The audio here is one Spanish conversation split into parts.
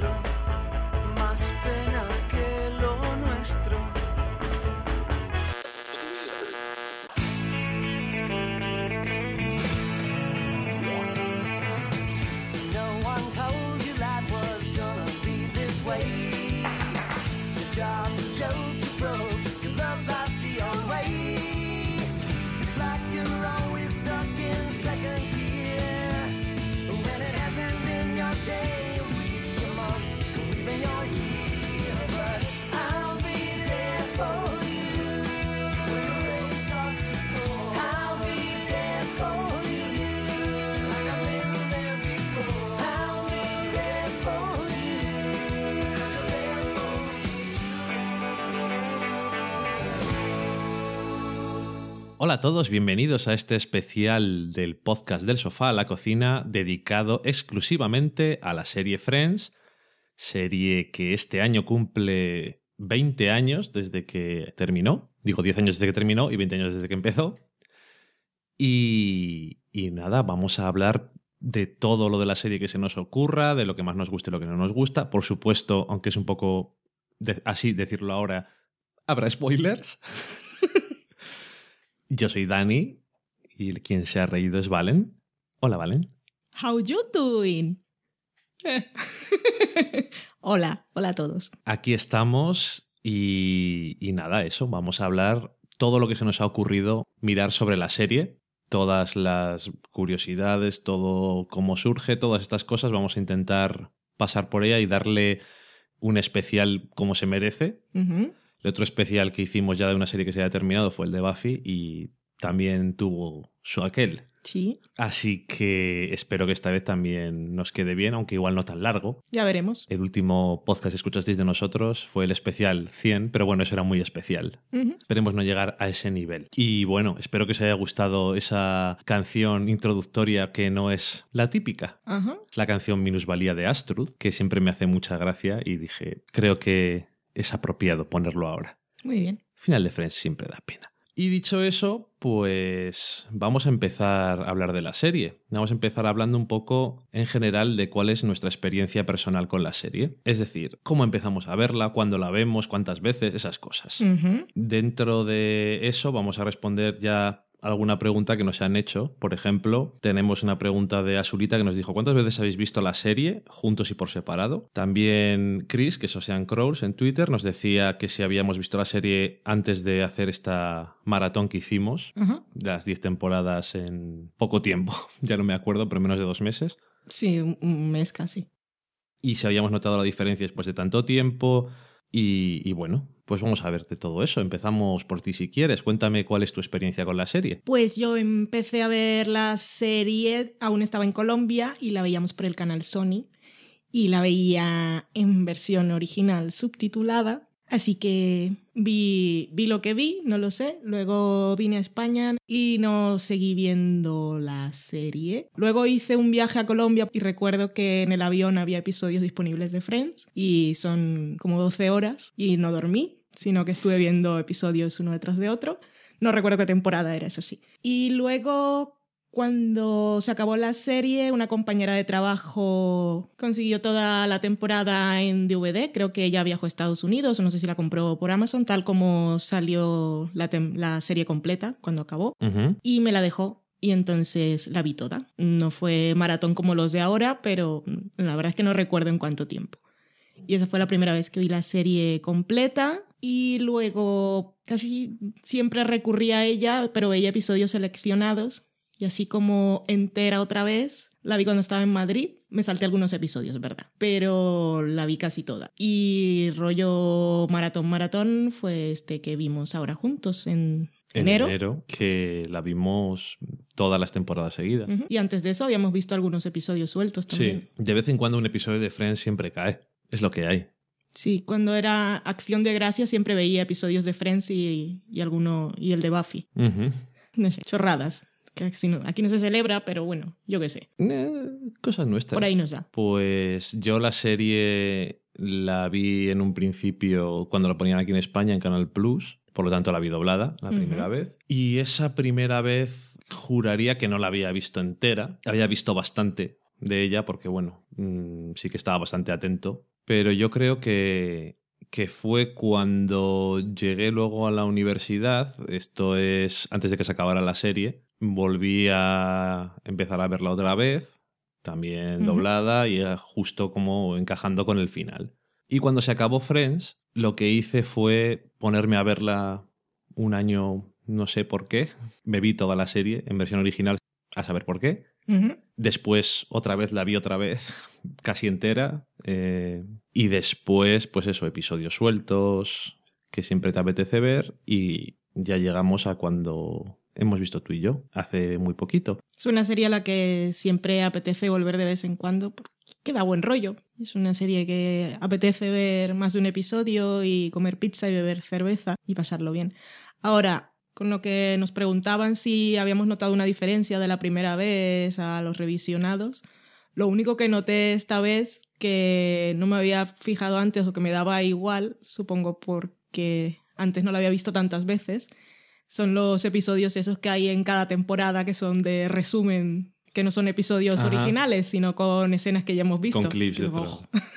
lo Hola a todos, bienvenidos a este especial del podcast del sofá a la cocina dedicado exclusivamente a la serie Friends, serie que este año cumple 20 años desde que terminó, digo 10 años desde que terminó y 20 años desde que empezó. Y, y nada, vamos a hablar de todo lo de la serie que se nos ocurra, de lo que más nos gusta y lo que no nos gusta. Por supuesto, aunque es un poco así decirlo ahora, habrá spoilers. Yo soy Dani y quien se ha reído es Valen. Hola, Valen. How you doing? hola, hola a todos. Aquí estamos y, y nada, eso. Vamos a hablar todo lo que se nos ha ocurrido mirar sobre la serie, todas las curiosidades, todo cómo surge, todas estas cosas. Vamos a intentar pasar por ella y darle un especial como se merece. El otro especial que hicimos ya de una serie que se había terminado fue el de Buffy y también tuvo su aquel. Sí, Así que espero que esta vez también nos quede bien, aunque igual no tan largo. ya veremos. El último podcast que escuchasteis de nosotros fue el especial 100, pero bueno, eso era muy especial. Esperemos no llegar a ese nivel. Y bueno, espero que os haya gustado esa canción introductoria que no es la típica. La canción Minusvalía de Astrud, que siempre me hace mucha gracia y dije, creo que es apropiado ponerlo ahora. Muy bien. Final de Friends siempre da pena. Y dicho eso, pues vamos a empezar a hablar de la serie. Vamos a empezar hablando un poco en general de cuál es nuestra experiencia personal con la serie. Es decir, cómo empezamos a verla, cuándo la vemos, cuántas veces, esas cosas. Dentro de eso vamos a responder ya alguna pregunta que nos han hecho. Por ejemplo, tenemos una pregunta de Asulita que nos dijo ¿cuántas veces habéis visto la serie juntos y por separado? También Chris, que es Ocean Crawls en Twitter, nos decía que si habíamos visto la serie antes de hacer esta maratón que hicimos, las 10 temporadas en poco tiempo, ya no me acuerdo, pero menos de dos meses. Sí, un mes casi. Y si habíamos notado la diferencia después de tanto tiempo. Y, bueno, pues vamos a ver de todo eso. Empezamos por ti si quieres. Cuéntame cuál es tu experiencia con la serie. Pues yo empecé a ver la serie, aún estaba en Colombia y la veíamos por el canal Sony y la veía en versión original subtitulada. Así que vi, vi lo que vi, no lo sé. Luego vine a España y no seguí viendo la serie. Luego hice un viaje a Colombia y recuerdo que en el avión había episodios disponibles de Friends y son como 12 horas y no dormí, sino que estuve viendo episodios uno detrás de otro. No recuerdo qué temporada era, eso sí. Y luego, cuando se acabó la serie, una compañera de trabajo consiguió toda la temporada en DVD. Creo que ella viajó a Estados Unidos, o no sé si la compró por Amazon, tal como salió la, la serie completa cuando acabó. Ujú. Y me la dejó. Y entonces la vi toda. No fue maratón como los de ahora, pero mm, la verdad es que no recuerdo en cuánto tiempo. Y esa fue la primera vez que vi la serie completa. Y luego casi siempre recurría a ella, pero veía episodios seleccionados. Y así como entera otra vez, la vi cuando estaba en Madrid. Me salté algunos episodios, ¿verdad? Pero la vi casi toda. Y rollo maratón, maratón fue este que vimos ahora juntos en, En enero. enero, que la vimos todas las temporadas seguidas. Y antes de eso habíamos visto algunos episodios sueltos también. Sí, de vez en cuando un episodio de Friends siempre cae. Es lo que hay. Sí, cuando era Acción de Gracia siempre veía episodios de Friends y, y alguno y el de Buffy. No sé, chorradas. Aquí no, aquí no se celebra, pero bueno, yo qué sé. Eh, cosas nuestras. Por ahí nos da. Pues yo la serie la vi en un principio cuando la ponían aquí en España en Canal Plus, por lo tanto la vi doblada la primera vez. Y esa primera vez juraría que no la había visto entera. Había visto bastante de ella porque, bueno, mm, sí que estaba bastante atento. Pero yo creo que, que fue cuando llegué luego a la universidad, esto es antes de que se acabara la serie, volví a empezar a verla otra vez, también doblada y era justo como encajando con el final. Y cuando se acabó Friends, lo que hice fue ponerme a verla un año, no sé por qué. Me vi toda la serie en versión original, a saber por qué. Después otra vez la vi otra vez, casi entera. eh, y después, pues eso, episodios sueltos que siempre te apetece ver. Y ya llegamos a cuando hemos visto tú y yo, hace muy poquito. Es una serie a la que siempre apetece volver de vez en cuando porque queda buen rollo. Es una serie que apetece ver más de un episodio y comer pizza y beber cerveza y pasarlo bien. Ahora, con lo que nos preguntaban si habíamos notado una diferencia de la primera vez a los revisionados, lo único que noté esta vez que no me había fijado antes o que me daba igual, supongo porque antes no la había visto tantas veces, son los episodios esos que hay en cada temporada que son de resumen, que no son episodios Ajá. originales, sino con escenas que ya hemos visto. Con clips de otro.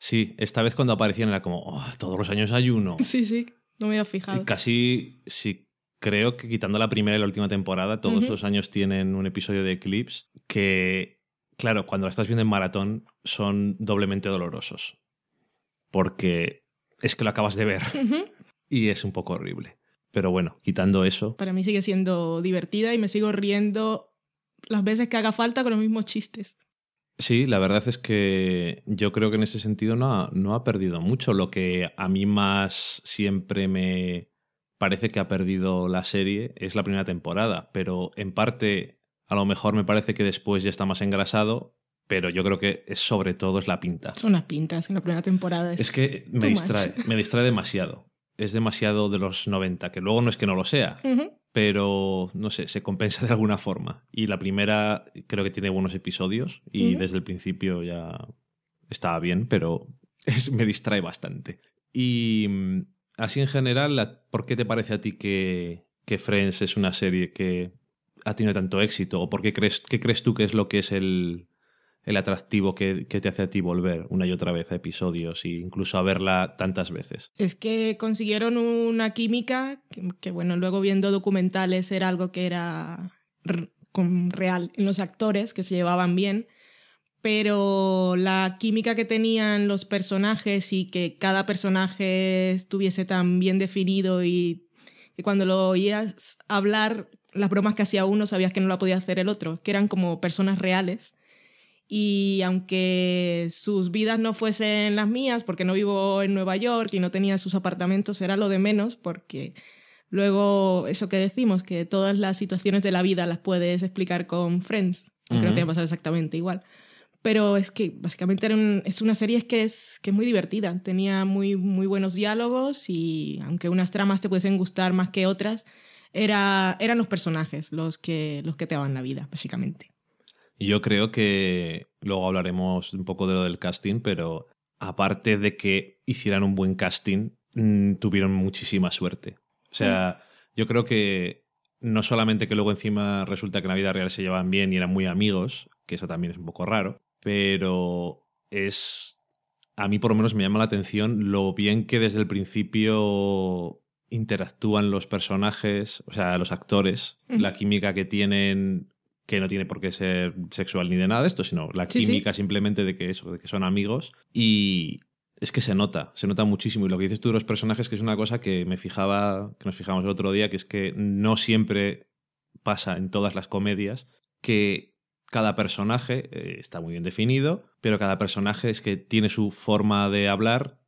Sí, esta vez cuando aparecían era como, "Oh, todos los años hay uno. Sí, sí, no me había fijado. Y casi, sí, creo que quitando la primera y la última temporada, todos Ujú. los años tienen un episodio de Eclipse que, claro, cuando la estás viendo en maratón son doblemente dolorosos. Porque es que lo acabas de ver y es un poco horrible. Pero bueno, quitando eso, Para mí sigue siendo divertida y me sigo riendo las veces que haga falta con los mismos chistes. sí, la verdad es que yo creo que en ese sentido no ha, no ha perdido mucho. Lo que a mí más siempre me parece que ha perdido la serie es la primera temporada, pero en parte a lo mejor me parece que después ya está más engrasado, pero yo creo que es sobre todo es la pinta. Son las pintas en la primera temporada. Es que me distrae, much. me distrae demasiado. Es demasiado de los 90, que luego no es que no lo sea, pero no sé, se compensa de alguna forma. Y la primera creo que tiene buenos episodios y desde el principio ya estaba bien, pero es- me distrae bastante. Y mm, así en general, ¿por qué te parece a ti que, que Friends es una serie que ha tenido tanto éxito? ¿O por qué crees, qué crees tú que es lo que es el, el atractivo que, te hace a ti volver una y otra vez a episodios e incluso a verla tantas veces? Es que consiguieron una química que, bueno, luego viendo documentales era algo que era real en los actores, que se llevaban bien, pero la química que tenían los personajes y que cada personaje estuviese tan bien definido y que cuando lo oías hablar, las bromas que hacía uno sabías que no la podía hacer el otro, que eran como personas reales. Y aunque sus vidas no fuesen las mías, porque no vivo en Nueva York y no tenía sus apartamentos, era lo de menos, porque luego eso que decimos, que todas las situaciones de la vida las puedes explicar con Friends, aunque no Ujú. te haya pasado exactamente igual. Pero es que básicamente era un- es una serie que es, que es muy divertida, tenía muy, muy buenos diálogos y aunque unas tramas te pudiesen gustar más que otras, era, eran los personajes los que, los que te daban la vida, básicamente. Yo creo que luego hablaremos un poco de lo del casting, pero aparte de que hicieran un buen casting, mm, tuvieron muchísima suerte. O sea, yo creo que no solamente que luego encima resulta que en la vida real se llevan bien y eran muy amigos, que eso también es un poco raro, pero es... A mí por lo menos me llama la atención lo bien que desde el principio interactúan los personajes, o sea, los actores, la química que tienen que no tiene por qué ser sexual ni de nada de esto, sino la Sí, sí. química simplemente de que eso, de que son amigos. Y es que se nota, se nota muchísimo. Y lo que dices tú de los personajes, que es una cosa que me fijaba, que nos fijamos el otro día, que es que no siempre pasa en todas las comedias, que cada personaje eh, está muy bien definido, pero cada personaje es que tiene su forma de hablar,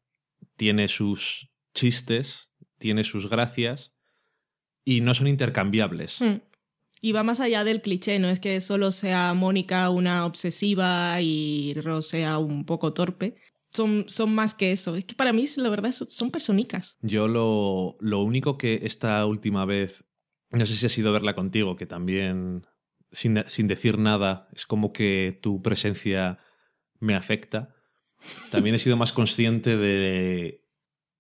tiene sus chistes, tiene sus gracias y no son intercambiables. Hmm. Y va más allá del cliché, no es que solo sea Mónica una obsesiva y Ross sea un poco torpe. Son, son más que eso. Es que para mí, la verdad, son, son personicas. Yo lo, lo único que esta última vez, no sé si ha sido verla contigo, que también sin, sin decir nada, es como que tu presencia me afecta. también he sido más consciente de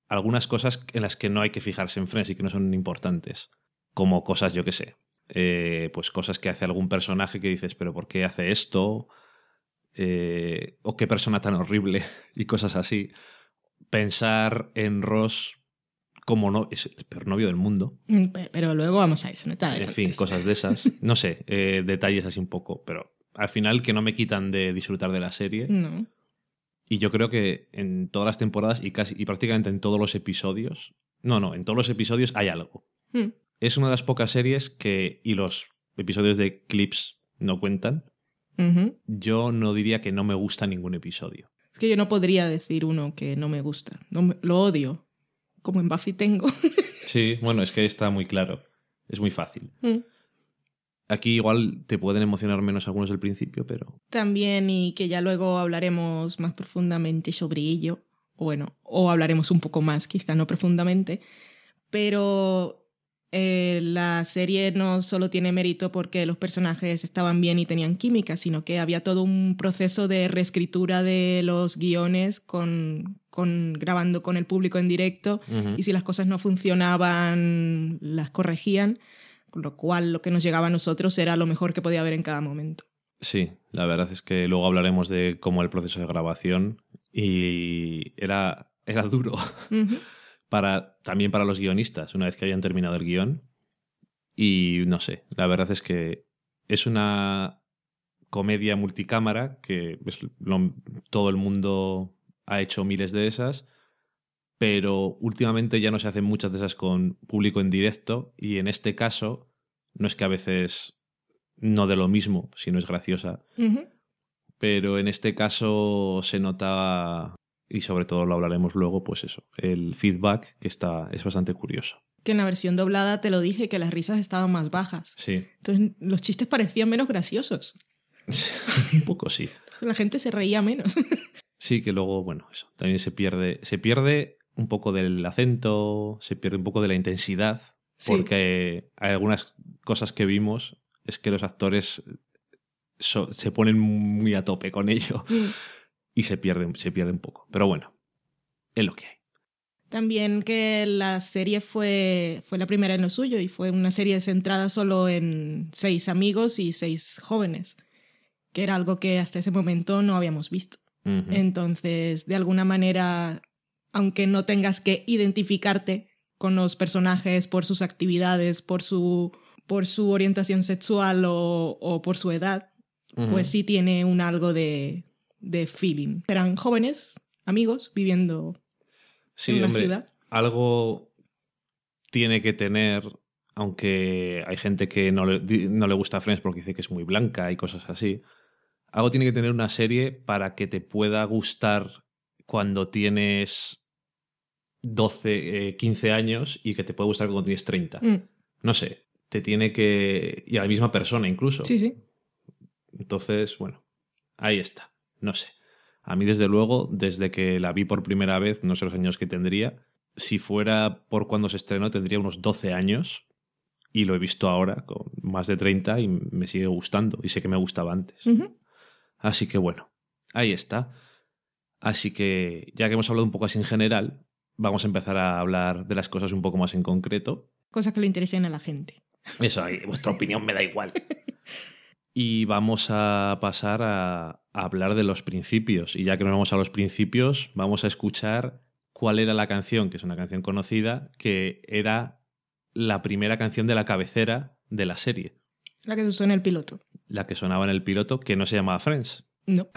algunas cosas en las que no hay que fijarse en Friends y que no son importantes. Como cosas, yo qué sé, eh, pues cosas que hace algún personaje que dices, pero ¿por qué hace esto? Eh, o qué persona tan horrible y cosas así. Pensar en Ross como no, es el peor novio del mundo. Mm, pe- Pero luego vamos a eso, no En fin, cosas de esas. No sé, eh, detalles así un poco, pero al final que no me quitan de disfrutar de la serie. No. Y yo creo que en todas las temporadas y casi y prácticamente en todos los episodios, no, no, en todos los episodios hay algo. Mm. Es una de las pocas series que y los episodios de clips no cuentan. Yo no diría que no me gusta ningún episodio. Es que yo no podría decir uno que no me gusta. No me- lo odio. Como en Buffy tengo. Sí, bueno, es que está muy claro. Es muy fácil. Mm. Aquí igual te pueden emocionar menos algunos del principio, pero También, y que ya luego hablaremos más profundamente sobre ello. O Bueno, o hablaremos un poco más, quizá no profundamente. Pero eh, la serie no solo tiene mérito porque los personajes estaban bien y tenían química, sino que había todo un proceso de reescritura de los guiones con, con grabando con el público en directo y si las cosas no funcionaban las corregían, con lo cual lo que nos llegaba a nosotros era lo mejor que podía haber en cada momento. Sí, la verdad es que luego hablaremos de cómo el proceso de grabación y era, era duro. Para, también para los guionistas una vez que habían terminado el guion. Y no sé, la verdad es que es una comedia multicámara que es lo- todo el mundo ha hecho miles de esas, pero últimamente ya no se hacen muchas de esas con público en directo y en este caso no es que a veces no de lo mismo, si no es graciosa, pero en este caso se nota y sobre todo lo hablaremos luego, pues eso, el feedback que está es bastante curioso. Que en la versión doblada te lo dije que las risas estaban más bajas. Sí, Entonces los chistes parecían menos graciosos. un poco sí. La gente se reía menos. Sí, que luego, bueno, eso, también se pierde, se pierde un poco del acento, se pierde un poco de la intensidad, Sí. porque hay algunas cosas que vimos es que los actores so- se ponen muy a tope con ello. Y se pierde, se pierde un poco. Pero bueno, es lo que hay. También que la serie fue, fue la primera en lo suyo y fue una serie centrada solo en seis amigos y seis jóvenes, que era algo que hasta ese momento no habíamos visto. Entonces, de alguna manera, aunque no tengas que identificarte con los personajes por sus actividades, por su, por su orientación sexual o, o por su edad, pues sí tiene un algo de, de feeling. Eran jóvenes, amigos, viviendo Sí, en una hombre, ciudad. algo tiene que tener, aunque hay gente que no le, no le gusta Friends porque dice que es muy blanca y cosas así, algo tiene que tener una serie para que te pueda gustar cuando tienes 12, eh, 15 años y que te puede gustar cuando tienes 30. Mm, No sé, te tiene que... y a la misma persona incluso. Sí, sí. Entonces, bueno, ahí está. No sé. A mí, desde luego, desde que la vi por primera vez, no sé los años que tendría, si fuera por cuando se estrenó, tendría unos 12 años. Y lo he visto ahora, con más de 30, y me sigue gustando. Y sé que me gustaba antes. Así que bueno, ahí está. Así que, ya que hemos hablado un poco así en general, vamos a empezar a hablar de las cosas un poco más en concreto. Cosas que le interesen a la gente. Eso, vuestra opinión me da igual. Y vamos a pasar a, a hablar de los principios. Y ya que nos vamos a los principios, vamos a escuchar cuál era la canción, que es una canción conocida, que era la primera canción de la cabecera de la serie. La que usó en el piloto. La que sonaba en el piloto, que no se llamaba Friends. No.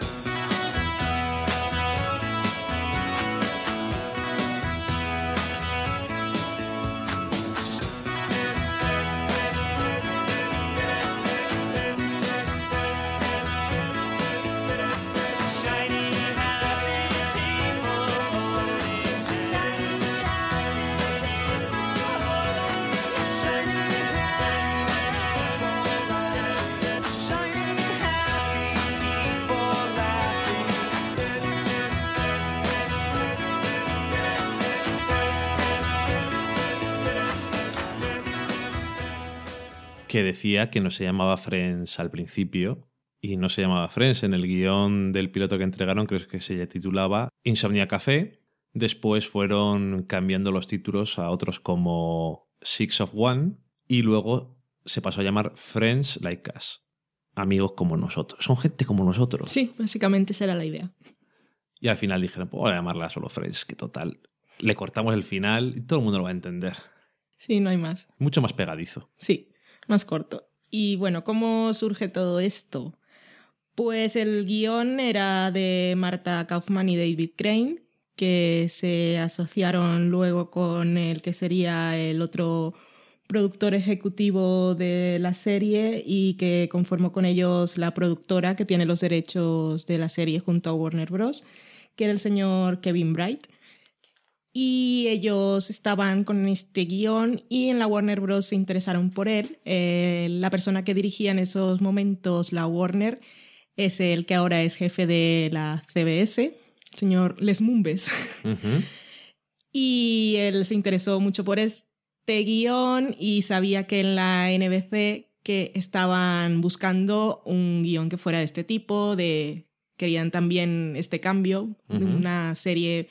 Que no se llamaba Friends al principio y no se llamaba Friends. En el guion del piloto que entregaron creo que se titulaba Insomnia Café. Después fueron cambiando los títulos a otros como Six of One y luego se pasó a llamar Friends Like Us. Amigos como nosotros. Son gente como nosotros. Sí, básicamente esa era la idea. Y al final dijeron, pues voy a llamarla solo Friends, que total. Le cortamos el final y todo el mundo lo va a entender. Sí, no hay más. Mucho más pegadizo. Sí, más corto. Y bueno, ¿cómo surge todo esto? Pues el guion era de Marta Kaufman y David Crane, que se asociaron luego con el que sería el otro productor ejecutivo de la serie y que conformó con ellos la productora que tiene los derechos de la serie junto a Warner Bros., que era el señor Kevin Bright. Y ellos estaban con este guion y en la Warner Bros. se interesaron por él. Eh, la persona que dirigía en esos momentos la Warner es el que ahora es jefe de la CBS, el señor Les Mumbes. Y él se interesó mucho por este guion y sabía que en la NBC que estaban buscando un guion que fuera de este tipo, de querían también este cambio de una serie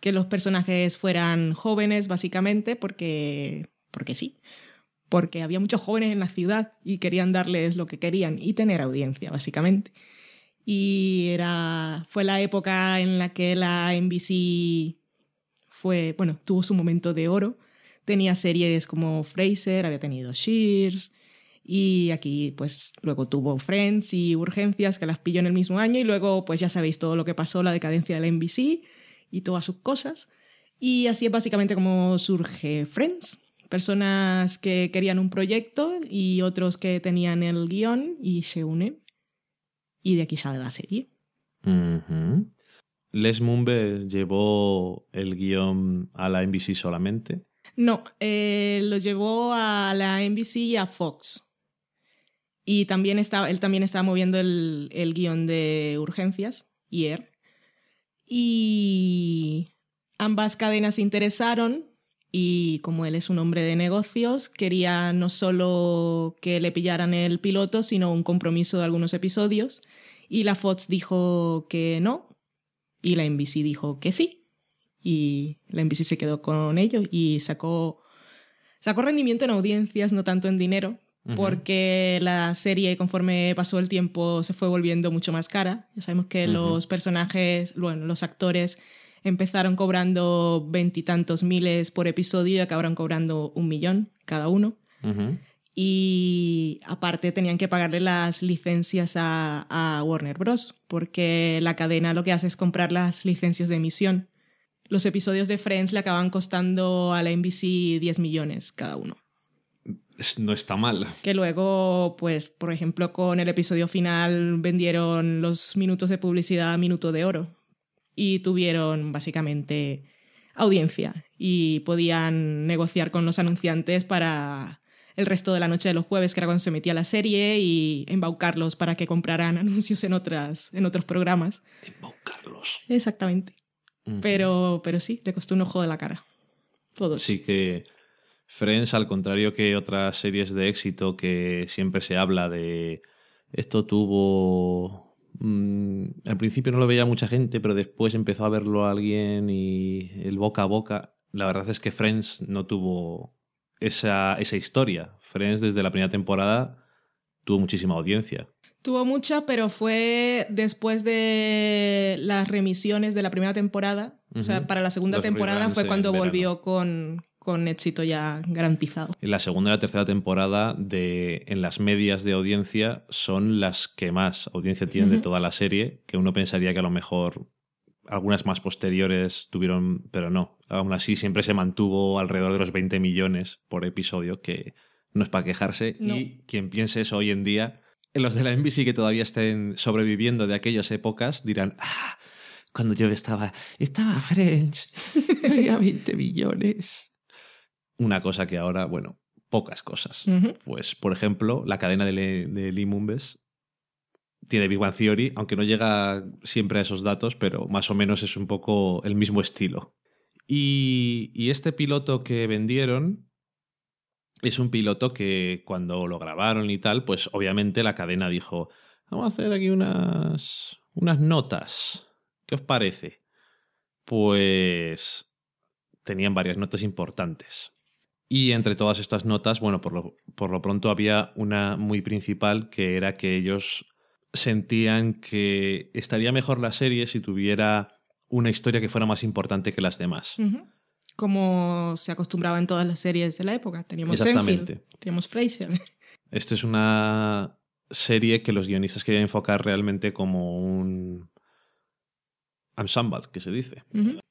que los personajes fueran jóvenes básicamente porque porque sí, porque había muchos jóvenes en la ciudad y querían darles lo que querían y tener audiencia básicamente. Y era fue la época en la que la NBC fue, bueno, tuvo su momento de oro. Tenía series como Fraser, había tenido Shears y aquí pues luego tuvo Friends y Urgencias que las pilló en el mismo año y luego pues ya sabéis todo lo que pasó, la decadencia de la NBC y todas sus cosas. Y así es básicamente como surge Friends. Personas que querían un proyecto y otros que tenían el guion y se unen. Y de aquí sale la serie. Les Mumbes llevó el guion a la NBC solamente. No, eh, lo llevó a la NBC y a Fox. Y también estaba, él también estaba moviendo el, el guion de Urgencias, IR. Y ambas cadenas se interesaron y como él es un hombre de negocios, quería no solo que le pillaran el piloto, sino un compromiso de algunos episodios. Y la Fox dijo que no y la NBC dijo que sí y la NBC se quedó con ello y sacó, sacó rendimiento en audiencias, no tanto en dinero, Porque la serie conforme pasó el tiempo se fue volviendo mucho más cara. Ya sabemos que los personajes, bueno, los actores empezaron cobrando veintitantos miles por episodio y acabaron cobrando un millón cada uno. Y aparte tenían que pagarle las licencias a, a Warner Bros. Porque la cadena lo que hace es comprar las licencias de emisión. Los episodios de Friends le acaban costando a la NBC 10 millones cada uno. No está mal. Que luego, pues, por ejemplo, con el episodio final vendieron los minutos de publicidad a minuto de oro. Y tuvieron básicamente audiencia. Y podían negociar con los anunciantes para el resto de la noche de los jueves, que era cuando se metía la serie, y embaucarlos para que compraran anuncios en, otras, en otros programas. Embaucarlos. Exactamente. Pero, pero sí, le costó un ojo de la cara. Todos. Sí que Friends, al contrario que otras series de éxito que siempre se habla de esto tuvo... mm, al principio no lo veía mucha gente, pero después empezó a verlo alguien y el boca a boca. La verdad es que Friends no tuvo esa, esa historia. Friends desde la primera temporada tuvo muchísima audiencia. Tuvo mucha, pero fue después de las remisiones de la primera temporada. O sea, para la segunda Los temporada fue cuando volvió con, con éxito ya garantizado. La segunda y la tercera temporada, de, en las medias de audiencia, son las que más audiencia tienen de toda la serie, que uno pensaría que a lo mejor algunas más posteriores tuvieron, pero no. Aún así, siempre se mantuvo alrededor de los 20 millones por episodio, que no es para quejarse. No. Y quien piense eso hoy en día, en los de la NBC que todavía estén sobreviviendo de aquellas épocas, dirán, ah, cuando yo estaba, estaba French, había 20 millones. Una cosa que ahora, bueno, pocas cosas. Pues, por ejemplo, la cadena de, Le- de Lee Mumbes tiene Big Bang Theory, aunque no llega siempre a esos datos, pero más o menos es un poco el mismo estilo. Y, y este piloto que vendieron es un piloto que cuando lo grabaron y tal, pues obviamente la cadena dijo, vamos a hacer aquí unas, unas notas. ¿Qué os parece? Pues tenían varias notas importantes. Y entre todas estas notas, bueno, por lo, por lo pronto había una muy principal que era que ellos sentían que estaría mejor la serie si tuviera una historia que fuera más importante que las demás. Como se acostumbraba en todas las series de la época. Teníamos Exactamente. Seinfeld, teníamos Frasier. Esto es una serie que los guionistas querían enfocar realmente como un ensemble, que se dice.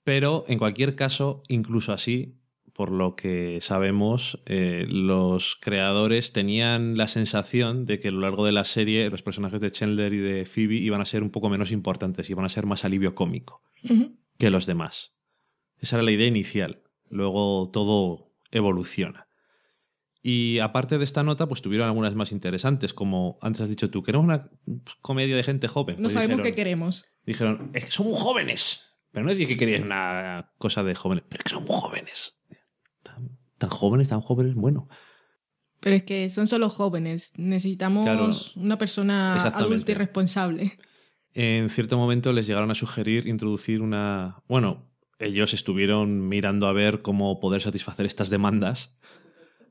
Pero en cualquier caso, incluso así, por lo que sabemos, eh, los creadores tenían la sensación de que a lo largo de la serie los personajes de Chandler y de Phoebe iban a ser un poco menos importantes, iban a ser más alivio cómico que los demás. Esa era la idea inicial. Luego todo evoluciona. Y aparte de esta nota, pues tuvieron algunas más interesantes, como antes has dicho tú, queremos una comedia de gente joven. No Pues sabemos dijeron- qué queremos. Dijeron, es que son muy jóvenes. Pero no dije que querían una cosa de jóvenes, pero es que son muy jóvenes. Tan, jóvenes, tan jóvenes, bueno. Pero es que son solo jóvenes. Necesitamos Claro. una persona adulta y responsable. En cierto momento les llegaron a sugerir introducir una... Bueno, ellos estuvieron mirando a ver cómo poder satisfacer estas demandas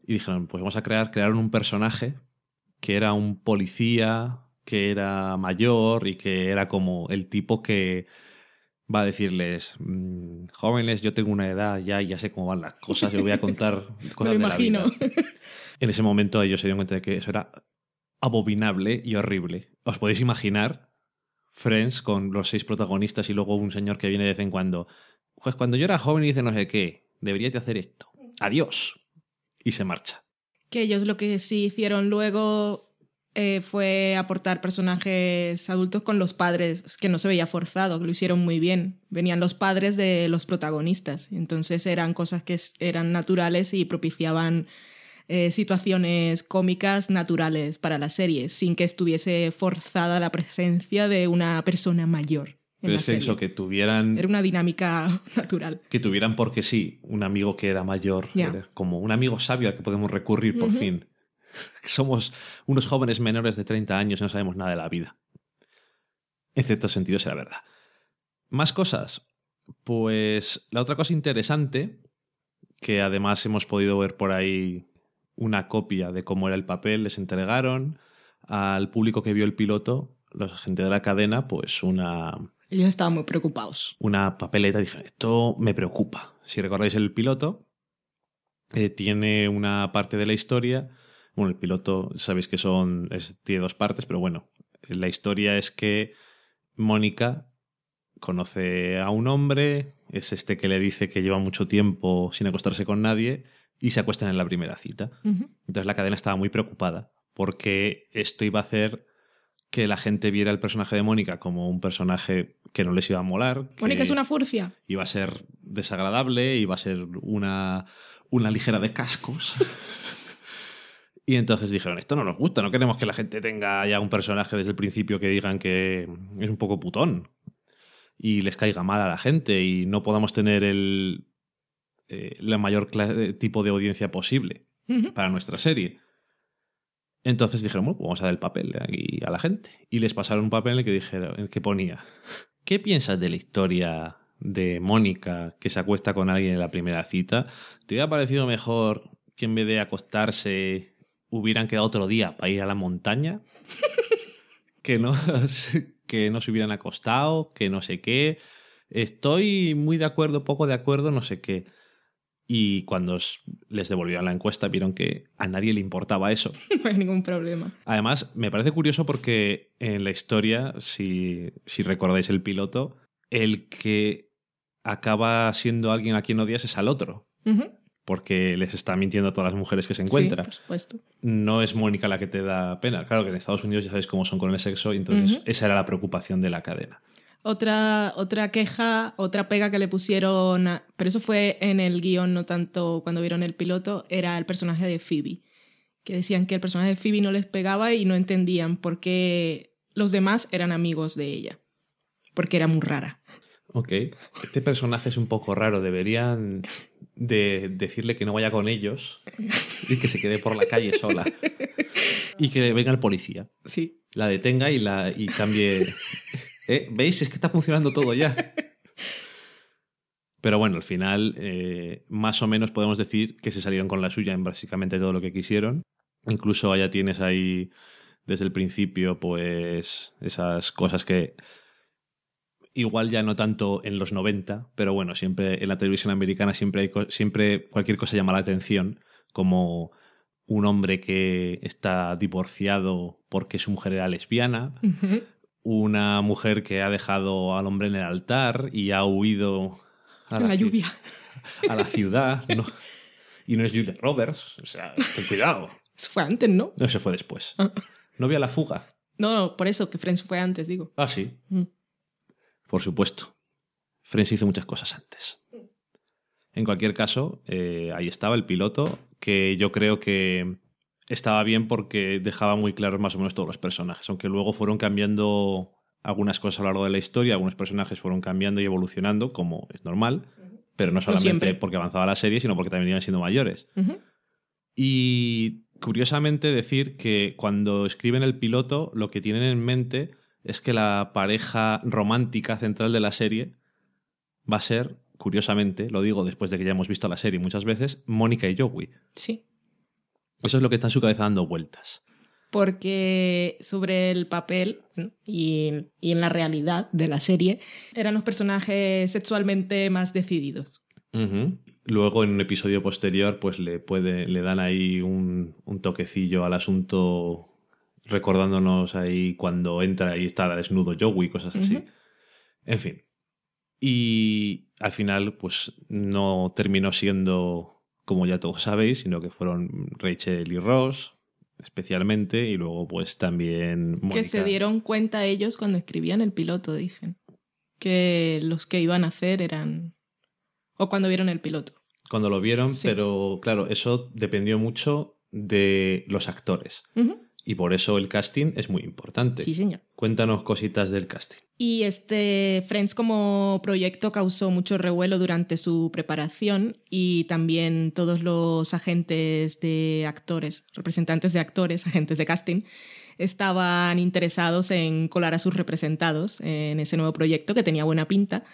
y dijeron, pues vamos a crear, crearon un personaje que era un policía, que era mayor y que era como el tipo que va a decirles, "Mm, jóvenes, yo tengo una edad ya y ya sé cómo van las cosas, yo voy a contar Me cosas lo de la imagino. vida". En ese momento ellos se dieron cuenta de que eso era abominable y horrible. ¿Os podéis imaginar Friends con los seis protagonistas y luego un señor que viene de vez en cuando? Pues cuando yo era joven y dice no sé qué, deberías de hacer esto. Adiós. Y se marcha. Que ellos lo que sí hicieron luego eh, fue aportar personajes adultos con los padres, que no se veía forzado, que lo hicieron muy bien. Venían los padres de los protagonistas, entonces eran cosas que eran naturales y propiciaban eh, situaciones cómicas naturales para la serie, sin que estuviese forzada la presencia de una persona mayor. En Pero es que eso, que tuvieran, Era una dinámica natural. que tuvieran porque sí, un amigo que era mayor, era como un amigo sabio al que podemos recurrir por fin. Somos unos jóvenes menores de 30 años y no sabemos nada de la vida. En cierto sentido será verdad. Más cosas. Pues la otra cosa interesante, que además hemos podido ver por ahí una copia de cómo era el papel, les entregaron al público que vio el piloto, la gente de la cadena, pues una, Ellos estaban muy preocupados. una papeleta dijeron, esto me preocupa. Si recordáis el piloto, eh, tiene una parte de la historia. Bueno, el piloto, sabéis que son, es- tiene dos partes, pero bueno, la historia es que Mónica conoce a un hombre, es este que le dice que lleva mucho tiempo sin acostarse con nadie y se acuestan en la primera cita. Entonces la cadena estaba muy preocupada porque esto iba a hacer que la gente viera el personaje de Mónica como un personaje que no les iba a molar. Mónica es una furcia. Iba a ser desagradable, iba a ser una, una ligera de cascos. y entonces dijeron, esto no nos gusta, no queremos que la gente tenga ya un personaje desde el principio que digan que es un poco putón y les caiga mal a la gente y no podamos tener el, eh, la mayor cla- tipo de audiencia posible para nuestra serie. Entonces dijeron, bueno, pues vamos a dar el papel aquí a la gente. Y les pasaron un papel en el que, dijeron, en el que ponía, ¿qué piensas de la historia de Mónica que se acuesta con alguien en la primera cita? ¿Te hubiera parecido mejor que en vez de acostarse hubieran quedado otro día para ir a la montaña? que no, que no se hubieran acostado, que no sé qué. Estoy muy de acuerdo, poco de acuerdo, no sé qué. Y cuando les devolvieron la encuesta vieron que a nadie le importaba eso. No hay ningún problema. Además, me parece curioso porque en la historia, si, si recordáis el piloto, el que acaba siendo alguien a quien odias es al otro, Ujú. Porque les está mintiendo a todas las mujeres que se Sí, encuentra. por supuesto. No es Mónica la que te da pena. Claro que en Estados Unidos ya sabéis cómo son con el sexo, y entonces esa era la preocupación de la cadena. Otra, otra queja, otra pega que le pusieron, a- pero eso fue en el guion, no tanto cuando vieron el piloto, era el personaje de Phoebe. Que decían que el personaje de Phoebe no les pegaba y no entendían por qué los demás eran amigos de ella. Porque era muy rara. Ok, este personaje es un poco raro. Deberían de decirle que no vaya con ellos y que se quede por la calle sola. Y que venga el policía. Sí. la detenga y, la, y cambie. ¿Eh? ¿Veis? Es que está funcionando todo ya. Pero bueno, al final, eh, más o menos podemos decir que se salieron con la suya en básicamente todo lo que quisieron. Incluso allá tienes ahí desde el principio, pues, esas cosas que igual ya no tanto en los 90, pero bueno, siempre en la televisión americana siempre, hay, siempre cualquier cosa llama la atención, como un hombre que está divorciado porque su mujer era lesbiana, una mujer que ha dejado al hombre en el altar y ha huido a la, lluvia a la ciudad, ¿no? Y no es Julia Roberts, o sea, ten cuidado. Eso fue antes, ¿no? No, se fue después. Ah. ¿No vio la fuga? No, por eso, que Friends fue antes, digo. Ah, sí. Mm. Por supuesto. Friends hizo muchas cosas antes. En cualquier caso, eh, ahí estaba el piloto, que yo creo que estaba bien porque dejaba muy claros más o menos todos los personajes, aunque luego fueron cambiando algunas cosas a lo largo de la historia, algunos personajes fueron cambiando y evolucionando, como es normal, pero no solamente porque avanzaba la serie, sino porque también iban siendo mayores. Y curiosamente decir que cuando escriben el piloto, lo que tienen en mente es que la pareja romántica central de la serie va a ser, curiosamente, lo digo después de que ya hemos visto la serie muchas veces, Mónica y Joey. Sí. Eso es lo que está en su cabeza dando vueltas. Porque sobre el papel y, en la realidad de la serie eran los personajes sexualmente más decididos. Luego en un episodio posterior pues le, puede, le dan ahí un, un toquecillo al asunto recordándonos ahí cuando entra y está desnudo Joey, cosas así. En fin. Y al final, pues no terminó siendo como ya todos sabéis, sino que fueron Rachel y Ross, especialmente, y luego pues también... Que se dieron cuenta ellos cuando escribían el piloto, dicen. Que los que iban a hacer eran... O cuando vieron el piloto. Cuando lo vieron, pero claro, eso dependió mucho de los actores. Y por eso el casting es muy importante. Sí, señor. Cuéntanos cositas del casting. Y este Friends como proyecto causó mucho revuelo durante su preparación y también todos los agentes de actores, representantes de actores, agentes de casting, estaban interesados en colar a sus representados en ese nuevo proyecto que tenía buena pinta.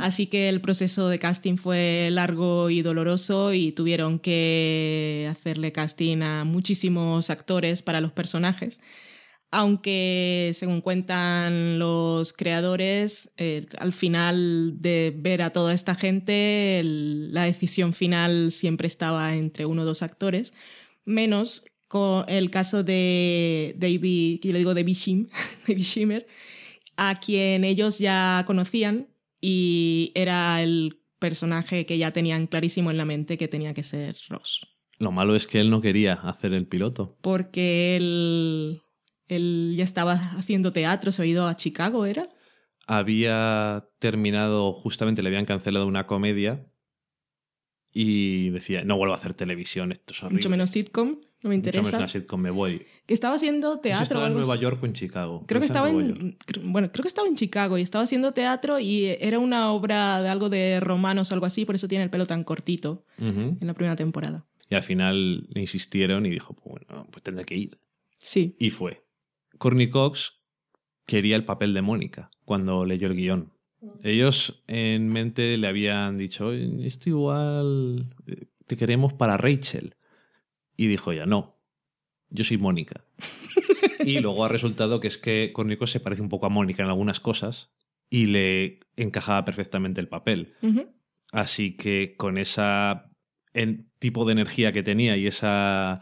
Así que el proceso de casting fue largo y doloroso y tuvieron que hacerle casting a muchísimos actores para los personajes. Aunque, según cuentan los creadores, eh, al final de ver a toda esta gente, la decisión final siempre estaba entre uno o dos actores, menos con el caso de David, yo le digo David, Shim, David Shimmer, a quien ellos ya conocían y era el personaje que ya tenían clarísimo en la mente que tenía que ser Ross. Lo malo es que él no quería hacer el piloto. Porque él, él ya estaba haciendo teatro, se había ido a Chicago, ¿era? Había terminado, justamente le habían cancelado una comedia y decía, no vuelvo a hacer televisión, esto es horrible. Mucho menos sitcom. No me interesa. Mucho sitcom, me voy. Que estaba haciendo teatro. estaba en Nueva York o en Chicago. Creo que estaba en, bueno, creo que estaba en Chicago y estaba haciendo teatro y era una obra de algo de romanos o algo así, por eso tiene el pelo tan cortito en la primera temporada. Y al final le insistieron y dijo, pues bueno, pues tendré que ir. Sí. Y fue. Courtney Cox quería el papel de Mónica cuando leyó el guion. Ellos en mente le habían dicho, esto igual eh, te queremos para Rachel. Y dijo ya, no, yo soy Mónica. y luego ha resultado que es que Cornico se parece un poco a Mónica en algunas cosas y le encajaba perfectamente el papel. Así que con esa tipo de energía que tenía y esa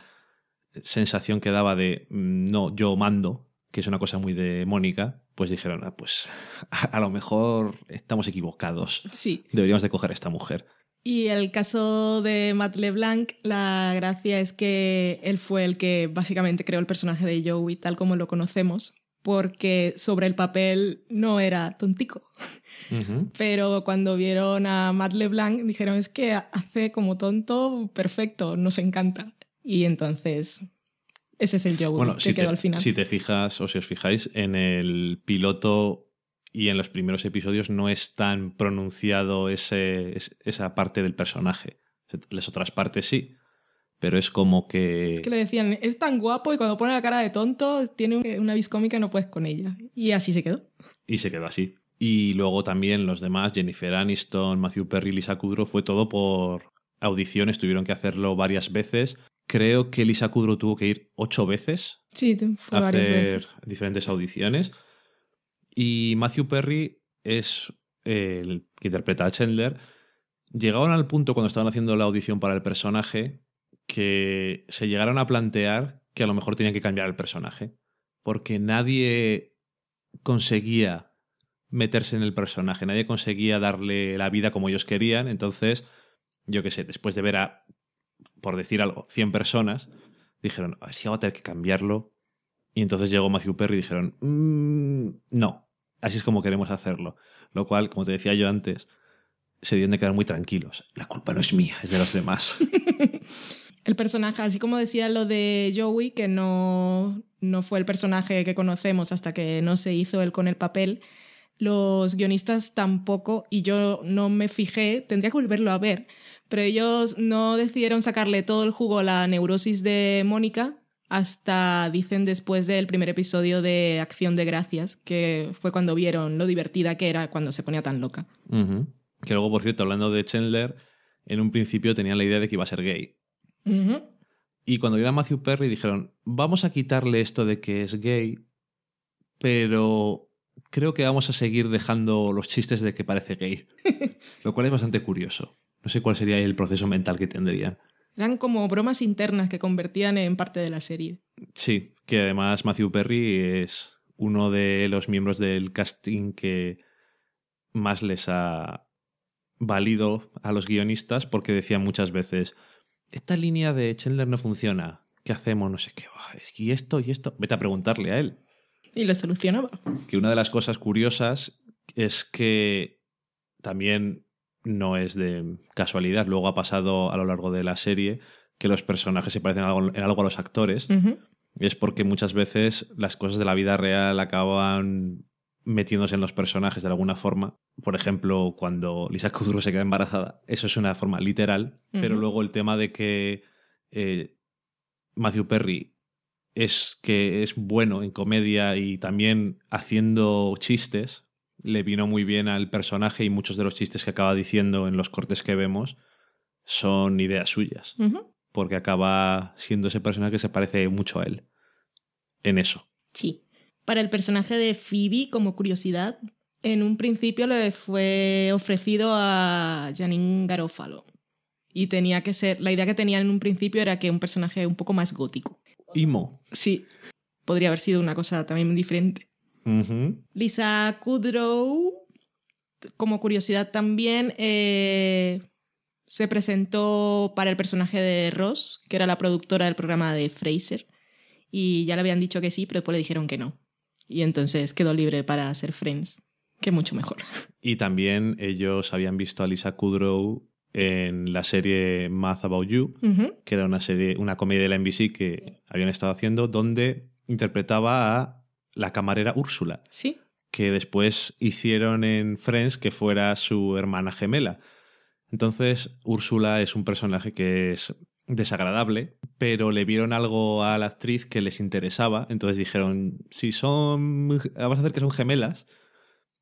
sensación que daba de mm, no, yo mando, que es una cosa muy de Mónica, pues dijeron, ah, pues a, a, lo mejor estamos equivocados. Sí. Deberíamos de coger a esta mujer. Y el caso de Matt LeBlanc, la gracia es que él fue el que básicamente creó el personaje de Joey tal como lo conocemos, porque sobre el papel no era tontico. Pero cuando vieron a Matt LeBlanc dijeron es que hace como tonto perfecto, nos encanta. Y entonces ese es el Joey que quedó al final. Si te fijas o si os fijáis en el piloto y en los primeros episodios no es tan pronunciado ese, esa parte del personaje. Las otras partes sí, pero es como que... Es que le decían, es tan guapo y cuando pone la cara de tonto tiene un- una vis cómica no puedes con ella. Y así se quedó. Y se quedó así. Y luego también los demás, Jennifer Aniston, Matthew Perry, Lisa Kudrow, fue todo por audiciones, tuvieron que hacerlo varias veces. Creo que Lisa Kudrow tuvo que ir ocho veces Sí, fue a varias hacer veces. diferentes audiciones. Y Matthew Perry es el que interpreta a Chandler. Llegaron al punto cuando estaban haciendo la audición para el personaje que se llegaron a plantear que a lo mejor tenían que cambiar el personaje. Porque nadie conseguía meterse en el personaje, nadie conseguía darle la vida como ellos querían. Entonces, yo qué sé, después de ver a, por decir algo, 100 personas, dijeron, a ver si hago a tener que cambiarlo. Y entonces llegó Matthew Perry y dijeron, "Mm, no, así es como queremos hacerlo. Lo cual, como te decía yo antes, se dieron de quedar muy tranquilos. La culpa no es mía, es de los demás. El personaje, así como decía lo de Joey, que no, no fue el personaje que conocemos hasta que no se hizo él con el papel, los guionistas tampoco, y yo no me fijé, tendría que volverlo a ver, pero ellos no decidieron sacarle todo el jugo a la neurosis de Mónica hasta, dicen, después del primer episodio de Acción de Gracias, que fue cuando vieron lo divertida que era cuando se ponía tan loca. Que luego, por cierto, hablando de Chandler, en un principio tenían la idea de que iba a ser gay. Y cuando vieron a Matthew Perry dijeron, vamos a quitarle esto de que es gay, pero creo que vamos a seguir dejando los chistes de que parece gay. Lo cual es bastante curioso. No sé cuál sería el proceso mental que tendrían. Eran como bromas internas que convertían en parte de la serie. Sí, que además Matthew Perry es uno de los miembros del casting que más les ha valido a los guionistas porque decían muchas veces, esta línea de Chandler no funciona, ¿qué hacemos? No sé qué, "Ah, es que y esto y esto, vete a preguntarle a él. Y lo solucionaba. Que una de las cosas curiosas es que también no es de casualidad, luego ha pasado a lo largo de la serie que los personajes se parecen algo- en algo a los actores. Es porque muchas veces las cosas de la vida real acaban metiéndose en los personajes de alguna forma. Por ejemplo, cuando Lisa Kudrow se queda embarazada, eso es una forma literal, pero luego el tema de que eh, Matthew Perry es que es bueno en comedia y también haciendo chistes, le vino muy bien al personaje y muchos de los chistes que acaba diciendo en los cortes que vemos son ideas suyas porque acaba siendo ese personaje que se parece mucho a él. En eso. Sí. Para el personaje de Phoebe, como curiosidad, en un principio le fue ofrecido a Janine Garofalo. Y tenía que ser. La idea que tenía en un principio era que un personaje un poco más gótico. Imo. Sí. Podría haber sido una cosa también diferente. Lisa Kudrow, como curiosidad también, eh, se presentó para el personaje de Ross, que era la productora del programa de Fraser, y ya le habían dicho que sí, pero después le dijeron que no. Y entonces quedó libre para hacer Friends, que mucho mejor. Y también ellos habían visto a Lisa Kudrow en la serie Math About You, que era una serie, una comedia de la NBC que habían estado haciendo, donde interpretaba a la camarera Úrsula, Sí, que después hicieron en Friends que fuera su hermana gemela. Entonces, Úrsula es un personaje que es desagradable, pero le vieron algo a la actriz que les interesaba, entonces dijeron, si son, vamos a hacer que son gemelas,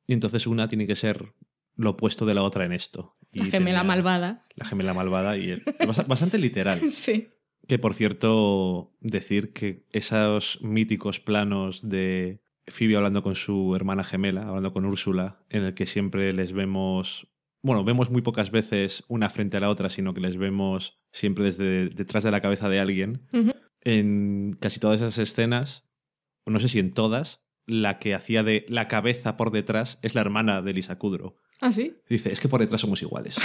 y entonces una tiene que ser lo opuesto de la otra en esto. Y la gemela tenía- malvada. La gemela malvada y es bast- bastante literal. Sí. Que por cierto, decir que esos míticos planos de Phoebe hablando con su hermana gemela, hablando con Úrsula, en el que siempre les vemos. Bueno, vemos muy pocas veces una frente a la otra, sino que les vemos siempre desde detrás de la cabeza de alguien. En casi todas esas escenas, no sé si en todas, la que hacía de la cabeza por detrás es la hermana de Lisa Kudrow. Ah, sí. Dice, es que por detrás somos iguales.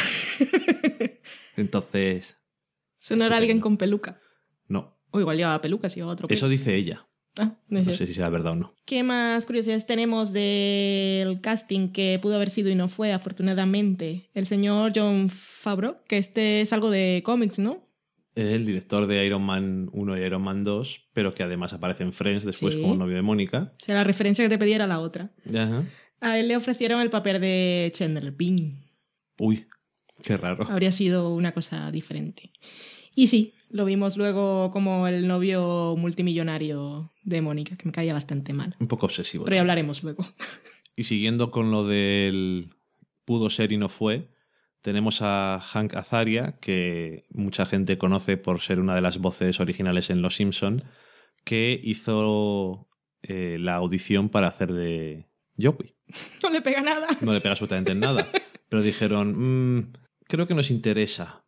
Entonces, Eso no era alguien con peluca. no. O igual llevaba peluca, si llevaba otro. Eso dice ella. Ah, no No sé. si será verdad o no. ¿Qué más curiosidades tenemos del casting que pudo haber sido y no fue, afortunadamente? El señor John Favreau, que este es algo de cómics, ¿no? El director de Iron Man 1 y Iron Man 2, pero que además aparece en Friends después Sí. como novio de Mónica. O sea, la referencia que te pedí era la otra. Ajá. A él le ofrecieron el papel de Chandler Bing. Uy, qué raro. Habría sido una cosa diferente. Y sí, Lo vimos luego como el novio multimillonario de Mónica, que me caía bastante mal. Un poco obsesivo. Pero ya hablaremos luego. Y siguiendo con lo del pudo ser y no fue, tenemos a Hank Azaria, que mucha gente conoce por ser una de las voces originales en Los Simpson, que hizo eh, la audición para hacer de Joey. No le pega nada. No le pega absolutamente en nada. Pero dijeron, "Mm, creo que nos interesa.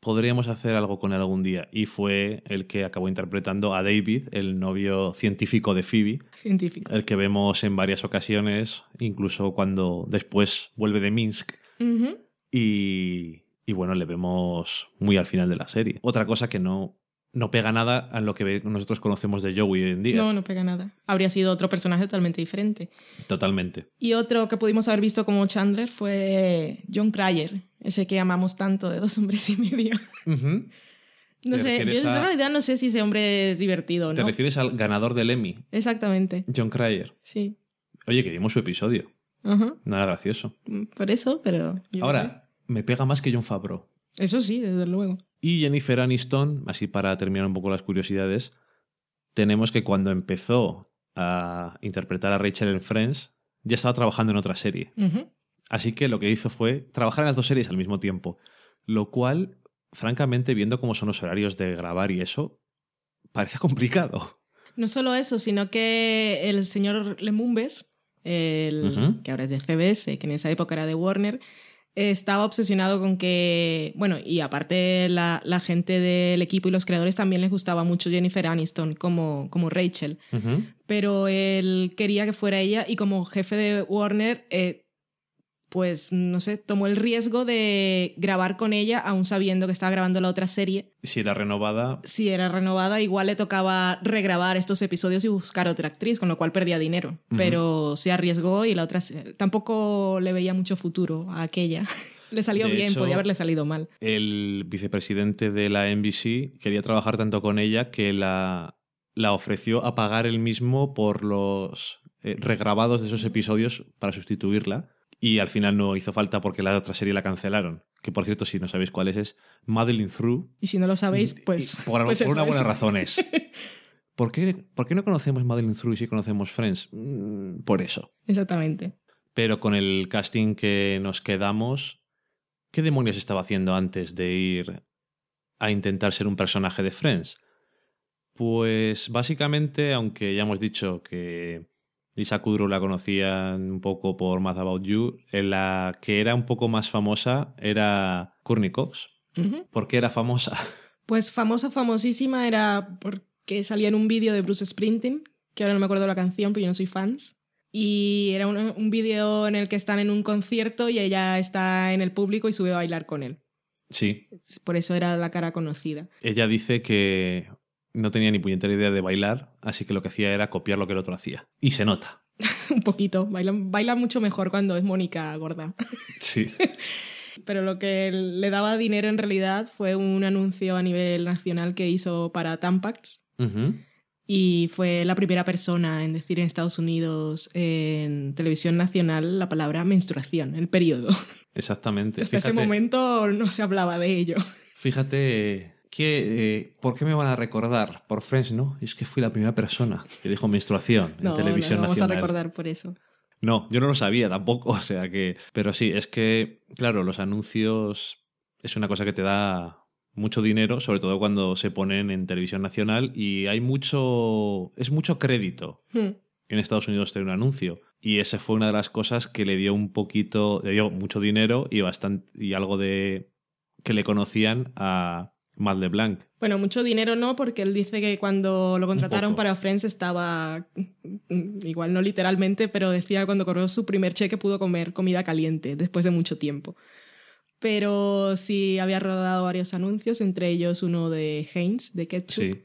Podríamos hacer algo con él algún día. Y fue el que acabó interpretando a David, el novio científico de Phoebe, Científico. el que vemos en varias ocasiones, incluso cuando después vuelve de Minsk. Y, y bueno, le vemos muy al final de la serie. Otra cosa que no, no pega nada a lo que nosotros conocemos de Joey hoy en día. No, no pega nada. Habría sido otro personaje totalmente diferente. Totalmente. Y otro que pudimos haber visto como Chandler fue John Cryer, ese que amamos tanto de Dos Hombres y Medio. No ¿Te sé, yo en a- realidad no sé si ese hombre es divertido o ¿Te no. refieres al ganador del Emmy, Exactamente, John Cryer? sí. Oye, que vimos su episodio. Ajá. No era gracioso. Por eso, pero... yo Ahora, me pega más que John Favreau. Eso sí, desde luego. Y Jennifer Aniston, así para terminar un poco las curiosidades, tenemos que cuando empezó a interpretar a Rachel en Friends, ya estaba trabajando en otra serie. Ujú. Así que lo que hizo fue trabajar en las dos series al mismo tiempo. Lo cual, francamente, viendo cómo son los horarios de grabar y eso, parecía complicado. No solo eso, sino que el señor Lemumbes, el, que ahora es de CBS, que en esa época era de Warner, estaba obsesionado con que, bueno, y aparte la, la gente del equipo y los creadores también les gustaba mucho Jennifer Aniston como, como Rachel, pero él quería que fuera ella y como jefe de Warner, eh, pues no sé, tomó el riesgo de grabar con ella, aún sabiendo que estaba grabando la otra serie. Si era renovada, Si era renovada, igual le tocaba regrabar estos episodios y buscar otra actriz, con lo cual perdía dinero. Pero se arriesgó y la otra tampoco le veía mucho futuro a aquella. le salió De bien, hecho- podía haberle salido mal. el vicepresidente de la NBC quería trabajar tanto con ella que la, la ofreció a pagar él mismo por los eh, regrabados de esos episodios para sustituirla. Y al final no hizo falta porque la otra serie la cancelaron. Que por cierto, si no sabéis cuál es, es Madeline Through. Y si no lo sabéis, pues. Por, pues por una es. buena razón es. ¿Por qué, ¿Por qué no conocemos Madeline Through y sí conocemos Friends? Mm, Por eso. Exactamente. Pero con el casting que nos quedamos, ¿qué demonios estaba haciendo antes de ir a intentar ser un personaje de Friends? Pues básicamente, aunque ya hemos dicho que Lisa Kudrow la conocían un poco por Math About You, en la que era un poco más famosa era Courtney Cox. Ujú. ¿Por qué era famosa? Pues famosa, famosísima era porque salía en un vídeo de Bruce Springsteen, que ahora no me acuerdo la canción, pero yo no soy fans. Y era un, un vídeo en el que están en un concierto y ella está en el público y sube a bailar con él. Sí, Por eso era la cara conocida. ella dice que no tenía ni puñetera idea de bailar, así que lo que hacía era copiar lo que el otro hacía. Y se nota. un poquito. Baila, baila mucho mejor cuando es Mónica gorda. Sí. Pero lo que le daba dinero en realidad fue un anuncio a nivel nacional que hizo para Tampax. Y fue la primera persona en decir en Estados Unidos en televisión nacional la palabra menstruación, el periodo. Exactamente. Hasta ese momento no se hablaba de ello. Fíjate que, eh, ¿por qué me van a recordar? Por Friends, ¿no? Es que fui la primera persona que dijo menstruación en No, televisión no vamos nacional. a recordar por eso. No, yo no lo sabía tampoco, o sea que... Pero sí, es que, claro, los anuncios es una cosa que te da mucho dinero, sobre todo cuando se ponen en televisión nacional y hay mucho... es mucho crédito Hmm. en Estados Unidos tener un anuncio. Y esa fue una de las cosas que le dio un poquito, le dio mucho dinero y bastante y algo de que le conocían a Matt LeBlanc. Bueno, mucho dinero no, porque él dice que cuando lo contrataron para Friends estaba, mm, igual no literalmente, pero decía que cuando cobró su primer cheque pudo comer comida caliente después de mucho tiempo. Pero sí había rodado varios anuncios, entre ellos uno de Heinz, de ketchup. Sí.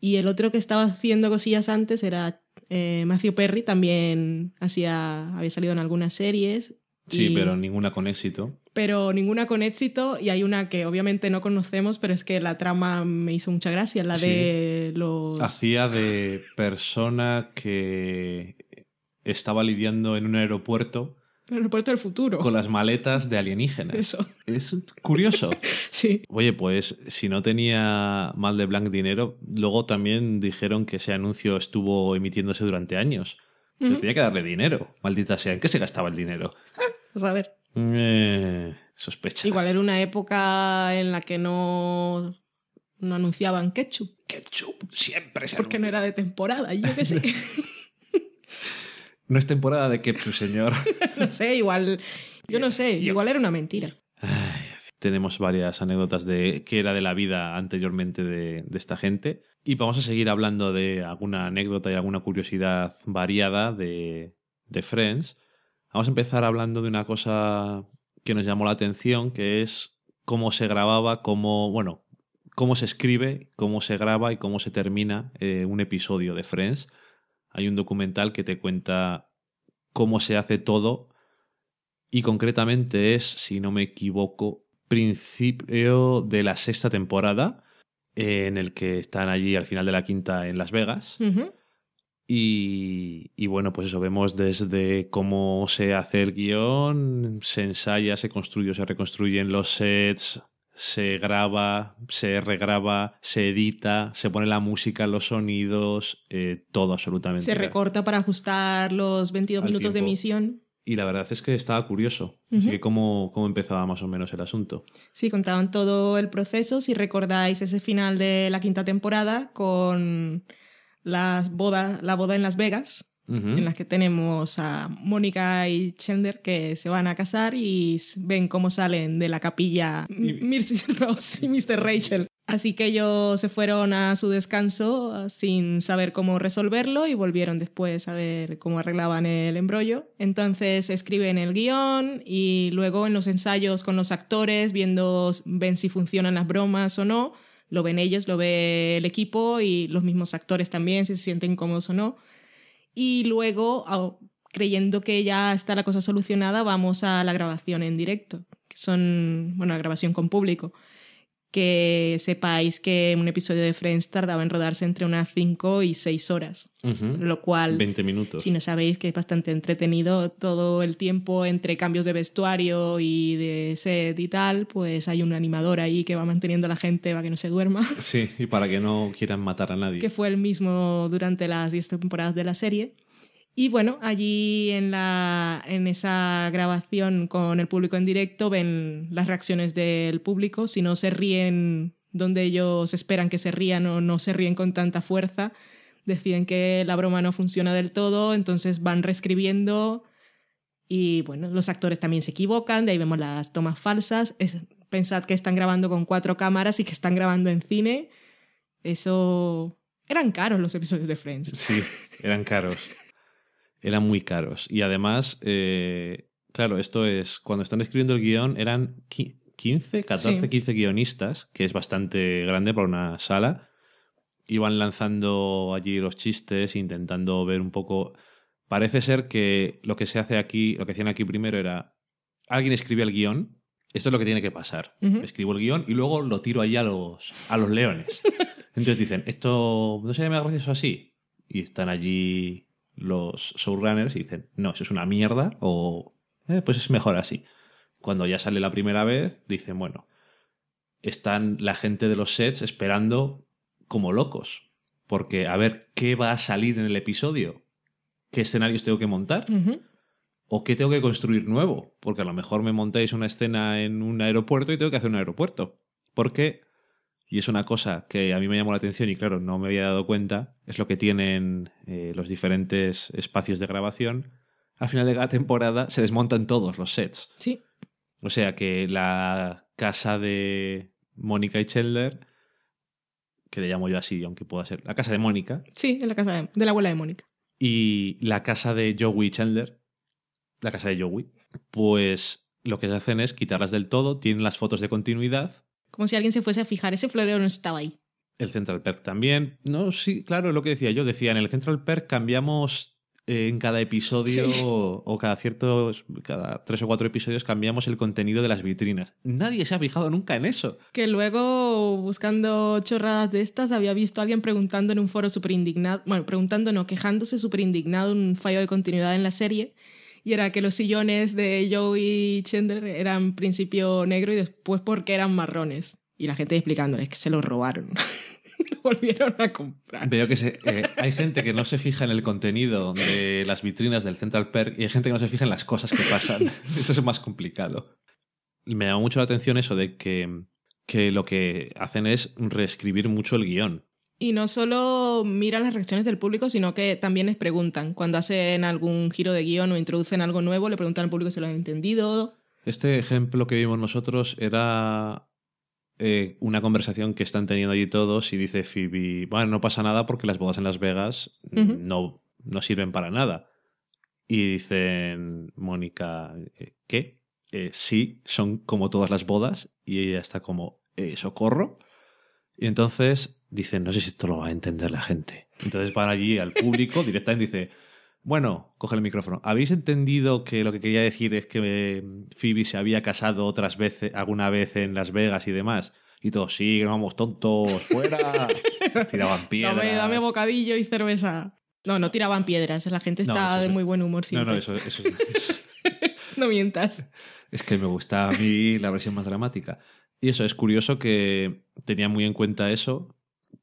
Y el otro que estaba haciendo cosillas antes era eh, Matthew Perry, también hacía, había salido en algunas series. Sí, y- pero ninguna con éxito. Pero ninguna con éxito y hay una que obviamente no conocemos, pero es que la trama me hizo mucha gracia, la Sí. de los... Hacía de persona que estaba lidiando en un aeropuerto El aeropuerto del futuro. con las maletas de alienígenas. Eso. Es curioso. Sí. Oye, pues si no tenía mal de Blanc dinero, luego también dijeron que ese anuncio estuvo emitiéndose durante años. Pero Ujú. tenía que darle dinero. Maldita sea, ¿en qué se gastaba el dinero? Pues a ver. Eh, sospecha. Igual era una época en la que no, no anunciaban ketchup. Ketchup siempre se Porque no era de temporada, yo qué sé. No es temporada de ketchup, señor. no sé, igual. Yo no sé, Yo igual era una mentira. Tenemos varias anécdotas de qué era de la vida anteriormente de, de esta gente. Y vamos a seguir hablando de alguna anécdota y alguna curiosidad variada de, de Friends. Vamos a empezar hablando de una cosa que nos llamó la atención, que es cómo se grababa, cómo, bueno, cómo se escribe, cómo se graba y cómo se termina eh, un episodio de Friends. Hay un documental que te cuenta cómo se hace todo y concretamente es, si no me equivoco, principio de la sexta temporada, eh, en el que están allí al final de la quinta en Las Vegas. Y, y bueno, pues eso, vemos desde cómo se hace el guion, se ensaya, se construye, o se reconstruyen los sets, se graba, se regraba, se edita, se pone la música, los sonidos, eh, todo absolutamente. Se recorta para ajustar los 22 Al minutos de emisión. Y la verdad es que estaba curioso. Así Ujú. que cómo, cómo empezaba más o menos el asunto. Sí, contaban todo el proceso. Si recordáis ese final de la quinta temporada con las bodas, la boda en Las Vegas, en la que tenemos a Mónica y Chandler que se van a casar y ven cómo salen de la capilla Y- Mrs. Ross y Mr. Rachel. Así que ellos se fueron a su descanso ah, sin saber cómo resolverlo y volvieron después a ver cómo arreglaban el embrollo. Entonces escriben el guion y luego en los ensayos con los actores, viendo, ven si funcionan las bromas o no. Lo ven ellos, lo ve el equipo y los mismos actores también, si se sienten cómodos o no. Y luego, au- creyendo que ya está la cosa solucionada, vamos a la grabación en directo, que son, bueno, la grabación con público. Que sepáis que un episodio de Friends tardaba en rodarse entre unas 5 y 6 horas, lo cual, 20 minutos. si no sabéis, que es bastante entretenido todo el tiempo entre cambios de vestuario y de set y tal, pues hay un animador ahí que va manteniendo a la gente para que no se duerma Sí, y para que no quieran matar a nadie. que fue el mismo durante las 10 temporadas de la serie. Y bueno, allí en, la, en esa grabación con el público en directo ven las reacciones del público, si no se ríen donde ellos esperan que se rían o no se ríen con tanta fuerza, deciden que la broma no funciona del todo, entonces van reescribiendo y bueno, los actores también se equivocan, de ahí vemos las tomas falsas. Es- pensad que están grabando con cuatro cámaras y que están grabando en cine. Eso... Eran caros los episodios de Friends. Sí, eran caros. Eran muy caros. Y además, eh, claro, esto es, cuando están escribiendo el guion, eran qui- 15, 14, Sí. 15 guionistas, que es bastante grande para una sala. Iban lanzando allí los chistes, intentando ver un poco... Parece ser que lo que se hace aquí, lo que hacían aquí primero era, alguien escribe el guion, esto es lo que tiene que pasar. Escribo el guion y luego lo tiro ahí a los, a los leones. Entonces dicen, esto no sería más gracioso así. Y están allí los showrunners y dicen, no, eso es una mierda o "Eh, pues es mejor así. Cuando ya sale la primera vez, dicen, bueno, están la gente de los sets esperando como locos. Porque a ver qué va a salir en el episodio, qué escenarios tengo que montar o qué tengo que construir nuevo. Porque a lo mejor me montáis una escena en un aeropuerto y tengo que hacer un aeropuerto. Porque, y es una cosa que a mí me llamó la atención y claro, no me había dado cuenta, es lo que tienen eh, los diferentes espacios de grabación. Al final de cada temporada se desmontan todos los sets. Sí. O sea que la casa de Mónica y Chandler, que le llamo yo así, aunque pueda ser, la casa de Mónica, Sí, en la casa de, de la abuela de Mónica. y la casa de Joey Chandler, la casa de Joey, pues lo que hacen es quitarlas del todo, tienen las fotos de continuidad, Como si alguien se fuese a fijar, ese florero no estaba ahí. el Central Perk también. No, sí, claro, lo que decía yo, decía, en el Central Perk cambiamos eh, en cada episodio Sí. o, o cada ciertos, cada tres o cuatro episodios cambiamos el contenido de las vitrinas. Nadie se ha fijado nunca en eso. Que luego, buscando chorradas de estas, había visto a alguien preguntando en un foro súper indignado, bueno, preguntando, no, quejándose súper indignado un fallo de continuidad en la serie. Y era que los sillones de Joe y Chandler eran principio negro y después porque eran marrones. Y la gente explicándoles que se los robaron. Lo volvieron a comprar. Veo que eh, hay gente que no se fija en el contenido de las vitrinas del Central Perk y hay gente que no se fija en las cosas que pasan. Eso es más complicado. Me llama mucho la atención eso de que, que lo que hacen es reescribir mucho el guion. Y no solo miran las reacciones del público, sino que también les preguntan. Cuando hacen algún giro de guion o introducen algo nuevo, le preguntan al público si lo han entendido. Este ejemplo que vimos nosotros era eh, una conversación que están teniendo allí todos y dice Phoebe, bueno, no pasa nada porque las bodas en Las Vegas no, no sirven para nada. Y dicen, Mónica, eh, ¿qué? Eh, sí, son como todas las bodas. Y ella está como, eh, socorro. Y entonces dicen, no sé si esto lo va a entender la gente. Entonces van allí al público directamente y dice, bueno, coge el micrófono. ¿Habéis entendido que lo que quería decir es que eh, Phoebe se había casado otras veces, alguna vez en Las Vegas y demás? Y todos, sí, que no vamos tontos, fuera. Tiraban piedras. Dame, dame bocadillo y cerveza. No, no tiraban piedras. La gente está de sí. muy buen humor No, siempre. no, eso, eso- eso- No mientas. es que me gusta a mí la versión más dramática. Y eso, es curioso que tenía muy en cuenta eso,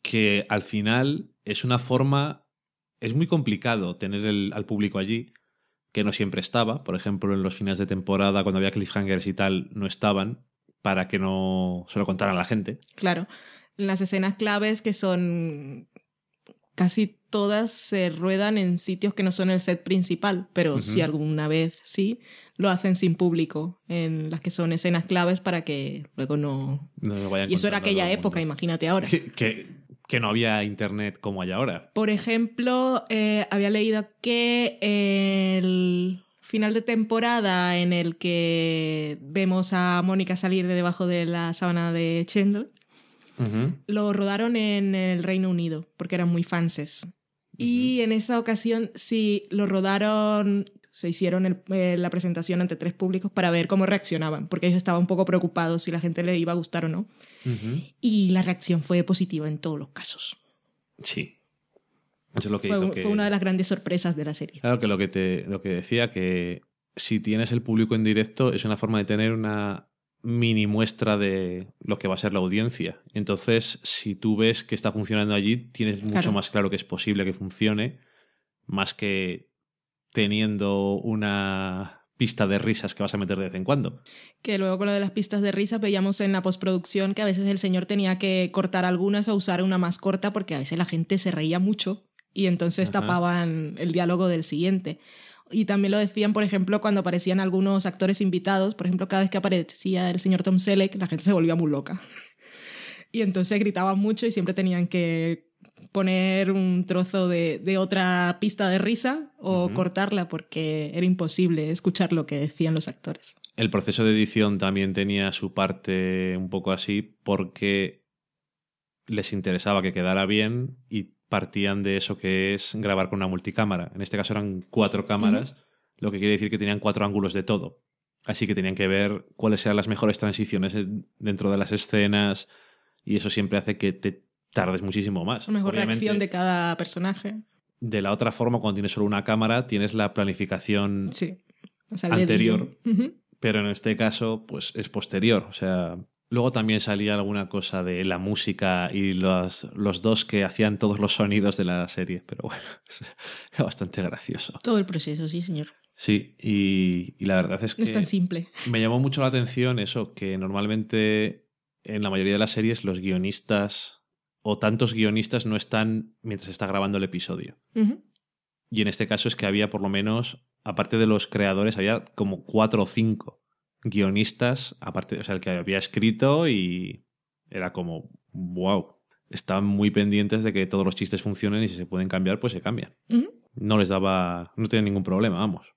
que al final es una forma, es muy complicado tener el- al público allí, que no siempre estaba, por ejemplo, en los fines de temporada, cuando había cliffhangers y tal, no estaban, para que no se lo contaran a la gente. Claro. Las escenas claves que son casi todas se ruedan en sitios que no son el set principal, pero si alguna vez sí, lo hacen sin público en las que son escenas claves para que luego no... No lo vayan Y eso era aquella el época, imagínate ahora. Que, que, que no había internet como hay ahora. Por ejemplo, eh, había leído que el final de temporada en el que vemos a Mónica salir de debajo de la sábana de Chandler, Ujú. lo rodaron en el Reino Unido porque eran muy fanses. Y en esa ocasión sí lo rodaron, se hicieron el- eh, la presentación ante tres públicos para ver cómo reaccionaban, porque ellos estaban un poco preocupados si la gente le iba a gustar o no. Y la reacción fue positiva en todos los casos. Sí. Eso es lo que Fue, hizo que... fue una de las grandes sorpresas de la serie. Claro que lo que te lo que decía que si tienes el público en directo es una forma de tener una mini muestra de lo que va a ser la audiencia. Entonces, si tú ves que está funcionando allí, tienes mucho Claro. más claro que es posible que funcione, más que teniendo una pista de risas que vas a meter de vez en cuando. Que luego con lo de las pistas de risa veíamos en la postproducción que a veces el señor tenía que cortar algunas o usar una más corta porque a veces la gente se reía mucho y entonces Ajá. tapaban el diálogo del siguiente. Y también lo decían, por ejemplo, cuando aparecían algunos actores invitados, por ejemplo, cada vez que aparecía el señor Tom Selleck, la gente se volvía muy loca. Y entonces gritaban mucho y siempre tenían que poner un trozo de, de otra pista de risa o cortarla porque era imposible escuchar lo que decían los actores. El proceso de edición también tenía su parte un poco así porque les interesaba que quedara bien y partían de eso que es grabar con una multicámara. En este caso eran cuatro cámaras, lo que quiere decir que tenían cuatro ángulos de todo. Así que tenían que ver cuáles eran las mejores transiciones en- dentro de las escenas y eso siempre hace que te tardes muchísimo más. La mejor Obviamente, reacción de cada personaje. de la otra forma, cuando tienes solo una cámara, tienes la planificación Sí. O sea, el Anterior. pero en este caso pues es posterior. O sea, luego también salía alguna cosa de la música y los, los dos que hacían todos los sonidos de la serie, pero bueno, es bastante gracioso. Todo el proceso, sí, señor. Sí, y, y la verdad es No es tan que simple. me llamó mucho la atención eso, que normalmente en la mayoría de las series los guionistas o tantos guionistas no están mientras está grabando el episodio. Y en este caso es que había por lo menos, aparte de los creadores, había como cuatro o cinco guionistas, aparte, o sea, el que había escrito y era como, wow, están muy pendientes de que todos los chistes funcionen y si se pueden cambiar, pues se cambian. No les daba, no tienen ningún problema, vamos.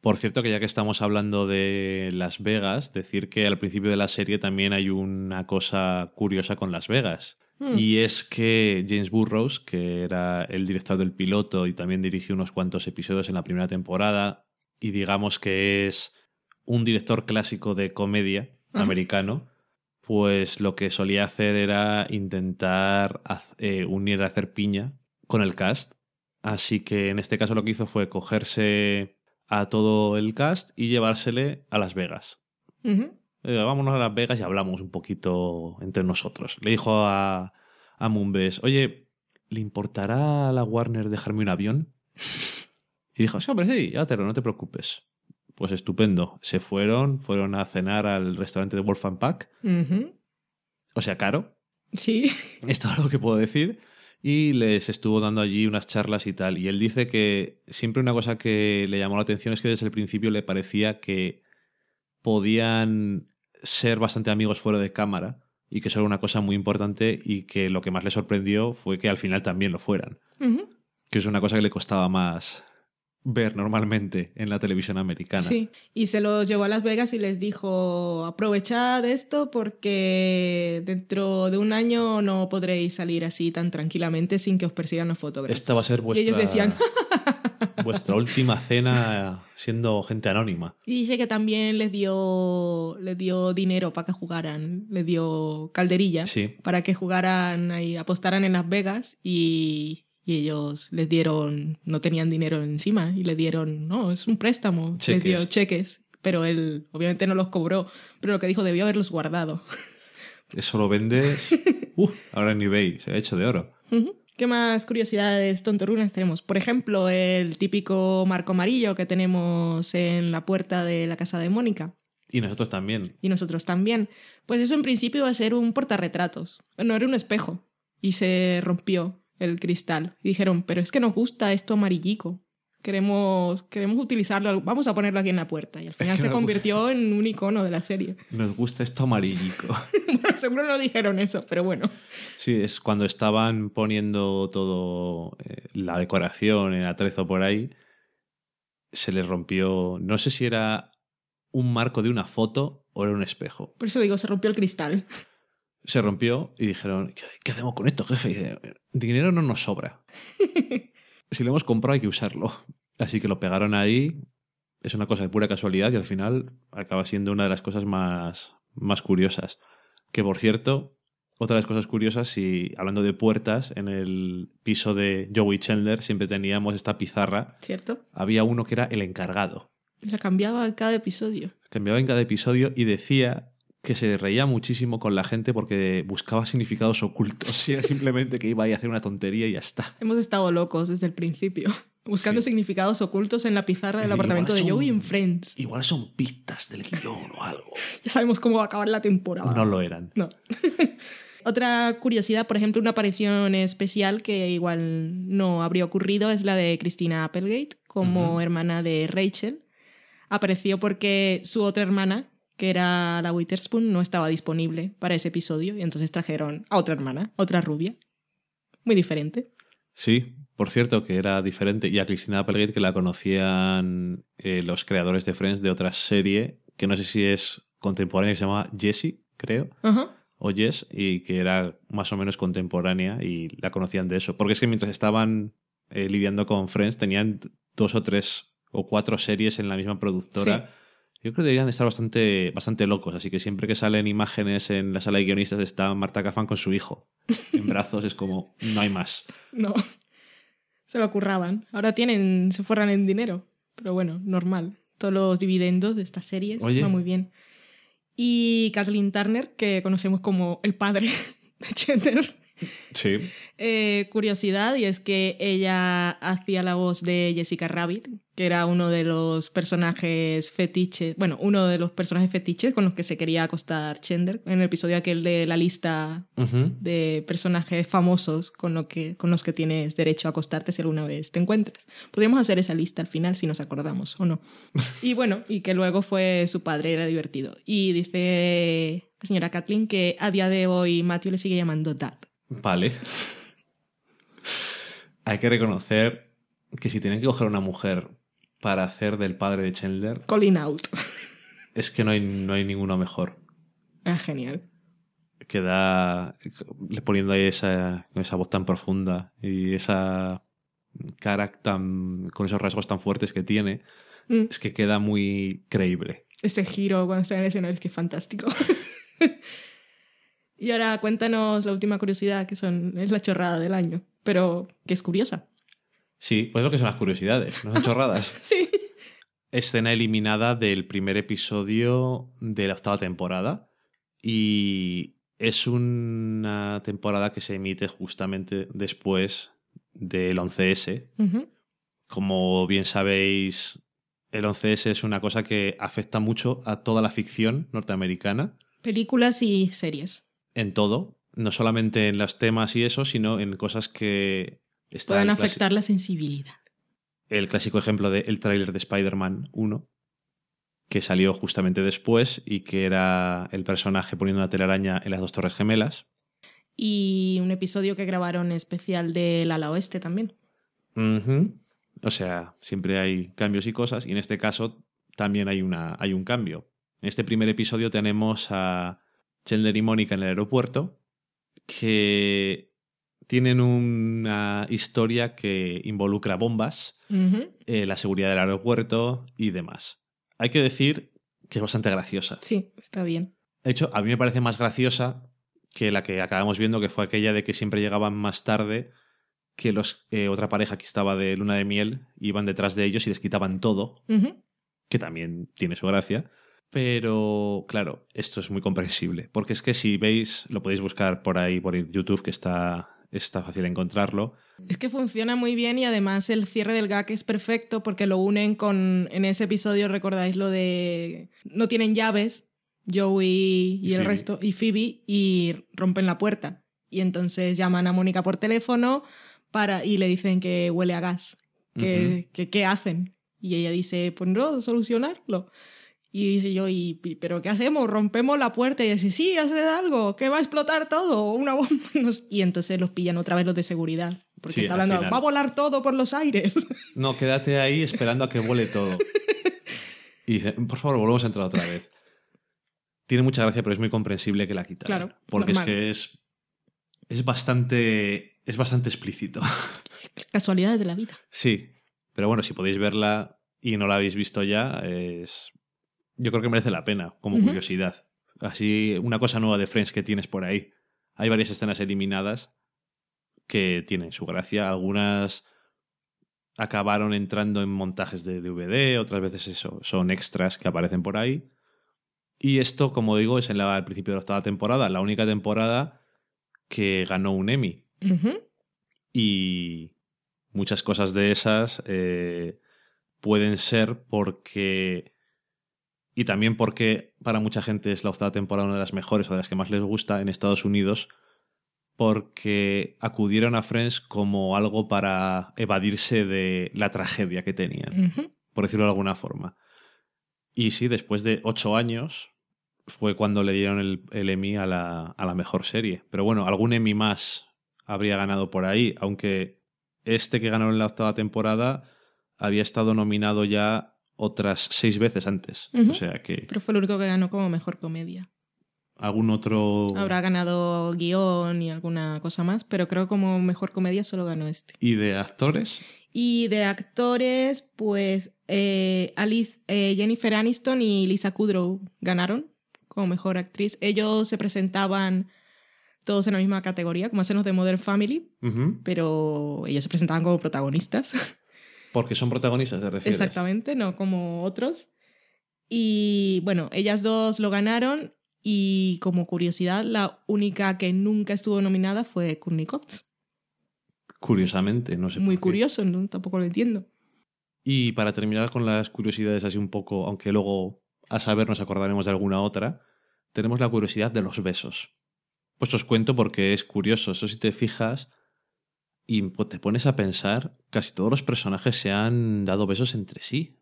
Por cierto, que ya que estamos hablando de Las Vegas, decir que al principio de la serie también hay una cosa curiosa con Las Vegas. Mm. Y es que James Burrows, que era el director del piloto y también dirigió unos cuantos episodios en la primera temporada, y digamos que es un director clásico de comedia americano, pues lo que solía hacer era intentar eh, unir, hacer piña con el cast. Así que en este caso lo que hizo fue cogerse a todo el cast y llevársele a Las Vegas. Eh, vámonos a Las Vegas y hablamos un poquito entre nosotros. Le dijo a, a Mumbes, oye, ¿le importará a la Warner dejarme un avión? Y dijo, sí, hombre, sí, llévatelo, no te preocupes. Pues estupendo. Se fueron, fueron a cenar al restaurante de Wolf and Pack. O sea, caro. Sí. Es todo lo que puedo decir. Y les estuvo dando allí unas charlas y tal. Y él dice que siempre una cosa que le llamó la atención es que desde el principio le parecía que podían ser bastante amigos fuera de cámara y que eso era una cosa muy importante y que lo que más le sorprendió fue que al final también lo fueran. Que es una cosa que le costaba más ver normalmente en la televisión americana. Sí, y se los llevó a Las Vegas y les dijo, aprovechad esto porque dentro de un año no podréis salir así tan tranquilamente sin que os persigan los fotógrafos. Esta va a ser vuestra, Y ellos decían, vuestra última cena siendo gente anónima. y dice que también les dio, les dio dinero para que jugaran, les dio calderilla Sí. para que jugaran ahí, apostaran en Las Vegas y, y ellos les dieron, no tenían dinero encima y le dieron, no, es un préstamo, les Cheques. dio cheques, pero él obviamente no los cobró, pero lo que dijo debió haberlos guardado. Eso lo vendes. Uh, ahora en eBay se ha hecho de oro. Ujú. ¿Qué más curiosidades tontorunas tenemos? Por ejemplo, el típico marco amarillo que tenemos en la puerta de la casa de Mónica. Y nosotros también. Y nosotros también. Pues eso en principio iba a ser un portarretratos. No, era un espejo. Y se rompió el cristal. Y dijeron, pero es que nos gusta esto amarillico. Queremos, queremos utilizarlo. Vamos a ponerlo aquí en la puerta. Y al final que se convirtió en un icono de la serie. Nos gusta esto amarillico. bueno, seguro no dijeron eso, pero bueno. Sí, es cuando estaban poniendo todo eh, la decoración, el atrezo por ahí, se les rompió. No sé si era un marco de una foto o era un espejo. Por eso digo, se rompió el cristal. Se rompió y dijeron, ¿qué, qué hacemos con esto, jefe? Y dinero no nos sobra. si lo hemos comprado hay que usarlo. Así que lo pegaron ahí. Es una cosa de pura casualidad y al final acaba siendo una de las cosas más, más curiosas. Que por cierto, otra de las cosas curiosas, si hablando de puertas, en el piso de Joey Chandler siempre teníamos esta pizarra. ¿Cierto? Había uno que era el encargado. La cambiaba en cada episodio. Cambiaba en cada episodio y decía que se reía muchísimo con la gente porque buscaba significados ocultos. Si era simplemente que iba ahí a hacer una tontería y ya está. Hemos estado locos desde el principio, buscando Sí. significados ocultos en la pizarra del apartamento de Joey en Friends. Igual son pistas del guion o algo. Ya sabemos cómo va a acabar la temporada. No lo eran. No. Otra curiosidad, por ejemplo, una aparición especial que igual no habría ocurrido es la de Christina Applegate como hermana de Rachel. Apareció porque su otra hermana, que era la Witherspoon, no estaba disponible para ese episodio y entonces trajeron a otra hermana, otra rubia. Muy diferente. Sí, por cierto, que era diferente. Y a Cristina Applegate que la conocían eh, los creadores de Friends de otra serie, que no sé si es contemporánea, que se llama Jessie, creo, o Jess, y que era más o menos contemporánea y la conocían de eso. Porque es que mientras estaban eh, lidiando con Friends tenían dos o tres o cuatro series en la misma productora. Yo creo que deberían de estar bastante, bastante locos, así que siempre que salen imágenes en la sala de guionistas está Marta Cafán con su hijo en brazos, es como, no hay más. No. Se lo curraban. Ahora tienen, se forran en dinero. Pero bueno, normal. Todos los dividendos de estas series Oye. va muy bien. Y Kathleen Turner, que conocemos como el padre de Chandler. Sí. Eh, curiosidad, y es que ella hacía la voz de Jessica Rabbit, que era uno de los personajes fetiches, bueno, uno de los personajes fetiches con los que se quería acostar Chandler, en el episodio aquel de la lista de personajes famosos con, lo que, con los que tienes derecho a acostarte si alguna vez te encuentras. Podríamos hacer esa lista al final si nos acordamos o no. Y bueno, y que luego fue su padre, era divertido. Y dice la señora Kathleen que a día de hoy Matthew le sigue llamando Dad. Vale. Hay que reconocer que si tienen que coger una mujer para hacer del padre de Chandler, Calling out. es que no hay, no hay ninguno mejor. Ah, genial. Que da poniendo ahí esa, esa voz tan profunda y esa cara tan, con esos rasgos tan fuertes que tiene, Mm, es que queda muy creíble. Ese giro cuando está en el escenario es que es fantástico. y ahora cuéntanos la última curiosidad, que son, es la chorrada del año, pero que es curiosa. Sí, pues lo que son las curiosidades, no son chorradas. Sí. escena eliminada del primer episodio de la octava temporada. Y es una temporada que se emite justamente después del 11S. Ujú. Como bien sabéis, el 11S es una cosa que afecta mucho a toda la ficción norteamericana, Películas y series. En todo, no solamente en los temas y eso, sino en cosas que Pueden afectar la sensibilidad. el clásico ejemplo del tráiler de Spider-Man 1, que salió justamente después y que era el personaje poniendo una telaraña en las dos torres gemelas. Y un episodio que grabaron especial del ala oeste también. O sea, siempre hay cambios y cosas, y en este caso también hay, una, hay un cambio. En este primer episodio tenemos a Chandler y Mónica en el aeropuerto, que tienen una historia que involucra bombas, eh, la seguridad del aeropuerto y demás. Hay que decir que es bastante graciosa. Sí, está bien. De hecho, a mí me parece más graciosa que la que acabamos viendo, que fue aquella de que siempre llegaban más tarde que los, eh, otra pareja que estaba de luna de miel, iban detrás de ellos y les quitaban todo, que también tiene su gracia. Pero, claro, esto es muy comprensible. Porque es que si veis, lo podéis buscar por ahí, por YouTube, que está, está fácil encontrarlo. Es que funciona muy bien y además el cierre del gag es perfecto porque lo unen con. En ese episodio recordáis lo de. No tienen llaves, Joey y, Y el Phoebe. resto, y Phoebe, y rompen la puerta. Y entonces llaman a Mónica por teléfono para, y le dicen que huele a gas. Que, que- ¿Qué hacen? Y ella dice: Pues no, solucionarlo. Y dice yo, ¿y, pero qué hacemos? ¿Rompemos la puerta? Y dice, sí, haced algo, que va a explotar todo, una bomba. Y entonces los pillan otra vez los de seguridad. Porque Sí, está hablando, va a volar todo por los aires. No, quédate ahí esperando a que vuele todo. Y dice, por favor, volvemos a entrar otra vez. Tiene mucha gracia, pero es muy comprensible que la quitaran. Claro, Porque normal. es que es. Es bastante. Es bastante explícito. Casualidades de la vida. Sí. Pero bueno, si podéis verla y no la habéis visto ya, es. Yo creo que merece la pena, como curiosidad. Así, una cosa nueva de Friends que tienes por ahí. Hay varias escenas eliminadas que tienen su gracia. Algunas acabaron entrando en montajes de DVD, otras veces eso, son extras que aparecen por ahí. Y esto, como digo, es en la, al principio de la octava temporada, la única temporada que ganó un Emmy. Y muchas cosas de esas eh, pueden ser porque... Y también porque para mucha gente es la octava temporada una de las mejores o de las que más les gusta en Estados Unidos, porque acudieron a Friends como algo para evadirse de la tragedia que tenían, por decirlo de alguna forma. Y sí, después de ocho años fue cuando le dieron el, el Emmy a la, a la mejor serie. Pero bueno, algún Emmy más habría ganado por ahí, aunque este que ganó en la octava temporada había estado nominado ya otras seis veces antes. O sea que Pero fue el único que ganó como mejor comedia. algún otro... Habrá ganado guion y alguna cosa más, pero creo como mejor comedia solo ganó este. ¿Y de actores? Y de actores, pues eh, Alice, eh, Jennifer Aniston y Lisa Kudrow ganaron como mejor actriz. Ellos se presentaban todos en la misma categoría, como hacen los de Modern Family, pero ellos se presentaban como protagonistas. Porque son protagonistas, ¿te refieres? Exactamente, no como otros. Y bueno, ellas dos lo ganaron y como curiosidad, la única que nunca estuvo nominada fue Courtney Cox. Curiosamente, no sé Muy por qué. curioso, ¿no? tampoco lo entiendo. Y para terminar con las curiosidades así un poco, aunque luego a saber nos acordaremos de alguna otra, tenemos la curiosidad de los besos. Pues os cuento porque es curioso, eso si te fijas y pues, te pones a pensar, casi todos los personajes se han dado besos entre sí.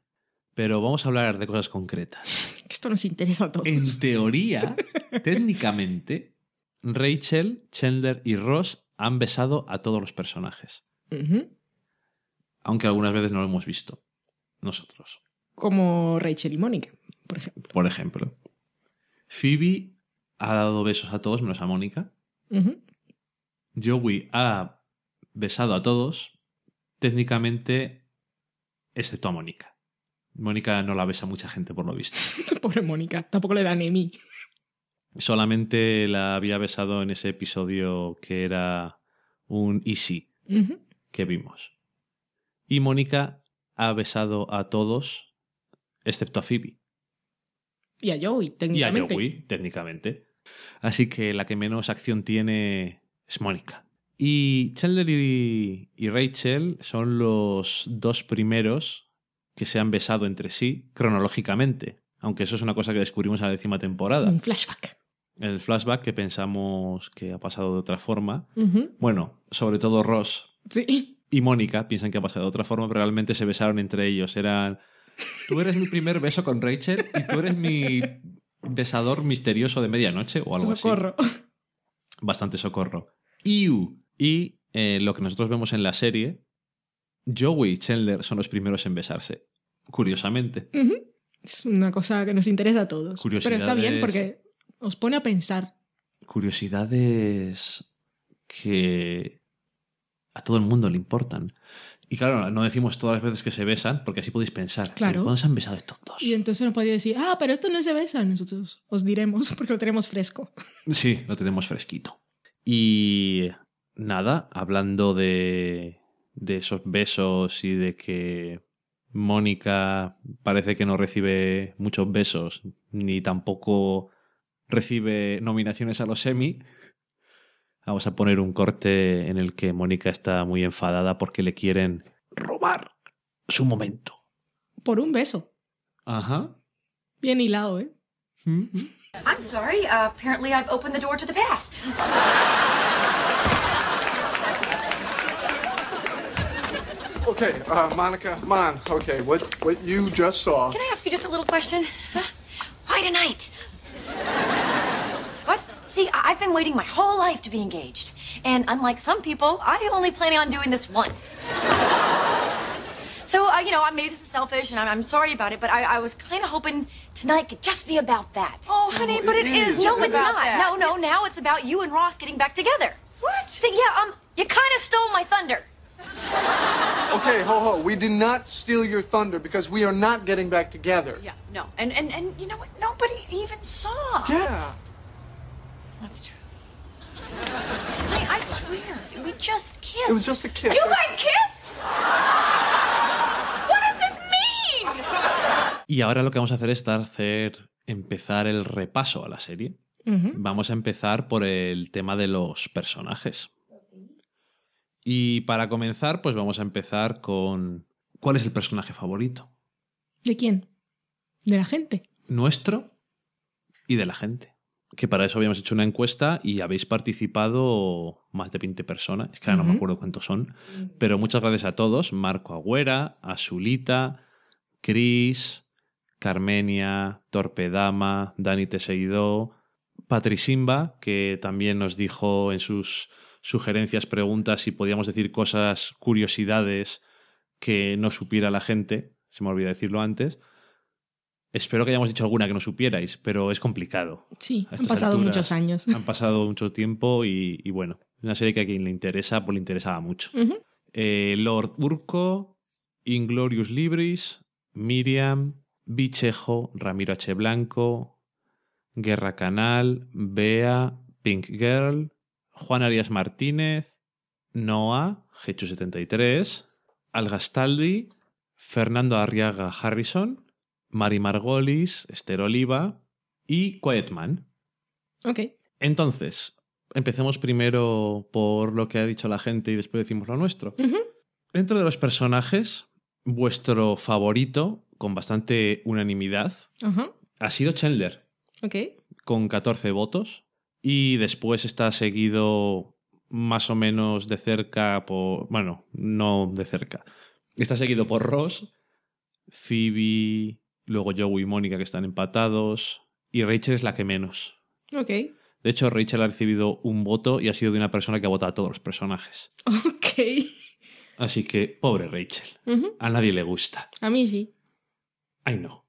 Pero vamos a hablar de cosas concretas. Que Esto nos interesa a todos. En teoría, técnicamente, Rachel, Chandler y Ross han besado a todos los personajes. Aunque algunas veces no lo hemos visto nosotros. Como Rachel y Mónica, por ejemplo. por ejemplo. Phoebe ha dado besos a todos menos a Mónica. Ujú. Joey ha besado a todos, técnicamente, excepto a Mónica. Mónica no la besa mucha gente, por lo visto. Pobre Mónica, tampoco le dan Emmy. Solamente la había besado en ese episodio que era un Easy que vimos. Y Mónica ha besado a todos, excepto a Phoebe. Y a Joey, Y a técnicamente. Joey, técnicamente. Así que la que menos acción tiene es Mónica. Y Chandler y, y Rachel son los dos primeros que se han besado entre sí cronológicamente. Aunque eso es una cosa que descubrimos en la décima temporada. Un flashback. En el flashback que pensamos que ha pasado de otra forma. Bueno, sobre todo Ross Sí. y Mónica piensan que ha pasado de otra forma, pero realmente se besaron entre ellos. Eran. Tú eres mi primer beso con Rachel y tú eres mi besador misterioso de medianoche o algo Socorro. así. Bastante socorro. Iu. Y eh, lo que nosotros vemos en la serie, Joey y Chandler son los primeros en besarse. Curiosamente. Es una cosa que nos interesa a todos. Pero está bien porque os pone a pensar. Curiosidades que a todo el mundo le importan. Y claro, no decimos todas las veces que se besan, porque así podéis pensar. Claro. ¿Cuándo se han besado estos dos? Y entonces nos podía decir, ah, pero esto no se besa. Nosotros os diremos porque lo tenemos fresco. Sí, lo tenemos fresquito. Y nada, hablando de, de esos besos y de que Mónica parece que no recibe muchos besos, ni tampoco recibe nominaciones a los Emmy, vamos a poner un corte en el que Mónica está muy enfadada porque le quieren robar su momento. Por un beso. Ajá. Bien hilado, ¿eh? I'm sorry. Uh, apparently, I've opened the door to the past. Okay, uh, Monica, Mon, okay, what, what you just saw. Can I ask you just a little question? Huh? Why tonight? What? See, I- I've been waiting my whole life to be engaged. And unlike some people, I only planning on doing this once. So, uh, you know, I maybe this is selfish and I'm, I'm sorry about it, but I, I was kind of hoping tonight could just be about that. Oh, honey, but it is No, it's not. that. No, no, now it's about you and Ross getting back together. What? See, yeah, um, you kind of stole my thunder. Okay, ho ho, we did not steal your thunder because we are not getting back together. Yeah, no. And, and, and you know what? Nobody even saw. Yeah. That's true. Honey, I swear, we just kissed. It was just a kiss. You guys kissed? What does this mean? Y ahora lo que vamos a hacer es hacer empezar el repaso a la serie. Vamos a empezar por el tema de los personajes. Y para comenzar, pues vamos a empezar con ¿cuál es el personaje favorito? ¿De quién? De la gente. Nuestro y de la gente. Que para eso habíamos hecho una encuesta y habéis participado más de 20 personas. Es que ahora no me acuerdo cuántos son. Pero muchas gracias a todos. Marco Agüera, Azulita, Cris, Carmenia, Torpedama, Dani Teseidó, Patrisimba, que también nos dijo en sus sugerencias, preguntas si podíamos decir cosas, curiosidades que no supiera la gente. Se me olvidó decirlo antes. Espero que hayamos dicho alguna que no supierais, pero es complicado. Sí, han pasado alturas muchos años. Han pasado mucho tiempo y, y bueno, una serie que a quien le interesa, pues le interesaba mucho. Eh, Lord Urco, Inglorious Libris, Miriam, Bichejo, Ramiro H. Blanco, Guerra Canal, Bea, Pink Girl, Juan Arias Martínez, Noah, Gechu73, Algastaldi, Fernando Arriaga Harrison, Mari Margolis, Esther Oliva y Quiet Man. Ok. Entonces, empecemos primero por lo que ha dicho la gente y después decimos lo nuestro. Dentro de los personajes, vuestro favorito, con bastante unanimidad, ha sido Chandler, Ok. con 14 votos. Y después está seguido más o menos de cerca por... Bueno, no de cerca. Está seguido por Ross, Phoebe, luego Joey y Mónica que están empatados. Y Rachel es la que menos. Ok. De hecho, Rachel ha recibido un voto y ha sido de una persona que ha votado a todos los personajes. Ok. Así que, pobre Rachel. A nadie le gusta. A mí sí. Ay, no.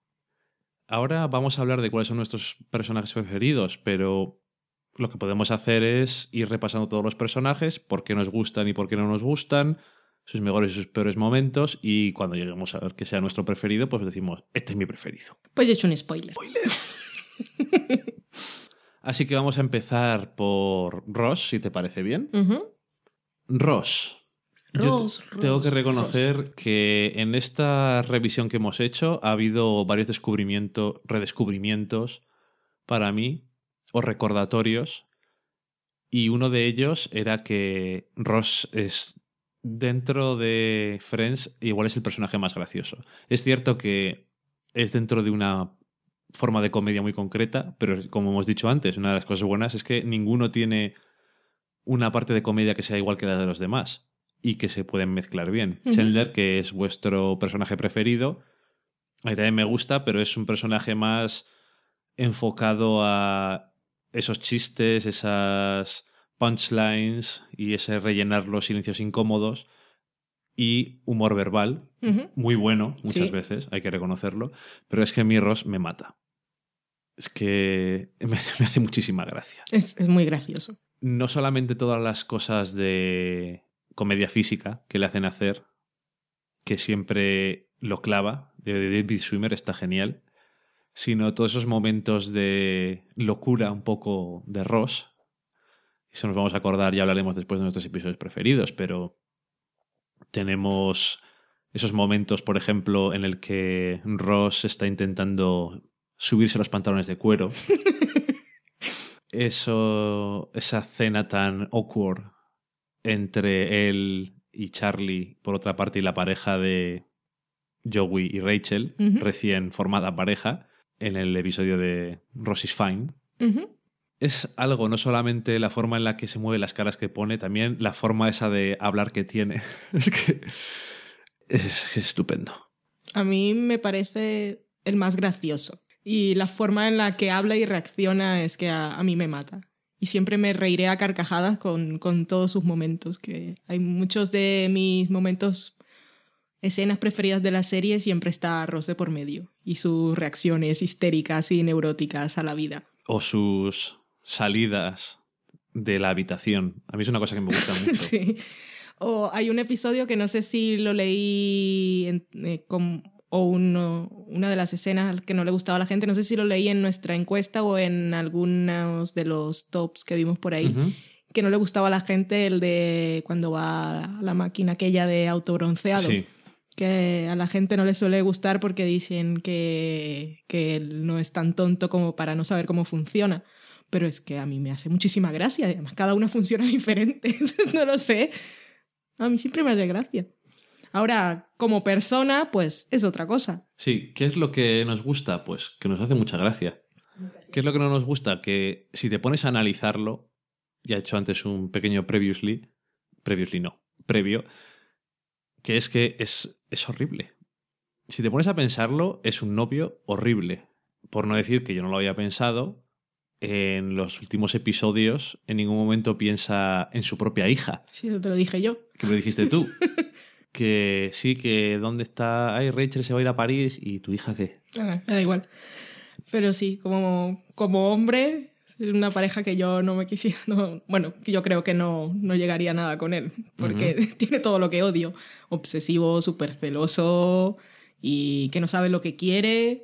Ahora vamos a hablar de cuáles son nuestros personajes preferidos, pero lo que podemos hacer es ir repasando todos los personajes, por qué nos gustan y por qué no nos gustan, sus mejores y sus peores momentos, y cuando lleguemos a ver que sea nuestro preferido, pues decimos, este es mi preferido. Pues he hecho un spoiler. Así que vamos a empezar por Ross, si te parece bien. Ross. Yo Ross, te- tengo Ross, que reconocer que en esta revisión que hemos hecho ha habido varios descubrimientos, redescubrimientos para mí, o recordatorios, y uno de ellos era que Ross es dentro de Friends igual es el personaje más gracioso. Es cierto que es dentro de una forma de comedia muy concreta, pero como hemos dicho antes, una de las cosas buenas es que ninguno tiene una parte de comedia que sea igual que la de los demás y que se pueden mezclar bien. Chandler, que es vuestro personaje preferido, a mí también me gusta, pero es un personaje más enfocado a esos chistes, esas punchlines y ese rellenar los silencios incómodos y humor verbal, muy bueno muchas Sí. veces, hay que reconocerlo, pero es que mi Ross me mata. Es que me, me hace muchísima gracia. Es, es muy gracioso. No solamente todas las cosas de comedia física que le hacen hacer, que siempre lo clava, de David Schwimmer está genial, sino todos esos momentos de locura un poco de Ross. Eso nos vamos a acordar, ya hablaremos después de nuestros episodios preferidos, pero tenemos esos momentos, por ejemplo, en el que Ross está intentando subirse los pantalones de cuero. Eso, esa cena tan awkward entre él y Charlie, por otra parte, y la pareja de Joey y Rachel, recién formada pareja, en el episodio de Ross is Fine. Es algo, no solamente la forma en la que se mueve las caras que pone, también la forma esa de hablar que tiene. Es que es, es estupendo. A mí me parece el más gracioso. Y la forma en la que habla y reacciona es que a, a mí me mata. Y siempre me reiré a carcajadas con, con todos sus momentos. Que hay muchos de mis momentos, escenas preferidas de la serie, siempre está Rose por medio. Y sus reacciones histéricas y neuróticas a la vida. O sus salidas de la habitación. A mí es una cosa que me gusta mucho. Sí. O hay un episodio que no sé si lo leí en- eh, com- o uno- una de las escenas que no le gustaba a la gente, no sé si lo leí en nuestra encuesta o en algunos de los tops que vimos por ahí, que no le gustaba a la gente el de cuando va a la máquina aquella de autobronceado. Sí. Que a la gente no le suele gustar porque dicen que, que él no es tan tonto como para no saber cómo funciona. Pero es que a mí me hace muchísima gracia. Además, cada una funciona diferente. no lo sé. A mí siempre me hace gracia. Ahora, como persona, pues es otra cosa. Sí, ¿qué es lo que nos gusta? Pues que nos hace mucha gracia. ¿Qué es lo que no nos gusta? Que si te pones a analizarlo, ya he hecho antes un pequeño previously, previously no, previo, que es que es, es horrible. Si te pones a pensarlo, es un novio horrible. Por no decir que yo no lo había pensado, en los últimos episodios en ningún momento piensa en su propia hija. Sí, eso te lo dije yo. que me lo dijiste tú. que sí, que dónde está. Ay, Rachel se va a ir a París y tu hija qué. Ah, me da igual. Pero sí, como, como hombre, una pareja que yo no me quisiera. no- bueno, yo creo que no, no llegaría a nada con él. Porque tiene todo lo que odio: obsesivo, súper celoso y que no sabe lo que quiere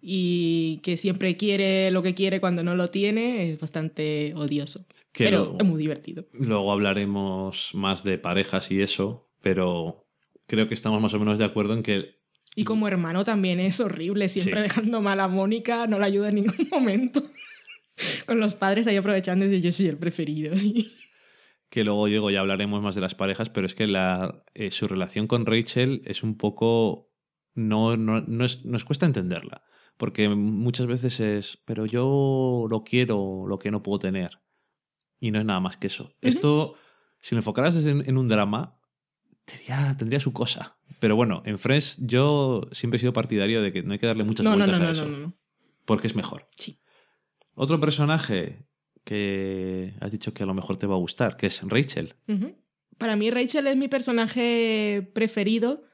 y que siempre quiere lo que quiere cuando no lo tiene. Es bastante odioso. Que pero luego- es muy divertido. Luego hablaremos más de parejas y eso, pero creo que estamos más o menos de acuerdo en que Y como hermano también es horrible, siempre Sí. dejando mal a Mónica, no la ayuda en ningún momento. Con los padres ahí aprovechando y yo soy el preferido. sí. que luego llego y hablaremos más de las parejas, pero es que la, eh, su relación con Rachel es un poco... No, no, no es- nos cuesta entenderla, porque muchas veces es, pero yo lo quiero, lo que no puedo tener. Y no es nada más que eso. Esto, si lo enfocaras en, en un drama, tendría, tendría su cosa. Pero bueno, en Friends yo siempre he sido partidario de que no hay que darle muchas No, vueltas no, a eso, porque es mejor. Sí. Otro personaje que has dicho que a lo mejor te va a gustar, que es Rachel. Para mí Rachel es mi personaje preferido.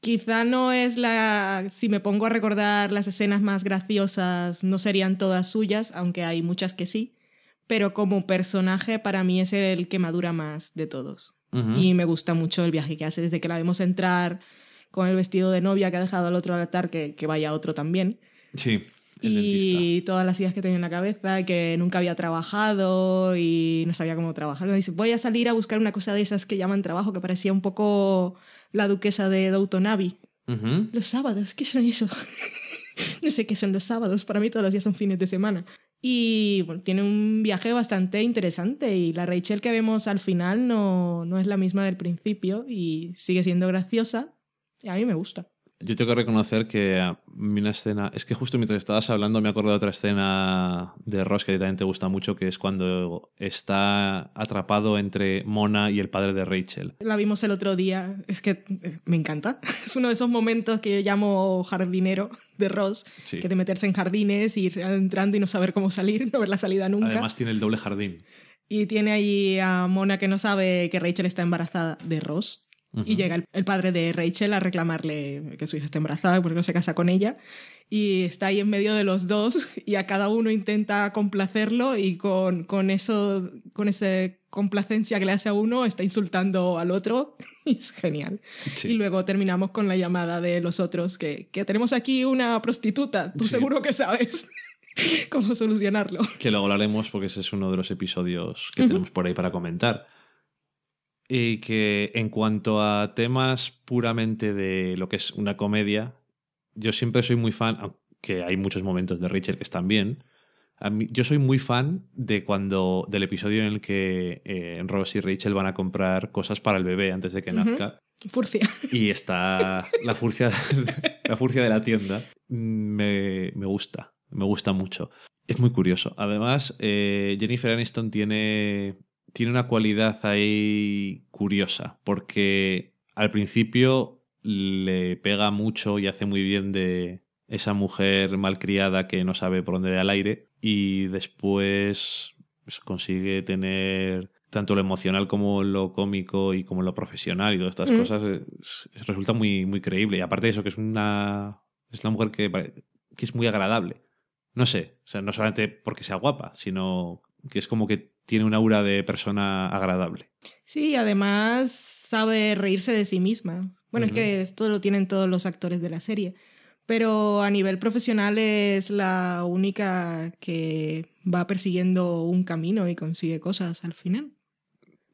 Quizá no es la... Si me pongo a recordar las escenas más graciosas, no serían todas suyas, aunque hay muchas que sí. Pero como personaje para mí es el que madura más de todos. Y me gusta mucho el viaje que hace desde que la vemos entrar con el vestido de novia que ha dejado al otro altar, que, que vaya otro también. Sí, y todas las ideas que tenía en la cabeza, que nunca había trabajado y no sabía cómo trabajar. Dice, voy a salir a buscar una cosa de esas que llaman trabajo, que parecía un poco la duquesa de Downton Abbey. Ujú. Los sábados, ¿qué son eso? no sé qué son los sábados, para mí todos los días son fines de semana. Y bueno, tiene un viaje bastante interesante y la Rachel que vemos al final no, no es la misma del principio y sigue siendo graciosa. Y a mí me gusta. Yo tengo que reconocer que a mí una escena. Es que justo mientras estabas hablando me acuerdo de otra escena de Ross que también te gusta mucho, que es cuando está atrapado entre Mona y el padre de Rachel. La vimos el otro día, es que eh, me encanta. Es uno de esos momentos que yo llamo jardinero de Ross, Sí. que de meterse en jardines, ir entrando y no saber cómo salir, no ver la salida nunca. Además tiene el doble jardín. Y tiene allí a Mona que no sabe que Rachel está embarazada de Ross. Y llega el, el padre de Rachel a reclamarle que su hija está embarazada porque no se casa con ella. Y está ahí en medio de los dos y a cada uno intenta complacerlo y con, con eso, con esa complacencia que le hace a uno, está insultando al otro. Y es genial. Sí. Y luego terminamos con la llamada de los otros, que, que tenemos aquí una prostituta, tú Sí. seguro que sabes cómo solucionarlo. Que luego hablaremos porque ese es uno de los episodios que tenemos por ahí para comentar. Y que en cuanto a temas puramente de lo que es una comedia, yo siempre soy muy fan, aunque hay muchos momentos de Rachel que están bien. A mí- yo soy muy fan de cuando del episodio en el que eh, Ross y Rachel van a comprar cosas para el bebé antes de que nazca Furcia. y está la furcia, la furcia de la tienda. Me, me gusta, me gusta mucho. Es muy curioso. Además, eh, Jennifer Aniston tiene, tiene una cualidad ahí curiosa, porque al principio le pega mucho y hace muy bien de esa mujer malcriada que no sabe por dónde da el aire y después pues, consigue tener tanto lo emocional como lo cómico y como lo profesional y todas estas Mm. cosas es- es- resulta muy, muy creíble y aparte de eso que es una es una mujer que, que es muy agradable no sé o sea no solamente porque sea guapa sino que es como que tiene un aura de persona agradable Sí, además sabe reírse de sí misma. Bueno, es que esto lo tienen todos los actores de la serie. Pero a nivel profesional es la única que va persiguiendo un camino y consigue cosas al final.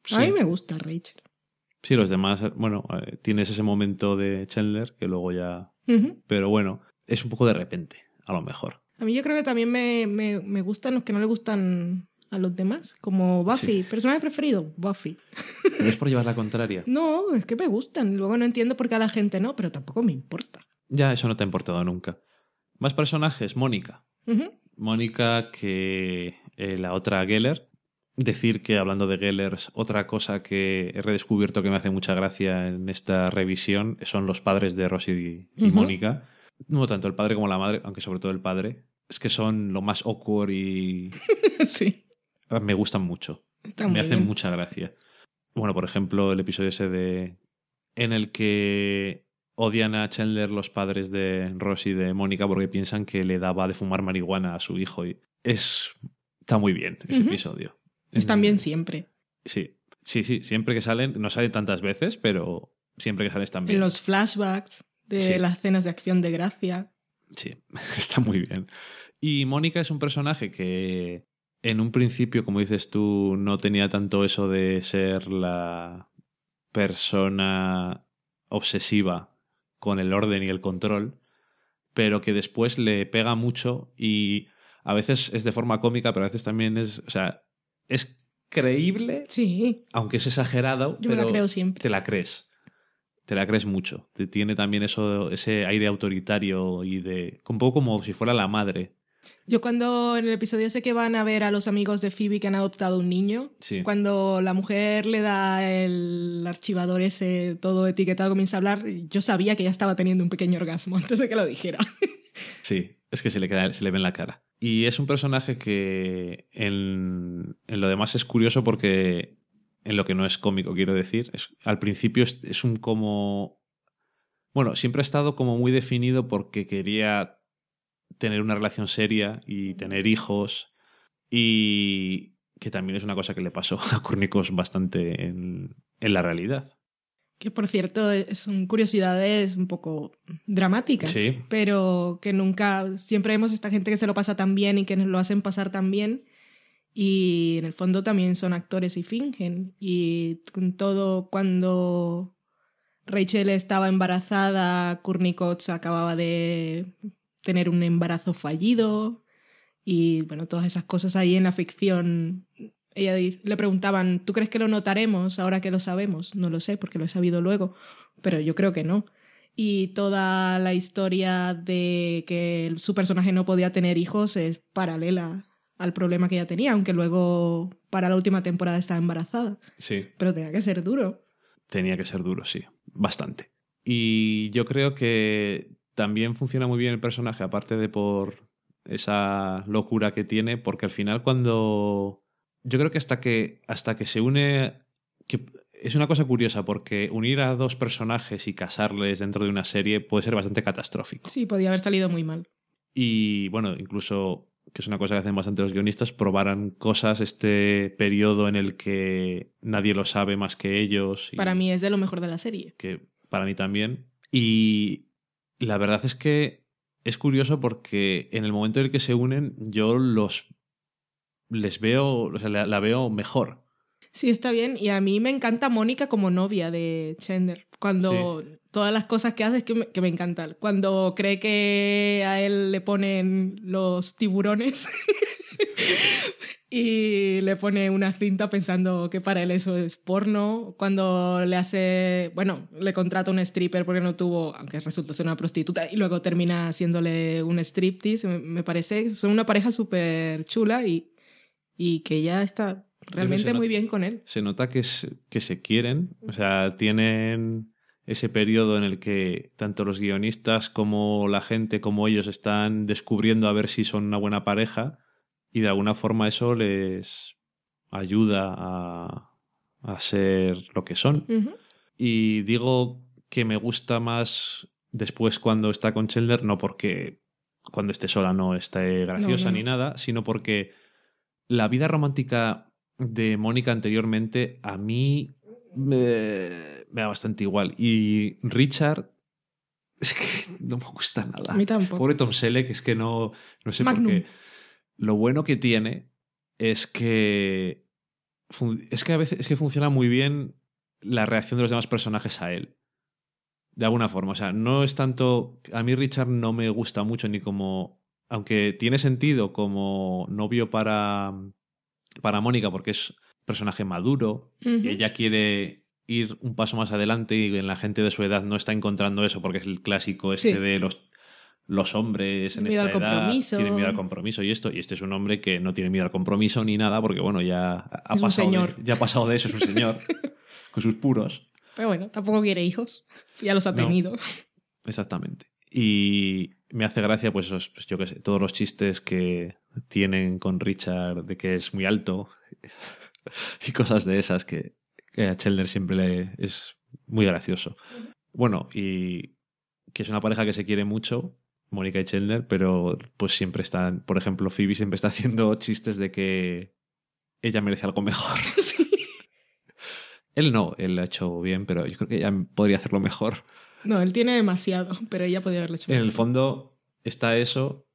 sí, A mí me gusta Rachel. sí los demás bueno eh, tienes ese momento de Chandler que luego ya pero bueno es un poco de repente a lo mejor A mí yo creo que también me, me, me gustan los que no le gustan a los demás, como Buffy. Personaje preferido, Buffy. pero es por llevar la contraria No, es que me gustan. Luego no entiendo por qué a la gente no, pero tampoco me importa. ya eso no te ha importado nunca más personajes Mónica. Mónica que eh, la otra Geller. Decir que hablando de Gellers, otra cosa que he redescubierto que me hace mucha gracia en esta revisión son los padres de Rosy y. Mónica. No tanto el padre como la madre, aunque sobre todo el padre. Es que son lo más awkward y sí. Me gustan mucho. Está me hacen bien. mucha gracia. Bueno, por ejemplo, el episodio ese de. en el que odian a Chandler los padres de Ross y de Mónica porque piensan que le daba de fumar marihuana a su hijo. Y es. Está muy bien ese episodio. Están En- bien siempre. Sí. Sí, sí. Siempre que salen, no salen tantas veces, pero siempre que salen están bien. En los flashbacks de Sí. las escenas de acción de gracia. Sí, está muy bien. Y Mónica es un personaje que en un principio, como dices tú, no tenía tanto eso de ser la persona obsesiva con el orden y el control, pero que después le pega mucho y a veces es de forma cómica, pero a veces también es, o sea, es creíble, Sí, aunque es exagerado, yo me la pero creo siempre. te la crees. Te la crees mucho. Te tiene también eso, ese aire autoritario y de. Un poco como si fuera la madre. Yo cuando en el episodio ese que van a ver a los amigos de Phoebe que han adoptado un niño, Sí. cuando la mujer le da el archivador ese todo etiquetado, comienza a hablar, yo sabía que ya estaba teniendo un pequeño orgasmo antes de que lo dijera. Sí, es que se le, queda, se le ve en la cara. Y es un personaje que en, en lo demás es curioso porque en lo que no es cómico, quiero decir, es, al principio es, es un como... Bueno, siempre ha estado como muy definido porque quería tener una relación seria y tener hijos y que también es una cosa que le pasó a Córnicos bastante en, en la realidad. Que por cierto, es- son curiosidades un poco dramáticas, Sí. pero que nunca, siempre vemos esta gente que se lo pasa tan bien y que nos lo hacen pasar tan bien. Y en el fondo también son actores y fingen. Y con todo, cuando Rachel estaba embarazada, Cox acababa de tener un embarazo fallido. Y bueno, todas esas cosas ahí en la ficción. Ella le preguntaban, ¿tú crees que lo notaremos ahora que lo sabemos? No lo sé, porque lo he sabido luego, pero yo creo que no. Y toda la historia de que su personaje no podía tener hijos es paralela al problema que ella tenía, aunque luego para la última temporada estaba embarazada. Sí. Pero tenía que ser duro. Tenía que ser duro, sí. Bastante. Y yo creo que también funciona muy bien el personaje, aparte de por esa locura que tiene, porque al final cuando... Yo creo que hasta que, hasta que se une... Que es una cosa curiosa, porque unir a dos personajes y casarles dentro de una serie puede ser bastante catastrófico. Sí, podía haber salido muy mal. Y bueno, incluso, que es una cosa que hacen bastante los guionistas, probaran cosas este periodo en el que nadie lo sabe más que ellos. y- Para mí es de lo mejor de la serie. que para mí también. Y la verdad es que es curioso porque en el momento en el que se unen, yo los les veo, o sea, la, la veo mejor. Sí, está bien. Y a mí me encanta Mónica como novia de Chandler. Cuando todas las cosas que hace es que me, que me encantan. Cuando cree que a él le ponen los tiburones y le pone una cinta pensando que para él eso es porno. Cuando le hace, bueno, le contrata un stripper porque no tuvo, aunque resultó ser una prostituta, y luego termina haciéndole un striptease. Me, parece, son una pareja súper chula y, y que ya está realmente muy bien con él. Se nota que, es- que se quieren, o sea, tienen ese periodo en el que tanto los guionistas como la gente, como ellos, están descubriendo a ver si son una buena pareja y de alguna forma eso les ayuda a, a ser lo que son. Y digo que me gusta más después cuando está con Chandler, no porque cuando esté sola no esté graciosa No, no, ni nada, sino porque la vida romántica de Mónica anteriormente a mí me, me da bastante igual. Y Richard es que no me gusta nada. A mí tampoco. Pobre Tom Selleck, es que no, no sé Magnum. por qué. Lo bueno que tiene es que es que a veces es que funciona muy bien la reacción de los demás personajes a él. De alguna forma. O sea, no es tanto. A mí Richard no me gusta mucho ni como. Aunque tiene sentido como novio para. para Mónica, porque es personaje maduro. Y ella quiere ir un paso más adelante y en la gente de su edad no está encontrando eso, porque es el clásico este Sí. de los. Los hombres en Miedo esta al edad compromiso. tienen miedo al compromiso y esto. Y este es un hombre que no tiene miedo al compromiso ni nada, porque bueno, ya ha Es pasado. de- ya ha pasado de eso, es un señor. con sus puros. Pero bueno, tampoco quiere hijos. Ya los ha No. tenido. Exactamente. Y me hace gracia, pues, pues, yo qué sé, todos los chistes que tienen con Richard de que es muy alto y cosas de esas que, que a Chandler siempre le es muy gracioso. Bueno, y que es una pareja que se quiere mucho, Mónica y Chandler, pero pues siempre están, por ejemplo, Phoebe siempre está haciendo chistes de que ella merece algo mejor. Sí. Él no, él lo ha hecho bien, pero yo creo que ella podría hacerlo mejor. No, él tiene demasiado, pero ella podía haberlo hecho. En el mejor. fondo está eso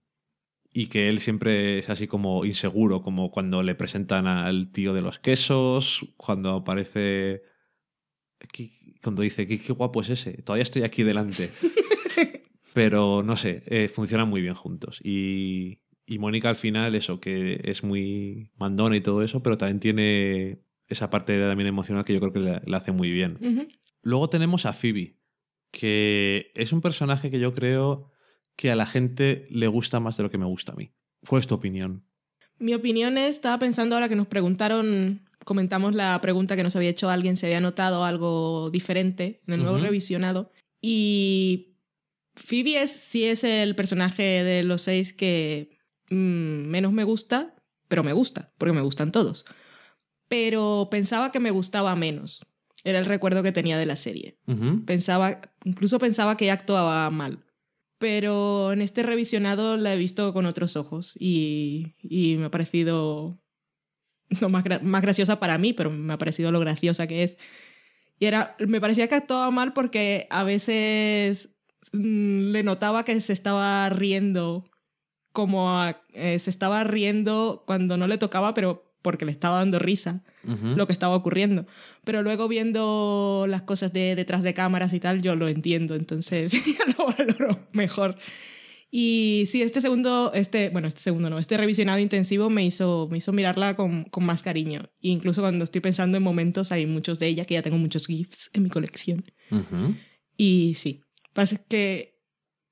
y que él siempre es así como inseguro, como cuando le presentan al tío de los quesos, cuando aparece... ¿Qué- Cuando dice, qué, qué guapo es ese, todavía estoy aquí delante. Pero no sé, eh, funcionan muy bien juntos. Y, y Mónica al final, eso, que es muy mandona y todo eso, pero también tiene esa parte también emocional que yo creo que le hace muy bien. Luego tenemos a Phoebe, que es un personaje que yo creo que a la gente le gusta más de lo que me gusta a mí. ¿Cuál es tu opinión? Mi opinión es, estaba pensando ahora que nos preguntaron, comentamos la pregunta que nos había hecho alguien, si había notado algo diferente en el nuevo revisionado. Y Phoebe es, sí es el personaje de los seis que mm, menos me gusta, pero me gusta, porque me gustan todos. Pero pensaba que me gustaba menos. Era el recuerdo que tenía de la serie. Pensaba, incluso pensaba que ella actuaba mal. Pero en este revisionado la he visto con otros ojos y, y me ha parecido no más, gra- más graciosa para mí, pero me ha parecido lo graciosa que es. Y era, me parecía que actuaba mal porque a veces le notaba que se estaba riendo, como a- eh, se estaba riendo cuando no le tocaba, pero porque le estaba dando risa lo que estaba ocurriendo. Pero luego viendo las cosas de detrás de cámaras y tal, yo lo entiendo, entonces ya lo valoro mejor. Y sí, este segundo, este, bueno, este segundo no, este revisionado intensivo me hizo, me hizo mirarla con, con más cariño. E incluso cuando estoy pensando en momentos, hay muchos de ella que ya tengo muchos GIFs en mi colección. Y sí, pasa que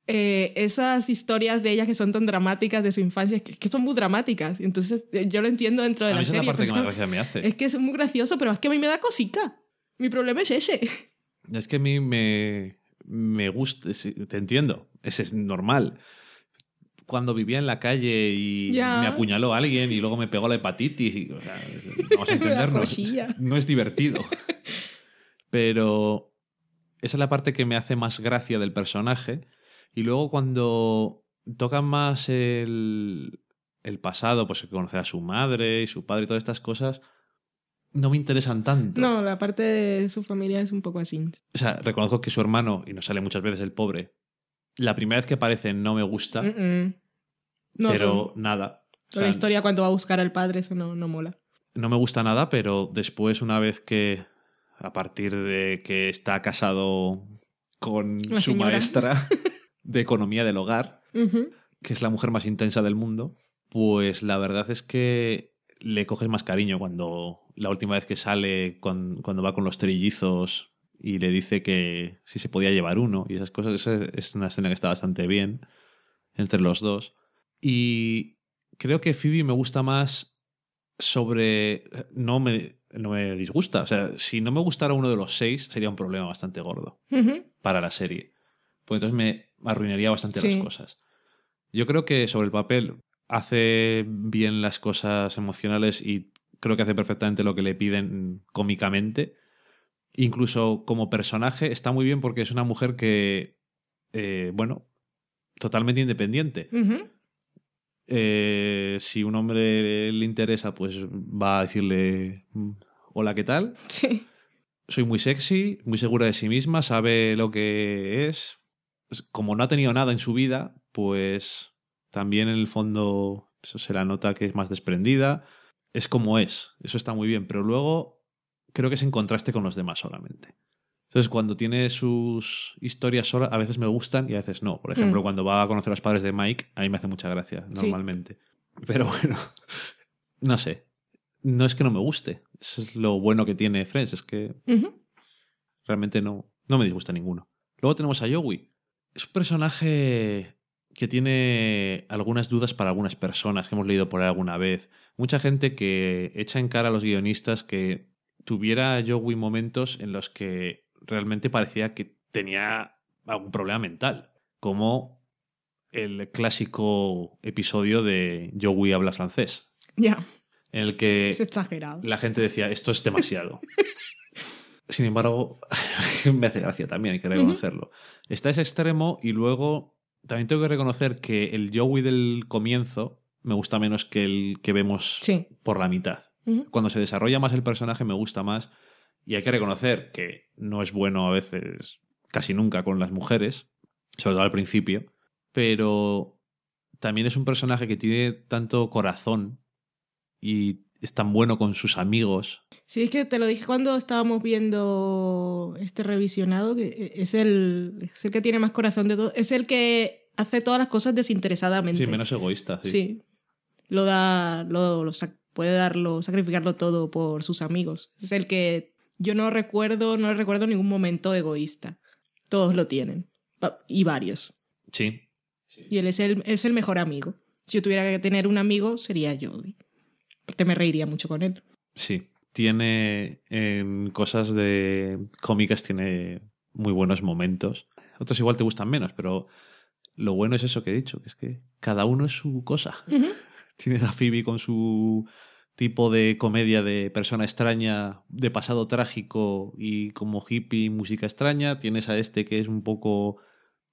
eh, esas historias de ella que son tan dramáticas de su infancia, que, que son muy dramáticas. Entonces eh, yo lo entiendo dentro de A mí la esa es la serie. parte que es más gracia me hace. es que es muy gracioso, pero es que a mí me da cosica. Mi problema es ese. Es que a mí me, me gusta, te entiendo, ese es normal. Cuando vivía en la calle y Ya. me apuñaló alguien y luego me pegó la hepatitis, y, o sea, es- vamos a entendernos, no es divertido. Pero esa es la parte que me hace más gracia del personaje. Y luego cuando tocan más el, el pasado, pues conocer a su madre y su padre y todas estas cosas, no me interesan tanto. No, la parte de su familia es un poco así. O sea, reconozco que su hermano, y nos sale muchas veces el pobre, la primera vez que aparece no me gusta, Mm, mm. No, pero nada. O la historia cuando va a buscar al padre, eso no, no mola. no me gusta nada, pero después, una vez que, a partir de que está casado con La su señora. maestra de economía del hogar, que es la mujer más intensa del mundo, pues la verdad es que le coges más cariño cuando la última vez que sale, cuan- cuando, va con los trillizos y le dice que si se podía llevar uno y esas cosas. Esa es una escena que está bastante bien entre los dos. Y creo que Phoebe me gusta más sobre... No me, no me disgusta. O sea, si no me gustara uno de los seis, sería un problema bastante gordo para la serie. Pues entonces me arruinaría bastante Sí. las cosas. Yo creo que sobre el papel hace bien las cosas emocionales y creo que hace perfectamente lo que le piden cómicamente. Incluso como personaje está muy bien porque es una mujer que, eh, bueno, totalmente independiente. Eh, si un hombre le interesa, pues va a decirle, "Mm, hola, ¿qué tal? Sí. soy muy sexy, muy segura de sí misma, sabe lo que es. Pues, Como no ha tenido nada en su vida, pues también en el fondo eso se la nota que es más desprendida. Es como es, eso está muy bien, pero luego creo que es en contraste con los demás solamente. Entonces, cuando tiene sus historias sola, a veces me gustan y a veces no. Por ejemplo, Mm. cuando va a conocer a los padres de Mike, a mí me hace mucha gracia, Sí. normalmente. Pero bueno, no sé. No es que no me guste. Eso es lo bueno que tiene Friends, es que realmente no, no me disgusta ninguno. Luego tenemos a Joey. Es un personaje que tiene algunas dudas para algunas personas que hemos leído por ahí alguna vez. Mucha gente que echa en cara a los guionistas que tuviera Joey momentos en los que realmente parecía que tenía algún problema mental. Como el clásico episodio de Joey habla francés, Ya, en el que es exagerado. la gente decía, esto es demasiado. Sin embargo, me hace gracia también, hay que reconocerlo. Está ese extremo y luego también tengo que reconocer que el Joey del comienzo me gusta menos que el que vemos Sí. por la mitad. Cuando se desarrolla más el personaje me gusta más y hay que reconocer que no es bueno a veces, casi nunca con las mujeres, sobre todo al principio, pero también es un personaje que tiene tanto corazón y es tan bueno con sus amigos. Sí, es que te lo dije cuando estábamos viendo este revisionado, que es el, es el que tiene más corazón de todo. Es el que hace todas las cosas desinteresadamente. Sí, menos egoísta. Sí. Sí. Lo da, lo, puede darlo, sacrificarlo todo por sus amigos. Es el que yo no recuerdo, no recuerdo ningún momento egoísta. Todos lo tienen. Y varios. Sí. Y él es el, es el mejor amigo. Si yo tuviera que tener un amigo, sería Joey. Porque me reiría mucho con él. Sí. Tiene en cosas de cómicas, tiene muy buenos momentos. Otros igual te gustan menos, pero lo bueno es eso que he dicho, que es que cada uno es su cosa. Tienes a Phoebe con su tipo de comedia de persona extraña, de pasado trágico y como hippie, música extraña. Tienes a este que es un poco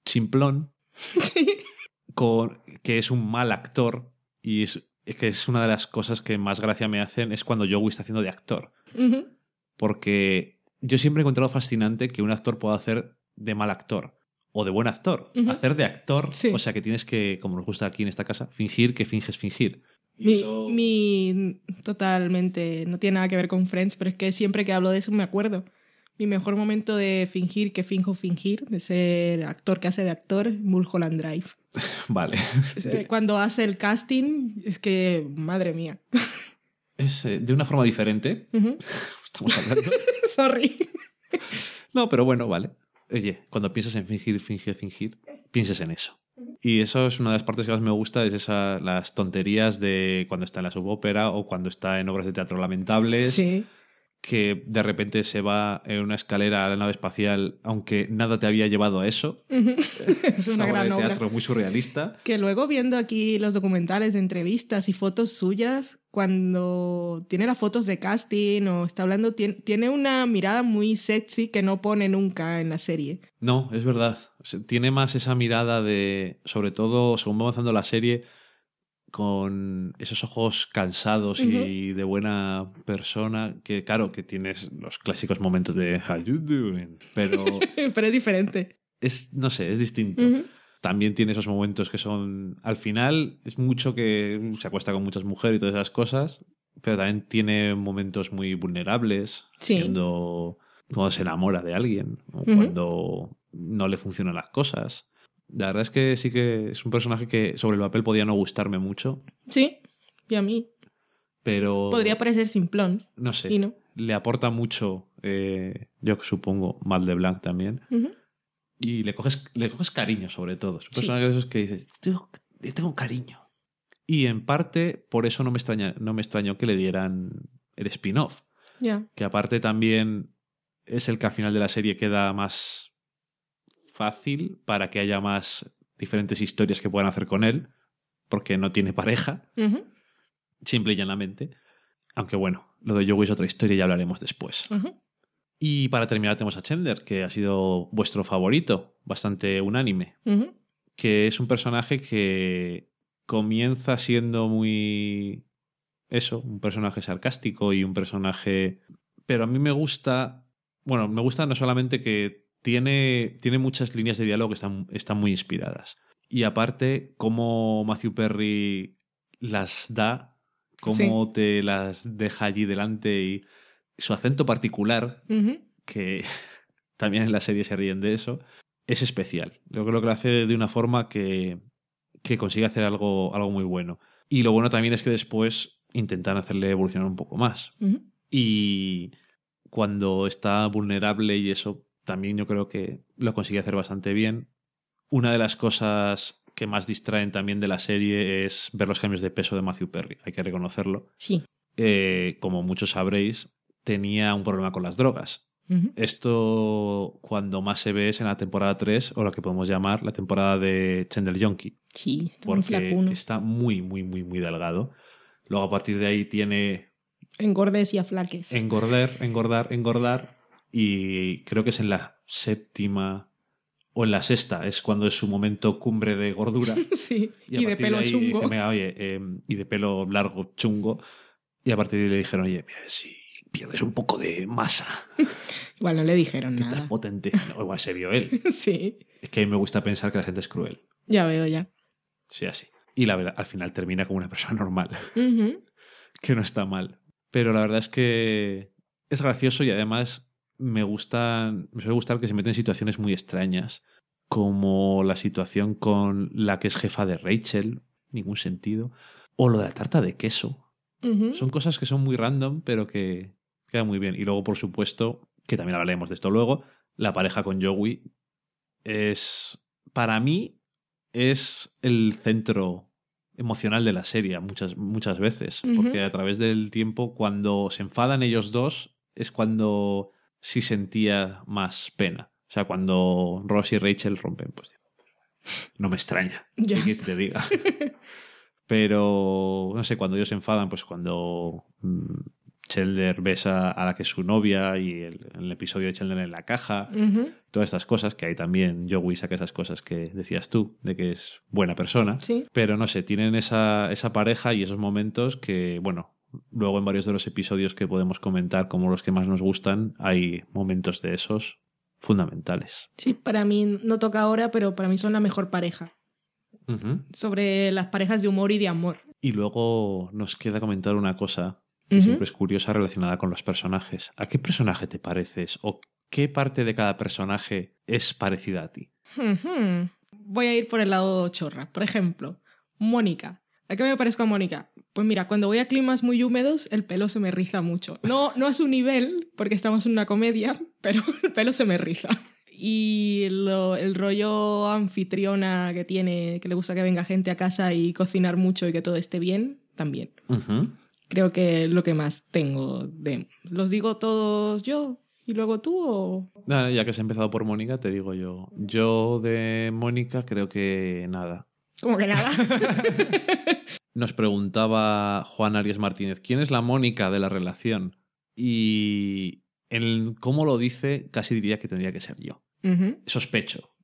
simplón, con, que es un mal actor y es, que es una de las cosas que más gracia me hacen es cuando Joey está haciendo de actor. Porque yo siempre he encontrado fascinante que un actor pueda hacer de mal actor o de buen actor. Hacer de actor, Sí. o sea que tienes que, como nos gusta aquí en esta casa, fingir que finges fingir. Mi, totalmente, no tiene nada que ver con Friends, pero es que siempre que hablo de eso me acuerdo. Mi mejor momento de fingir que finjo fingir, de ser actor que hace de actor, es Mulholland Drive. Vale. Eh, Cuando hace el casting, es que, madre mía. Es eh, de una forma diferente. Estamos hablando. Sorry. No, pero bueno, vale. Oye, cuando piensas en fingir, fingir, fingir, pienses en eso. Y eso es una de las partes que más me gusta, es esa, las tonterías de cuando está en la subópera o cuando está en obras de teatro lamentables, Sí. que de repente se va en una escalera a la nave espacial, aunque nada te había llevado a eso. es una gran obra de obra. teatro muy surrealista. Que luego viendo aquí los documentales de entrevistas y fotos suyas, cuando tiene las fotos de casting o está hablando, tiene una mirada muy sexy que no pone nunca en la serie. No, es verdad. Tiene más esa mirada de, sobre todo según va avanzando la serie, con esos ojos cansados y de buena persona, que claro, que tienes los clásicos momentos de How you doing, pero Pero es diferente. es, no sé, es distinto. También tiene esos momentos que son, al final, es mucho que se acuesta con muchas mujeres y todas esas cosas, pero también tiene momentos muy vulnerables, Sí. cuando, cuando se enamora de alguien, o cuando no le funcionan las cosas. La verdad es que sí que es un personaje que sobre el papel podía no gustarme mucho, Sí, y a mí. pero Podría parecer simplón. no sé, y no. le aporta mucho, eh, yo supongo, Mal de Blanc también. Y le coges, le coges cariño, sobre todo. Es un Sí. personaje de esos que dices, tengo, tengo cariño. Y en parte, por eso no me, extraña, no me extrañó que le dieran el spin-off. Ya. Que aparte también es el que al final de la serie queda más fácil para que haya más diferentes historias que puedan hacer con él, porque no tiene pareja, simple y llanamente. Aunque bueno, lo de Joey es otra historia y ya hablaremos después. Y para terminar tenemos a Chandler, que ha sido vuestro favorito, bastante unánime. Que es un personaje que comienza siendo muy eso, un personaje sarcástico y un personaje pero a mí me gusta, bueno, me gusta no solamente que tiene tiene muchas líneas de diálogo que están están muy inspiradas y aparte cómo Matthew Perry las da, cómo te las deja allí delante y su acento particular que también en la serie se ríen de eso, es especial. Yo creo que lo hace de una forma que, que consigue hacer algo, algo muy bueno. Y lo bueno también es que después intentan hacerle evolucionar un poco más. Y cuando está vulnerable y eso, también yo creo que lo consigue hacer bastante bien. Una de las cosas que más distraen también de la serie es ver los cambios de peso de Matthew Perry, hay que reconocerlo. Sí. Eh, como muchos sabréis, tenía un problema con las drogas. Esto cuando más se ve es en la temporada 3, o lo que podemos llamar la temporada de Chandler Yonki, Sí, está muy porque está muy, muy, muy, muy delgado. Luego a partir de ahí tiene Engordes y aflaques. engordar, engordar, engordar, y creo que es en la séptima o en la sexta, es cuando es su momento cumbre de gordura. Sí, a y, de pelo ahí chungo. dije, "Venga, oye, eh, y de pelo largo, chungo. Y a partir de ahí le dijeron, oye, mira, si pierdes un poco de masa, Igual no le dijeron que estás nada. potente. No, igual se vio él. Sí, Es que a mí me gusta pensar que la gente es cruel. ya veo ya. Sí, así. Y la verdad, al final termina como una persona normal, que no está mal. Pero la verdad es que es gracioso y además me gustan, me suele gustar que se meten en situaciones muy extrañas, como la situación con la que es jefa de Rachel, ningún sentido, o lo de la tarta de queso. Son cosas que son muy random, pero que quedan muy bien. Y luego, por supuesto, que también hablaremos de esto luego, la pareja con Joey es, para mí, es el centro emocional de la serie muchas, muchas veces. Porque a través del tiempo, cuando se enfadan ellos dos, es cuando sí sentía más pena. O sea, cuando Ross y Rachel rompen, pues digo, no me extraña. Ya. ¿Qué quieres que te diga? Pero, no sé, cuando ellos se enfadan, pues cuando mm, Chandler besa a la que es su novia y el, el episodio de Chandler en la caja, todas estas cosas, que hay también Joey saca esas cosas que decías tú, de que es buena persona. Sí. Pero no sé, tienen esa, esa pareja y esos momentos que, bueno, luego en varios de los episodios que podemos comentar como los que más nos gustan, hay momentos de esos fundamentales. Sí, para mí no toca ahora, pero para mí son la mejor pareja. Sobre las parejas de humor y de amor. Y luego nos queda comentar una cosa que siempre es curiosa relacionada con los personajes. ¿A qué personaje te pareces? ¿O qué parte de cada personaje es parecida a ti? Voy a ir por el lado chorra. Por ejemplo, Mónica. ¿A qué me parezco a Mónica? Pues mira, cuando voy a climas muy húmedos, el pelo se me riza mucho. No, no a su nivel, porque estamos en una comedia, pero el pelo se me riza. Y lo- el rollo anfitriona que tiene, que le gusta que venga gente a casa y cocinar mucho y que todo esté bien, también. Creo que es lo que más tengo de... ¿Los digo todos yo y luego tú o...? Ya que has empezado por Mónica, te digo yo. Yo de Mónica creo que nada. Como que nada. Nos preguntaba Juan Arias Martínez, ¿quién es la Mónica de la relación? Y en cómo lo dice, casi diría que tendría que ser yo. Sospecho,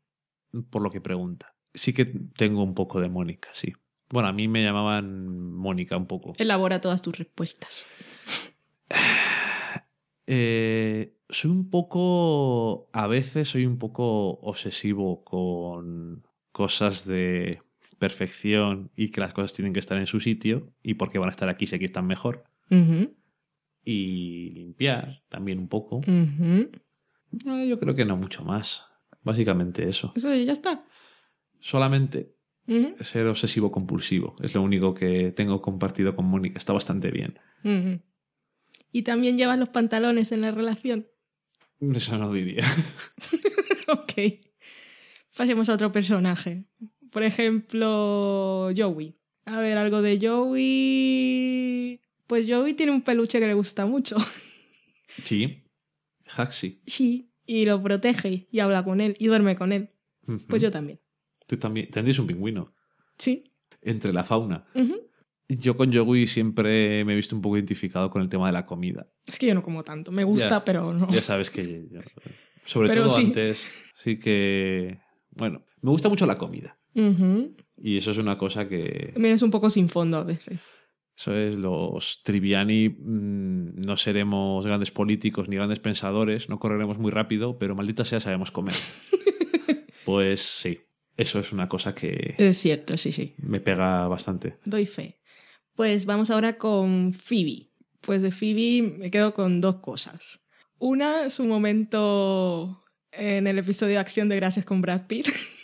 por lo que pregunta. Sí que tengo un poco de Mónica, sí. Bueno, a mí me llamaban Mónica un poco. Elabora todas tus respuestas. Eh, soy un poco, a veces soy un poco obsesivo con cosas de perfección y que las cosas tienen que estar en su sitio y por qué van a estar aquí si aquí están mejor. Y limpiar también un poco. yo creo que no mucho más. Básicamente eso. Eso ya está. Solamente ser obsesivo compulsivo. Es lo único que tengo compartido con Mónica. Está bastante bien. Y también llevas los pantalones en la relación. Eso no diría. ok. Pasemos a otro personaje. Por ejemplo, Joey. A ver, algo de Joey. Pues Joey tiene un peluche que le gusta mucho. Sí. Haxi. Sí. Y lo protege y habla con él y duerme con él. Pues yo también. Tú también. Tendrías un pingüino. Sí. Entre la fauna. Yo con Joey siempre me he visto un poco identificado con el tema de la comida. Es que yo no como tanto. Me gusta, Ya. pero no. Ya sabes que yo- sobre Pero todo sí. antes sí que bueno, me gusta mucho la comida Y eso es una cosa que También es un poco sin fondo a veces. eso es los triviani mm, no seremos grandes políticos ni grandes pensadores, no correremos muy rápido, pero maldita sea sabemos comer. pues sí, eso es una cosa que Es cierto, sí, sí. me pega bastante. Doy fe. Pues vamos ahora con Phoebe. Pues de Phoebe me quedo con dos cosas. Una, su momento en el episodio de Acción de Gracias con Brad Pitt.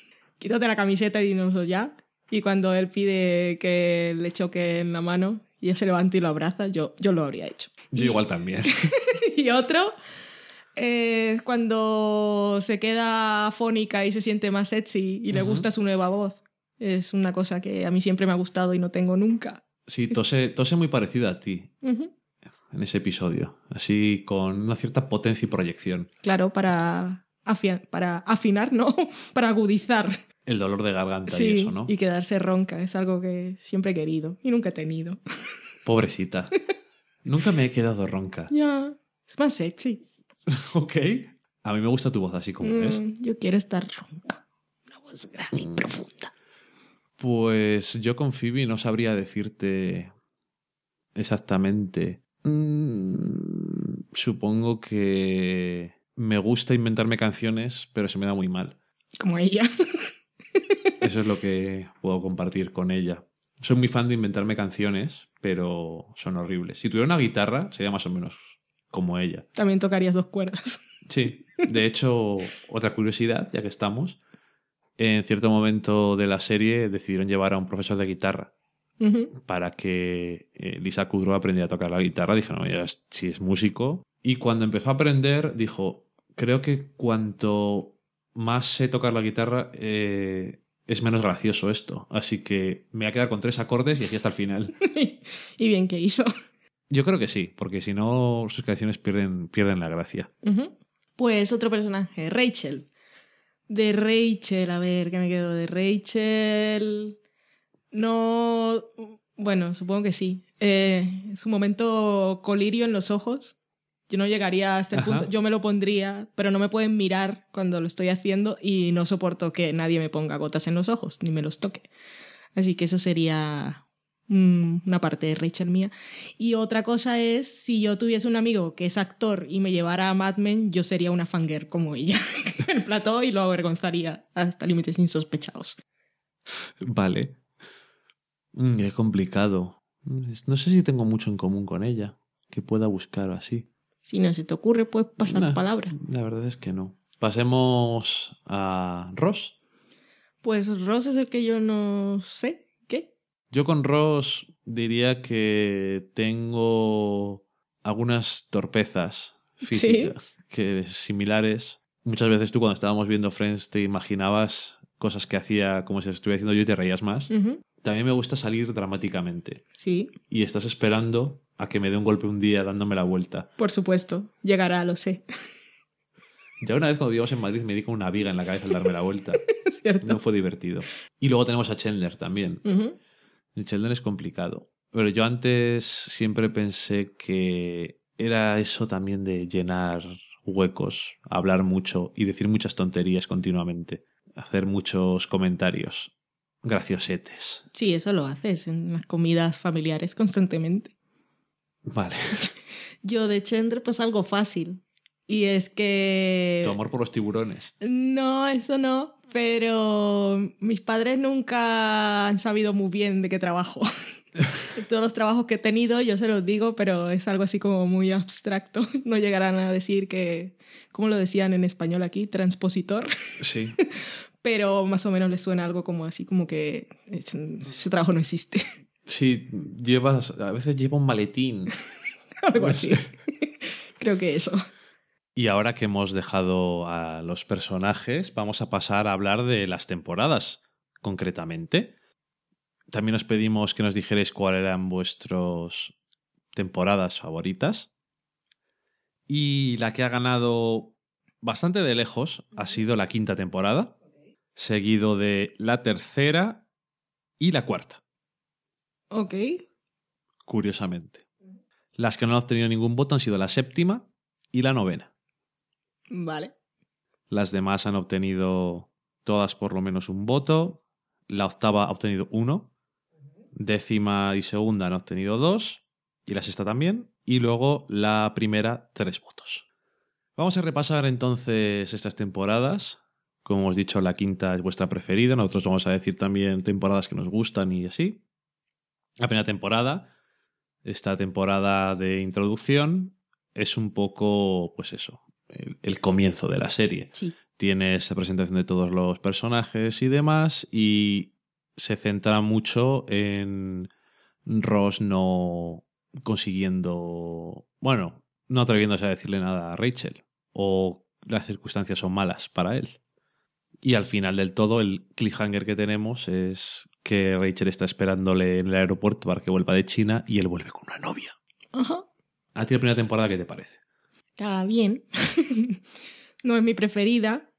Quítate la camiseta y dinoslo ya. Y cuando él pide que le choque en la mano y él se levanta y lo abraza, yo, yo lo habría hecho. Yo igual también. Y otro, eh, cuando se queda fónica y se siente más sexy y le gusta su nueva voz. Es una cosa que a mí siempre me ha gustado y no tengo nunca. Sí, tose, tose muy parecida a ti en ese episodio, así con una cierta potencia y proyección. Claro, para, afia- para afinar, no, para agudizar. El dolor de garganta y eso, ¿no? y quedarse ronca. Es algo que siempre he querido y nunca he tenido. Pobrecita. Nunca me he quedado ronca. Ya, es más sexy. ok. A mí me gusta tu voz así como es. Mm, yo quiero estar ronca. Una voz grande y profunda. Pues yo con Phoebe no sabría decirte exactamente. Mm, supongo que me gusta inventarme canciones, pero se me da muy mal. Como ella. Eso es lo que puedo compartir con ella. Soy muy fan de inventarme canciones, pero son horribles. Si tuviera una guitarra, sería más o menos como ella. También tocarías dos cuerdas. Sí, de hecho, otra curiosidad, ya que estamos, en cierto momento de la serie decidieron llevar a un profesor de guitarra para que eh, Lisa Kudrow aprendiera a tocar la guitarra. Dijeron, ya es- si es músico. Y cuando empezó a aprender, dijo, creo que cuanto más sé tocar la guitarra, eh, es menos gracioso esto. Así que me voy a quedar con tres acordes y así hasta el final. y bien que hizo. Yo creo que sí, porque si no, sus canciones pierden, pierden la gracia. Pues otro personaje, Rachel. De Rachel, a ver, ¿qué me quedo de Rachel? No. Bueno, supongo que sí. Eh, su momento colirio en los ojos. Yo no llegaría a este Ajá. punto. Yo me lo pondría, pero no me pueden mirar cuando lo estoy haciendo y no soporto que nadie me ponga gotas en los ojos ni me los toque. Así que eso sería mm, una parte de Rachel mía. Y otra cosa es, si yo tuviese un amigo que es actor y me llevara a Mad Men, yo sería una fanger como ella en el plató y lo avergonzaría hasta límites insospechados. Vale. Mm, Qué complicado. No sé si tengo mucho en común con ella, que pueda buscar así. Si no se te ocurre, puedes pasar palabra. La verdad es que no. Pasemos a Ross. Pues Ross es el que yo no sé. ¿Qué? Yo con Ross diría que tengo algunas torpezas físicas que similares. Muchas veces tú cuando estábamos viendo Friends te imaginabas cosas que hacía como si estuviera haciendo yo y te reías más. También me gusta salir dramáticamente. Sí, Y estás esperando a que me dé un golpe un día dándome la vuelta. por supuesto. Llegará, lo sé. Ya una vez cuando vivíamos en Madrid me di con una viga en la cabeza al darme la vuelta. Cierto. No fue divertido. Y luego tenemos a Chandler también. El Sheldon es complicado. Pero yo antes siempre pensé que era eso también de llenar huecos, hablar mucho y decir muchas tonterías continuamente. Hacer muchos comentarios graciosetes. Sí, eso lo haces en las comidas familiares constantemente. Vale. Yo de Chandler, pues algo fácil. Y es que... Tu amor por los tiburones. No, eso no. Pero mis padres nunca han sabido muy bien de qué trabajo. Todos los trabajos que he tenido, yo se los digo, pero es algo así como muy abstracto. No llegarán a decir que, ¿cómo lo decían en español aquí? Transpositor. Sí. Pero más o menos les suena algo como así, como que es- ese trabajo no existe. Sí, llevas, a veces lleva un maletín. algo así. Creo que eso. Y ahora que hemos dejado a los personajes, vamos a pasar a hablar de las temporadas, concretamente. También os pedimos que nos dijerais cuáles eran vuestras temporadas favoritas. Y la que ha ganado bastante de lejos ha sido la quinta temporada, seguido de la tercera y la cuarta, Ok. curiosamente. Las que no han obtenido ningún voto han sido la séptima y la novena. Vale. Las demás han obtenido todas por lo menos un voto. La octava ha obtenido uno. Décima y segunda han obtenido dos. Y la sexta también. Y luego la primera, tres votos. Vamos a repasar entonces estas temporadas. Como hemos dicho, la quinta es vuestra preferida. Nosotros vamos a decir también temporadas que nos gustan y así. La primera temporada, esta temporada de introducción, es un poco, pues eso, el, el comienzo de la serie. Sí. Tiene esa presentación de todos los personajes y demás y se centra mucho en Ross no consiguiendo, bueno, no atreviéndose a decirle nada a Rachel o las circunstancias son malas para él. Y al final del todo, el cliffhanger que tenemos es que Rachel está esperándole en el aeropuerto para que vuelva de China y él vuelve con una novia. Ajá. ¿A ti la primera temporada qué te parece? Está bien. no es mi preferida,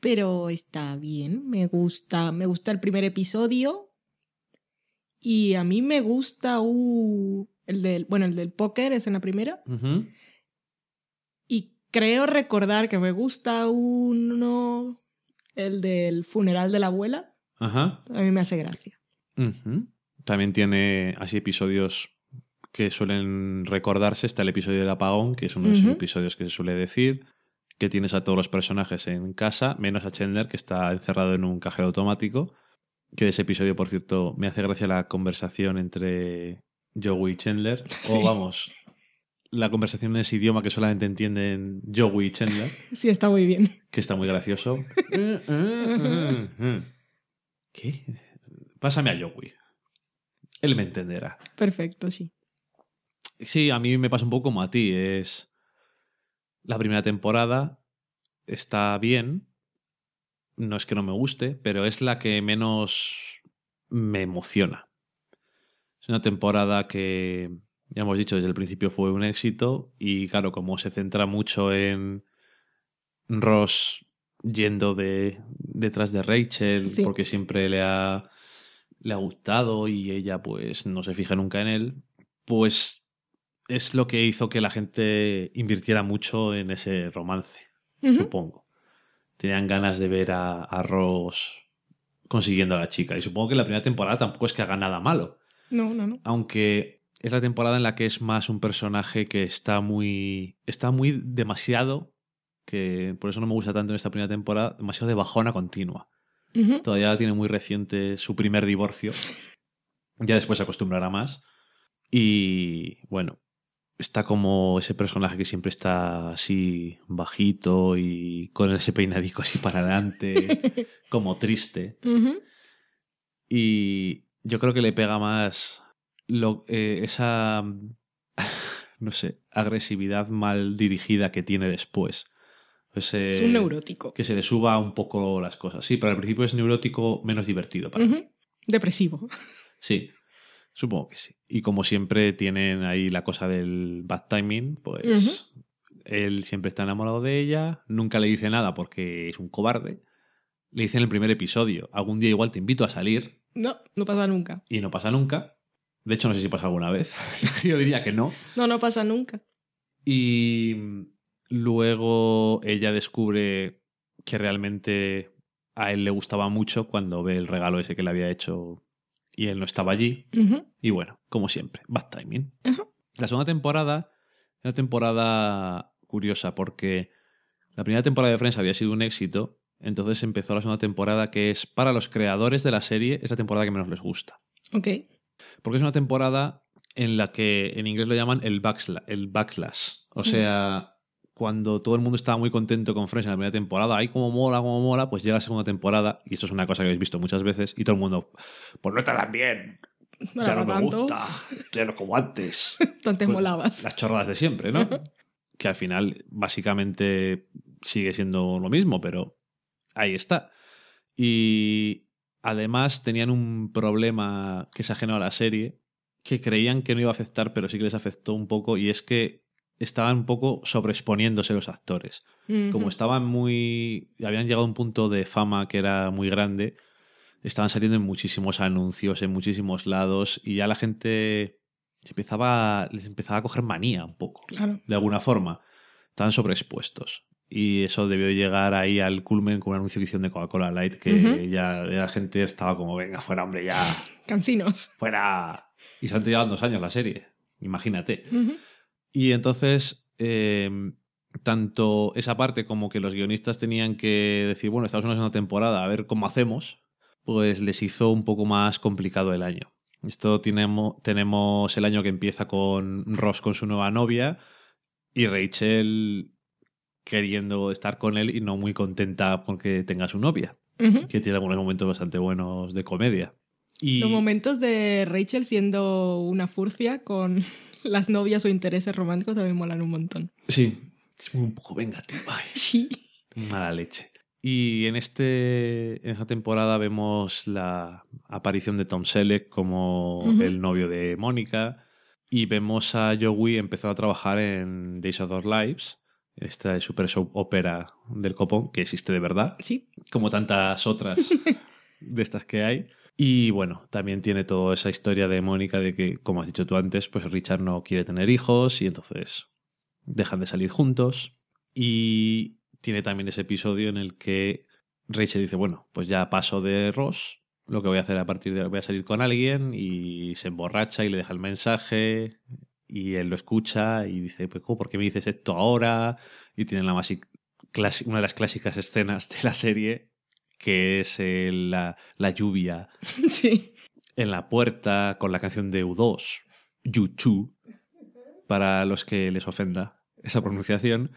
pero está bien. Me gusta, me gusta el primer episodio. Y a mí me gusta uh, el del, bueno, el del póker es en la primera. Y creo recordar que me gusta uno, el del funeral de la abuela. Ajá. A mí me hace gracia. También tiene así episodios que suelen recordarse. Está el episodio del apagón, que es uno de esos episodios que se suele decir. Que tienes a todos los personajes en casa, menos a Chandler, que está encerrado en un cajero automático. Que de ese episodio, por cierto, me hace gracia la conversación entre Joey y Chandler. Sí. O vamos, la conversación en ese idioma que solamente entienden Joey y Chandler, Sí, está muy bien. que está muy gracioso. ¿Qué? Pásame a Joey. Él me entenderá. Perfecto, sí. Sí, a mí me pasa un poco como a ti. Es la primera temporada está bien. No es que no me guste, pero es la que menos me emociona. Es una temporada que, ya hemos dicho, desde el principio fue un éxito. Y claro, como se centra mucho en Ross yendo de, detrás de Rachel, Sí. porque siempre le ha, le ha gustado y ella pues no se fija nunca en él, pues es lo que hizo que la gente invirtiera mucho en ese romance, supongo. Tenían ganas de ver a, a Ross consiguiendo a la chica. Y supongo que la primera temporada tampoco es que haga nada malo. No, no, no. Aunque es la temporada en la que es más un personaje que está muy. está muy demasiado. Que por eso no me gusta tanto en esta primera temporada, demasiado de bajona continua. Todavía tiene muy reciente su primer divorcio. Ya después se acostumbrará más. Y bueno, está como ese personaje que siempre está así bajito y con ese peinadico así para adelante, como triste. Y yo creo que le pega más lo- eh, esa, no sé, agresividad mal dirigida que tiene después. Es un neurótico. Que se le suba un poco las cosas. Sí, pero al principio es neurótico menos divertido para mí. Depresivo. Sí, supongo que sí. Y como siempre tienen ahí la cosa del bad timing, pues él siempre está enamorado de ella, nunca le dice nada porque es un cobarde. Le dice en el primer episodio, algún día igual te invito a salir No, no pasa nunca. y no pasa nunca. De hecho, no sé si pasa alguna vez. Yo diría que no. No, no pasa nunca. Y luego ella descubre que realmente a él le gustaba mucho cuando ve el regalo ese que le había hecho y él no estaba allí. Y bueno, como siempre, bad timing. La segunda temporada es una temporada curiosa porque la primera temporada de Friends había sido un éxito, entonces empezó la segunda temporada que es para los creadores de la serie, es la temporada que menos les gusta. Ok. Porque es una temporada en la que en inglés lo llaman el, backsla- el backlash. O sea, cuando todo el mundo estaba muy contento con Friends en la primera temporada, ay, como mola, como mola, pues llega la segunda temporada, y esto es una cosa que habéis visto muchas veces, y todo el mundo, pues no está tan bien, No ya no me tanto. gusta, ya no como antes. Antes Pues, molabas. Las chorradas de siempre, ¿no? que al final básicamente sigue siendo lo mismo, pero ahí está. Y además tenían un problema que es ajeno a la serie, que creían que no iba a afectar, pero sí que les afectó un poco, y es que estaban un poco sobreexponiéndose los actores. Como estaban muy. habían llegado a un punto de fama que era muy grande, estaban saliendo en muchísimos anuncios, en muchísimos lados, y ya la gente se empezaba, les empezaba a coger manía un poco, Claro. de alguna forma. Estaban sobreexpuestos. Y eso debió de llegar ahí al culmen con un anuncio que hicieron de Coca-Cola Light, que ya la gente estaba como, venga, fuera, hombre, ya, Cansinos. fuera. Y se han llevado dos años la serie, imagínate. Ujú. Y entonces, eh, tanto esa parte como que los guionistas tenían que decir, bueno, estamos en una segunda temporada, a ver cómo hacemos, pues les hizo un poco más complicado el año. Esto tenemos, tenemos el año que empieza con Ross con su nueva novia y Rachel queriendo estar con él y no muy contenta con que tenga su novia, que tiene algunos momentos bastante buenos de comedia. Y Los momentos de Rachel siendo una furcia con las novias o intereses románticos también molan un montón. sí, es un poco vengativo. ay. Sí. Mala leche. Y en, este, en esta temporada vemos la aparición de Tom Selleck como el novio de Mónica y vemos a Joey empezar a trabajar en Days of Our Lives, esta super soap opera del copón que existe de verdad, Sí. como tantas otras de estas que hay. Y bueno, también tiene toda esa historia de Mónica de que, como has dicho tú antes, pues Richard no quiere tener hijos y entonces dejan de salir juntos. Y tiene también ese episodio en el que Rachel dice, bueno, pues ya paso de Ross, lo que voy a hacer a partir de ahora voy a salir con alguien y se emborracha y le deja el mensaje y él lo escucha y dice, pues. ¿por qué me dices esto ahora? Y tiene la más una de las clásicas escenas de la serie, que es eh, la, la lluvia Sí. en la puerta con la canción de U2, Yuchu, para los que les ofenda esa pronunciación.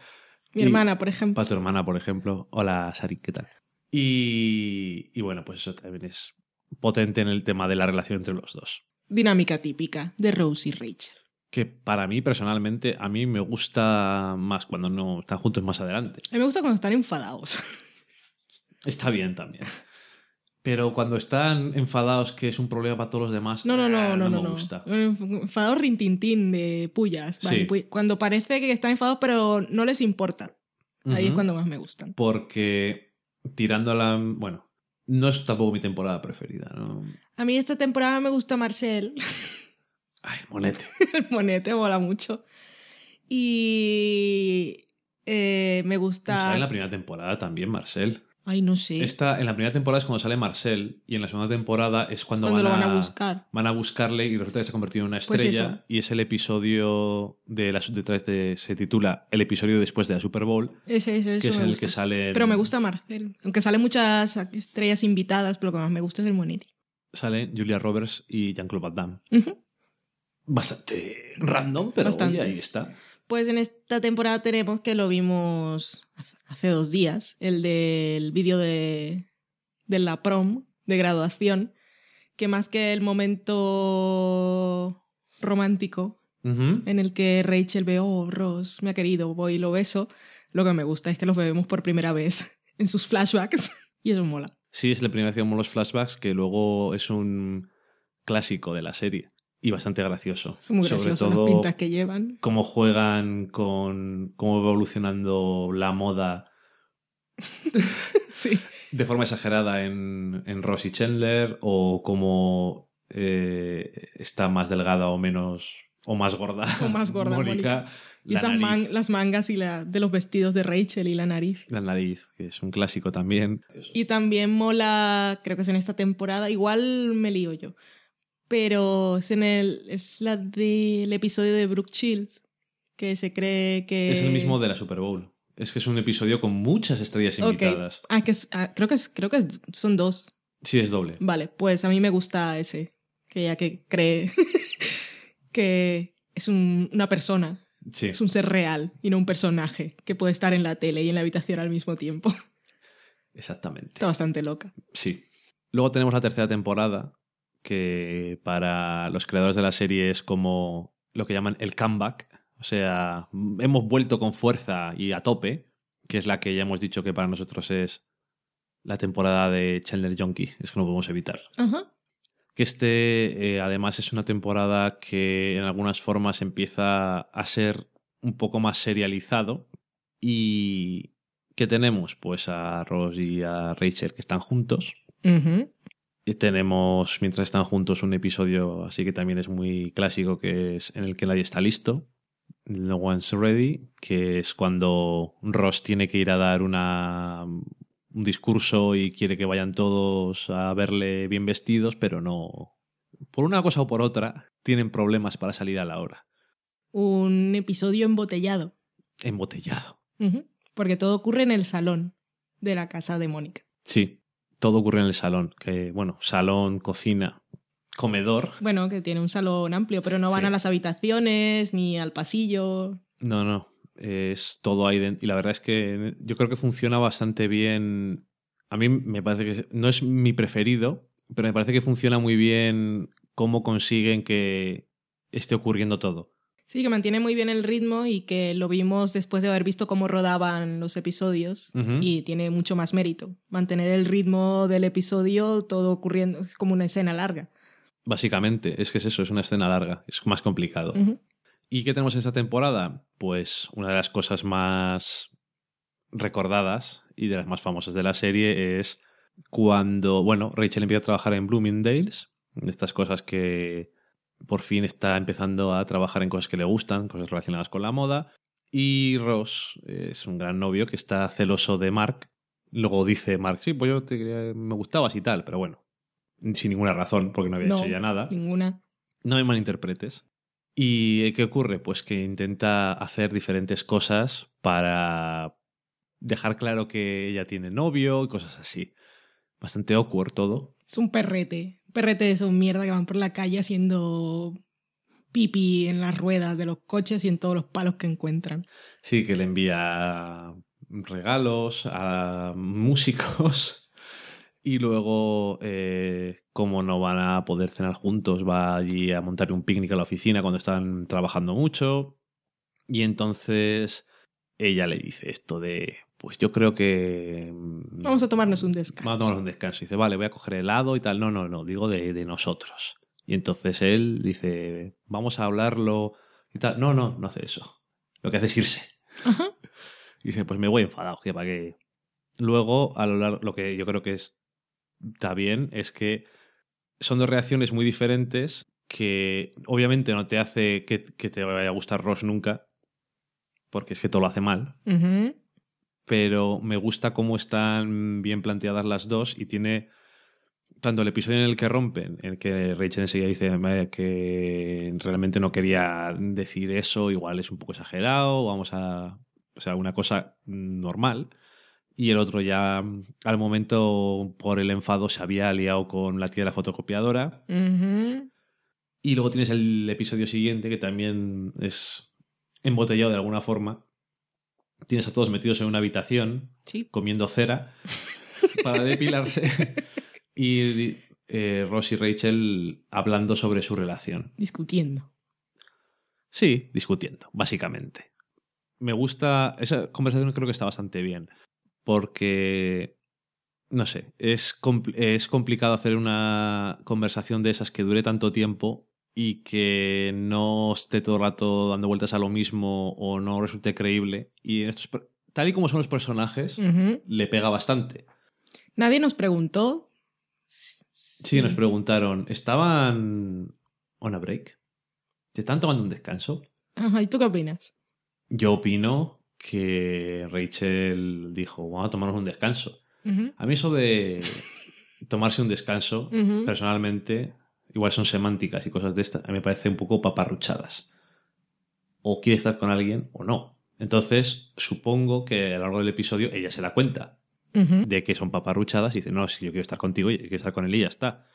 Mi Y- hermana, por ejemplo. Para tu hermana, por ejemplo. Hola, Sari, ¿qué tal? Y, y bueno, pues eso también es potente en el tema de la relación entre los dos. Dinámica típica de Rose y Rachel. Que para mí, personalmente, a mí me gusta más cuando no están juntos más adelante. A mí me gusta cuando están enfadados. Está bien también. Pero cuando están enfadados, que es un problema para todos los demás, No, no, no, ah, no, no. me gusta. Enfadados rintintín de pullas. Sí. manipu- Cuando parece que están enfadados, pero no les importa. Ahí es cuando más me gustan. Porque tirando a la... Bueno, no es tampoco mi temporada preferida, ¿no? A mí esta temporada me gusta Marcel. Ay, monete. El monete mola mucho. Y eh, me gusta. en la primera temporada también, Marcel. Ay, no sé. Esta, en la primera temporada es cuando sale Marcel y en la segunda temporada es cuando, Cuando van, lo van a buscar. Van a buscarle y resulta que se ha convertido en una Pues estrella y es el episodio de la detrás de se titula el episodio después de la Super Bowl Ese, ese, que es el gusta. que sale Pero me gusta Marcel. Aunque salen muchas estrellas invitadas, pero lo que más me gusta es el Monetti. sale Julia Roberts y Jean-Claude Van Damme. Bastante random, pero Bastante. oye, ahí está. Pues en esta temporada tenemos que lo vimos hace- dos días, el del vídeo de, de la prom, de graduación, que más que el momento romántico en el que Rachel ve, oh, Ross me ha querido, voy y lo beso, lo que me gusta es que los bebemos por primera vez en sus flashbacks y eso mola. Sí, es la primera vez que vemos los flashbacks, que luego es un clásico de la serie y bastante gracioso. Son muy Sobre todo las pintas que llevan. cómo juegan con cómo va evolucionando la moda Sí. de forma exagerada en, en Ross y Chandler o cómo eh, está más delgada o menos o más gorda O más gorda, Mónica. Y esas man- las mangas y la, de los vestidos de Rachel y la nariz. la nariz que es un clásico también Y también mola, creo que es en esta temporada, igual me lío yo, pero es en el es la del episodio de Brooke Shields, que se cree que... es el mismo de la Super Bowl es que es un episodio con muchas estrellas invitadas Ah, que es- ah, creo que, es- creo que es- son dos. sí es doble Vale, pues a mí me gusta ese, que ya que cree que es un- una persona, sí es un ser real y no un personaje que puede estar en la tele y en la habitación al mismo tiempo. exactamente Está bastante loca. Sí. Luego tenemos la tercera temporada, que para los creadores de la serie es como lo que llaman el comeback. O sea, hemos vuelto con fuerza y a tope, que es la que ya hemos dicho que para nosotros es la temporada de Chandler Junkie. Es que no podemos evitar. Ajá. Que este, eh, además, es una temporada que en algunas formas empieza a ser un poco más serializado. Y que tenemos, pues, a Ross y a Rachel que están juntos. Y tenemos, mientras están juntos, un episodio así que también es muy clásico, que es en el que nadie está listo. No One's Ready, que es cuando Ross tiene que ir a dar una, un discurso y quiere que vayan todos a verle bien vestidos, pero no. Por una cosa o por otra, tienen problemas para salir a la hora. Un episodio embotellado. Embotellado. Porque todo ocurre en el salón de la casa de Mónica. Sí, todo ocurre en el salón. Que, bueno, salón, cocina, comedor. Bueno, que tiene un salón amplio, pero no van Sí. a las habitaciones ni al pasillo. No, no. Es todo ahí dentro. Y la verdad es que yo creo que funciona bastante bien. A mí me parece que no es mi preferido, pero me parece que funciona muy bien cómo consiguen que esté ocurriendo todo. Sí, que mantiene muy bien el ritmo y que lo vimos después de haber visto cómo rodaban los episodios y tiene mucho más mérito. Mantener el ritmo del episodio, todo ocurriendo, es como una escena larga. Básicamente, es que es eso, es una escena larga, es más complicado. ¿Y qué tenemos esta temporada? Pues una de las cosas más recordadas y de las más famosas de la serie es cuando, bueno, Rachel empieza a trabajar en Bloomingdale's, estas cosas que por fin está empezando a trabajar en cosas que le gustan, cosas relacionadas con la moda, y Ross es un gran novio que está celoso de Mark. Luego dice Mark, sí, pues yo te quería- me gustabas y tal, pero bueno, sin ninguna razón, porque no había No, hecho ya nada. Ninguna. No me malinterpretes. ¿Y eh, qué ocurre? Pues que intenta hacer diferentes cosas para dejar claro que ella tiene novio y cosas así. Bastante awkward todo. Es un perrete. Perrete de esos mierda que van por la calle haciendo pipi en las ruedas de los coches y en todos los palos que encuentran. Sí, que le envía regalos a músicos. Y luego, eh, como no van a poder cenar juntos, va allí a montar un picnic a la oficina cuando están trabajando mucho. Y entonces ella le dice esto de, pues yo creo que... mm, Vamos a tomarnos un descanso. Vamos a tomarnos un descanso. Y dice, vale, voy a coger helado y tal. No, no, no, digo de, de nosotros. Y entonces él dice, vamos a hablarlo y tal. No, no, no hace eso. Lo que hace es irse. Ajá. Y dice, pues me voy enfadado, que para qué. Luego, a lo largo, lo que yo creo que es- está bien es que son dos reacciones muy diferentes que obviamente no te hace que, que te vaya a gustar Ross nunca, porque es que todo lo hace mal. Pero me gusta cómo están bien planteadas las dos y tiene tanto el episodio en el que rompen, en el que Rachel enseguida dice "Vaya, que realmente no quería decir eso, igual es un poco exagerado, vamos a... O sea, una cosa normal. Y el otro ya al momento, por el enfado, se había liado con la tía de la fotocopiadora. Y luego tienes el episodio siguiente, que también es embotellado de alguna forma. Tienes a todos metidos en una habitación, Sí. comiendo cera para depilarse. y eh, Ross y Rachel hablando sobre su relación. Discutiendo. Sí, discutiendo, básicamente. Me gusta. Esa conversación creo que está bastante bien. Porque. No sé, es, compl- es complicado hacer una conversación de esas que dure tanto tiempo y que no esté todo el rato dando vueltas a lo mismo o no resulte creíble. Y en estos, tal y como son los personajes, le pega bastante. Nadie nos preguntó. Sí, nos preguntaron, ¿estaban on a break? ¿Te están tomando un descanso? Ajá, ¿y tú qué opinas? Yo opino que Rachel dijo, vamos a tomarnos un descanso. A mí eso de tomarse un descanso, personalmente, igual son semánticas y cosas de estas, a mí me parece un poco paparruchadas. O quiere estar con alguien o no. Entonces, supongo que a lo largo del episodio ella se da cuenta de que son paparruchadas y dice, no, si yo quiero estar contigo y quiero estar con él y ya está.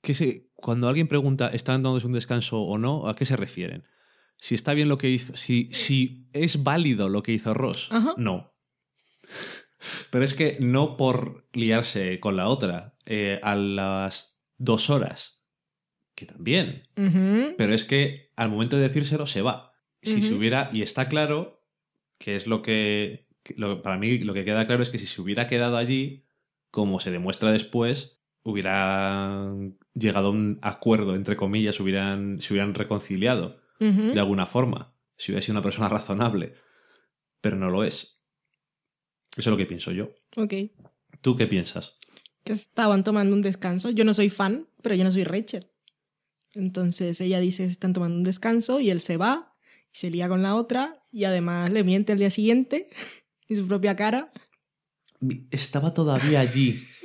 Que se, cuando alguien pregunta, ¿están dándose un descanso o no? ¿A qué se refieren? Si está bien lo que hizo, si, si es válido lo que hizo Ross, no. Pero es que no por liarse con la otra eh, a las dos horas, que también, pero es que al momento de decírselo se va. Si se hubiera, y está claro que es lo que, lo- para mí lo que queda claro es que si se hubiera quedado allí, como se demuestra después, hubieran llegado a un acuerdo, entre comillas, hubieran, se hubieran reconciliado de alguna forma, si hubiera sido una persona razonable, pero no lo es. Eso es lo que pienso yo. Ok. ¿Tú qué piensas? Que estaban tomando un descanso. Yo no soy fan, pero yo no soy Rachel. Entonces ella dice que están tomando un descanso y él se va y se lía con la otra y además le miente al día siguiente en su propia cara. Estaba todavía allí.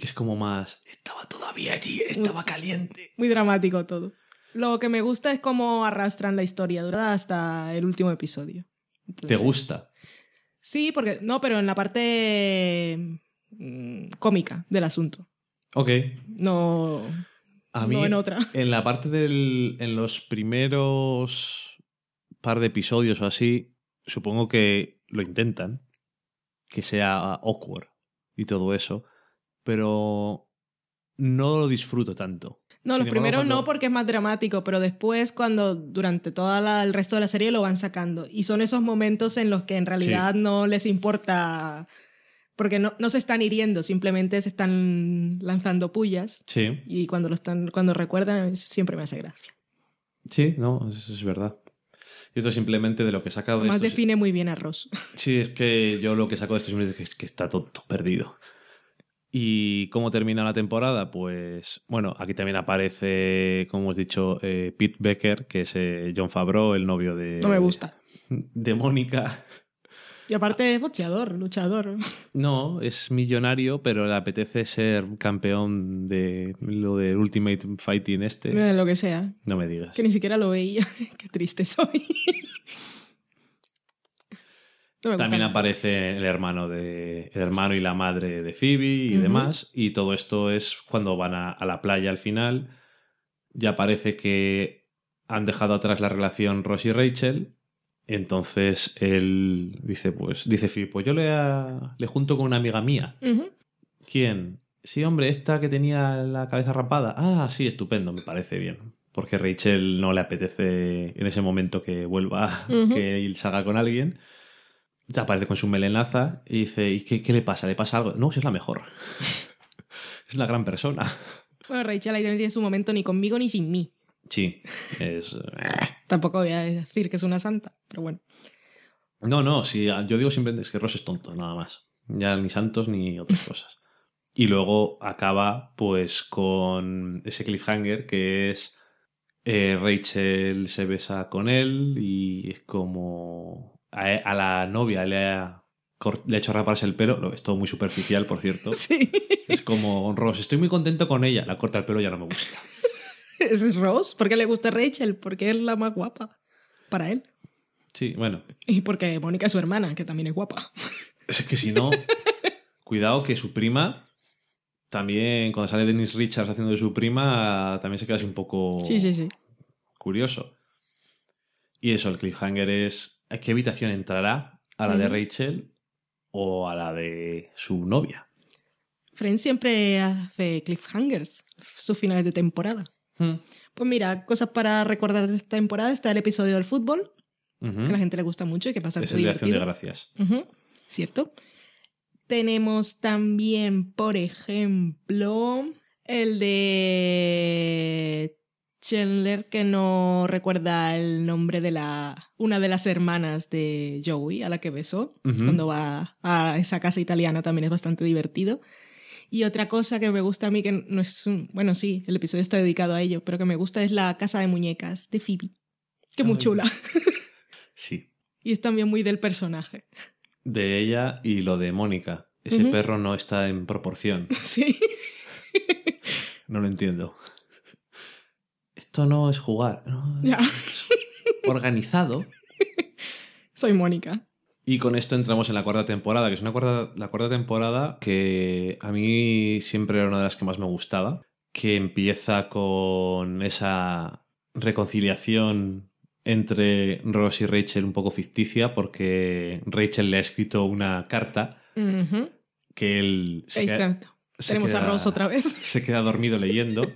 Es como más. Estaba todavía allí, estaba caliente. Muy dramático todo. Lo que me gusta es cómo arrastran la historia, dura hasta el último episodio. ¿Te gusta? Sí, porque no, pero en la parte mm, cómica del asunto. Ok. No, A mí, no en otra. en la parte del. En los primeros par de episodios o así, supongo que lo intentan. Que sea awkward y todo eso. Pero no lo disfruto tanto. No, Sin los primeros cuando- no porque es más dramático, pero después cuando durante todo el resto de la serie lo van sacando. Y son esos momentos en los que en realidad no les importa, porque no, no se están hiriendo, simplemente se están lanzando pullas. Sí, Y cuando lo están, cuando recuerdan, eso siempre me hace gracia. sí, no, es, es verdad. Y esto simplemente de lo que he sacado de Además esto. define muy bien a Ross. Sí, es que yo lo que saco de esto simplemente es que, está todo, todo perdido. ¿Y cómo termina la temporada? Pues, bueno, aquí también aparece, como hemos dicho, eh, Pete Becker, que es eh, John Favreau, el novio de. No me gusta. De Mónica. Y aparte es boxeador, luchador. No, es millonario, pero le apetece ser campeón de lo del Ultimate Fighting este. Eh, Lo que sea. No me digas. Que ni siquiera lo veía. Qué triste soy. No También aparece el hermano de el hermano y la madre de Phoebe y demás. Y todo esto es cuando van a, a la playa al final. Ya parece que han dejado atrás la relación Ross y Rachel. Entonces él dice, pues, dice Phoebe, pues yo le, a- le junto con una amiga mía. ¿Quién? Sí, hombre, esta que tenía la cabeza rapada. Ah, sí, estupendo, me parece bien. Porque Rachel no le apetece en ese momento que vuelva, que él salga con alguien. Ya aparece con su melenaza y dice, ¿y qué, qué le pasa? ¿Le pasa algo? No, si es la mejor. es la gran persona. Bueno, Rachel ahí también tiene su momento ni conmigo ni sin mí. Sí, es... eh. Tampoco voy a decir que es una santa, pero bueno. No, no, sí, yo digo simplemente es que Ross es tonto, nada más. Ya ni santos ni otras cosas. Y luego acaba pues con ese cliffhanger que es eh, Rachel se besa con él y es como a, a la novia le ha, le ha hecho raparse el pelo, lo- es todo muy superficial, por cierto. Sí. Es como, Ross, estoy muy contento con ella, la corta el pelo ya no me gusta. Es Ross. ¿Por qué le gusta Rachel? Porque es la más guapa. Para él. Sí, bueno, Y porque Mónica es su hermana, que también es guapa. es que si no, cuidado que su prima, también cuando sale Dennis Richards haciendo de su prima, también se queda así un poco Sí, sí, sí. curioso. Y eso, el cliffhanger es ¿a qué habitación entrará? ¿A la de. Rachel o a la de su novia? Friends siempre hace cliffhangers, sus finales de temporada. Hmm. Pues mira, cosas para recordar de esta temporada. Está el episodio del fútbol, que a la gente le gusta mucho y que bastante Es el de divertido. gracias. ¿Cierto? Tenemos también, por ejemplo, el de Chandler, que no recuerda el nombre de la una de las hermanas de Joey, a la que besó, cuando va a esa casa italiana, también es bastante divertido. Y otra cosa que me gusta a mí, que no es un... Bueno, sí, el episodio está dedicado a ello, pero que me gusta es la casa de muñecas de Phoebe. Que muy Ay. chula. Sí. y es también muy del personaje. De ella y lo de Mónica. Ese perro no está en proporción. Sí. No lo entiendo. Esto no es jugar. ¿no? Ya. Es organizado. Soy Mónica. Y con esto entramos en la cuarta temporada, que es una cuarta, la cuarta temporada que a mí siempre era una de las que más me gustaba, que empieza con esa reconciliación entre Ross y Rachel un poco ficticia, porque Rachel le ha escrito una carta que él se queda- Tenemos a Ross otra vez. se queda dormido leyendo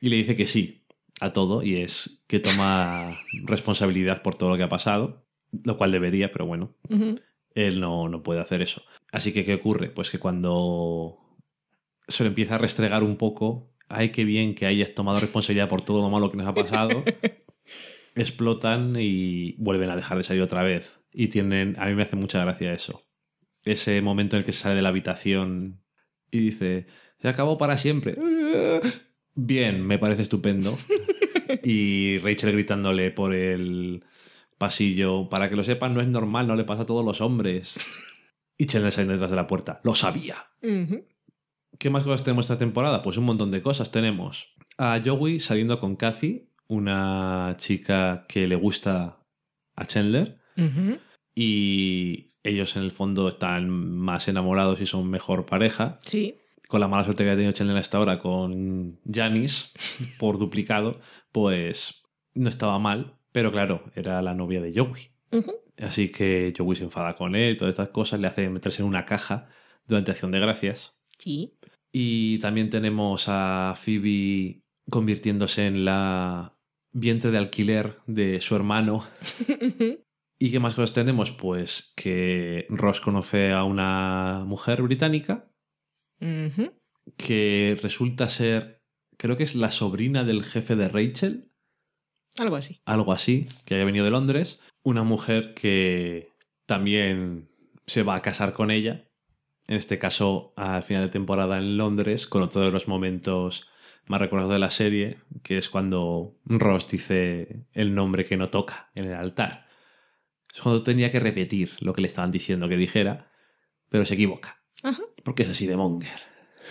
y le dice que sí a todo y es que toma responsabilidad por todo lo que ha pasado, lo cual debería, pero bueno, él no, no puede hacer eso. Así que, ¿qué ocurre? Pues que cuando se le empieza a restregar un poco, ay, qué bien que hayas tomado responsabilidad por todo lo malo que nos ha pasado, explotan y vuelven a dejar de salir otra vez. Y tienen, a mí me hace mucha gracia eso. Ese momento en el que sale de la habitación y dice, se acabó para siempre. Bien, me parece estupendo. Y Rachel gritándole por el pasillo, para que lo sepan, no es normal, no le pasa a todos los hombres. Y Chandler saliendo detrás de la puerta. Lo sabía. ¿Qué más cosas tenemos esta temporada? Pues un montón de cosas. Tenemos a Joey saliendo con Kathy, una chica que le gusta a Chandler, y ellos en el fondo están más enamorados y son mejor pareja. Sí. Con la mala suerte que ha tenido Chandler hasta ahora con Janice por duplicado, pues no estaba mal, pero claro, era la novia de Joey. Así que Joey se enfada con él, todas estas cosas, le hace meterse en una caja durante Acción de Gracias. Sí. Y también tenemos a Phoebe convirtiéndose en la vientre de alquiler de su hermano. ¿Y qué más cosas tenemos? Pues que Ross conoce a una mujer británica que resulta ser, creo que es la sobrina del jefe de Rachel, Algo así. algo así, que haya venido de Londres. Una mujer que también se va a casar con ella. En este caso, al final de temporada en Londres, con otro de los momentos más recordados de la serie, que es cuando Ross dice el nombre que no toca en el altar. Es cuando tenía que repetir lo que le estaban diciendo que dijera, pero se equivoca. Ajá. Porque es así de Monger.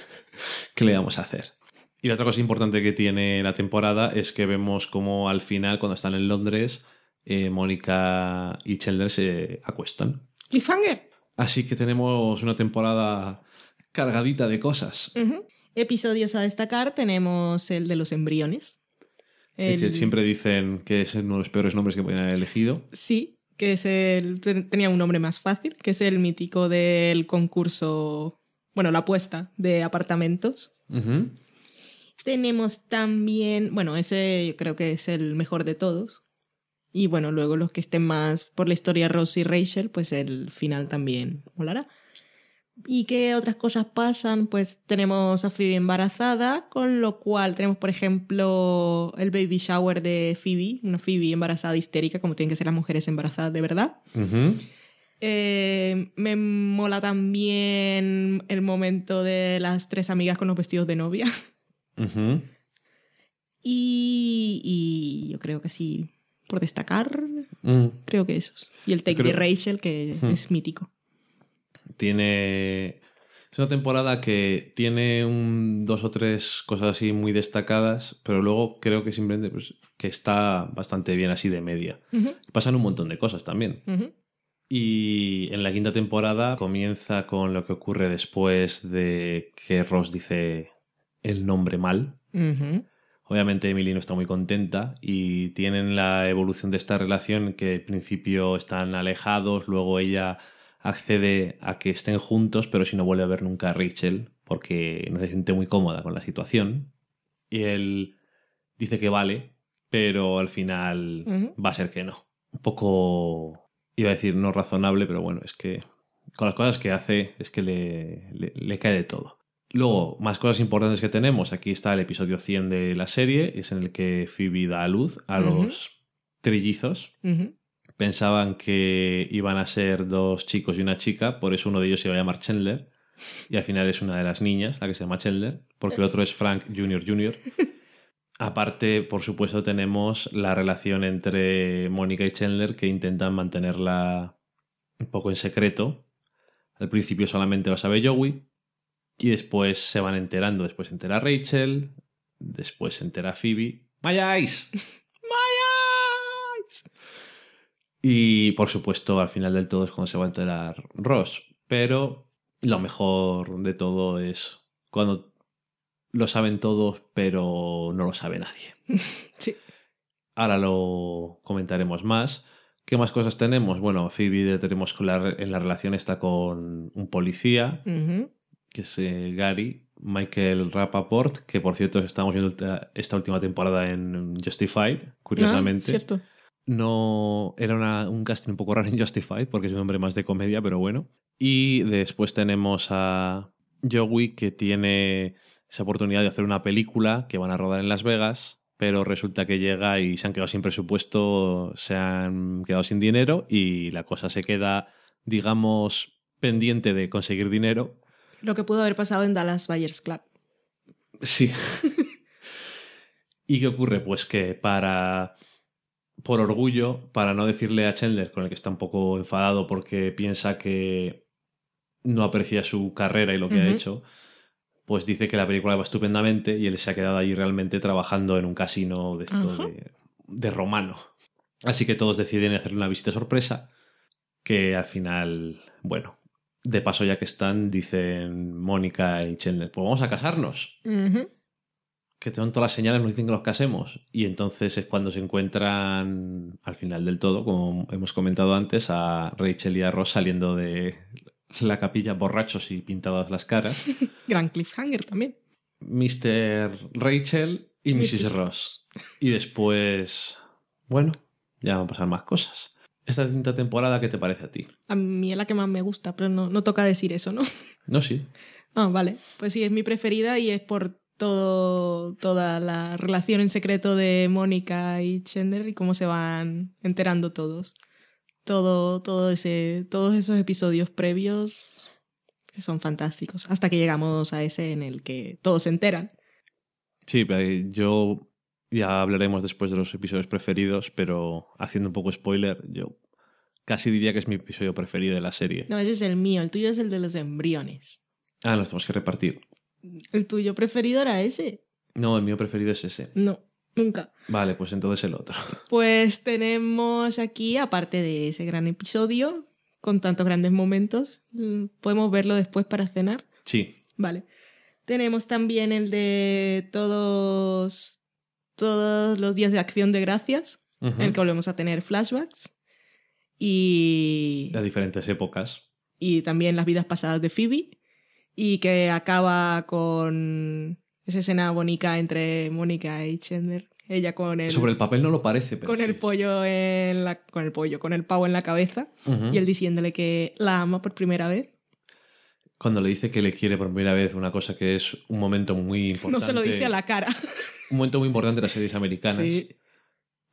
¿Qué le vamos a hacer? Y la otra cosa importante que tiene la temporada es que vemos como al final, cuando están en Londres, eh, Mónica y Chandler se acuestan. Cliffhanger. Así que tenemos una temporada cargadita de cosas. Episodios a destacar tenemos el de los embriones. Es que El- siempre dicen que es uno de los peores nombres que podían haber elegido. Sí, que es el... ten- Tenía un nombre más fácil, que es el mítico del concurso... Bueno, la apuesta de apartamentos. Ujú. Tenemos también... Bueno, ese yo creo que es el mejor de todos. Y bueno, luego los que estén más por la historia Ross y Rachel, pues el final también molará. ¿Y qué otras cosas pasan? Pues tenemos a Phoebe embarazada, con lo cual tenemos, por ejemplo, el baby shower de Phoebe, una Phoebe embarazada histérica, como tienen que ser las mujeres embarazadas de verdad. Eh, me mola también el momento de las tres amigas con los vestidos de novia. Y, y yo creo que sí, por destacar, Mm. creo que esos. Y el take Creo- de Rachel, que es mítico. Tiene. Es una temporada que tiene un, dos o tres cosas así muy destacadas, pero luego creo que simplemente pues, que está bastante bien así de media. Pasan un montón de cosas también. Y en la quinta temporada comienza con lo que ocurre después de que Ross dice el nombre mal. Obviamente Emily no está muy contenta y tienen la evolución de esta relación que al principio están alejados, luego ella accede a que estén juntos, pero si no vuelve a ver nunca a Rachel porque no se siente muy cómoda con la situación. Y él dice que vale, pero al final va a ser que no. Un poco, iba a decir no razonable, pero bueno, es que con las cosas que hace es que le, le- le cae de todo. Luego, más cosas importantes que tenemos. Aquí está el episodio 100 de la serie, es en el que Phoebe da a luz a los trillizos. Pensaban que iban a ser dos chicos y una chica, por eso uno de ellos se iba a llamar Chandler. Y al final es una de las niñas, la que se llama Chandler, porque el otro es Frank Jr. Jr. Aparte, por supuesto, tenemos la relación entre Mónica y Chandler que intentan mantenerla un poco en secreto. Al principio solamente lo sabe Joey y después se van enterando. Después se entera Rachel, después se entera Phoebe. ¡My eyes! My eyes. Y por supuesto, al final del todo es cuando se va a enterar Ross. Pero lo mejor de todo es cuando lo saben todos, pero no lo sabe nadie. Sí. Ahora lo comentaremos más. ¿Qué más cosas tenemos? Bueno, Phoebe tenemos en la relación está con un policía, Ujú. Que es eh, Gary, Michael Rappaport, que por cierto estamos viendo esta- última temporada en Justified, curiosamente. Ah, cierto. No era una- un casting un poco raro en Justified porque es un hombre más de comedia, pero bueno. Y después tenemos a Joey que tiene esa oportunidad de hacer una película que van a rodar en Las Vegas, pero resulta que llega y se han quedado sin presupuesto, se han quedado sin dinero y la cosa se queda, digamos, pendiente de conseguir dinero. Lo que pudo haber pasado en Dallas Buyers Club. Sí. ¿Y qué ocurre? Pues que para. Por orgullo, para no decirle a Chandler, con el que está un poco enfadado porque piensa que no aprecia su carrera y lo que ha hecho, pues dice que la película va estupendamente y él se ha quedado allí realmente trabajando en un casino de esto de, de romano. Así que todos deciden hacerle una visita sorpresa que al final, bueno, de paso ya que están, dicen Mónica y Chandler, pues vamos a casarnos Ujú. que son todas las señales nos dicen que nos casemos. Y entonces es cuando se encuentran al final del todo, como hemos comentado antes, a Rachel y a Ross saliendo de la capilla borrachos y pintadas las caras. Gran cliffhanger también. Mr. Rachel y Mrs. Mrs. Ross. Y después, bueno, ya van a pasar más cosas. Esta quinta temporada, ¿qué te parece a ti? A mí es la que más me gusta, pero no, no toca decir eso, ¿no? No, sí. Ah, vale. Pues sí, es mi preferida y es por todo, toda la relación en secreto de Mónica y Chandler y cómo se van enterando todos. Todo, todo ese, todos esos episodios previos que son fantásticos. Hasta que llegamos a ese en el que todos se enteran. Sí, yo ya hablaremos después de los episodios preferidos, pero haciendo un poco spoiler, yo casi diría que es mi episodio preferido de la serie. No, ese es el mío, el tuyo es el de los embriones. Ah, nos tenemos que repartir. ¿El tuyo preferido era ese? No, el mío preferido es ese. No, nunca. Vale, pues entonces el otro. Pues tenemos aquí, aparte de ese gran episodio, con tantos grandes momentos, podemos verlo después para cenar. Sí, Vale. Tenemos también el de todos, todos los días de acción de gracias, en el que volvemos a tener flashbacks. Y, de diferentes épocas. y también las vidas pasadas de Phoebe. Y que acaba con esa escena bonita entre Mónica y Chandler. Ella con el, Sobre el papel no lo parece, pero con el pollo en la, con el pollo, con el pavo en la cabeza. Y él diciéndole que la ama por primera vez. Cuando le dice que le quiere por primera vez, una cosa que es un momento muy importante. No se lo dice a la cara. Un momento muy importante de las series americanas. Sí.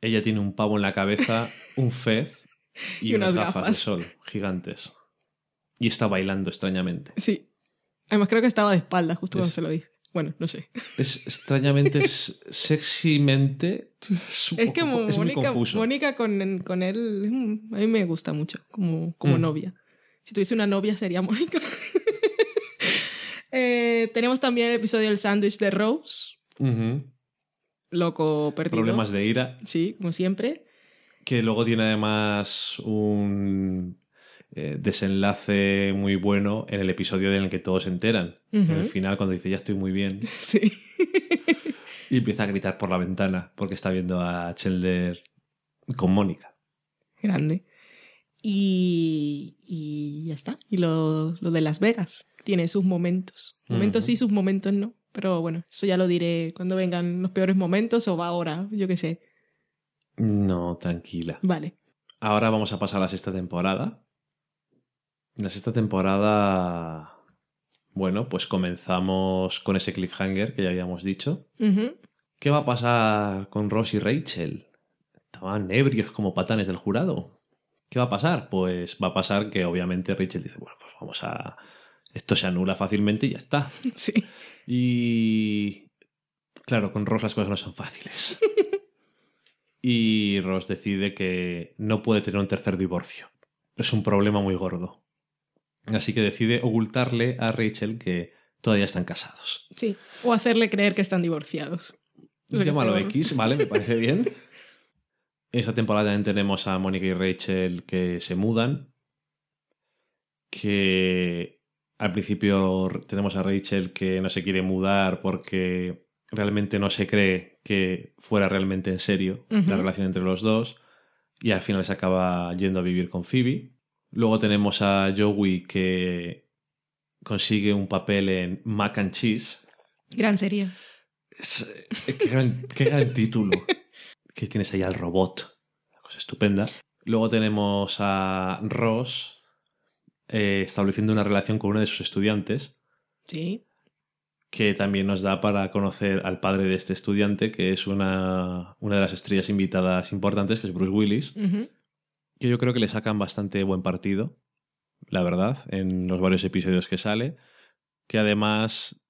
Ella tiene un pavo en la cabeza, un fez y, Y unas, unas gafas, de gafas. sol gigantes. Y está bailando extrañamente. Sí. Además creo que estaba de espaldas justo cuando Es- se lo dije. Bueno, no sé. Es extrañamente, es, sexymente. Es, Es que es muy Mónica, confuso. Mónica con, con él, a mí me gusta mucho como, como Mm. novia. Si tuviese una novia sería Mónica. Eh, tenemos también el episodio del sándwich de Rose, loco perdido. Problemas de ira. Sí, como siempre. Que luego tiene además un eh, desenlace muy bueno en el episodio en el que todos se enteran. En el final, cuando dice ya estoy muy bien. Sí. Y empieza a gritar por la ventana porque está viendo a Chandler con Mónica. Grande. Y, y ya está. Y lo, lo de Las Vegas. Tiene sus momentos. Momentos sí, sus momentos no. Pero bueno, eso ya lo diré cuando vengan los peores momentos o va ahora, yo qué sé. No, tranquila. Vale. Ahora vamos a pasar a la sexta temporada. La sexta temporada. Bueno, pues comenzamos con ese cliffhanger que ya habíamos dicho. ¿Qué va a pasar con Ross y Rachel? Estaban ebrios como patanes del jurado. ¿Qué va a pasar? Pues va a pasar que obviamente Rachel dice, bueno, pues vamos a... Esto se anula fácilmente y ya está. Sí. Y... Claro, con Ross las cosas no son fáciles. y Ross decide que no puede tener un tercer divorcio. Es un problema muy gordo. Así que decide ocultarle a Rachel que todavía están casados. Sí. O hacerle creer que están divorciados. Lo que Llámalo. X, ¿vale? Me parece bien. Esa temporada también tenemos a Mónica y Rachel que se mudan. Que al principio tenemos a Rachel que no se quiere mudar porque realmente no se cree que fuera realmente en serio la relación entre los dos. Y al final se acaba yendo a vivir con Phoebe. Luego tenemos a Joey que consigue un papel en Mac and Cheese. Gran serie. Es- eh, qué, gran, qué gran título. Que tienes ahí al robot. Una cosa estupenda. Luego tenemos a Ross eh, estableciendo una relación con uno de sus estudiantes, Sí. que también nos da para conocer al padre de este estudiante, que es una, una de las estrellas invitadas importantes, que es Bruce Willis, que yo creo que le sacan bastante buen partido, la verdad, en los varios episodios que sale, que además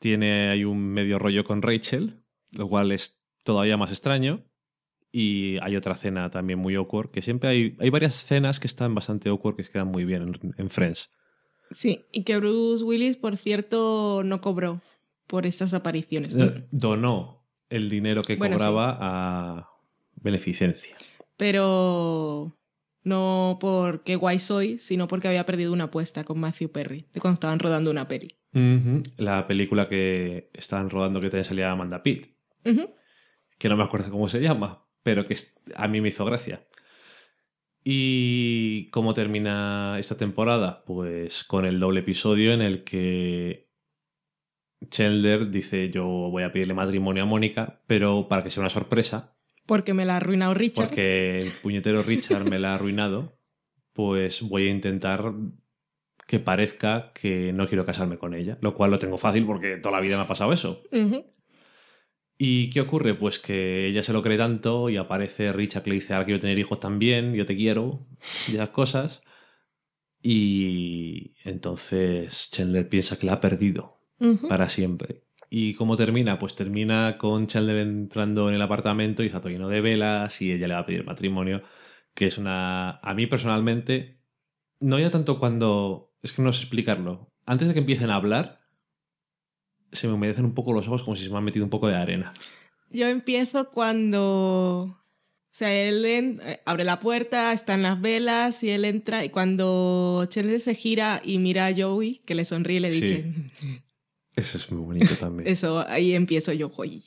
tiene ahí un medio rollo con Rachel, lo cual es todavía más extraño. Y hay otra cena también muy awkward, que siempre hay, hay varias escenas que están bastante awkward que se quedan muy bien en, en Friends. Sí. Y que Bruce Willis, por cierto, no cobró por estas apariciones. Eh, Donó el dinero que Bueno, cobraba a beneficencia. Pero no por qué guay soy, sino porque había perdido una apuesta con Matthew Perry de cuando estaban rodando una peli. La película que estaban rodando que también salía Amanda Pitt, que no me acuerdo cómo se llama, pero que a mí me hizo gracia. ¿Y cómo termina esta temporada? Pues con el doble episodio en el que Chandler dice yo voy a pedirle matrimonio a Mónica, pero para que sea una sorpresa, Porque me la ha arruinado Richard. porque el puñetero Richard me la ha arruinado, pues voy a intentar que parezca que no quiero casarme con ella, lo cual lo tengo fácil porque toda la vida me ha pasado eso. ¿Y qué ocurre? Pues que ella se lo cree tanto y aparece Richard que le dice, ahora quiero tener hijos también, yo te quiero, y esas cosas. Y entonces Chandler piensa que la ha perdido para siempre. ¿Y cómo termina? Pues termina con Chandler entrando en el apartamento y está todo lleno de velas y ella le va a pedir matrimonio, que es una... A mí personalmente, no ya tanto cuando... Es que no sé explicarlo. Antes de que empiecen a hablar, se me humedecen un poco los ojos como si se me han metido un poco de arena. Yo empiezo cuando. O sea, él en- eh, abre la puerta, están las velas y él entra. Y cuando Chandler se gira y mira a Joey, que le sonríe, le Sí. dice: Eso es muy bonito también. Eso, ahí empiezo yo, "Joy,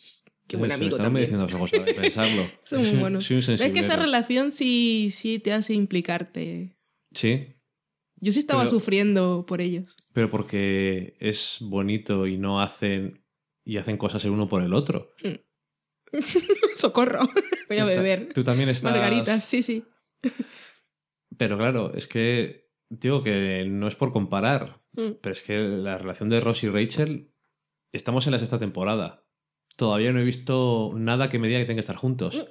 Qué buen Se amigo están también. humedeciendo los ojos de pensarlo. Son muy buenos. Es que esa relación sí, sí te hace implicarte. Sí, Yo sí estaba Pero- sufriendo por ellos. pero porque es bonito y no hacen y hacen cosas el uno por el otro. Socorro. Voy a Está- beber. Tú también estás. Margaritas, sí, sí. Pero claro, es que digo que no es por comparar, Mm. pero es que la relación de Ross y Rachel estamos en la sexta temporada. Todavía no he visto nada que me diga que tengan que estar juntos.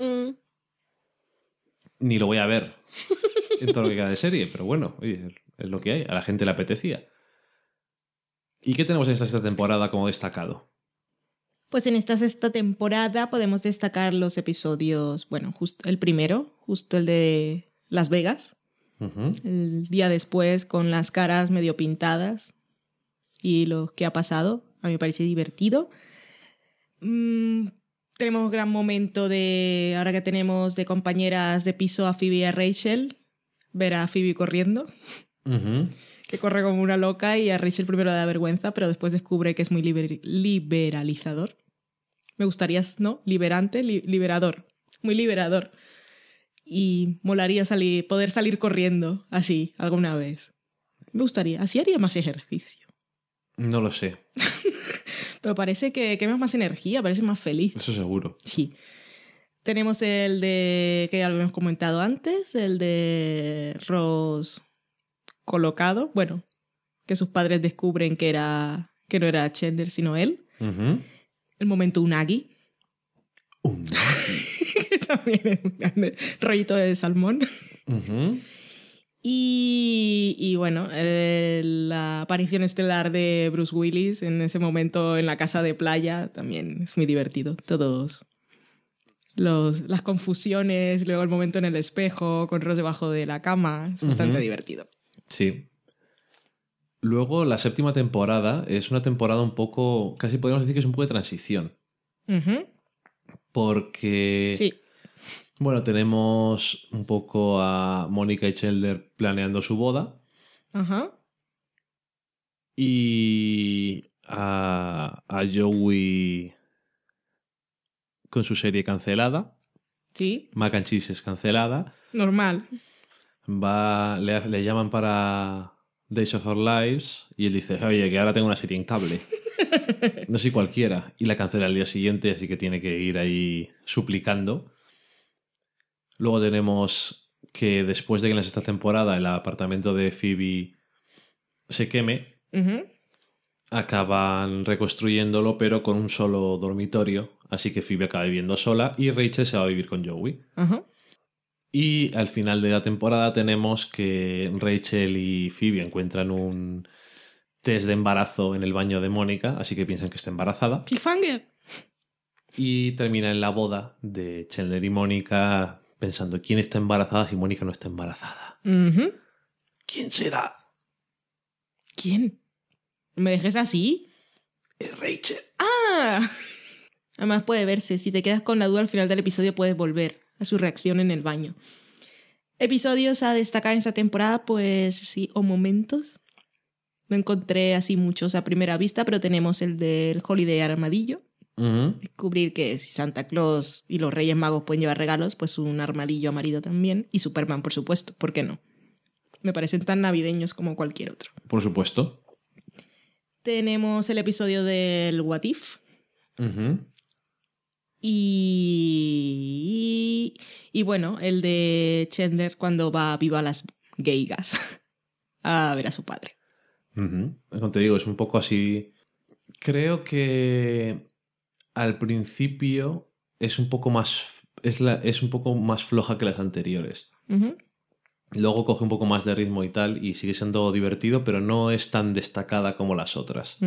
Ni lo voy a ver en todo lo que queda de serie, pero bueno, oye, es lo que hay. A la gente le apetecía. ¿Y qué tenemos en esta sexta temporada como destacado? Pues en esta sexta temporada podemos destacar los episodios, bueno, justo el primero, justo el de Las Vegas, el día después con las caras medio pintadas y lo que ha pasado. A mí me parece divertido. Mm, tenemos un gran momento de, ahora que tenemos de compañeras de piso a Phoebe y a Rachel, ver a Phoebe corriendo, Que corre como una loca y a Rachel primero le da vergüenza, pero después descubre que es muy liber- liberalizador. Me gustaría, ¿no? Liberante, li- liberador. Muy liberador. Y molaría salir, poder salir corriendo así alguna vez. Me gustaría. Así haría más ejercicio. No lo sé, Pero parece que quemas más energía, parece más feliz. eso seguro. Sí. Tenemos el de que ya lo hemos comentado antes, el de Ross colocado, bueno, que sus padres descubren que era que no era Chandler sino él. El momento Unagi, Un- que también es un grande rollito de salmón. Y, y bueno, el- la aparición estelar de Bruce Willis en ese momento en la casa de playa también es muy divertido. Todos los, las confusiones, luego el momento en el espejo con Ross debajo de la cama, es bastante divertido. Sí. Luego, la séptima temporada es una temporada un poco, casi podríamos decir que es un poco de transición. Porque, Sí. bueno, tenemos un poco a Mónica y Chandler planeando su boda Ajá. y a, a Joey con su serie cancelada. Sí. Mac and Cheese es cancelada. Normal. Va, le, le llaman para Days of Our Lives y él dice, oye, que ahora tengo una serie en cable. No soy cualquiera. Y la cancela al día siguiente, así que tiene que ir ahí suplicando. Luego tenemos que después de que en la sexta temporada el apartamento de Phoebe se queme, acaban reconstruyéndolo, pero con un solo dormitorio. Así que Phoebe acaba viviendo sola y Rachel se va a vivir con Joey. Ajá. Y al final de la temporada tenemos que Rachel y Phoebe encuentran un test de embarazo en el baño de Mónica, así que piensan que está embarazada. Cliffhanger. Y termina en la boda de Chandler y Mónica pensando quién está embarazada si Mónica no está embarazada. ¿Quién será? ¿Quién? ¿Me dejes así? Es Rachel. ¡Ah! Además puede verse. Si te quedas con la duda al final del episodio puedes volver a su reacción en el baño. Episodios a destacar en esta temporada, pues sí, o momentos. No encontré así muchos a primera vista, pero tenemos el del Holiday Armadillo. Descubrir que si Santa Claus y los Reyes Magos pueden llevar regalos, pues un armadillo amarillo también. Y Superman, por supuesto. ¿Por qué no? Me parecen tan navideños como cualquier otro. Por supuesto. Tenemos el episodio del What If. Y, y bueno, el de Chandler cuando va viva a las gaygas a ver a su padre. Ujú. Como te digo, es un poco así. Creo que al principio es un poco más. Es, la, es un poco más floja que las anteriores. Luego coge un poco más de ritmo y tal, y sigue siendo divertido, pero no es tan destacada como las otras.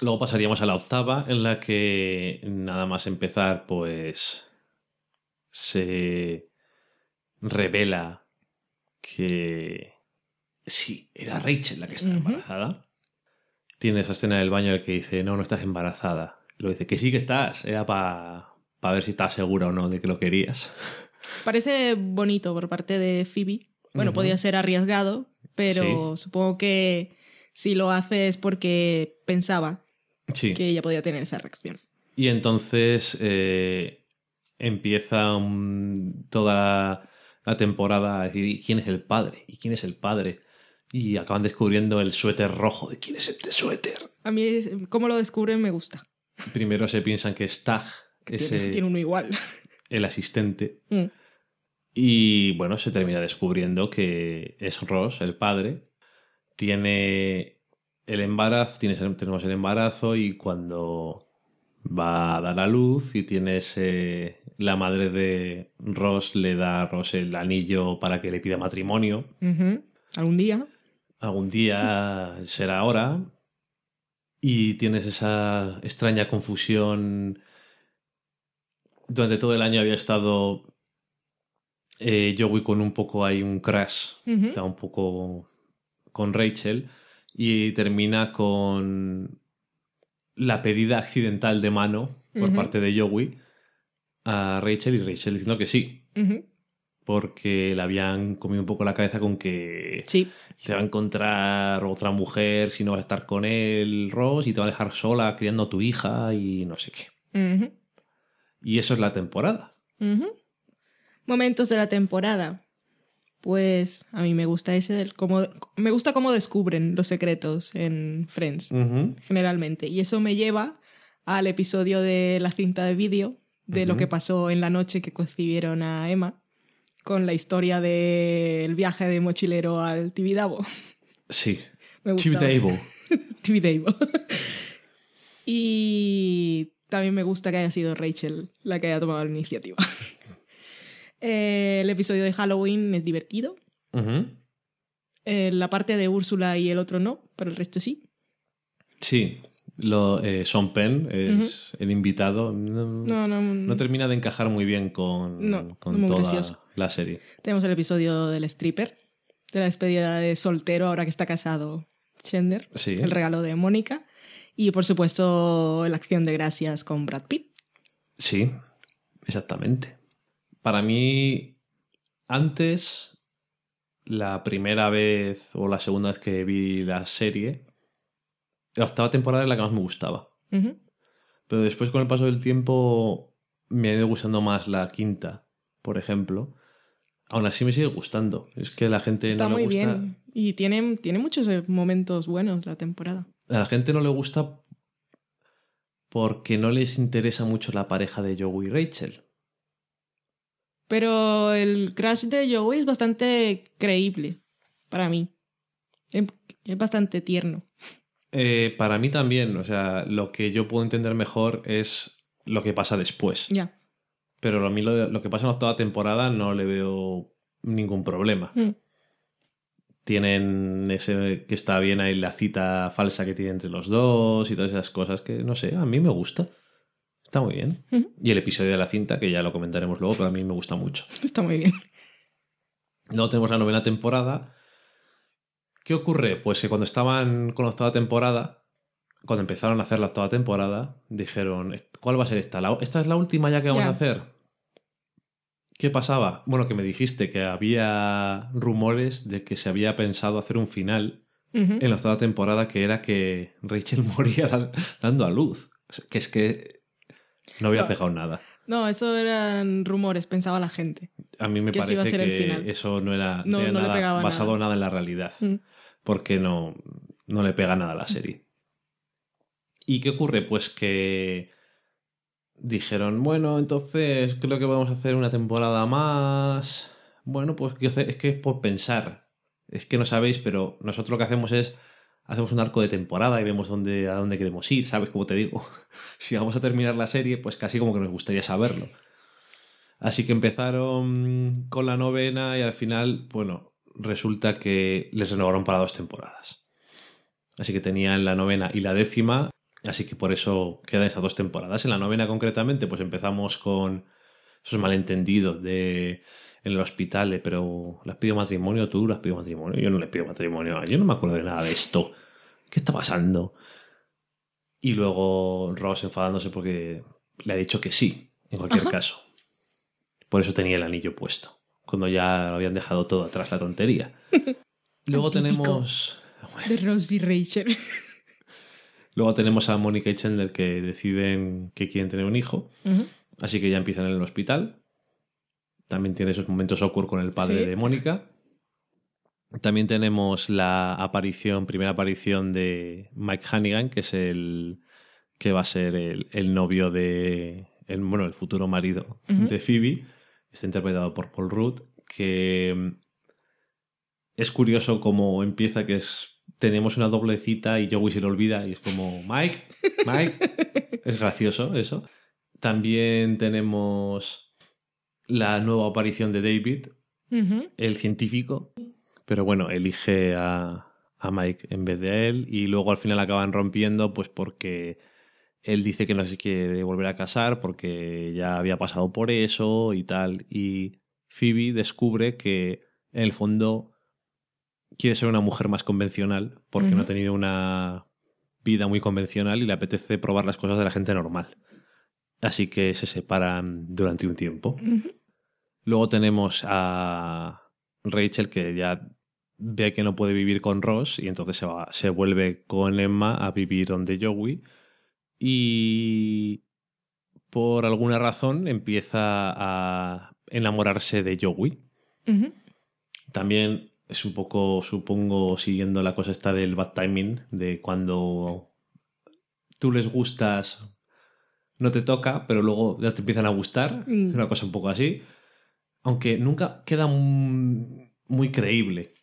Luego pasaríamos a la octava, en la que nada más empezar, pues se revela que sí, era Rachel la que estaba embarazada. Tiene esa escena del baño en la que dice, no, no estás embarazada. Luego dice, que sí que estás, era para ver si estás segura o no de que lo querías. Parece bonito por parte de Phoebe. Bueno, podía ser arriesgado, pero supongo que si lo hace es porque pensaba Sí. que ella podía tener esa reacción. Y entonces eh, empieza un- toda la, la temporada a decir "¿Y quién es el padre, y quién es el padre. Y acaban descubriendo el suéter rojo de quién es este suéter. A mí, cómo lo descubren, me gusta. Primero se piensan que es Tag, Que es tiene, tiene uno igual. el asistente. Mm. Y bueno, se termina descubriendo que es Ross, el padre. Tiene el embarazo, tienes- tenemos el embarazo y cuando va a dar a luz y tienes eh, la madre de Ross le da a Ross el anillo para que le pida matrimonio. Algún día. Algún día será ahora. Y tienes esa extraña confusión. Durante todo el año había estado eh, Joey con un poco ahí un crash, está un poco con Rachel, y termina con la pedida accidental de mano por parte de Joey a Rachel y Rachel diciendo que sí, porque le habían comido un poco la cabeza con que Sí. se va a encontrar otra mujer si no va a estar con él, Ross, y te va a dejar sola criando a tu hija y no sé qué. Y eso es la temporada. Momentos de la temporada. Pues a mí me gusta ese del cómo me gusta cómo descubren los secretos en Friends generalmente y eso me lleva al episodio de la cinta de vídeo de lo que pasó en la noche que concibieron a Emma con la historia del viaje de mochilero al Tibidabo. Sí. Tibidabo. Tibidabo. y también me gusta que haya sido Rachel la que haya tomado la iniciativa. Eh, el episodio de Halloween es divertido. Eh, la parte de Úrsula y el otro no, pero el resto sí. Sí, lo, eh, Sean Penn es el invitado. No, No, no, no termina de encajar muy bien con, con toda la serie. Tenemos el episodio del stripper, de la despedida de soltero ahora que está casado Chandler, Sí. el regalo de Mónica y por supuesto la acción de gracias con Brad Pitt. Sí, exactamente. Para mí, antes, la primera vez o la segunda vez que vi la serie, la octava temporada es la que más me gustaba. Pero después, con el paso del tiempo, me ha ido gustando más la quinta, por ejemplo. Aún así me sigue gustando. Es que la gente Está no le muy gusta. bien y tiene, tiene muchos eh, momentos buenos la temporada. A la gente no le gusta porque no les interesa mucho la pareja de Joey y Rachel. Pero el crash de Joey es bastante creíble para mí. Es es bastante tierno. Eh, para mí también, o sea, lo que yo puedo entender mejor es lo que pasa después. Ya. Pero a mí lo, lo que pasa en la octava temporada no le veo ningún problema. Mm. Tienen ese que está bien ahí la cita falsa que tiene entre los dos y todas esas cosas que, no sé, a mí me gusta. Está muy bien. Y el episodio de la cinta, que ya lo comentaremos luego, pero a mí me gusta mucho. Está muy bien. Luego tenemos la novena temporada. ¿Qué ocurre? Pues que cuando estaban con la octava temporada, cuando empezaron a hacer la octava temporada, dijeron, ¿cuál va a ser esta? ¿La- ¿Esta es la última ya que vamos a hacer? ¿Qué pasaba? Bueno, que me dijiste que había rumores de que se había pensado hacer un final en la octava temporada que era que Rachel moría dan- dando a luz. Que es que no había No. pegado nada. No, eso eran rumores, pensaba la gente. A mí me que parece que eso no era No- no le nada pegaba basado nada. nada en la realidad. Mm. Porque no, no le pega nada a la serie. ¿Y qué ocurre? Pues que dijeron, bueno, entonces creo que vamos a hacer una temporada más. Bueno, pues es que es por pensar. Es que no sabéis, pero nosotros lo que hacemos es hacemos un arco de temporada y vemos dónde, a dónde queremos ir, ¿sabes? Como te digo, si vamos a terminar la serie, pues casi como que nos gustaría saberlo. Así que empezaron con la novena y al final, bueno, resulta que les renovaron para dos temporadas. Así que tenían la novena y la décima, así que por eso quedan esas dos temporadas. En la novena concretamente, pues empezamos con esos malentendidos de en el hospital, pero ¿le has pedido matrimonio tú? ¿Le has pedido matrimonio? Yo no le pido matrimonio, yo no me acuerdo de nada de esto. ¿Qué está pasando? Y luego Ross enfadándose porque le ha dicho que sí, en cualquier Ajá. caso. Por eso tenía el anillo puesto, cuando ya lo habían dejado todo atrás la tontería. Luego tenemos De Ross y Rachel. luego tenemos a Mónica y Chandler que deciden que quieren tener un hijo, así que ya empiezan en el hospital. También tiene esos momentos awkward con el padre Sí. de Mónica. También tenemos la aparición, primera aparición de Mike Hannigan, que es el que va a ser el, el novio de, el, bueno, el futuro marido de Phoebe. Está interpretado por Paul Rudd, que mm, es curioso cómo empieza, que es tenemos una doble cita y Joey se le olvida y es como Mike, Mike. es gracioso eso. También tenemos la nueva aparición de David, el científico, pero bueno, elige a, a Mike en vez de él y luego al final acaban rompiendo pues porque él dice que no se quiere volver a casar porque ya había pasado por eso y tal. Y Phoebe descubre que en el fondo quiere ser una mujer más convencional porque no ha tenido una vida muy convencional y le apetece probar las cosas de la gente normal. Así que se separan durante un tiempo. Luego tenemos a Rachel que ya ve que no puede vivir con Ross y entonces se, va, se vuelve con Emma a vivir donde Joey y por alguna razón empieza a enamorarse de Joey. También es un poco, supongo, siguiendo la cosa esta del bad timing, de cuando tú les gustas, no te toca, pero luego ya te empiezan a gustar. Mm. Una cosa un poco así. Aunque nunca queda muy, creíble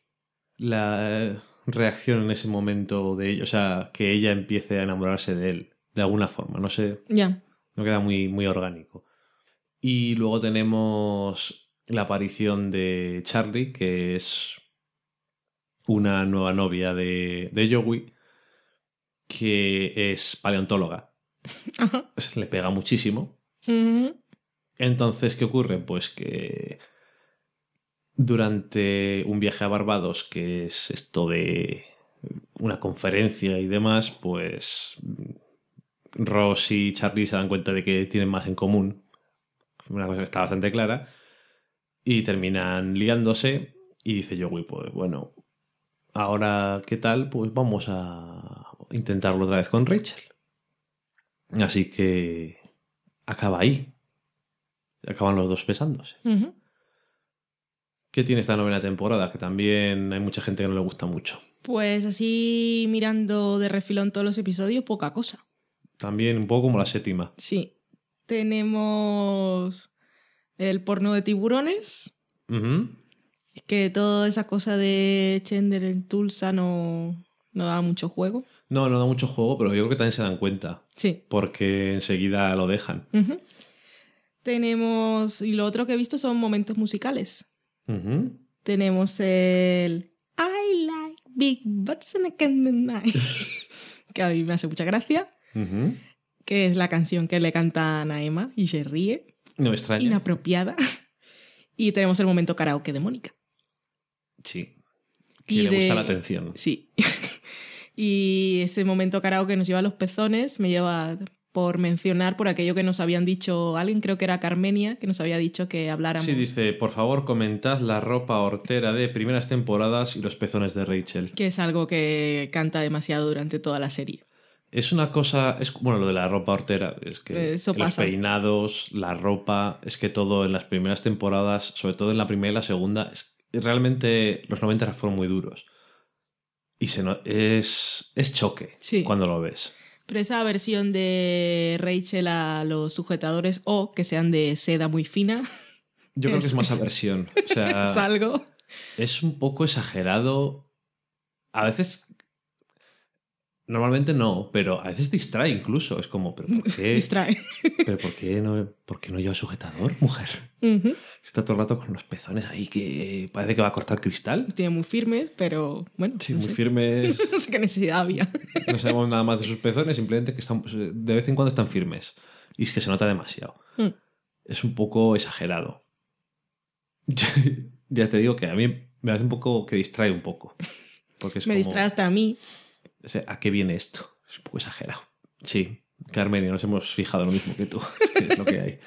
la reacción en ese momento de ella. O sea, que ella empiece a enamorarse de él, de alguna forma. No sé, Ya. no queda muy, muy orgánico. Y luego tenemos la aparición de Charlie, que es una nueva novia de, de Joey, que es paleontóloga. Ajá. Se le pega muchísimo. Entonces, ¿qué ocurre? Pues que durante un viaje a Barbados, que es esto de una conferencia y demás, pues Ross y Charlie se dan cuenta de que tienen más en común. Una cosa que está bastante clara. Y terminan liándose. Y dice Joey, pues bueno, ahora qué tal, pues vamos a intentarlo otra vez con Rachel. Así que acaba ahí. Acaban los dos besándose. Ujú. ¿Qué tiene esta novena temporada? Que también hay mucha gente que no le gusta mucho. Pues así mirando de refilón todos los episodios, poca cosa. También un poco como la séptima. Sí. Tenemos el porno de tiburones, Ujú. que toda esa cosa de Chender en Tulsa no, no da mucho juego. No, no da mucho juego, pero yo creo que también se dan cuenta. Sí. Porque enseguida lo dejan. Tenemos, y lo otro que he visto son momentos musicales. Tenemos el I like big butts and I deny, que a mí me hace mucha gracia, que es la canción que le cantan a Emma y se ríe, No extraña. inapropiada. Y tenemos el momento karaoke de Mónica. Sí. Y Que le de- gusta la atención. Sí. y ese momento karaoke nos lleva a los pezones, me lleva por mencionar por aquello que nos habían dicho alguien, creo que era Carmenia, que nos había dicho que habláramos. Sí, dice, por favor comentad la ropa hortera de primeras temporadas y los pezones de Rachel. Que es algo que canta demasiado durante toda la serie. Es una cosa, es bueno, lo de la ropa hortera, es que Eso los pasa. peinados, la ropa, es que todo en las primeras temporadas, sobre todo en la primera y la segunda, es, realmente los 90 fueron muy duros. Y se no- es, es choque Sí. cuando lo ves. Pero esa versión de Rachel a los sujetadores o que sean de seda muy fina Yo creo que Es- es más aversión. O sea, es algo. es un poco exagerado. A veces. Normalmente no, pero a veces distrae incluso. Es como, ¿pero por qué? Distrae. ¿Pero por qué no, por qué no lleva sujetador, mujer? Está todo el rato con los pezones ahí que parece que va a cortar cristal. Tiene muy firmes, pero bueno. Sí, no muy sé. firmes. No sé qué necesidad había. No sabemos nada más de sus pezones, simplemente que están, de vez en cuando están firmes. Y es que se nota demasiado. Mm. Es un poco exagerado. ya te digo que a mí me hace un poco que distrae un poco. Porque es Me como, distrae hasta a mí. ¿A qué viene esto? Es un poco exagerado. Sí, Carmen, y nos hemos fijado lo mismo que tú. Es que es lo que hay.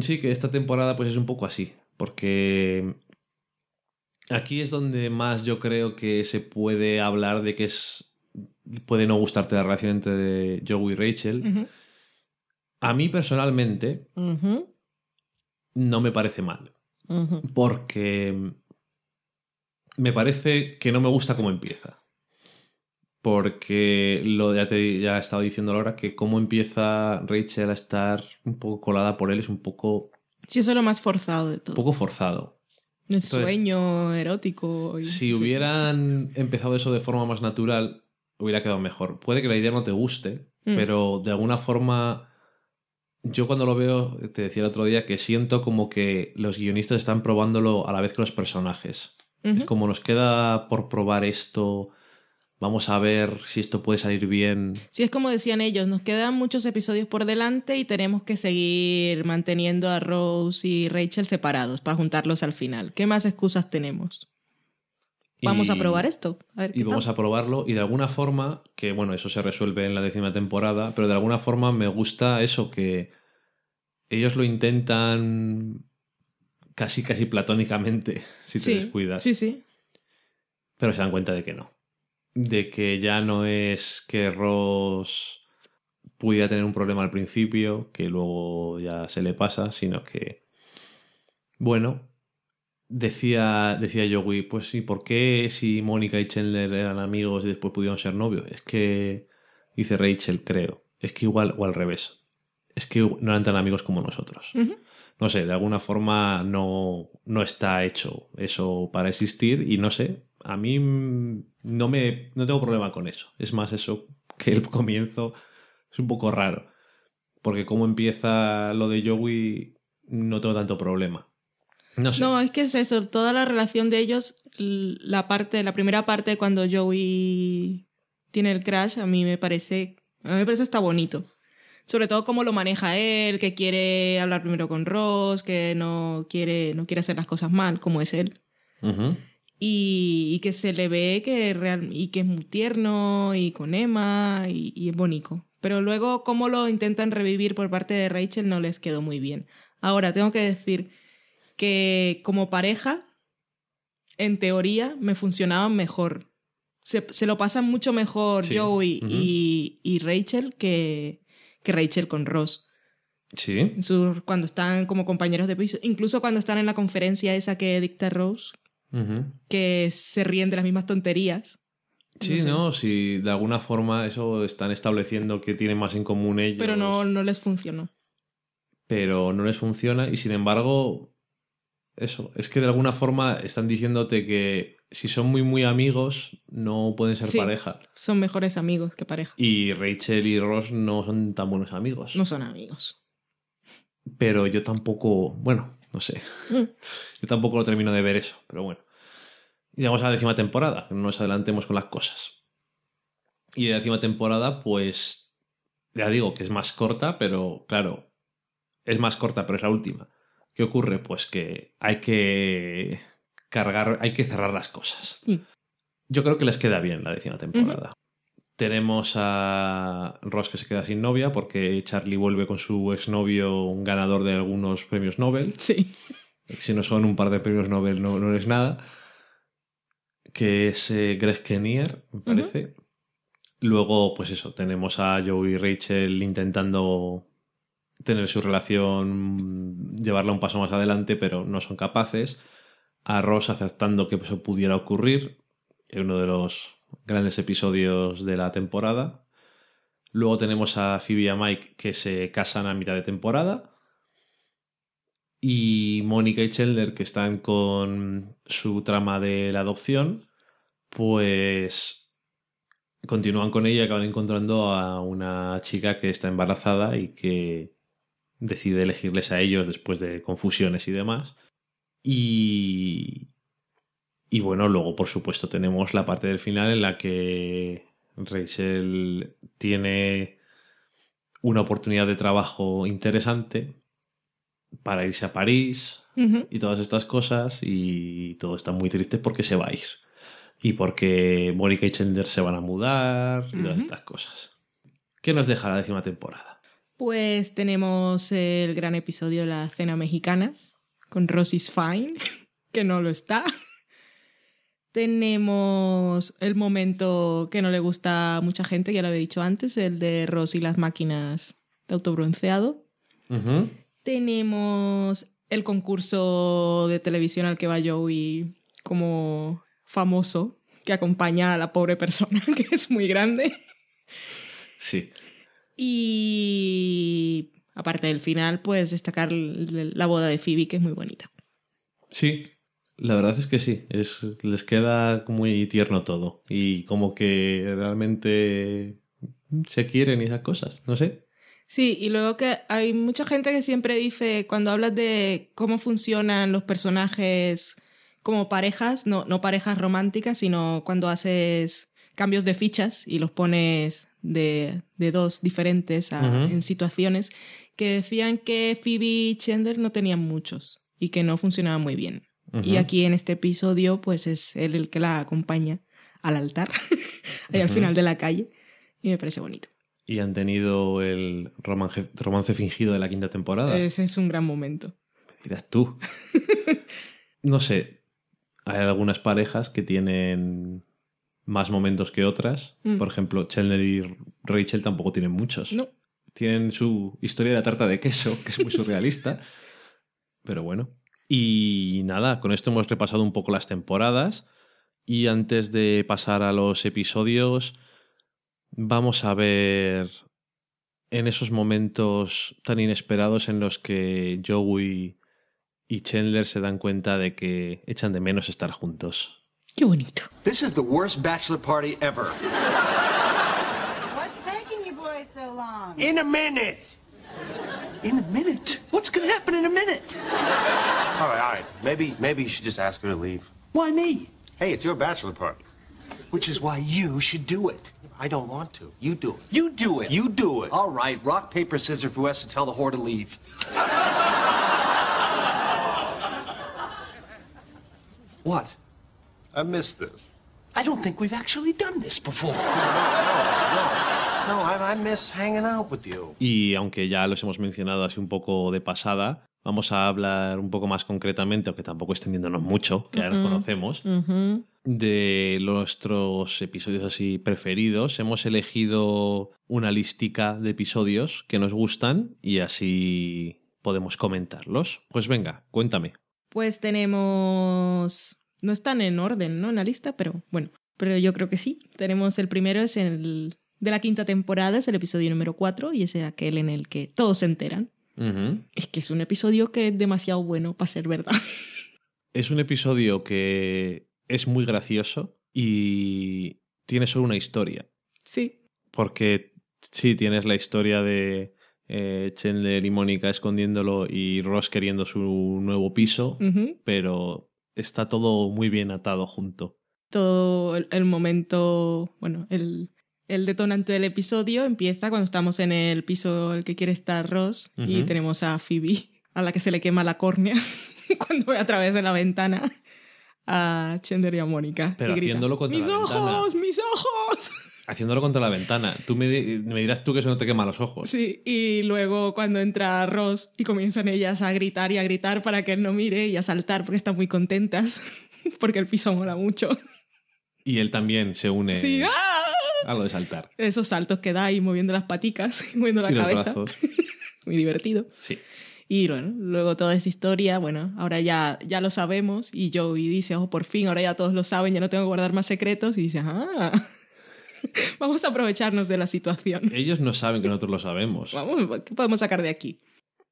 Sí, que esta temporada pues es un poco así. Porque aquí es donde más yo creo que se puede hablar de que es. puede no gustarte la relación entre Joey y Rachel. A mí personalmente no me parece mal. Porque me parece que no me gusta cómo empieza. Porque lo ya te ya he estado diciendo ahora que cómo empieza Rachel a estar un poco colada por él es un poco, Sí, eso es lo más forzado de un todo. poco forzado. El Entonces, sueño erótico. y- Si hubieran empezado eso de forma más natural, hubiera quedado mejor. Puede que la idea no te guste, Mm. pero de alguna forma, yo cuando lo veo, te decía el otro día que siento como que los guionistas están probándolo a la vez que los personajes. Es como nos queda por probar esto, vamos a ver si esto puede salir bien. Sí, es como decían ellos, nos quedan muchos episodios por delante y tenemos que seguir manteniendo a Rose y Rachel separados para juntarlos al final. ¿Qué más excusas tenemos? Vamos a probar esto. A ver Y vamos tal. a probarlo y de alguna forma, que bueno, eso se resuelve en la décima temporada, pero de alguna forma me gusta eso, que ellos lo intentan casi, casi platónicamente, si te sí, descuidas. Sí, sí. Pero se dan cuenta de que no. De que ya no es que Ross pudiera tener un problema al principio, que luego ya se le pasa, sino que, bueno, decía, decía Joey, pues sí, ¿por qué si Mónica y Chandler eran amigos y después pudieron ser novios? Es que, dice Rachel, creo, es que igual, o al revés, es que no eran tan amigos como nosotros. No sé, de alguna forma no, no está hecho eso para existir y no sé, a mí no me no tengo problema con eso. Es más eso que el comienzo es un poco raro. Porque como empieza lo de Joey no tengo tanto problema. No sé. No, es que es eso, toda la relación de ellos, la parte, la primera parte cuando Joey tiene el crash, a mí me parece, a mí me parece está bonito. Sobre todo cómo lo maneja él, que quiere hablar primero con Ross, que no quiere, no quiere hacer las cosas mal, como es él. Y, y que se le ve que real, y que es muy tierno y con Emma y, y es bonito. Pero luego cómo lo intentan revivir por parte de Rachel no les quedó muy bien. Ahora, tengo que decir que como pareja, en teoría, me funcionaban mejor. Se, se lo pasan mucho mejor Sí. Joey y, y Rachel que, que Rachel con Ross. Sí. Cuando están como compañeros de piso. Incluso cuando están en la conferencia esa que dicta Rose, Que se ríen de las mismas tonterías. Sí, sé. no, si de alguna forma eso están estableciendo que tienen más en común ellos. Pero no, no les funcionó. pero no les funciona y sin embargo eso es que de alguna forma están diciéndote que si son muy muy amigos no pueden ser Sí. pareja Son mejores amigos que pareja. y Rachel y Ross no son tan buenos amigos No son amigos. pero yo tampoco bueno no sé. Mm. yo tampoco lo termino de ver eso pero bueno. Llegamos a la décima temporada que no nos adelantemos con las cosas. Y la décima temporada pues ya digo que es más corta pero claro es más corta pero es la última. ¿qué ocurre? pues que hay que cargar hay que cerrar las cosas. Sí. yo creo que les queda bien la décima temporada tenemos a Ross que se queda sin novia porque Charlie vuelve con su exnovio, un ganador de algunos premios Nobel. Sí. Si no son un par de premios Nobel, no, no es nada. Que es eh, Greg Kinnear, me parece. Luego, pues eso, tenemos a Joey y Rachel intentando tener su relación, llevarla un paso más adelante, pero no son capaces. A Ross aceptando que eso pudiera ocurrir, uno de los grandes episodios de la temporada. Luego tenemos a Phoebe y a Mike que se casan a mitad de temporada. Y Mónica y Chandler que están con su trama de la adopción, pues continúan con ella y acaban encontrando a una chica que está embarazada y que decide elegirles a ellos después de confusiones y demás. Y, y bueno, luego por supuesto tenemos la parte del final en la que Rachel tiene una oportunidad de trabajo interesante para irse a París y todas estas cosas y todo está muy triste porque se va a ir y porque Mónica y Chandler se van a mudar y todas estas cosas. ¿Qué nos deja la décima temporada? Pues tenemos el gran episodio de la cena mexicana con Rosie's Fine, que no lo está. Tenemos el momento que no le gusta a mucha gente, ya lo había dicho antes, el de Ross y las máquinas de autobronceado. Tenemos el concurso de televisión al que va Joey como famoso, que acompaña a la pobre persona, que es muy grande. Sí. Y aparte del final, pues destacar la boda de Phoebe, que es muy bonita. Sí, la verdad es que sí. Es, les queda muy tierno todo. Y como que realmente se quieren esas cosas. No sé. Sí, y luego que hay mucha gente que siempre dice, cuando hablas de cómo funcionan los personajes como parejas, no, no parejas románticas, sino cuando haces cambios de fichas y los pones de, de dos diferentes a- en situaciones, que decían que Phoebe y Chandler no tenían muchos y que no funcionaban muy bien. Y aquí en este episodio, pues es él el que la acompaña al altar, ahí al final de la calle, y me parece bonito. Y han tenido el romance, romance fingido de la quinta temporada. Ese es un gran momento. Dirás tú. no sé. Hay algunas parejas que tienen más momentos que otras. Mm. Por ejemplo, Chandler y Rachel tampoco tienen muchos. No. Tienen su historia de la tarta de queso, que es muy surrealista. pero bueno. Y nada, con esto hemos repasado un poco las temporadas. Y antes de pasar a los episodios, vamos a ver en esos momentos tan inesperados en los que Joey y Chandler se dan cuenta de que echan de menos estar juntos. Qué bonito. This is the worst bachelor party ever. What's taking you boys so long? In a minute. In a minute? What's gonna happen in a minute? All right, all right. Maybe, maybe you should just ask her to leave. Why me? Hey, it's your bachelor party. Which is why you should do it. I don't want to. You do it. You do it. You do it. All right, rock, paper, scissors, who has to tell the whore to leave? what? I missed this. I don't think we've actually done this before. Y aunque ya los hemos mencionado así un poco de pasada, vamos a hablar un poco más concretamente, aunque tampoco extendiéndonos mucho, que ya los conocemos, de nuestros episodios así preferidos. Hemos elegido una listica de episodios que nos gustan y así podemos comentarlos. Pues venga, cuéntame. Pues tenemos. No están en orden, ¿no? En la lista, pero bueno. Pero yo creo que sí. Tenemos el primero, es el de la quinta temporada, es el episodio número 4 y es aquel en el que todos se enteran. Es que es un episodio que es demasiado bueno para ser verdad. Es un episodio que es muy gracioso y tiene solo una historia. Sí. Porque sí, tienes la historia de eh, Chandler y Mónica escondiéndolo y Ross queriendo su nuevo piso, pero está todo muy bien atado junto. Todo el, el momento. Bueno, el, el detonante del episodio empieza cuando estamos en el piso el que quiere estar Ross y tenemos a Phoebe, a la que se le quema la córnea cuando ve a través de la ventana a Chandler y a Mónica. Pero grita, haciéndolo contra ¡Mis la ventana". ojos! ¡Mis ojos! Haciéndolo contra la ventana. Tú me, me dirás tú que eso no te quema los ojos. Sí, y luego cuando entra Ross y comienzan ellas a gritar y a gritar para que él no mire y a saltar porque están muy contentas, porque el piso mola mucho. Y él también se une Sí, ¡ah! A lo de saltar. Esos saltos que da ahí moviendo las paticas, moviendo la y los cabeza. brazos. Muy divertido. Sí. Y bueno, luego toda esa historia, bueno, ahora ya, ya lo sabemos y Joey dice, oh, por fin, ahora ya todos lo saben, ya no tengo que guardar más secretos y dice, ah, vamos a aprovecharnos de la situación. Ellos no saben que nosotros lo sabemos. Vamos, ¿qué podemos sacar de aquí?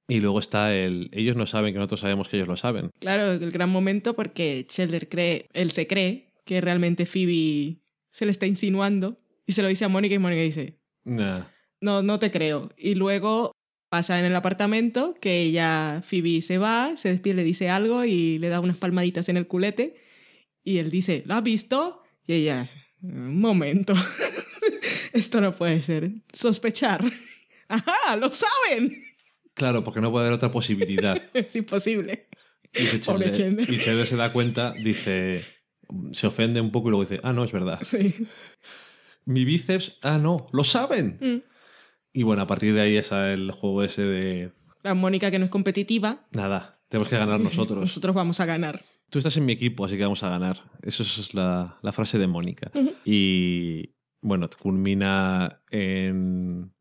Y luego está el. Ellos no saben que nosotros sabemos que ellos lo saben. Claro, el gran momento porque Chandler cree, él se cree que realmente Phoebe se le está insinuando y se lo dice a Mónica y Mónica dice, Nah. no, no te creo. Y luego pasa en el apartamento que ella, Phoebe se va, se despide, le dice algo y le da unas palmaditas en el culete y él dice, ¿lo has visto? Y ella, un momento, esto no puede ser, sospechar. ¡Ajá! ¡Lo saben! Claro, porque no puede haber otra posibilidad. Es imposible. Y dice Pobre Chandler, Chandler. y Chandler se da cuenta, dice. Se ofende un poco y luego dice, ah, no, es verdad. Sí. Mi bíceps, ah, no, lo saben. Mm. Y bueno, a partir de ahí es el juego ese de. La Mónica que no es competitiva, Nada, tenemos que ganar nosotros. nosotros vamos a ganar. Tú estás en mi equipo, así que vamos a ganar. Eso es la, la frase de Mónica. Y bueno, culmina en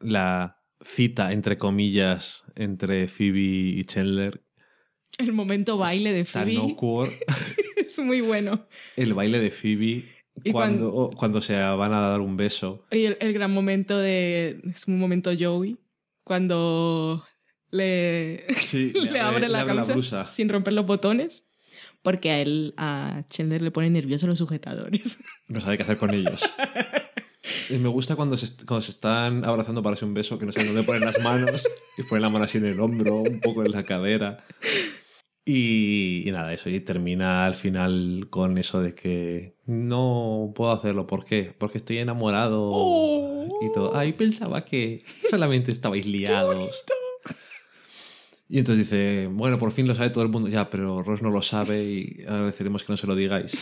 la cita, entre comillas, entre Phoebe y Chandler. El momento baile de Tan Phoebe awkward. es muy bueno. El baile de Phoebe Y cuando, cuando se van a dar un beso. Y el, el gran momento de... Es un momento Joey, cuando le, Sí, le, abre, la camisa blusa. sin romper los botones, porque a él, a Chandler le pone nervioso los sujetadores. No sabe qué hacer con ellos. Y me gusta cuando se, cuando se están abrazando para darse un beso, que no saben dónde poner las manos, y ponen la mano así en el hombro, un poco en la cadera. Y, y nada, eso. Y termina al final con eso de que no puedo hacerlo. ¿Por qué? Porque estoy enamorado. Y todo. Ay, pensaba que solamente estabais liados. Y entonces dice, bueno, por fin lo sabe todo el mundo. Ya, pero Ross no lo sabe y agradeceremos que no se lo digáis.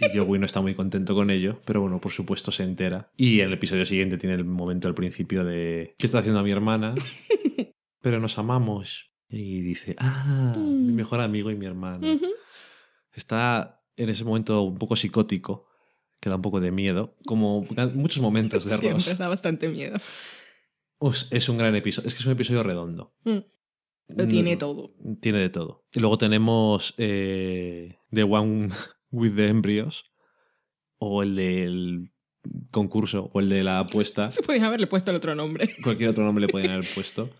Y Joey no está muy contento con ello, pero bueno, por supuesto se entera. Y en el episodio siguiente tiene el momento al principio de ¿qué está haciendo a mi hermana? Pero nos amamos. Y dice, ah, mi mejor amigo y mi hermana. Ujú. Está en ese momento un poco psicótico, que da un poco de miedo, como muchos momentos de Siempre Ross. da bastante miedo. Es un gran episodio, es que es un episodio redondo. Mm. Lo tiene todo. Tiene de todo. Y luego tenemos eh, The One with the Embryos, o el del concurso, o el de la apuesta. Se podían haberle puesto el otro nombre. Cualquier otro nombre le pueden haber puesto.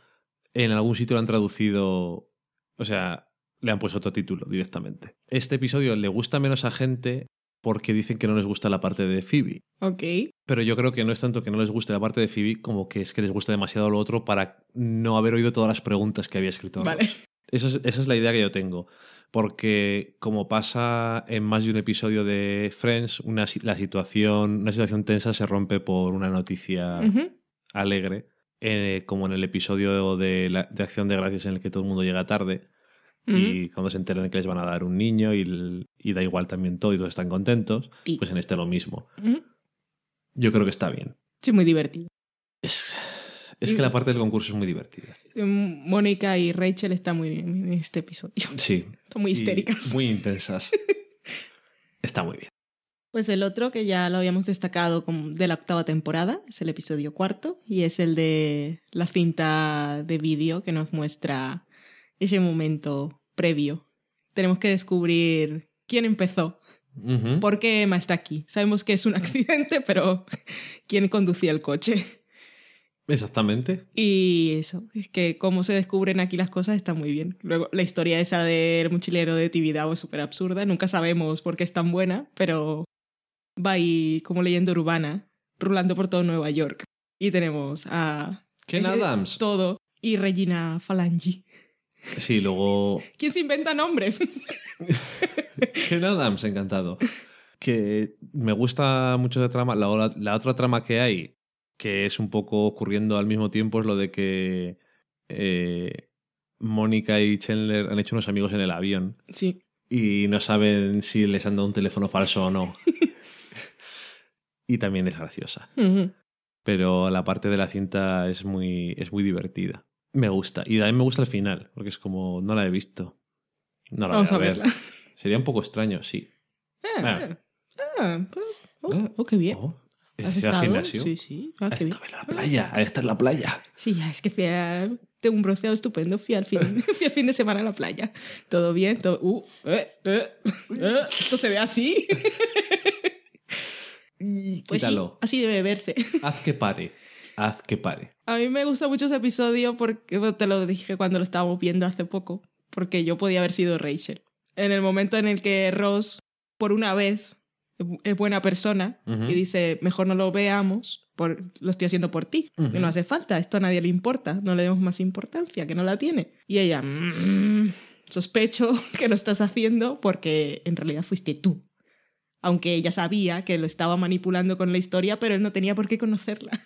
En algún sitio lo han traducido, o sea, le han puesto otro título directamente. Este episodio le gusta menos a gente porque dicen que no les gusta la parte de Phoebe. Ok. Pero yo creo que no es tanto que no les guste la parte de Phoebe como que es que les gusta demasiado lo otro para no haber oído todas las preguntas que había escrito. Vale. Esa es, esa es la idea que yo tengo. Porque como pasa en más de un episodio de Friends, una, la situación, una situación tensa se rompe por una noticia alegre, eh, como en el episodio de, la- de Acción de Gracias en el que todo el mundo llega tarde y cuando se enteran de que les van a dar un niño y, el- y da igual también todo y todos están contentos, Sí. pues en este lo mismo. Yo creo que está bien. Sí, muy divertido. Es, es que la parte del concurso es muy divertida. Mm, Mónica y Rachel están muy bien en este episodio. Sí. Están muy histéricas. Muy intensas. Está muy bien. Pues el otro que ya lo habíamos destacado de la octava temporada es el episodio cuarto y es el de la cinta de vídeo que nos muestra ese momento previo. Tenemos que descubrir quién empezó, por qué Emma está aquí. Sabemos que es un accidente, pero quién conducía el coche. Exactamente. Y eso, es que cómo se descubren aquí las cosas está muy bien. Luego, la historia esa del mochilero de Tibidabo es súper absurda. Nunca sabemos por qué es tan buena, pero va ahí como leyenda urbana, rulando por todo Nueva York. Y tenemos a... Ken Adams. Todo. Y Regina Falangi. Sí, luego ¿Quién se inventa nombres? Ken Adams, encantado. Que me gusta mucho trama. La, ola- la otra trama que hay, que es un poco ocurriendo al mismo tiempo, es lo de que eh, Mónica y Chandler han hecho unos amigos en el avión sí. y no saben si les han dado un teléfono falso o no. y también es graciosa. Pero la parte de la cinta es muy, es muy divertida. Me gusta. Y también me gusta el final, porque es como, no la he visto. No la Vamos voy a ver. verla. Sería un poco extraño, sí. Ah, Ah. ah, pero- oh, Ah. oh, qué bien. Oh, ¿Has ¿ir al estado? gimnasio? Sí, sí. Ah, qué bien. En la playa. Esta es la playa. Sí, ya, es que fui a... Tengo un bronceado estupendo. Fui al fin, fui al fin de semana a la playa. Todo bien, todo... Uh, eh, eh, eh, esto se ve así. Pues sí, Quítalo. así debe verse. Haz que pare. Haz que pare. A mí me gusta mucho ese episodio porque te lo dije cuando lo estábamos viendo hace poco, porque yo podía haber sido Rachel. En el momento en el que Ross, por una vez, es buena persona Ujú. y dice, mejor no lo veamos, por, lo estoy haciendo por ti, que Ujú. no hace falta, esto a nadie le importa, no le demos más importancia, que no la tiene. Y ella, "Mm, sospecho que lo estás haciendo porque en realidad fuiste tú. Aunque ella sabía que lo estaba manipulando con la historia, pero él no tenía por qué conocerla.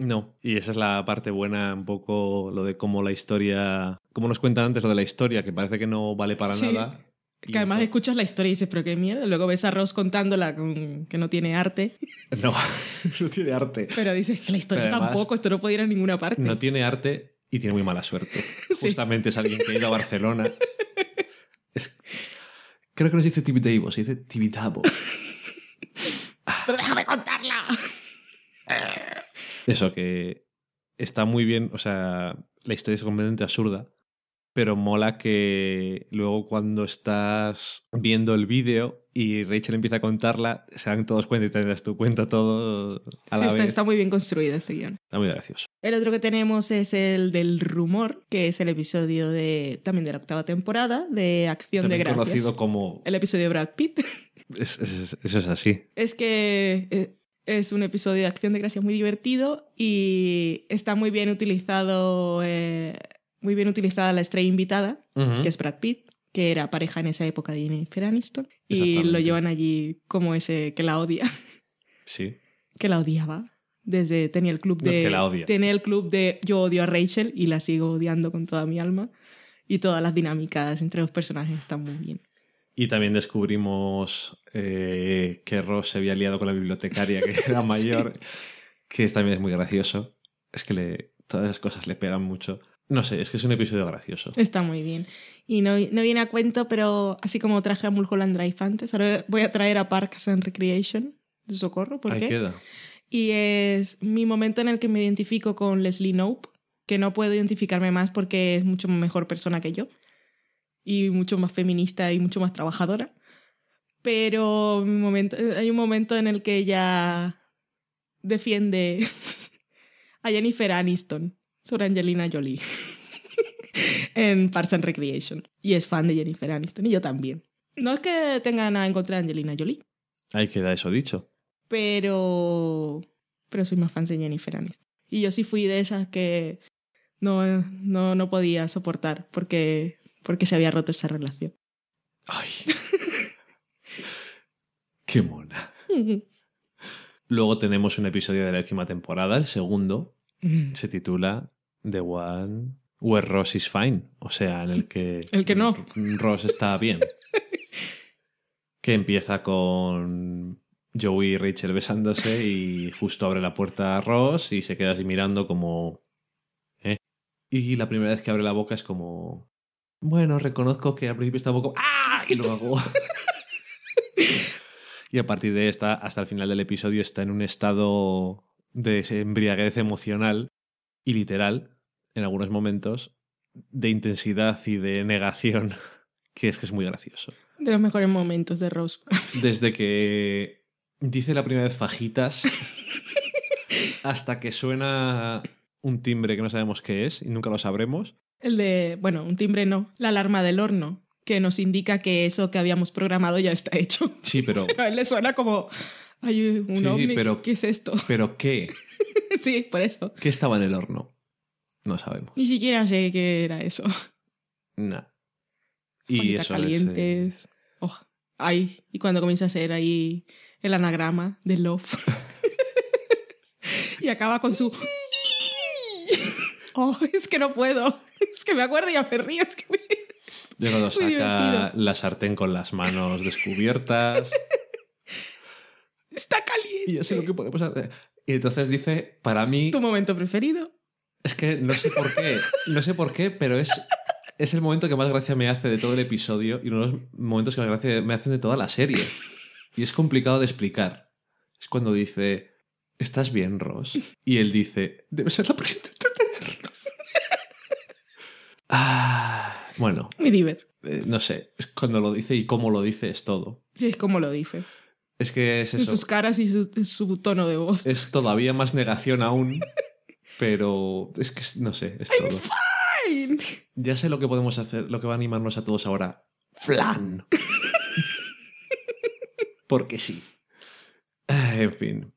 No. Y esa es la parte buena, un poco lo de cómo la historia. Como nos cuentan antes lo de la historia, que parece que no vale para Sí. nada. Que además escuchas la historia y dices, pero qué mierda. Luego ves a Ross contándola con que no tiene arte. No, no tiene arte. Pero dices que la historia además, tampoco, esto no puede ir a ninguna parte. No tiene arte y tiene muy mala suerte. Sí. Justamente es alguien que ha ido a Barcelona. Es- Creo que no se dice Tibidabo, se dice Tibidabo. Pero déjame contarla. Eso, que está muy bien, o sea, la historia es completamente absurda, pero mola que luego cuando estás viendo el vídeo y Rachel empieza a contarla, se dan todos cuenta y te das tu cuenta todo a Sí, la está, vez. está muy bien construido este guion. Está muy gracioso. El otro que tenemos es el del rumor, que es el episodio de también de la octava temporada de Acción También de Gracias. conocido como... El episodio de Brad Pitt. es- es- eso es así. Es que eh, es un episodio de Acción de Gracias muy divertido y está muy bien utilizado, eh, muy bien utilizada la estrella invitada, que es Brad Pitt, que era pareja en esa época de Jennifer Aniston, y lo llevan allí como ese que la odia, Sí. que la odiaba. Desde tenía el club No, de que la odia. tenía el club de yo odio a Rachel y la sigo odiando con toda mi alma y todas las dinámicas entre los personajes están muy bien. Y también descubrimos eh, que Ross se había liado con la bibliotecaria, que era mayor, que también es muy gracioso. Es que le, todas esas cosas le pegan mucho. No sé, es que es un episodio gracioso. Está muy bien. Y no, no viene a cuento, pero así como traje a Mulholland Drive antes, ahora voy a traer a Parks and Recreation de Socorro, ¿por Ahí qué? queda. Y es mi momento en el que me identifico con Leslie Knope, que no puedo identificarme más porque es mucho mejor persona que yo y mucho más feminista y mucho más trabajadora. Pero mi momento, hay un momento en el que ella defiende a Jennifer Aniston sobre Angelina Jolie en Parks and Recreation. Y es fan de Jennifer Aniston y yo también. No es que tenga nada en contra de Angelina Jolie, Ahí queda eso dicho. Pero pero soy más fan de Jennifer Aniston. Y yo sí fui de esas que no, no, no podía soportar porque, porque se había roto esa relación. Ay. Qué mona. Luego tenemos un episodio de la décima temporada, el segundo, se titula The One Where Ross is Fine, o sea, en el que... El que no. Ross está bien. que empieza con Joey y Rachel besándose y justo abre la puerta a Ross y se queda así mirando como... ¿eh? Y la primera vez que abre la boca es como... Bueno, reconozco que al principio está un poco... ¡Ah! Y luego... y a partir de esta, hasta el final del episodio, está en un estado de embriaguez emocional y literal, en algunos momentos, de intensidad y de negación, que es que es muy gracioso. De los mejores momentos de Rose. Desde que dice la primera vez fajitas hasta que suena un timbre que no sabemos qué es y nunca lo sabremos. El de, bueno, un timbre no, la alarma del horno, que nos indica que eso que habíamos programado ya está hecho. Sí, pero... Pero a él le suena como, hay un Sí, ovni, pero- ¿qué es esto? ¿Pero qué? sí, por eso. ¿Qué estaba en el horno? No sabemos. Ni siquiera sé qué era eso. Nah. Y Fajitas eso es, eh, calientes. Oh, ay, y cuando comienza a ser ahí el anagrama de Love. y acaba con su... Oh, es que no puedo. Es que me acuerdo y ya me río. Es que me- Yo cuando saca divertido. la sartén con las manos descubiertas. Está caliente. y yo sé lo que podemos hacer. Y entonces dice, para mí, ¿Tu momento preferido? es que no sé por qué, no sé por qué, pero es, es el momento que más gracia me hace de todo el episodio y uno de los momentos que más gracia me hacen de toda la serie. Y es complicado de explicar. Es cuando dice, ¿estás bien, Ross? Y él dice, debe ser la próxima tenerlo. ah, bueno, Muy divertido. eh, no sé, es cuando lo dice y cómo lo dice es todo. Sí, es como lo dice. Es que es En eso. sus caras y su, su tono de voz. Es todavía más negación aún, pero es que no sé, es todo. Fine. Ya sé lo que podemos hacer, lo que va a animarnos a todos ahora. Flan. Porque sí. Ah, En fin.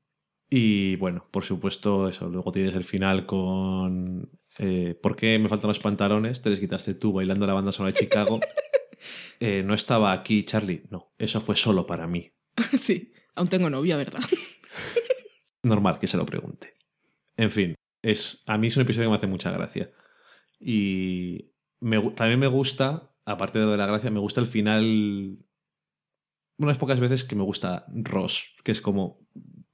Y bueno, por supuesto, eso. Luego tienes el final con. eh, ¿Por qué me faltan los pantalones? Te les quitaste tú bailando la banda sonora de Chicago. Eh, no estaba aquí, Charlie. No, eso fue solo para mí. Sí, aún tengo novia, ¿verdad? normal que se lo pregunte. En fin, es, a mí es un episodio que me hace mucha gracia. Y me también me gusta, aparte de lo de la gracia, me gusta el final. Unas pocas veces que me gusta Ross, que es como.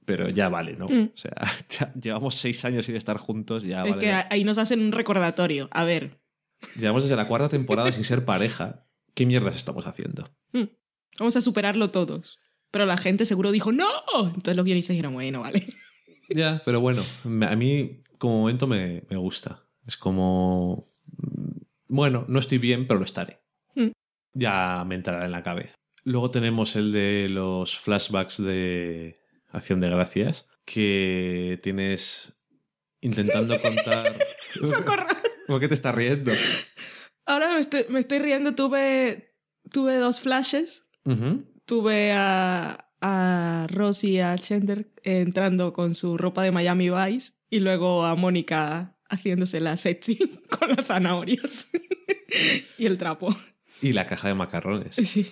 Pero ya vale, ¿no? Mm. O sea, ya llevamos seis años sin estar juntos, ya es vale. que ahí nos hacen un recordatorio. A ver, Llevamos desde la cuarta temporada sin ser pareja. ¿Qué mierdas estamos haciendo? vamos a superarlo todos. Pero la gente seguro dijo, ¡No! Entonces los guionistas dijeron, bueno, vale. Ya, pero bueno, a mí como momento me, me gusta. Es como... mm, Bueno, no estoy bien, pero lo estaré. Mm. Ya me entrará en la cabeza. Luego tenemos el de los flashbacks de Acción de Gracias, que tienes intentando contar... ¡Socorro! ¿Por qué te estás riendo? Ahora me estoy, me estoy riendo. Tuve, tuve dos flashes. Tuve a, a Ross y a Chandler entrando con su ropa de Miami Vice y luego a Mónica haciéndose la sexy con las zanahorias y el trapo. Y la caja de macarrones. Sí.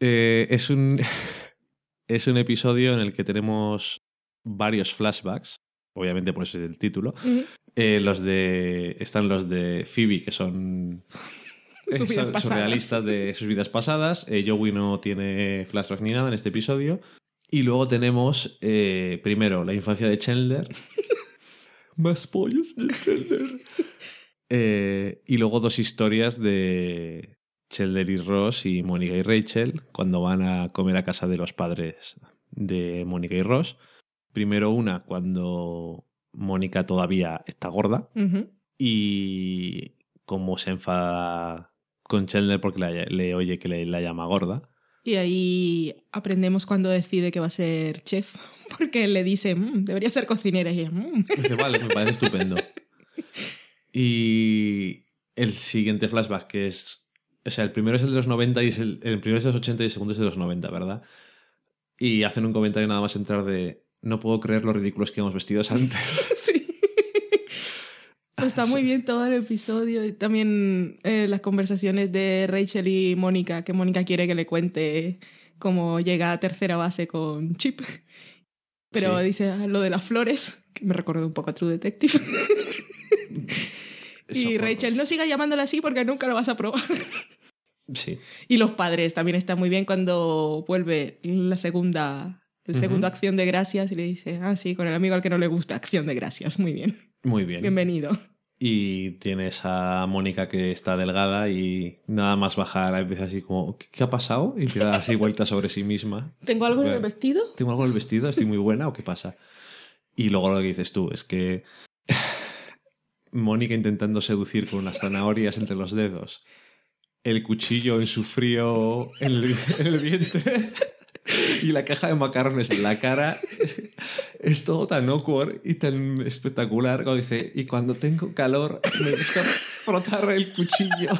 Eh, es un. es un episodio en el que tenemos varios flashbacks. Obviamente, por eso es el título. Eh, los de. Están los de Phoebe, que son. Pasadas. surrealistas de sus vidas pasadas. Eh, Joey no tiene flashbacks ni nada en este episodio. Y luego tenemos, eh, primero, la infancia de Chandler. Más pollos de Chandler. Eh, y luego dos historias de Chandler y Ross y Mónica y Rachel cuando van a comer a casa de los padres de Mónica y Ross. Primero una cuando Mónica todavía está gorda y cómo se enfada con Chandler porque le, le oye que le, la llama gorda. Y ahí aprendemos cuando decide que va a ser chef. Porque le dice, "Mm, debería ser cocinera. Y ella, "Mm". Dice, vale, me parece estupendo. Y el siguiente flashback, que es. O sea, el primero es el de los 90 y es el, el primero es de los 80 y el segundo es de los 90, ¿verdad? Y hacen un comentario nada más entrar de. No puedo creer lo ridículos que hemos vestidos antes. Sí. Está muy bien todo el episodio y también eh, las conversaciones de Rachel y Mónica, que Mónica quiere que le cuente cómo llega a tercera base con Chip. Pero Sí. dice ah, lo de las flores, que me recordó un poco a True Detective. y Socorro. Rachel, no sigas llamándola así porque nunca lo vas a probar. Sí. Y los padres también está muy bien cuando vuelve la segunda, el segundo Acción de Gracias y le dice, ah, sí, con el amigo al que no le gusta Acción de Gracias. Muy bien. Muy bien. Bienvenido. Y tienes a Mónica que está delgada y nada más bajar empieza así como, ¿qué, qué ha pasado? Y empieza así vuelta sobre sí misma. ¿Tengo algo en el vestido? ¿Tengo algo en el vestido? ¿Estoy muy buena o qué pasa? Y luego lo que dices tú es que Mónica intentando seducir con unas zanahorias entre los dedos, el cuchillo en su frío en el, en vientre y la caja de macarrones en la cara. Es, es todo tan awkward y tan espectacular. Como dice, y cuando tengo calor me gusta frotar el cuchillo.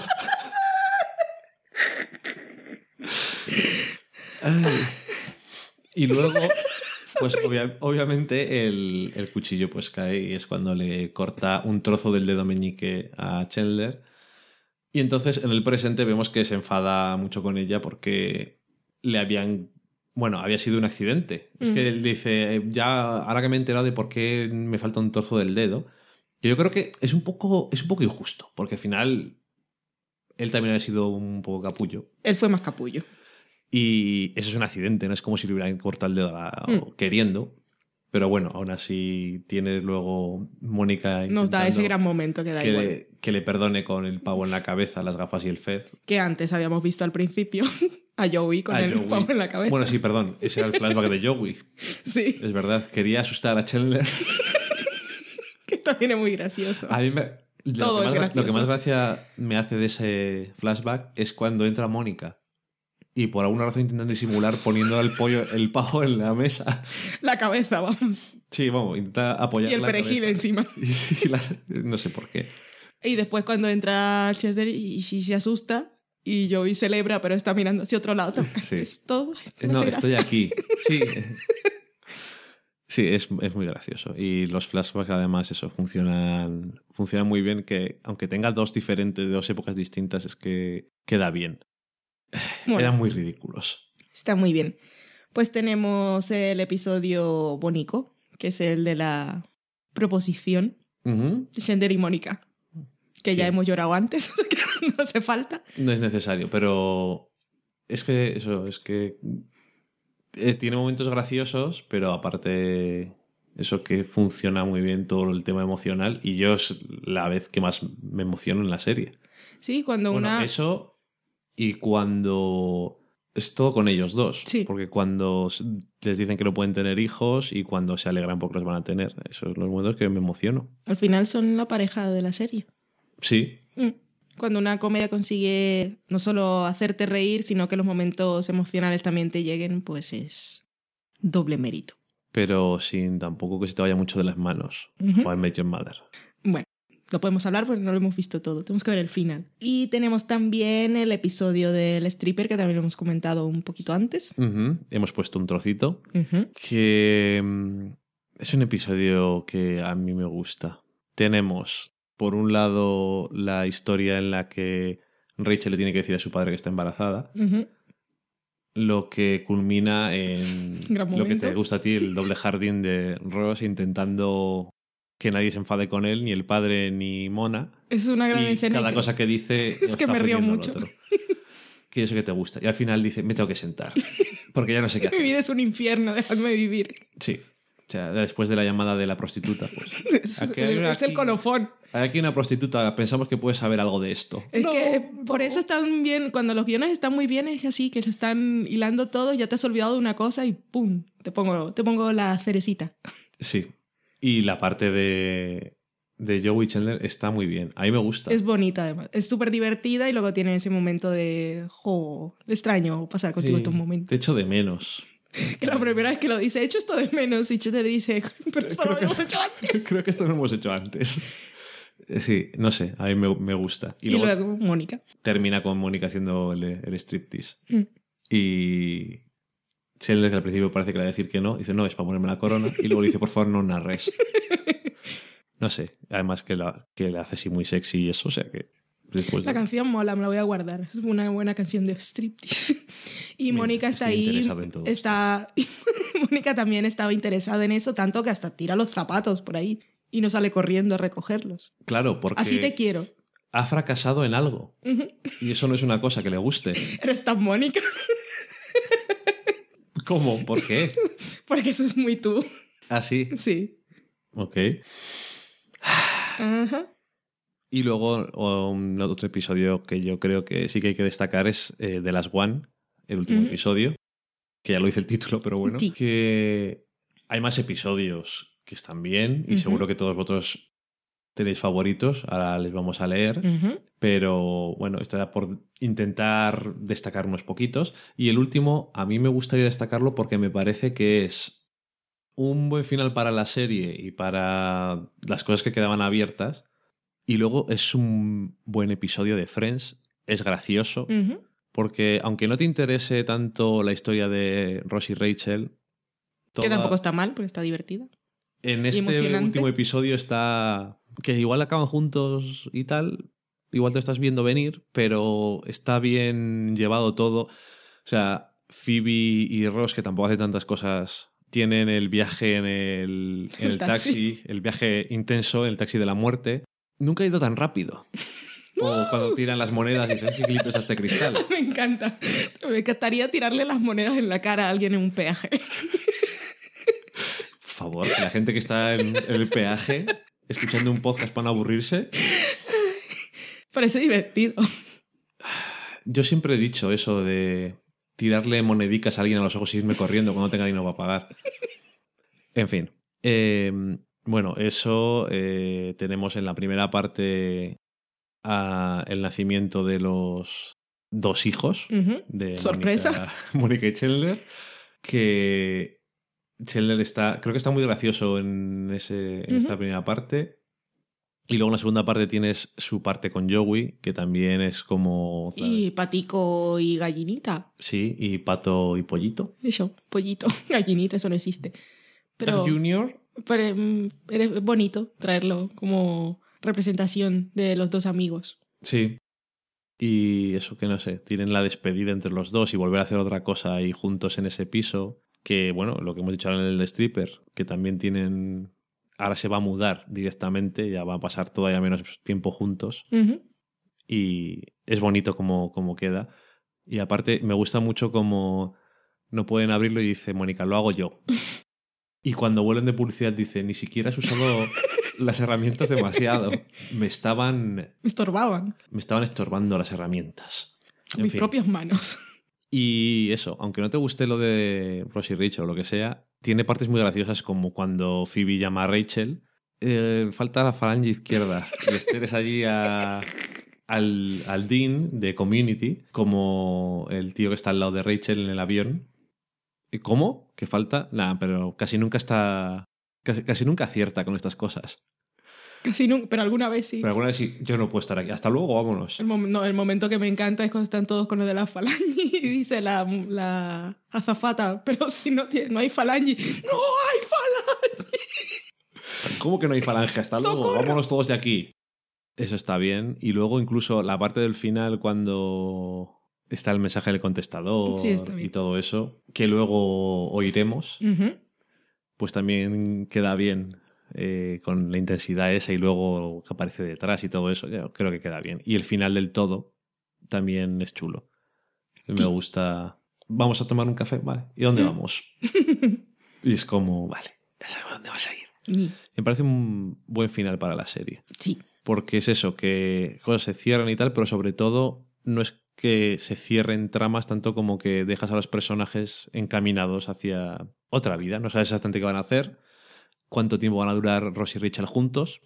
Y luego, pues obvia- obviamente el, el cuchillo pues cae y es cuando le corta un trozo del dedo meñique a Chandler. Y entonces en el presente vemos que se enfada mucho con ella porque le habían... Bueno, había sido un accidente. Es que Mm. él dice, ya ahora que me he enterado de por qué me falta un trozo del dedo, yo creo que es un poco, es un poco injusto, porque al final él también había sido un poco capullo. Él fue más capullo. Y eso es un accidente, no es como si le hubieran cortado el dedo a- Mm. queriendo. Pero bueno, aún así tiene luego Mónica Nos da ese gran momento que da que igual. le, que le perdone con el pavo en la cabeza, las gafas y el fez. Que antes habíamos visto al principio a Joey con a el Joey. pavo en la cabeza. Bueno, sí, perdón, ese era el flashback de Joey. Sí, Es verdad, quería asustar a Chandler. que también es muy gracioso. A mí me- lo, Todo que es más, gra- lo que gracioso. más gracia me hace de ese flashback es cuando entra Mónica. Y por alguna razón intentan disimular poniendo el pollo, el pavo en la mesa. La cabeza, vamos. Sí, vamos, intenta apoyar Y el la perejil cabeza. encima. Y la- no sé por qué. Y después cuando entra Chester y, y se asusta y Joey celebra, pero está mirando hacia otro lado. Sí. Es todo. esto No, estoy aquí. Sí. Sí, es, es muy gracioso. Y los flashbacks, además, eso, funcionan, funcionan muy bien. Que aunque tenga dos diferentes, dos épocas distintas, es que queda bien. Bueno, Eran muy ridículos. Está muy bien. Pues tenemos el episodio Bonico, que es el de la proposición Ujú. de Shender y Mónica. Que ya hemos llorado antes, o sea que no hace falta. No es necesario, pero es que eso, es que eh, tiene momentos graciosos, pero aparte eso que funciona muy bien todo el tema emocional y yo es la vez que más me emociono en la serie. Sí, cuando Bueno, una... eso y cuando es todo con ellos dos, Sí. porque cuando les dicen que no pueden tener hijos y cuando se alegran porque los van a tener, esos son los momentos que me emociono. Al final son la pareja de la serie. Sí, Mm. Cuando una comedia consigue no solo hacerte reír, sino que los momentos emocionales también te lleguen, pues es doble mérito. pero sin tampoco que se te vaya mucho de las manos. Ujú. O I Met Your Mother. Lo podemos hablar porque no lo hemos visto todo. Tenemos que ver el final. Y tenemos también el episodio del stripper, que también lo hemos comentado un poquito antes. Hemos puesto un trocito que mm, es un episodio que a mí me gusta. Tenemos, por un lado, la historia en la que Rachel le tiene que decir a su padre que está embarazada. Lo que culmina en lo que te gusta a ti, el doble jardín de Ross intentando que nadie se enfade con él, ni el padre ni Mona. Es una gran y escena. cada cosa que dice Es que me río mucho. Que eso que te gusta. Y al final dice, me tengo que sentar. Porque ya no sé qué Mi hacer. vida es un infierno, dejadme vivir. Sí. O sea, después de la llamada de la prostituta, pues. Es, Aquí hay una es el colofón. Hay aquí una prostituta, pensamos que puede saber algo de esto. Es que por eso están bien, cuando los guiones están muy bien, es así, que se están hilando todo, ya te has olvidado de una cosa y ¡pum! Te pongo, te pongo la cerecita. Sí. Y la parte de, de Joey Chandler está muy bien. A mí me gusta. Es bonita además. Es súper divertida y luego tiene ese momento de, jo, extraño pasar contigo Sí, estos momentos. Te echo de menos. Que la primera vez que lo dice, he hecho esto de menos y te dice, pero esto lo habíamos hecho antes. Creo que esto lo hemos hecho antes. Eh, Sí, no sé, a mí me, me gusta. Y, Y, luego, luego Mónica. termina con Mónica haciendo el, el striptease. Mm. Y Chandler, que al principio parece que le va a decir que no, dice no, es para ponerme la corona. Y luego le dice, por favor, no narres. No sé, además que, la, que le hace así muy sexy y eso, o sea que después La de- canción mola, me la voy a guardar. Es una buena canción de striptease. Y Mira, Mónica está ahí. Está... Mónica también estaba interesada en eso, tanto que hasta tira los zapatos por ahí y no sale corriendo a recogerlos. Claro, porque Así te quiero. ha fracasado en algo. Ujú. Y eso no es una cosa que le guste. Eres tan Mónica, ¿Cómo? ¿Por qué? porque eso es muy tú. Así. Sí. Ok. Ajá. Y luego un otro episodio que yo creo que sí que hay que destacar es eh, The Last One, el último episodio, que ya lo dice el título, pero bueno, Sí. que hay más episodios que están bien y seguro que todos vosotros tenéis favoritos, ahora les vamos a leer, pero bueno, esto era por intentar destacar unos poquitos. Y el último, a mí me gustaría destacarlo porque me parece que es un buen final para la serie y para las cosas que quedaban abiertas. Y luego es un buen episodio de Friends, es gracioso, porque aunque no te interese tanto la historia de Ross y Rachel, Que tampoco está mal, porque está divertida. En este último episodio está. que igual acaban juntos y tal. Igual te estás viendo venir, pero está bien llevado todo. O sea, Phoebe y Ross, que tampoco hacen tantas cosas, tienen el viaje en el, en El el taxi. taxi, el viaje intenso, el taxi de la muerte. Nunca ha ido tan rápido. O cuando tiran las monedas y dicen, ¿qué clip es este cristal? Me encanta. Me encantaría tirarle las monedas en la cara a alguien en un peaje. Favor, que la gente que está en el peaje escuchando un podcast para no aburrirse, Parece divertido. Yo siempre he dicho eso de tirarle monedicas a alguien a los ojos y irme corriendo cuando tenga dinero para pagar. En fin. Eh, bueno, eso eh, tenemos en la primera parte a el nacimiento de los dos hijos de Sorpresa. Mónica, Mónica y Chandler. Que Chandler está, creo que está muy gracioso en, ese, en esta primera parte. Y luego en la segunda parte tienes su parte con Joey, que también es como... Y patico y gallinita. Sí, y Pato y Pollito. Eso, pollito, gallinita, eso no existe. Pero, Junior, pero mm, es bonito traerlo como representación de los dos amigos. sí. Y eso que no sé, tienen la despedida entre los dos y volver a hacer otra cosa ahí juntos en ese piso. Que bueno, lo que hemos dicho ahora en el stripper, que también tienen. Ahora se va a mudar directamente, ya va a pasar todavía menos tiempo juntos. Ujú. Y es bonito como, como queda. Y aparte, me gusta mucho como no pueden abrirlo y dice, Mónica, lo hago yo. Y cuando vuelven de publicidad dice, ni siquiera has usado las herramientas demasiado. Me estaban, Me estorbaban me estaban estorbando las herramientas. con En mis fin. propias manos. Y eso, aunque no te guste lo de Rosie Rachel o lo que sea, tiene partes muy graciosas como cuando Phoebe llama a Rachel. eh, falta la falange izquierda. Y estés allí a- al, al Dean de Community, como el tío que está al lado de Rachel en el avión. ¿Y ¿Cómo? ¿Que falta? Nada, pero casi nunca está. Casi, casi nunca acierta con estas cosas. Casi nunca, pero alguna vez sí. Pero alguna vez sí, yo no puedo estar aquí. Hasta luego, vámonos. El, mom- no, el momento que me encanta es cuando están todos con lo de la falange y dice la, la azafata, pero si no, tiene, no hay falange. ¡No hay falange! ¿Cómo que no hay falange? Hasta luego, ¡Socorro! vámonos todos de aquí. Eso está bien. Y luego incluso la parte del final cuando está el mensaje del contestador Sí, y todo eso, que luego oiremos, pues también queda bien eh, con la intensidad esa y luego que aparece detrás y todo eso. Yo creo que queda bien. Y el final del todo también es chulo. Me gusta. Vamos a tomar un café, vale. ¿Y dónde vamos? y es como, vale, ya sabemos dónde vas a ir. Me parece un buen final para la serie. Sí. Porque es eso, que cosas se cierran y tal, pero sobre todo no es que se cierren tramas tanto como que dejas a los personajes encaminados hacia otra vida. No sabes exactamente qué van a hacer, cuánto tiempo van a durar Ross y Rachel juntos,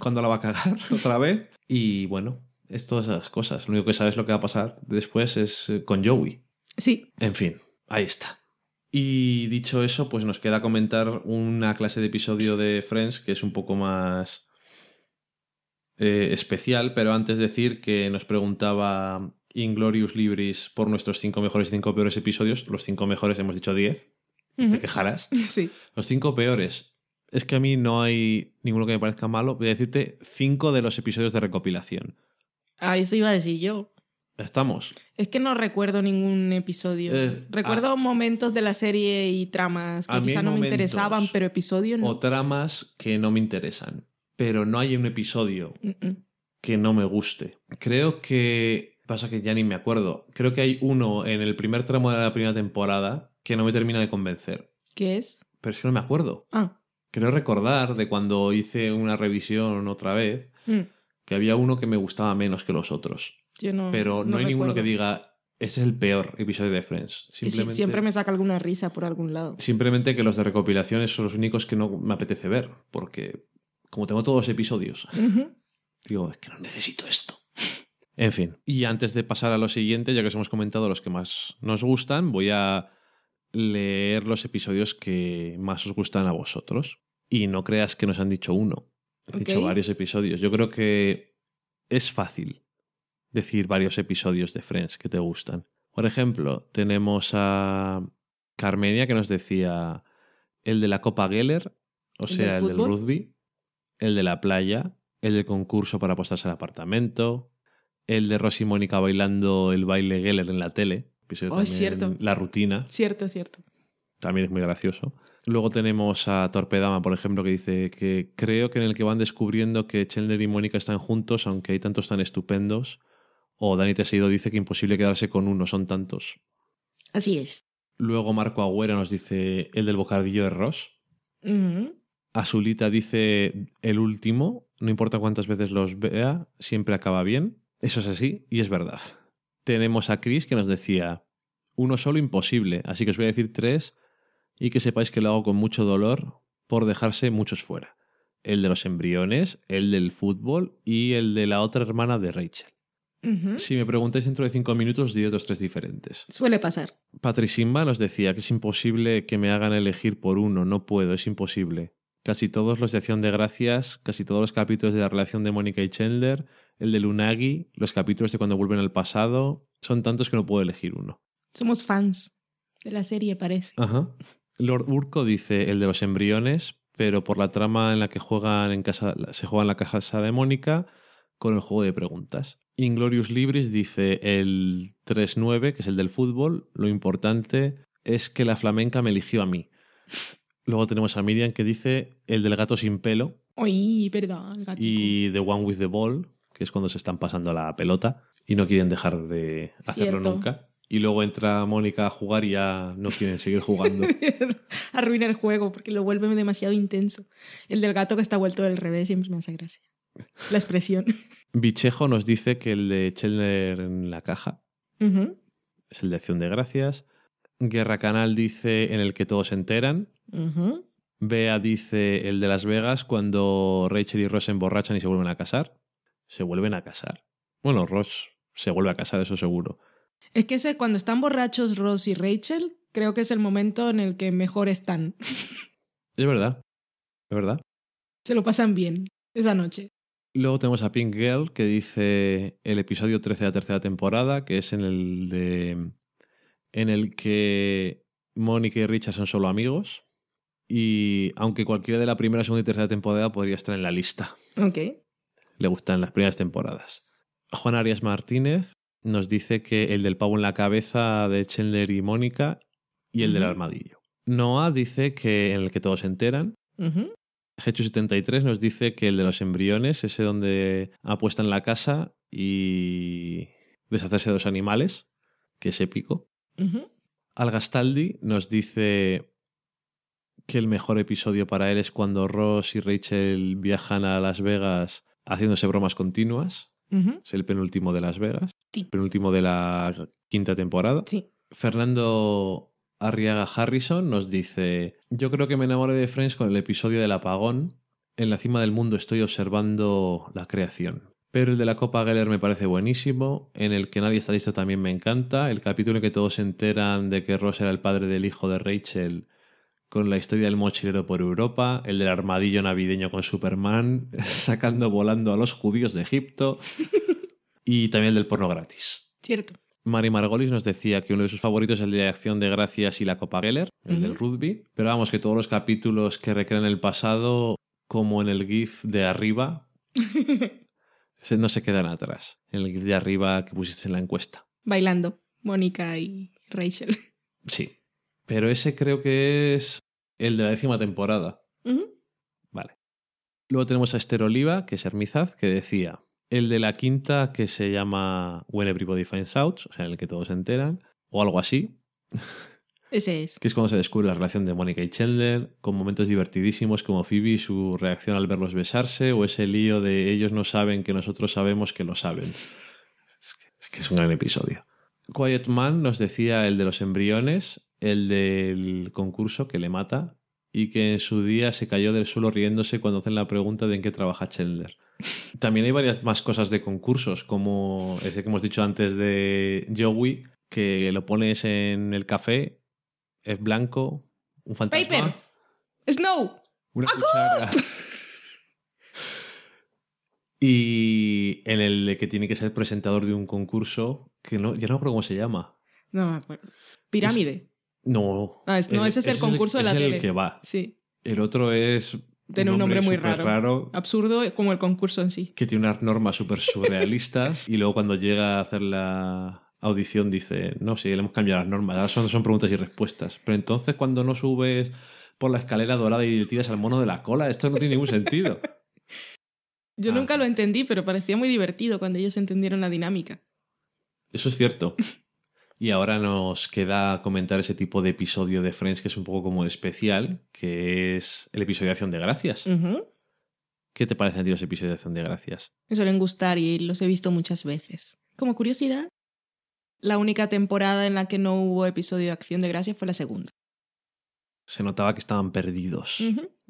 cuándo la va a cagar otra vez. Y bueno, es todas esas cosas. Lo único que sabes lo que va a pasar después es eh, con Joey. Sí. En fin, ahí está. Y dicho eso, pues nos queda comentar una clase de episodio de Friends que es un poco más eh, especial, pero antes decir que nos preguntaba Inglorious Libris por nuestros cinco mejores y cinco peores episodios. Los cinco mejores hemos dicho 10. Te quejarás. Sí. Los cinco peores. Es que a mí no hay ninguno que me parezca malo. Voy a decirte cinco de los episodios de recopilación. Ah, eso iba a decir yo. Estamos. Es que no recuerdo ningún episodio. Eh, recuerdo momentos de la serie y tramas que quizá no me interesaban, pero episodios no. O tramas que no me interesan. Pero no hay un episodio que no me guste. Creo que. Pasa que ya ni me acuerdo. Creo que hay uno en el primer tramo de la primera temporada que no me termina de convencer. ¿Qué es? Pero es que no me acuerdo. Ah. Creo recordar de cuando hice una revisión otra vez mm, que había uno que me gustaba menos que los otros. Yo no. Pero no, hay ninguno que diga, ese es el peor episodio de Friends. Simplemente, siempre me saca alguna risa por algún lado. simplemente que los de recopilaciones son los únicos que no me apetece ver. Porque como tengo todos los episodios, digo, es que no necesito esto. En fin, y antes de pasar a lo siguiente, ya que os hemos comentado los que más nos gustan, voy a leer los episodios que más os gustan a vosotros. Y no creas que nos han dicho uno. Han dicho varios episodios. Yo creo que es fácil decir varios episodios de Friends que te gustan. Por ejemplo, tenemos a Carmenia que nos decía el de la Copa Geller, o ¿El sea, del el del rugby, el de la playa, el del concurso para apostarse al apartamento, el de Rosy y Mónica bailando el baile Geller en la tele. Episodio Oh, también- cierto. La rutina, Cierto, cierto. también es muy gracioso. Luego tenemos a Torpedama, por ejemplo, que dice que creo que en el que van descubriendo que Chandler y Mónica están juntos, aunque hay tantos tan estupendos. O Dani Teseido dice que imposible quedarse con uno, son tantos. Así es. Luego Marco Agüero nos dice el del bocadillo de Ross. Ujú. Azulita dice el último, no importa cuántas veces los vea, siempre acaba bien. Eso es así y es verdad. Tenemos a Chris que nos decía uno solo imposible, así que os voy a decir tres y que sepáis que lo hago con mucho dolor por dejarse muchos fuera. El de los embriones, el del fútbol y el de la otra hermana de Rachel. Si me preguntáis dentro de cinco minutos, os diré otros tres diferentes. Suele pasar. Patrisimba nos decía que es imposible que me hagan elegir por uno, no puedo, es imposible. Casi todos los de Acción de Gracias, casi todos los capítulos de la relación de Mónica y Chandler, el de Lunagi, los capítulos de cuando vuelven al pasado, son tantos que no puedo elegir uno. Somos fans de la serie, parece. Ajá. Lord Urco dice el de los embriones, pero por la trama en la que juegan en casa, se juega en la casa de Mónica con el juego de preguntas. Inglorious Libris dice el 3-9, que es el del fútbol. Lo importante es que la flamenca me eligió a mí. Luego tenemos a Miriam que dice el del gato sin pelo verdad, el y The One with the Ball, que es cuando se están pasando la pelota y no quieren dejar de hacerlo Cierto. nunca. Y luego entra Mónica a jugar y ya no quieren seguir jugando. Arruina el juego porque lo vuelve demasiado intenso. El del gato que está vuelto del revés siempre me hace gracia. La expresión. Bichejo nos dice que el de Chandler en la caja es el de Acción de Gracias. Guerra Canal dice en el que todos se enteran. Bea dice el de Las Vegas cuando Rachel y Ross se emborrachan y se vuelven a casar. Se vuelven a casar. Bueno, Ross se vuelve a casar, eso seguro. Es que ese, cuando están borrachos Ross y Rachel, creo que es el momento en el que mejor están. Es verdad. Es verdad. Se lo pasan bien esa noche. Luego tenemos a Pink Girl que dice el episodio 13 de la tercera temporada, que es en el de. en el que Mónica y Richard son solo amigos. Y aunque cualquiera de la primera, segunda y tercera temporada podría estar en la lista. Ok. Le gustan las primeras temporadas. Juan Arias Martínez nos dice que el del pavo en la cabeza de Chandler y Mónica y el del armadillo. Noah dice que en el que todos se enteran. Ujú. Hechu73 nos dice que el de los embriones, ese donde apuestan la casa y deshacerse de los animales, que es épico. Ujú. Algastaldi nos dice que el mejor episodio para él es cuando Ross y Rachel viajan a Las Vegas haciéndose bromas continuas. Es el penúltimo de Las Vegas. Sí. Penúltimo de la quinta temporada. Sí. Fernando Arriaga Harrison nos dice: Yo creo que me enamoré de Friends con el episodio del apagón. En la cima del mundo estoy observando la creación. Pero el de la Copa Geller me parece buenísimo. En el que nadie está listo también me encanta. El capítulo en que todos se enteran de que Ross era el padre del hijo de Rachel. Con la historia del mochilero por Europa. El del armadillo navideño con Superman. Sacando volando a los judíos de Egipto. y también el del porno gratis. Cierto. Mari Margolis nos decía que uno de sus favoritos es el de Acción de Gracias y la Copa Geller, el del rugby. Pero vamos, que todos los capítulos que recrean el pasado, como en el GIF de arriba, no se quedan atrás. En el GIF de arriba que pusiste en la encuesta. Bailando. Mónica y Rachel. Sí. Pero ese creo que es el de la décima temporada. Vale. Luego tenemos a Esther Oliva, que es Hermizaz, que decía el de la quinta que se llama When Everybody Finds Out, o sea, en el que todos se enteran, o algo así, Ese es. que es cuando se descubre la relación de Mónica y Chandler, con momentos divertidísimos como Phoebe y su reacción al verlos besarse, o ese lío de ellos no saben que nosotros sabemos que lo saben. Es que es, que es un gran episodio. Quiet Man nos decía el de los embriones, el del concurso que le mata, y que en su día se cayó del suelo riéndose cuando hacen la pregunta de en qué trabaja Chandler. También hay varias más cosas de concursos, como ese que hemos dicho antes de Joey, que lo pones en el café, es blanco, un fantasma, Paper. Snow. una. Y en el de que tiene que ser presentador de un concurso, que no, ya no recuerdo cómo se llama. No me acuerdo. Pirámide. No. Ah, es- no, ese es el concurso de la es tele. el que va. Sí. El otro es. Tiene un nombre muy súper raro. Absurdo como el concurso en sí. que tiene unas normas súper surrealistas y luego cuando llega a hacer la audición dice, no, sí, le hemos cambiado las normas, ahora son, son preguntas y respuestas. Pero entonces cuando no subes por la escalera dorada y tiras al mono de la cola, esto no tiene ningún sentido. Yo Ah. nunca lo entendí, pero parecía muy divertido cuando ellos entendieron la dinámica. Eso es cierto. Y ahora nos queda comentar ese tipo de episodio de Friends que es un poco como especial, que es el episodio de Acción de Gracias. ¿Qué te parecen a ti los episodios de Acción de Gracias? Me suelen gustar y los he visto muchas veces. Como curiosidad, la única temporada en la que no hubo episodio de Acción de Gracia fue la segunda. Se notaba que estaban perdidos.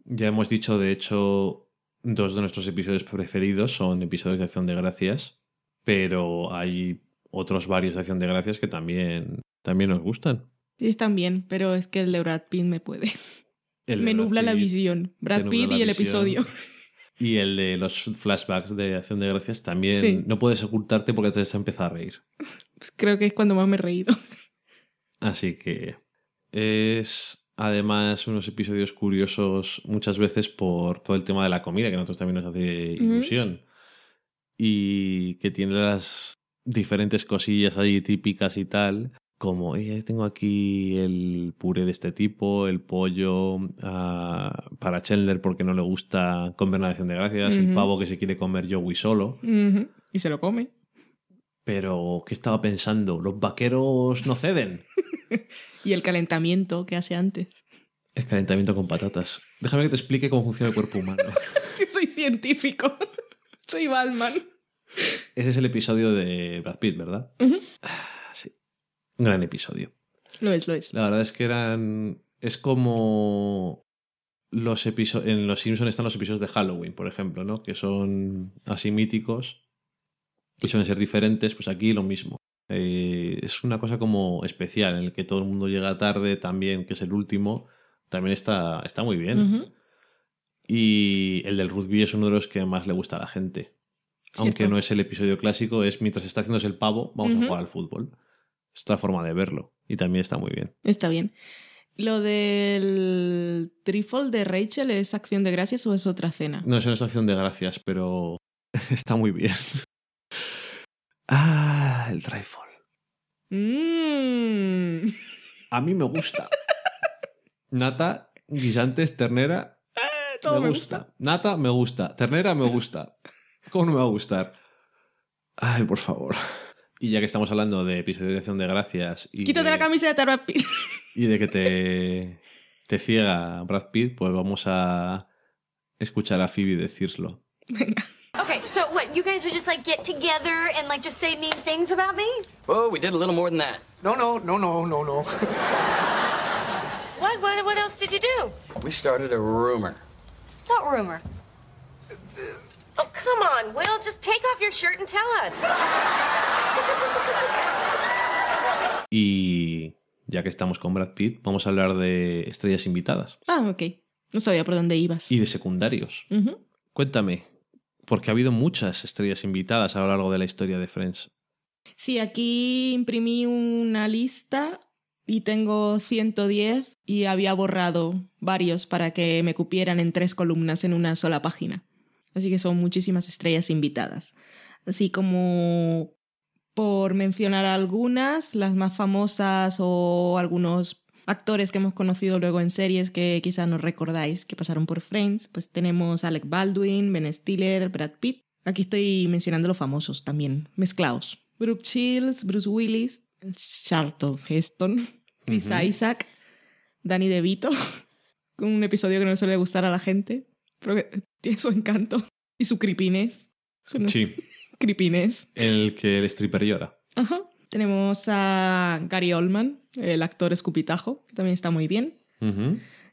Ya hemos dicho, de hecho, dos de nuestros episodios preferidos son episodios de Acción de Gracias, pero hay otros varios de Acción de Gracias que también, también nos gustan. Sí, están bien, pero es que el de Brad Pitt me puede. El me nubla la visión. Brad Pitt y el visión. episodio. Y el de los flashbacks de Acción de Gracias también Sí. no puedes ocultarte porque te has empezado a reír. Pues creo que es cuando más me he reído. Así que es además unos episodios curiosos muchas veces por todo el tema de la comida, que a nosotros también nos hace ilusión. Y que tiene las diferentes cosillas ahí típicas y tal. Como, "Eh, tengo aquí el puré de este tipo, el pollo ah, para Chandler porque no le gusta comer acción de gracias, el pavo que se quiere comer Joey solo. Y se lo come. Pero, ¿qué estaba pensando? Los vaqueros no ceden. Y el calentamiento que hace antes. Es calentamiento con patatas. Déjame que te explique cómo funciona el cuerpo humano. Soy científico. Soy Balman. Ese es el episodio de Brad Pitt, ¿verdad? Ah, sí. Un gran episodio. Lo es, lo es. La verdad es que eran. Es como. Los episodios. En Los Simpsons están los episodios de Halloween, por ejemplo, ¿no? Que son así míticos. Y suelen ser diferentes. Pues aquí lo mismo. Eh, es una cosa como especial, en el que todo el mundo llega tarde también, que es el último. También está, está muy bien. Y el del rugby es uno de los que más le gusta a la gente. Aunque no es el episodio clásico, es mientras está haciéndose el pavo, vamos a jugar al fútbol. Es otra forma de verlo. Y también está muy bien. Está bien. ¿Lo del trifle de Rachel es acción de gracias o es otra cena? No es una acción de gracias, pero Está muy bien. Ah, el Trifle. Mm. A mí me gusta. Nata, guisantes, ternera. todo me me gusta. Nata, me gusta. Ternera, me gusta. ¿Cómo no me va a gustar? Ay, por favor. Y ya que estamos hablando de episodio de acción de gracias y, Quítate de, la camiseta, Brad Pitt. y de que te, te ciega Brad Pitt, pues vamos a escuchar a Phoebe decirlo. Okay, so what? You guys would just like get together and like just say mean things about me? Oh, we did a little more than that. No, no, no, no, no, no. What? What? What else did you do? We started a rumor. What rumor? Oh, come on, Will. Just take off your shirt and tell us. Y ya que estamos con Brad Pitt, vamos a hablar de estrellas invitadas Ah, ok. No sabía por dónde ibas. y de secundarios. Cuéntame, porque ha habido muchas estrellas invitadas a lo largo de la historia de Friends. Sí, aquí imprimí una lista y tengo 110 y había borrado varios para que me cupieran en tres columnas en una sola página. Así que son muchísimas estrellas invitadas. Así como por mencionar algunas, las más famosas o algunos actores que hemos conocido luego en series que quizás no recordáis que pasaron por Friends, pues tenemos Alec Baldwin, Ben Stiller, Brad Pitt. Aquí estoy mencionando los famosos también, mezclados. Brooke Shields, Bruce Willis, Charlton Heston, Chris. Isaac, Danny DeVito, con un episodio que no le suele gustar a la gente, pero tiene su encanto y su creepiness. Su Sí, creepiness. el que el stripper llora. Ajá. Tenemos a Gary Oldman, el actor escupitajo, que también está muy bien.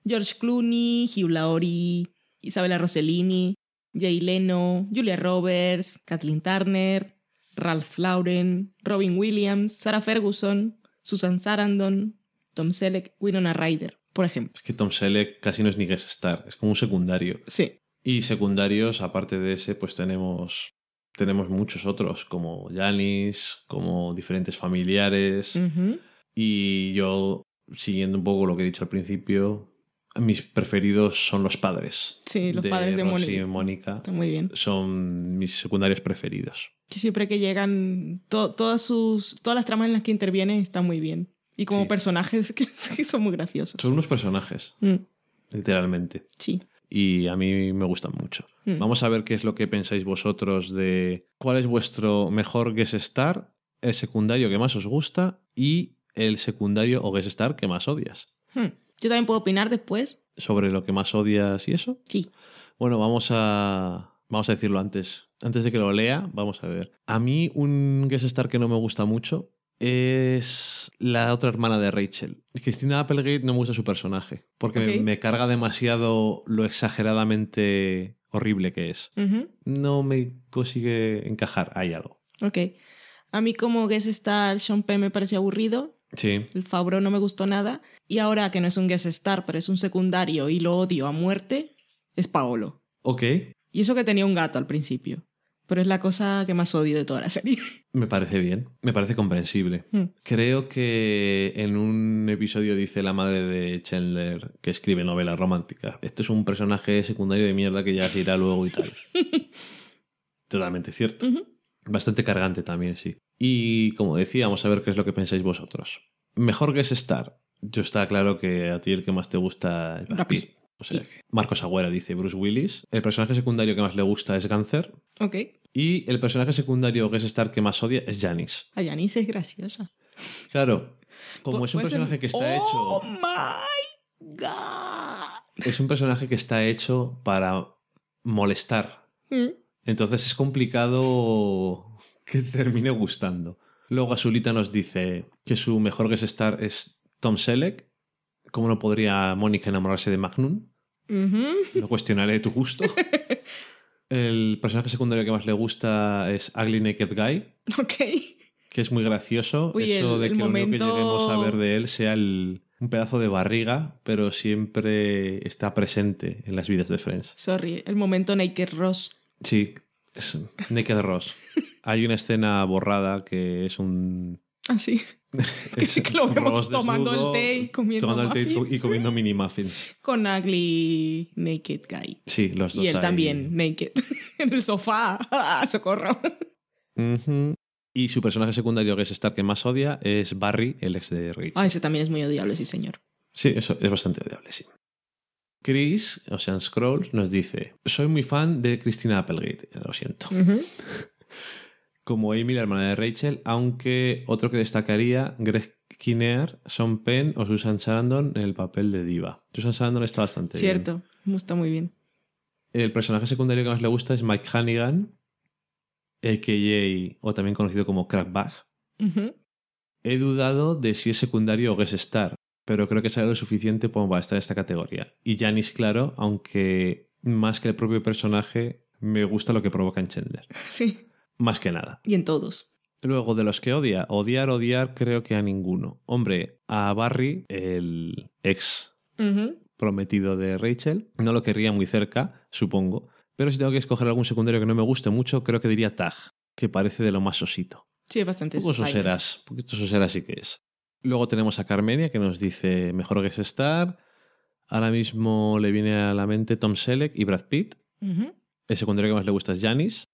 George Clooney, Hugh Laurie, Isabella Rossellini, Jay Leno, Julia Roberts, Kathleen Turner, Ralph Lauren, Robin Williams, Sarah Ferguson, Susan Sarandon, Tom Selleck, Winona Ryder, por ejemplo. Es que Tom Selleck casi no es ni guest star, es como un secundario. Sí. Y secundarios, aparte de ese, pues tenemos, tenemos muchos otros, como Janis, como diferentes familiares. Y yo, siguiendo un poco lo que he dicho al principio, mis preferidos son los padres. Sí, los padres de Mónica. y Mónica. Está muy bien. Son mis secundarios preferidos. Que siempre que llegan, to- todas, sus, todas las tramas en las que intervienen están muy bien. Y como Sí. personajes que, que son muy graciosos. Son unos personajes, Mm, literalmente. sí. y a mí me gustan mucho. Mm. Vamos a ver qué es lo que pensáis vosotros de cuál es vuestro mejor guest star, el secundario que más os gusta y el secundario o guest star que más odias. Hmm. Yo también puedo opinar después. Sobre lo que más odias y eso. Sí. Bueno, vamos a vamos a decirlo antes. Antes de que lo lea, vamos a ver. A mí un guest star que no me gusta mucho es la otra hermana de Rachel. Christina Applegate no me gusta su personaje, porque me- carga demasiado lo exageradamente horrible que es. No me consigue encajar. Hay algo. Ok. A mí como guest star Sean Penn me pareció aburrido. Sí. El Fabro no me gustó nada. Y ahora que no es un guest star, pero es un secundario y lo odio a muerte, es Paolo. Ok. Y eso que tenía un gato al principio. Pero es la cosa que más odio de toda la serie. Me parece bien. Me parece comprensible. Mm. Creo que en un episodio dice la madre de Chandler que escribe novelas románticas. Este es un personaje secundario de mierda que ya se irá luego y tal. Totalmente cierto. Bastante cargante también, sí. Y como decía, vamos a ver qué es lo que pensáis vosotros. Mejor que es Star. Yo está claro que a ti el que más te gusta es Brad Pitt. O sea, que Marcos Agüera dice Bruce Willis. El personaje secundario que más le gusta es Gunther. Ok. Y el personaje secundario que es Star que más odia es Janice. A Janice es graciosa. Claro, como es un ser- personaje que está ¡Oh, hecho. my God! Es un personaje que está hecho para molestar. Mm. Entonces es complicado que termine gustando. Luego Azulita nos dice que su mejor guest star es Tom Selleck. ¿Cómo no podría Mónica enamorarse de Magnum? Ujú. No cuestionaré tu gusto. El personaje secundario que más le gusta es Ugly Naked Guy, Ok. que es muy gracioso. Uy, Eso el- de que lo único que lleguemos a ver de él sea el- un pedazo de barriga, pero siempre está presente en las vidas de Friends. Sorry, el momento Naked Ross. Sí, es Naked Ross. Hay una escena borrada que es un, Ah, sí. Es que lo vemos tomando desnudo, el té y comiendo tomando el té y comiendo mini muffins. Con Ugly Naked Guy. Sí, los dos Y él también, naked. en el sofá. ¡Ah, ¡Socorro! Y su personaje secundario que es Star que más odia es Barry, el ex de Rachel. Ah, ese también es muy odiable, sí, señor. Sí, eso es bastante odiable, sí. Chris, Ocean Scrolls, nos dice: Soy muy fan de Christina Applegate, lo siento. Ujú. Como Amy, la hermana de Rachel, aunque otro que destacaría, Greg Kinnear, Sean Penn o Susan Sarandon en el papel de Diva. Susan Sarandon está bastante bien. Cierto, está muy bien. El personaje secundario que más le gusta es Mike Hannigan, a.k.a. o también conocido como Crackbag. Ujú. He dudado de si es secundario o guest star, pero creo que será lo suficiente como para estar en esta categoría. Y Janis, claro, aunque más que el propio personaje, me gusta lo que provoca en Chandler. Sí, Más que nada. y en todos. Luego, de los que odia, odiar, odiar, creo que a ninguno. Hombre, a Barry, el ex prometido de Rachel, no lo querría muy cerca, supongo. Pero si tengo que escoger algún secundario que no me guste mucho, creo que diría Tag, que parece de lo más osito. Sí, es bastante sosaina. soseras, poquito soseras sí que es. Luego tenemos a Carmenia que nos dice mejor guest star. Ahora mismo le viene a la mente Tom Selleck y Brad Pitt. El secundario que más le gusta es Janis.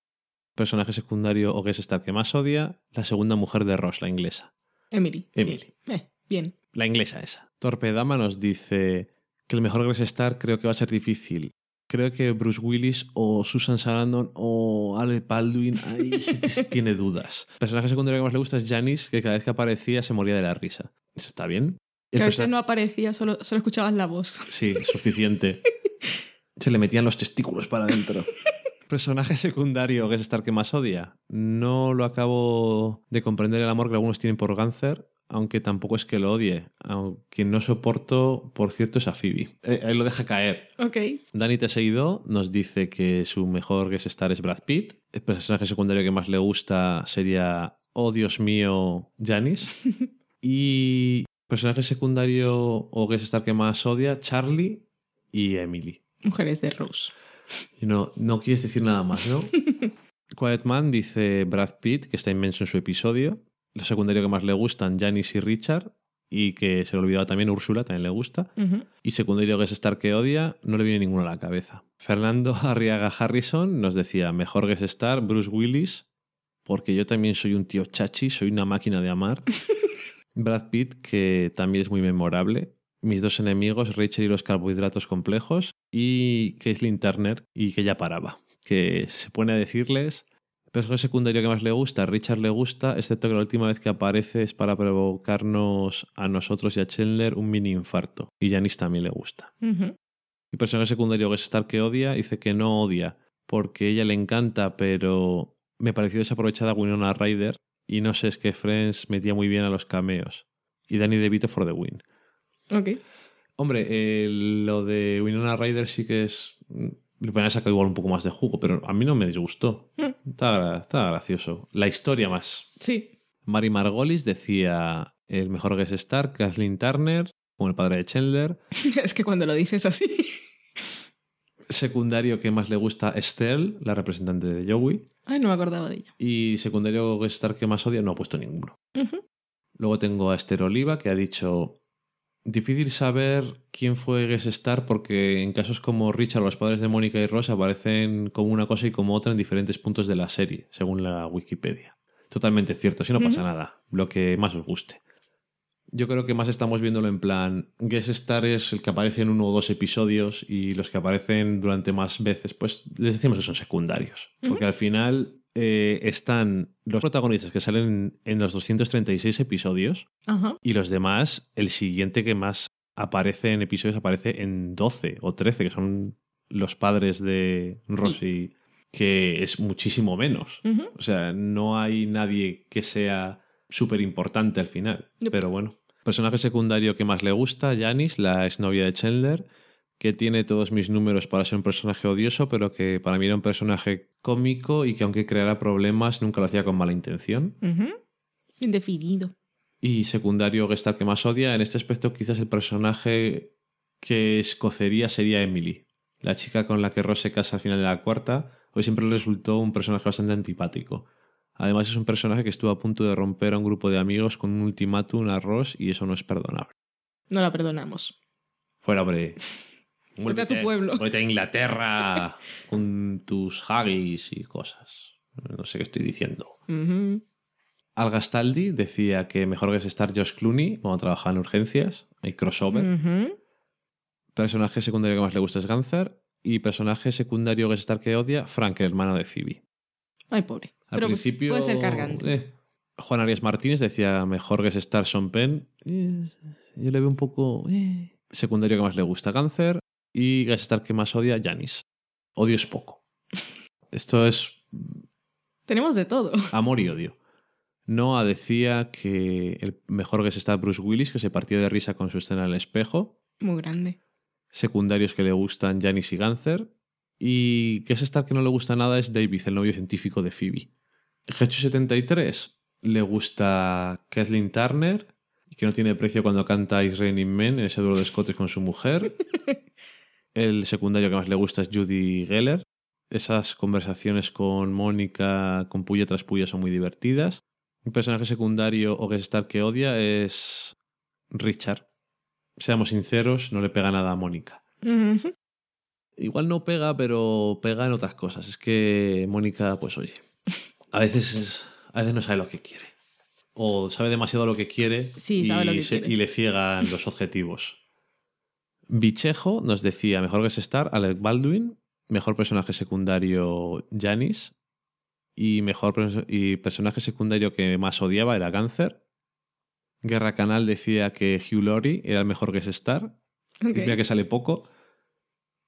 Personaje secundario o guest star que más odia. La segunda mujer de Ross, la inglesa. Emily. sí. Emily. Eh, bien. La inglesa esa. Torpedama nos dice que el mejor guest star creo que va a ser difícil. Creo que Bruce Willis o Susan Sarandon o Alec Baldwin ahí tiene dudas. Personaje secundario que más le gusta es Janis, que cada vez que aparecía se moría de la risa. Eso está bien. El Que a veces persona- no aparecía, solo, solo escuchabas la voz. Sí, suficiente. Se le metían los testículos para adentro. Personaje secundario que es estar que más odia. No lo acabo de comprender el amor que algunos tienen por Gáncer, aunque tampoco es que lo odie. Aunque no soporto, por cierto, es a Phoebe. Eh, él lo deja caer. Ok. Dani Teseido nos dice que su mejor guest star es Brad Pitt. El personaje secundario que más le gusta sería, oh Dios mío, Janis. y personaje secundario o guest star que más odia, Charlie y Emily. Mujeres de Rose. Y no, no quieres decir nada más, ¿no? Quiet Man dice Brad Pitt, que está inmenso en su episodio. Lo secundario que más le gustan, Janice y Richard. Y que se le olvidaba también Úrsula, también le gusta. Y secundario guest star que odia, no le viene ninguno a la cabeza. Fernando Arriaga Harrison nos decía, mejor guest star, Bruce Willis, porque yo también soy un tío chachi, soy una máquina de amar. Brad Pitt, que también es muy memorable. Mis dos enemigos, Rachel y los carbohidratos complejos. Y Kathleen Turner, y que ya paraba. Que se pone a decirles... Personaje secundario que más le gusta, a Richard le gusta, excepto que la última vez que aparece es para provocarnos a nosotros y a Chandler un mini infarto. Y Janice también le gusta. Ujú. Y personaje secundario que es Star que odia, dice que no odia, porque ella le encanta, pero me pareció desaprovechada Winona Ryder. Y no sé, es que Friends metía muy bien a los cameos. Y Danny DeVito for the win. Ok. Hombre, eh, lo de Winona Ryder sí que es. Le podrían sacar igual un poco más de jugo, pero a mí no me disgustó. Está, está gracioso. La historia más. Sí. Mary Margolis decía el mejor guest star, Kathleen Turner, como el padre de Chandler. es que cuando lo dices así. Secundario que más le gusta, Estelle, la representante de Joey. Ay, no me acordaba de ella. Y secundario guest star que más odia, no ha puesto ninguno. Luego tengo a Esther Oliva, que ha dicho... Difícil saber quién fue guest star porque en casos como Richard, los padres de Mónica y Ross aparecen como una cosa y como otra en diferentes puntos de la serie, según la Wikipedia. Totalmente cierto, si no pasa nada, lo que más os guste. Yo creo que más estamos viéndolo en plan, guest star es el que aparece en uno o dos episodios y los que aparecen durante más veces, pues les decimos que son secundarios. Porque al final eh, están los protagonistas que salen en los 236 episodios Ajá. y los demás, el siguiente que más aparece en episodios aparece en 12 o 13, que son los padres de Rosy, que es muchísimo menos. O sea, no hay nadie que sea súper importante al final. Yep. Pero bueno. Personaje secundario que más le gusta, Janice, la exnovia de Chandler, que tiene todos mis números para ser un personaje odioso, pero que para mí era un personaje cómico y que aunque creara problemas, nunca lo hacía con mala intención. Indefinido. Y secundario está que más odia, en este aspecto quizás el personaje que escocería sería Emily, la chica con la que Ross se casa al final de la cuarta, hoy siempre le resultó un personaje bastante antipático. Además es un personaje que estuvo a punto de romper a un grupo de amigos con un ultimátum a Ross y eso no es perdonable. No la perdonamos. Fuera, hombre. Vete a tu pueblo. Vete a Inglaterra con tus haggis y cosas. No sé qué estoy diciendo. Al Gastaldi decía que mejor que es estar Josh Clooney cuando trabajaba en urgencias. Hay crossover. Personaje secundario que más le gusta es Gunther. Y personaje secundario que es estar que odia, Frank, el hermano de Phoebe. Ay, pobre. Al Pero pues, principio. puede ser cargante. eh, Juan Arias Martínez decía mejor que es estar Sean Penn. Eh, yo le veo un poco. eh. Secundario que más le gusta Gunther. Y Guest Star que más odia Janis. Odio es poco. Esto es Tenemos de todo. amor y odio. Noah decía que el mejor Guest Star Bruce Willis, que se partía de risa con su escena en el espejo. Muy grande. Secundarios que le gustan Janis y Gunther. Y Guest Star que no le gusta nada es David, el novio científico de Phoebe. G73 le gusta Kathleen Turner, que no tiene precio cuando canta Is Raining Men en ese duelo de Scottish con su mujer. El secundario que más le gusta es Judy Geller. Esas conversaciones con Mónica, con puya tras puya, son muy divertidas. Un personaje secundario o que estar que odia es Richard. Seamos sinceros, no le pega nada a Mónica. Igual no pega, pero pega en otras cosas. Es que Mónica, pues oye, a veces, es- a veces no sabe lo que quiere. O sabe demasiado lo que quiere Sí, y, sabe lo que se- quiere. y le ciegan los objetivos. Bichejo nos decía, mejor que es Star, Alec Baldwin, mejor personaje secundario, Janis, y mejor y personaje secundario que más odiaba era Cáncer. Guerra Canal decía que Hugh Laurie era el mejor que es Star. Ok. Y Mira que sale poco.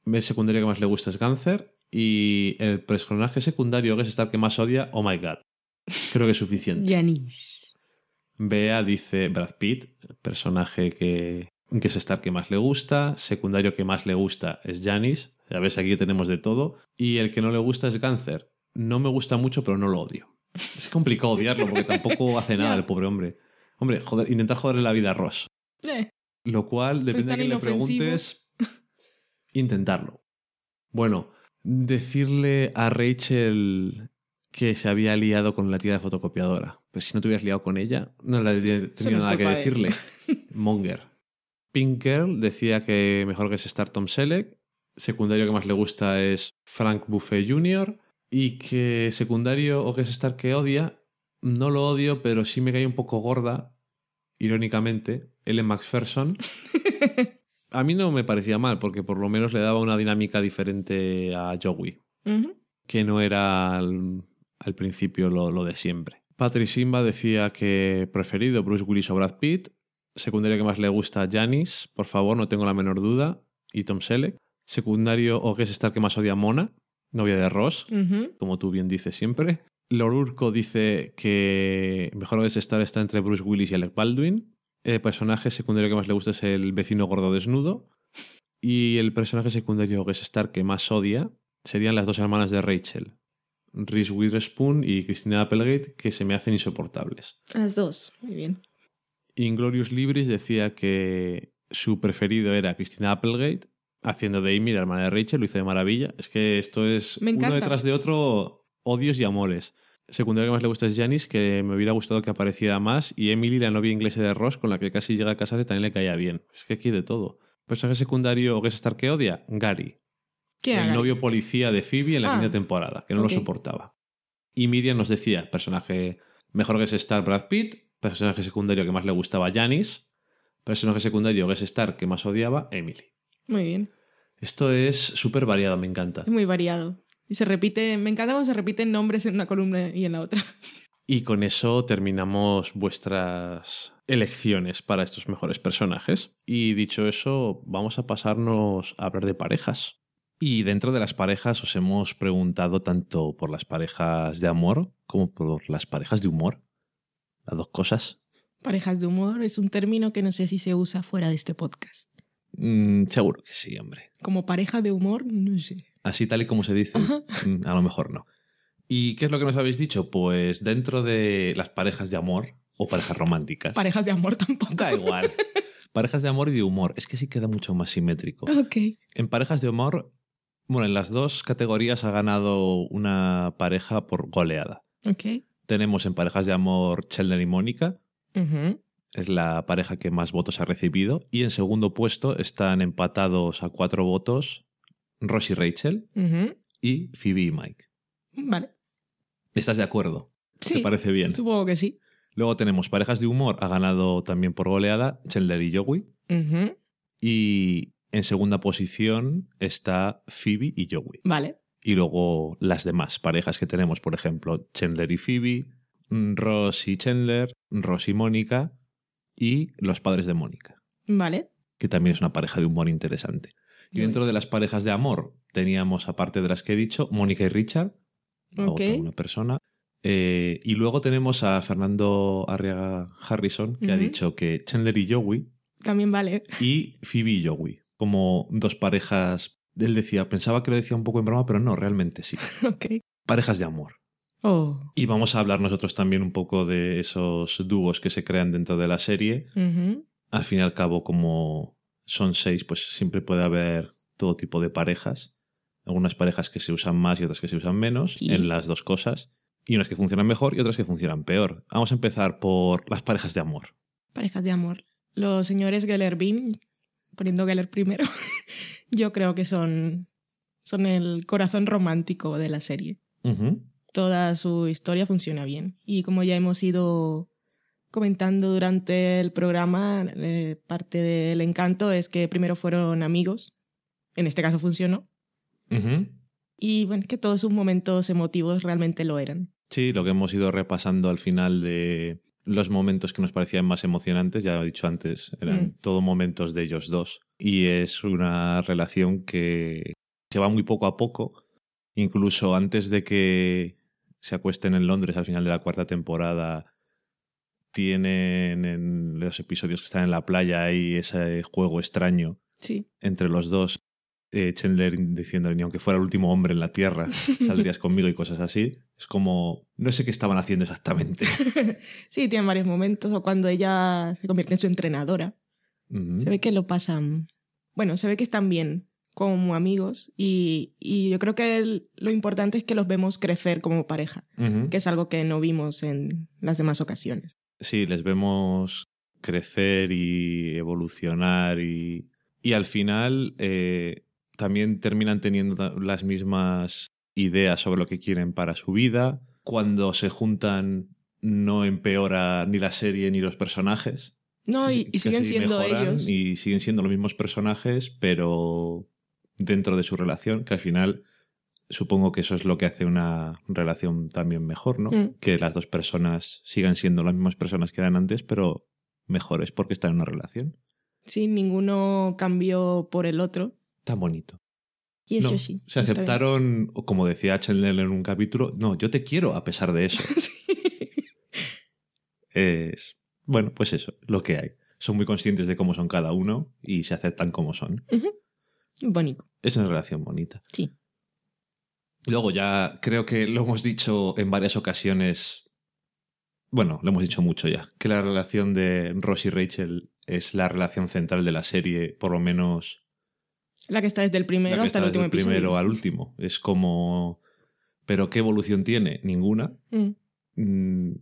El secundario que más le gusta es Gáncer. Y el personaje secundario que es Star que más odia, oh my god. Creo que es suficiente. Yanis. Bea dice Brad Pitt, personaje que, que es Star que más le gusta. Secundario que más le gusta es Janis. Ya ves, aquí tenemos de todo. Y el que no le gusta es Gáncer. No me gusta mucho, pero no lo odio. Es complicado odiarlo porque tampoco hace nada el pobre hombre. Hombre, joder, intentar joderle la vida a Ross. Eh, Lo cual, depende de quién le preguntes, intentarlo. Bueno, decirle a Rachel que se había liado con la tía de fotocopiadora. Pues si no te hubieras liado con ella, no le no tenido nada que decirle. Monger. Pink Girl decía que mejor que es Star Tom Selleck. Secundario que más le gusta es Frank Buffet Jr. Y que secundario o que es Star que odia, no lo odio, pero sí me cae un poco gorda, irónicamente, Ellen McPherson. A mí no me parecía mal, porque por lo menos le daba una dinámica diferente a Joey, que no era al, al principio lo, lo de siempre. Patrick Simba decía que preferido Bruce Willis o Brad Pitt. Secundario que más le gusta Janis, por favor, no tengo la menor duda. Y Tom Selleck. Secundario o que es Star que más odia Mona, novia de Ross como tú bien dices siempre. Lorurco dice que mejor que es estar está entre Bruce Willis y Alec Baldwin. El personaje secundario que más le gusta es el vecino gordo desnudo. Y el personaje secundario que es Star que más odia serían las dos hermanas de Rachel, Reese Witherspoon y Christina Applegate, que se me hacen insoportables. Las dos. Muy bien. Inglorious Libris decía que su preferido era Christina Applegate, haciendo de Amy, la hermana de Rachel, lo hizo de maravilla. Es que esto es Me uno detrás de otro, odios y amores. Secundario que más le gusta es Janice, que me hubiera gustado que apareciera más, y Emily, la novia inglesa de Ross, con la que casi llega a casarse, también le caía bien. Es que aquí de todo. Personaje secundario que es Star que odia, Gary. ¿Qué el novio policía de Phoebe en la Ah, quinta temporada, que no lo soportaba. Y Miriam nos decía, personaje mejor que es Star Brad Pitt, personaje secundario que más le gustaba Janice, personaje secundario que es Star que más odiaba Emily. Muy bien. Esto es súper variado, me encanta. Es muy variado. Y se repite, me encanta cuando se repiten nombres en una columna y en la otra. Y con eso terminamos vuestras elecciones para estos mejores personajes. Y dicho eso, vamos a pasarnos a hablar de parejas. Y dentro de las parejas os hemos preguntado tanto por las parejas de amor como por las parejas de humor. Las dos cosas. Parejas de humor es un término que no sé si se usa fuera de este podcast. Mm, seguro que sí, hombre. Como pareja de humor, no sé. Así tal y como se dice, mm, a lo mejor no. ¿Y qué es lo que nos habéis dicho? Pues dentro de las parejas de amor o parejas románticas. Parejas de amor tampoco. Da igual. Parejas de amor y de humor. Es que sí queda mucho más simétrico. Ok. En parejas de humor, bueno, en las dos categorías ha ganado una pareja por goleada. Ok. Tenemos en parejas de amor Chandler y Mónica, es la pareja que más votos ha recibido. Y en segundo puesto están empatados a cuatro votos Ross y Rachel y Phoebe y Mike. Vale. ¿Estás de acuerdo? Sí. ¿Te parece bien? Supongo que sí. Luego tenemos parejas de humor, ha ganado también por goleada Chandler y Joey. Y en segunda posición está Phoebe y Joey. Vale. Y luego las demás parejas que tenemos, por ejemplo, Chandler y Phoebe, mm, Ross y Chandler, Ross y Mónica y los padres de Mónica, Vale. que también es una pareja de humor interesante. Y dentro de las parejas de amor teníamos, aparte de las que he dicho, Mónica y Richard, la Ok. otra una persona. Eh, y luego tenemos a Fernando Arriaga Harrison, que ha dicho que Chandler y Joey También vale. y Phoebe y Joey, como dos parejas. Él decía, pensaba que lo decía un poco en broma, pero no, realmente sí. Parejas de amor. Oh. Y vamos a hablar nosotros también un poco de esos dúos que se crean dentro de la serie. Al fin y al cabo, como son seis, pues siempre puede haber todo tipo de parejas. Algunas parejas que se usan más y otras que se usan menos Sí. en las dos cosas. Y unas que funcionan mejor y otras que funcionan peor. Vamos a empezar por las parejas de amor. Parejas de amor. Los señores Gellerbin, poniendo Geller primero, yo creo que son, son el corazón romántico de la serie. Toda su historia funciona bien. Y como ya hemos ido comentando durante el programa, eh, parte del encanto es que primero fueron amigos. En este caso funcionó. Y bueno, que todos sus momentos emotivos realmente lo eran. Sí, lo que hemos ido repasando al final de los momentos que nos parecían más emocionantes, ya he dicho antes, eran Mm. todo momentos de ellos dos. Y es una relación que, que va muy poco a poco. Incluso antes de que se acuesten en Londres al final de la cuarta temporada, tienen en los episodios que están en la playa ahí ese juego extraño Sí. entre los dos. Eh, Chandler diciendo ni aunque fuera el último hombre en la Tierra, saldrías conmigo y cosas así. Es como, no sé qué estaban haciendo exactamente. sí, tienen varios momentos. O cuando ella se convierte en su entrenadora. Se ve que lo pasan. Bueno, se ve que están bien como amigos. Y, y yo creo que el- lo importante es que los vemos crecer como pareja, que es algo que no vimos en las demás ocasiones. Sí, les vemos crecer y evolucionar y, y al final eh, también terminan teniendo las mismas ideas sobre lo que quieren para su vida. Cuando se juntan no empeora ni la serie ni los personajes. No, y, siguen siendo ellos. Y siguen siendo los mismos personajes, pero dentro de su relación, que al final supongo que eso es lo que hace una relación también mejor, ¿no? Mm. Que las dos personas sigan siendo las mismas personas que eran antes, pero mejores porque están en una relación. Sí, ninguno cambió por el otro. Tan bonito. Y eso No, sí. Se aceptaron, o como decía Chandler en un capítulo, no, yo te quiero a pesar de eso. es, bueno, pues eso, lo que hay. Son muy conscientes de cómo son cada uno y se aceptan como son. Bonito. Es una relación bonita. Sí. Luego ya creo que lo hemos dicho en varias ocasiones. Bueno, lo hemos dicho mucho ya. Que la relación de Ross y Rachel es la relación central de la serie, por lo menos La que está desde el primero hasta el último desde el primero al último. Es como. ¿Pero qué evolución tiene? Ninguna. Mm. Mm,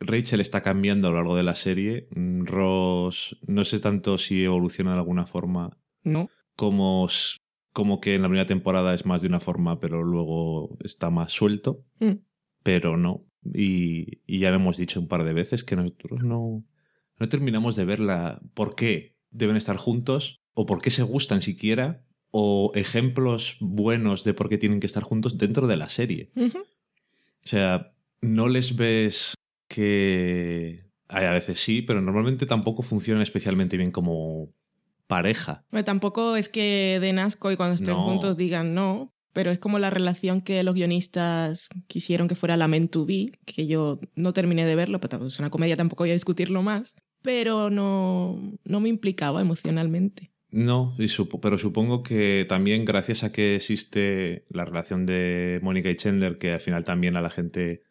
Rachel está cambiando a lo largo de la serie. Mm, Ross, no sé tanto si evoluciona de alguna forma No. como, como que en la primera temporada es más de una forma, pero luego está más suelto. Mm. Pero no. Y, y ya lo hemos dicho un par de veces que nosotros no, no terminamos de ver la, por qué deben estar juntos o por qué se gustan siquiera o ejemplos buenos de por qué tienen que estar juntos dentro de la serie. O sea, no les ves que... Hay a veces sí, pero normalmente tampoco funcionan especialmente bien como pareja. Bueno, tampoco es que den asco y cuando estén No. juntos digan no, pero es como la relación que los guionistas quisieron que fuera la Men to Be, que yo no terminé de verlo, pero es una comedia, tampoco voy a discutirlo más, pero no, no me implicaba emocionalmente. No, y supo- pero supongo que también gracias a que existe la relación de Mónica y Chandler, que al final también a la gente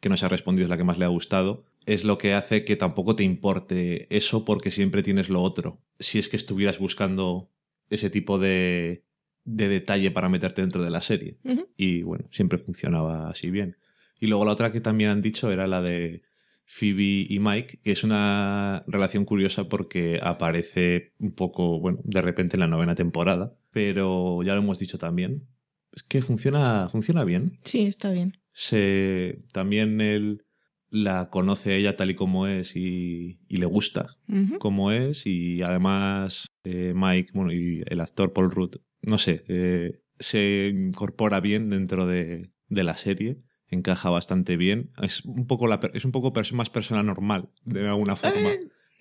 que nos ha respondido es la que más le ha gustado, es lo que hace que tampoco te importe eso porque siempre tienes lo otro. Si es que estuvieras buscando ese tipo de, de detalle para meterte dentro de la serie. Y bueno, siempre funcionaba así bien. Y luego la otra que también han dicho era la de Phoebe y Mike, que es una relación curiosa porque aparece un poco, bueno, de repente en la novena temporada, pero ya lo hemos dicho también. Es que funciona, funciona bien. Sí, está bien. Se, también él la conoce a ella tal y como es y, y le gusta como es y además eh, Mike bueno, y el actor Paul Rudd, no sé, eh, se incorpora bien dentro de, de la serie, encaja bastante bien, es un poco, la, es un poco más persona normal de alguna forma.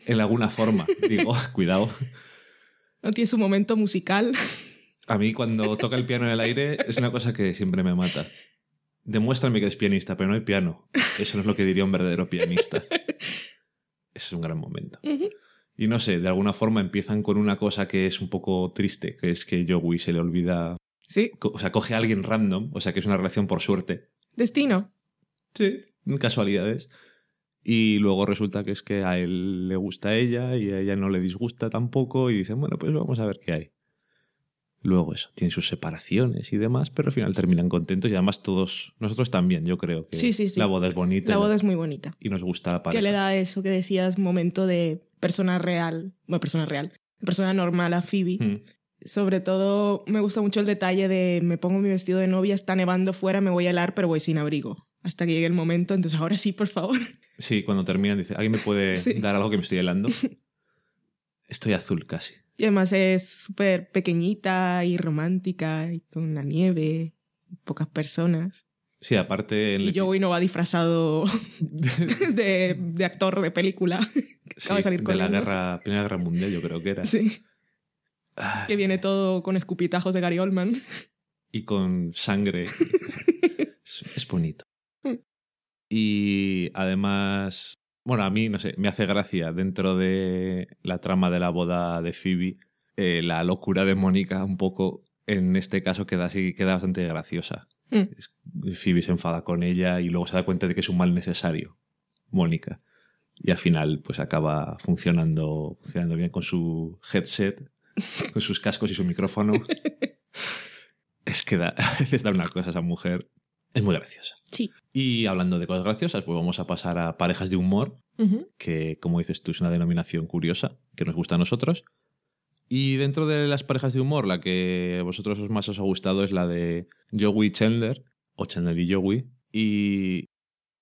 En alguna forma, digo, cuidado. No tiene su momento musical. A mí cuando toca el piano en el aire es una cosa que siempre me mata. Demuéstrame que eres pianista, pero no hay piano. Eso no es lo que diría un verdadero pianista. Ese es un gran momento. Y no sé, de alguna forma empiezan con una cosa que es un poco triste, que es que Joey se le olvida. Sí. O sea, coge a alguien random, o sea, que es una relación por suerte. Destino. Sí. Casualidades. Y luego resulta que es que a él le gusta a ella y a ella no le disgusta tampoco. Y dicen, bueno, pues vamos a ver qué hay. Luego eso, tienen sus separaciones y demás, pero al final terminan contentos y además todos, nosotros también, yo creo que Sí, sí, sí. la boda es bonita. La boda es muy bonita. Y nos gusta la Que pareja. le da eso que decías, momento de persona real. Bueno, persona real. Persona normal a Phoebe. Mm. Sobre todo me gusta mucho el detalle de me pongo mi vestido de novia, está nevando fuera, me voy a helar, pero voy sin abrigo. Hasta que llegue el momento, entonces ahora sí, por favor. Sí, cuando terminan dice, ¿alguien me puede Sí. dar algo que me estoy helando? Estoy azul casi. Y además es súper pequeñita y romántica, y con la nieve, y pocas personas. Sí, aparte... En Y el- Joey no va disfrazado de, de actor de película. sí, de salir de la guerra, Primera Guerra Mundial, yo creo que era. Sí, que viene todo con escupitajos de Gary Oldman. Y con sangre. es, es bonito. Mm. Y además, bueno, a mí, no sé, me hace gracia dentro de la trama de la boda de Phoebe, eh, la locura de Mónica un poco, en este caso queda así, queda bastante graciosa. Mm. Phoebe se enfada con ella y luego se da cuenta de que es un mal necesario, Mónica. Y al final, pues acaba funcionando, funcionando bien con su headset, con sus cascos y su micrófono. es que da, a veces da una cosa esa mujer. Es muy graciosa. Sí. Y hablando de cosas graciosas, pues vamos a pasar a parejas de humor, que como dices tú es una denominación curiosa, que nos gusta a nosotros. Y dentro de las parejas de humor, la que a vosotros os más os ha gustado es la de Joey Chandler, o Chandler y Joey. Y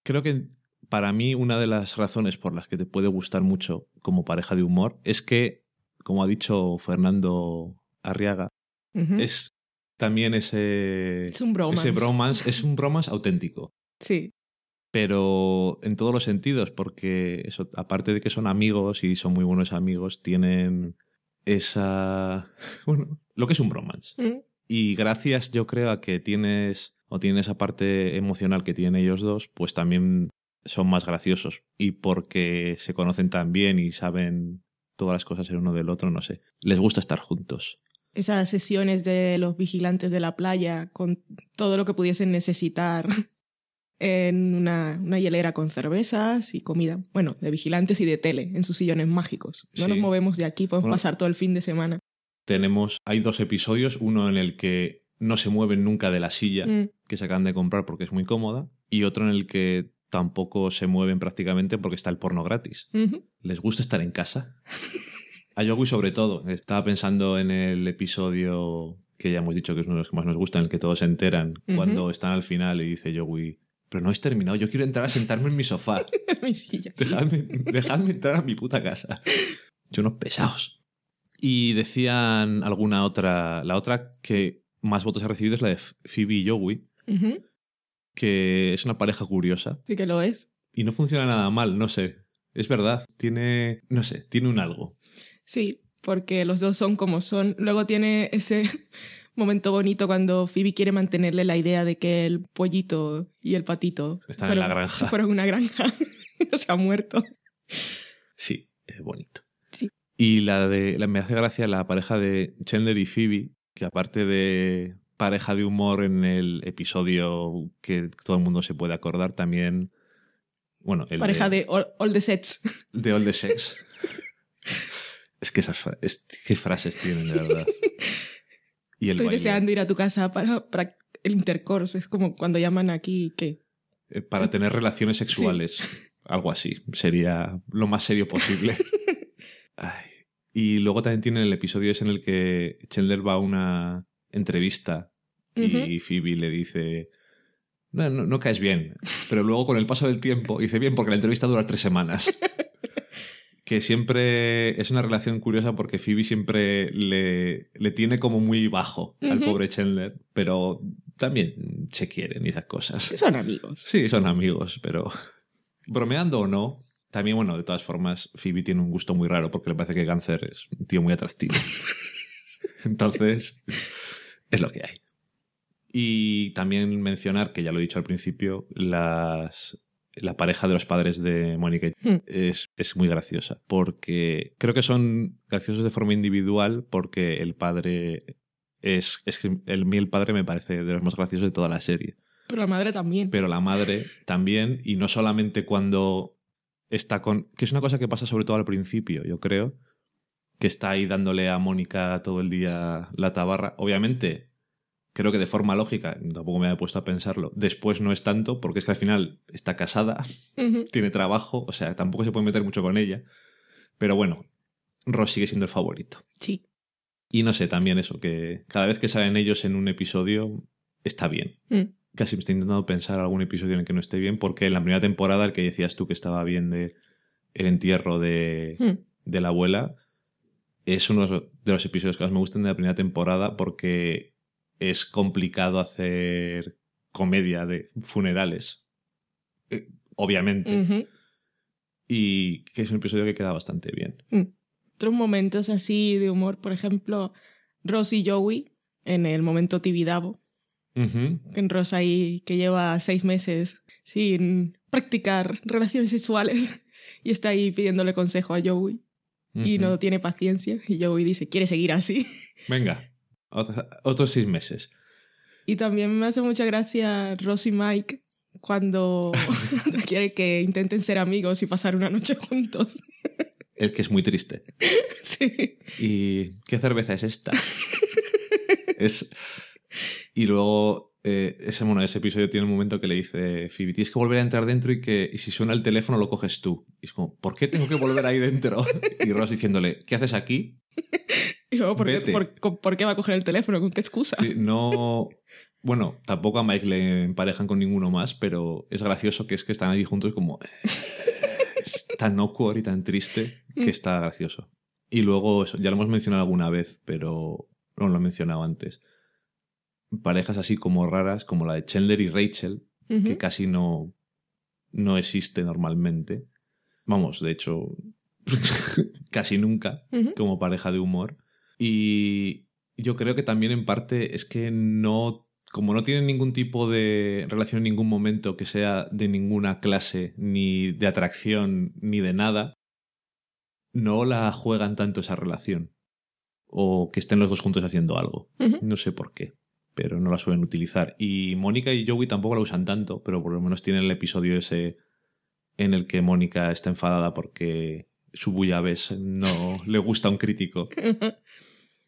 creo que para mí una de las razones por las que te puede gustar mucho como pareja de humor es que, como ha dicho Fernando Arriaga, es también ese, Es un bromance. ese bromance, es un bromance auténtico Sí. pero en todos los sentidos, porque eso, aparte de que son amigos y son muy buenos amigos, tienen esa. Bueno, lo que es un bromance. Mm. Y gracias, yo creo, a que tienes. o tienen esa parte emocional que tienen ellos dos, pues también son más graciosos. Y porque se conocen tan bien y saben todas las cosas el uno del otro, no sé. Les gusta estar juntos. Esas sesiones de los vigilantes de la playa con todo lo que pudiesen necesitar en una, una hielera con cervezas y comida. Bueno, de vigilantes y de tele en sus sillones mágicos. No Sí. nos movemos de aquí, podemos Bueno. pasar todo el fin de semana. Tenemos. Hay dos episodios, uno en el que no se mueven nunca de la silla. Mm. que se acaban de comprar porque es muy cómoda y otro en el que tampoco se mueven prácticamente porque está el porno gratis. ¿Les gusta estar en casa? A Joey sobre todo. Estaba pensando en el episodio que ya hemos dicho que es uno de los que más nos gusta, en el que todos se enteran cuando están al final y dice Joey, pero no has terminado, yo quiero entrar a sentarme en mi sofá. Mi silla. Dejadme, dejadme entrar a mi puta casa. Son unos pesados. Y decían alguna otra, la otra que más votos ha recibido es la de Phoebe y Joey, Ujú. Que es una pareja curiosa Sí que lo es. y no funciona nada mal, no sé. Es verdad, tiene, no sé, tiene un algo. Sí, porque los dos son como son. Luego tiene ese momento bonito cuando Phoebe quiere mantenerle la idea de que el pollito y el patito Están en la granja. fueron una granja. no se ha muerto. Sí, es bonito. Sí. Y la de, la, me hace gracia la pareja de Chandler y Phoebe, que aparte de pareja de humor en el episodio que todo el mundo se puede acordar, también, bueno, el Pareja de all, all the sets. de All the Sex. es que esas es- qué frases tienen, de verdad. Y el Estoy baile. deseando ir a tu casa para, para el intercourse. Es como cuando llaman aquí que eh, para tener relaciones sexuales. Algo así. Sería lo más serio posible. Ay. Y luego también tiene el episodio ese en el que Chandler va a una entrevista y Phoebe le dice... No, no, no caes bien. Pero luego con el paso del tiempo dice bien porque la entrevista dura tres semanas. que siempre es una relación curiosa porque Phoebe siempre le, le tiene como muy bajo al pobre Chandler, pero también se quieren y esas cosas. Son amigos. Sí, son amigos, pero bromeando o no, también, bueno, de todas formas, Phoebe tiene un gusto muy raro porque le parece que Cáncer es un tío muy atractivo. Entonces, es lo que hay. Y también mencionar, que ya lo he dicho al principio, las, la pareja de los padres de Mónica Hmm. es, es muy graciosa. Porque creo que son graciosos de forma individual porque el padre es... es que el, el padre me parece de los más graciosos de toda la serie Pero la madre también. pero la madre también, y no solamente cuando está con... que es una cosa que pasa sobre todo al principio, yo creo, que está ahí dándole a Mónica todo el día la tabarra. Obviamente, creo que de forma lógica, tampoco me había puesto a pensarlo, después no es tanto, porque es que al final está casada, tiene trabajo, o sea, tampoco se puede meter mucho con ella, pero bueno, Ross sigue siendo el favorito. Sí. Y no sé, también eso, que cada vez que salen ellos en un episodio, está bien Mm. casi me estoy intentando pensar algún episodio en el que no esté bien, porque en la primera temporada, el que decías tú que estaba bien de el entierro de, Mm. de la abuela, es uno de los episodios que más me gustan de la primera temporada porque es complicado hacer comedia de funerales. Eh, obviamente. Y que es un episodio que queda bastante bien. Otros momentos así de humor, por ejemplo, Ross y Joey en el momento Tibidabo. Ujú. En Ross ahí que lleva seis meses sin practicar relaciones sexuales y está ahí pidiéndole consejo a Joey y no tiene paciencia y Joey dice, quiere seguir así. Venga, otros, otros seis meses. Y también me hace mucha gracia Ross y Mike cuando, cuando quiere que intenten ser amigos y pasar una noche juntos. El que es muy triste. Sí. ¿Y qué cerveza es esta? es... Y luego, eh, ese, bueno, ese episodio tiene un momento que le dice Phoebe, tienes que volver a entrar dentro y que y si suena el teléfono lo coges tú. Y es como, ¿por qué tengo que volver ahí dentro? Y Ross diciéndole, ¿qué haces aquí? Y luego, ¿por qué, Vete. por- por qué va a coger el teléfono? ¿Con qué excusa? Sí, no... Bueno, tampoco a Mike le emparejan con ninguno más, pero es gracioso que es que están ahí juntos como... eh, Es tan awkward y tan triste que está gracioso. Y luego, eso, ya lo hemos mencionado alguna vez, pero no lo he mencionado antes. Parejas así como raras, como la de Chandler y Rachel, que casi no, no existe normalmente. Vamos, de hecho, casi nunca como pareja de humor. Y yo creo que también en parte es que no, como no tienen ningún tipo de relación en ningún momento que sea de ninguna clase, ni de atracción, ni de nada, no la juegan tanto esa relación. O que estén los dos juntos haciendo algo. No sé por qué, pero no la suelen utilizar. Y Mónica y Joey tampoco la usan tanto, pero por lo menos tienen el episodio ese en el que Mónica está enfadada porque su bullabés no le gusta a un crítico.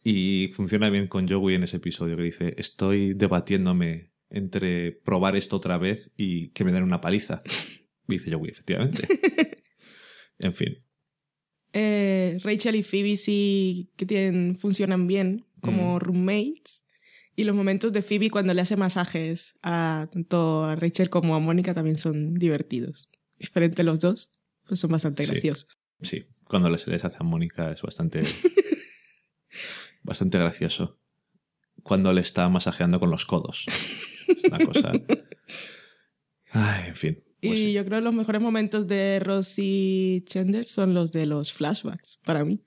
Y funciona bien con Joey en ese episodio que dice, estoy debatiéndome entre probar esto otra vez y que me den una paliza. Y dice Joey, efectivamente. en fin. Eh, Rachel y Phoebe sí que tienen, funcionan bien como Mm. roommates. Y los momentos de Phoebe cuando le hace masajes a tanto a Rachel como a Mónica también son divertidos. Diferente los dos, pues son bastante Sí. graciosos. Sí, cuando les, les hace a Mónica es bastante, bastante gracioso. Cuando le está masajeando con los codos. Es una cosa... Ay, en fin. Pues y sí. yo creo que los mejores momentos de Ross y Chandler son los de los flashbacks, para mí.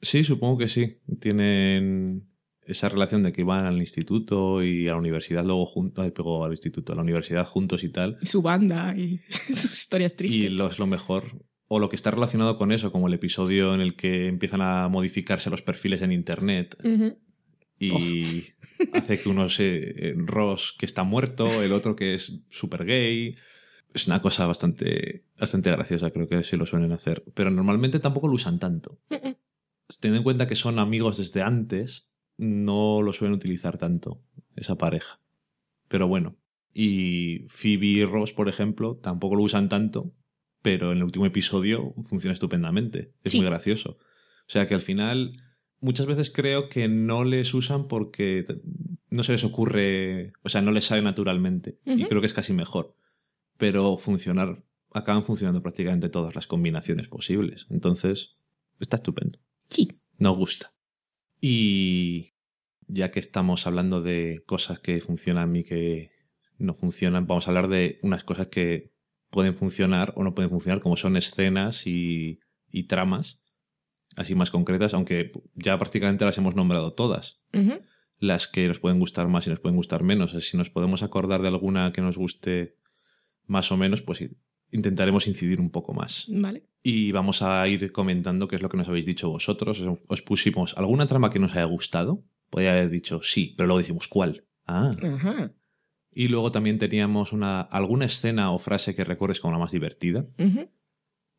Sí, supongo que sí. Tienen esa relación de que van al instituto y a la universidad luego juntos, pegó al instituto, a la universidad juntos y tal. Y su banda y sus historias tristes. Y lo es lo mejor. O lo que está relacionado con eso, como el episodio en el que empiezan a modificarse los perfiles en internet y hace que uno se. eh, Ross que está muerto, el otro que es súper gay. Es una cosa bastante, bastante graciosa, creo que sí lo suelen hacer. Pero normalmente tampoco lo usan tanto. Teniendo en cuenta que son amigos desde antes, no lo suelen utilizar tanto, esa pareja. Pero bueno, Y Phoebe y Ross, por ejemplo, tampoco lo usan tanto, pero en el último episodio funciona estupendamente. Es Sí. muy gracioso. O sea que al final, muchas veces creo que no les usan porque no se les ocurre, o sea, no les sale naturalmente. Y creo que es casi mejor. Pero funcionar, acaban funcionando prácticamente todas las combinaciones posibles. Entonces, está estupendo. Sí. Nos gusta. Y ya que estamos hablando de cosas que funcionan y que no funcionan, vamos a hablar de unas cosas que pueden funcionar o no pueden funcionar, como son escenas y, y tramas, así más concretas, aunque ya prácticamente las hemos nombrado todas. Las que nos pueden gustar más y nos pueden gustar menos. Si nos podemos acordar de alguna que nos guste más o menos, pues intentaremos incidir un poco más. Vale. Y vamos a ir comentando qué es lo que nos habéis dicho vosotros. Os, os pusimos alguna trama que nos haya gustado. Podría haber dicho sí, pero luego dijimos cuál. Ah. Ajá. Y luego también teníamos una, alguna escena o frase que recuerdes como la más divertida.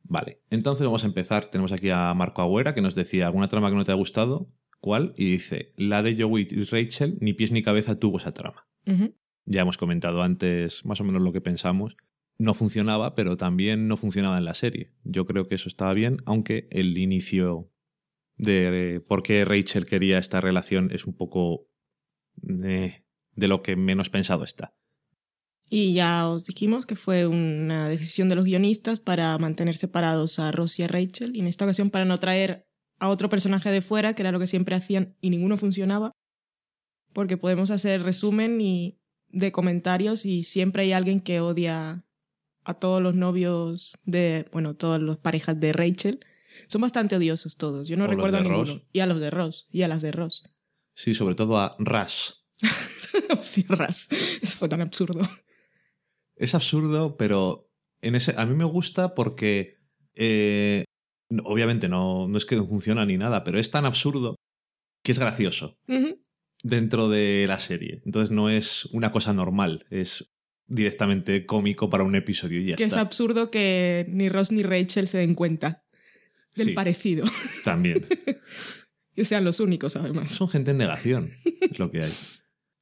Vale, entonces vamos a empezar. Tenemos aquí a Marco Agüera que nos decía alguna trama que no te ha gustado. ¿Cuál? Y dice, la de Joey y Rachel, ni pies ni cabeza tuvo esa trama. Ya hemos comentado antes más o menos lo que pensamos. No funcionaba, pero también no funcionaba en la serie. Yo creo que eso estaba bien, aunque el inicio de por qué Rachel quería esta relación es un poco eh, de lo que menos pensado está. Y ya os dijimos que fue una decisión de los guionistas para mantener separados a Ross y a Rachel, y en esta ocasión para no traer a otro personaje de fuera, que era lo que siempre hacían, y ninguno funcionaba, porque podemos hacer resumen y de comentarios y siempre hay alguien que odia a todos los novios de, bueno, todas las parejas de Rachel. Son bastante odiosos todos. Yo no O recuerdo a ninguno. Ross. Y a los de Ross. Y a las de Ross. Sí, sobre todo a Ras. sí, Ras. Eso fue tan absurdo. Es absurdo, pero en ese, a mí me gusta porque eh, obviamente no, no es que no funciona ni nada, pero es tan absurdo que es gracioso dentro de la serie. Entonces no es una cosa normal, es directamente cómico para un episodio y ya que es absurdo que ni Ross ni Rachel se den cuenta del Sí. parecido. También. que sean los únicos, además. Son gente en negación, es lo que hay.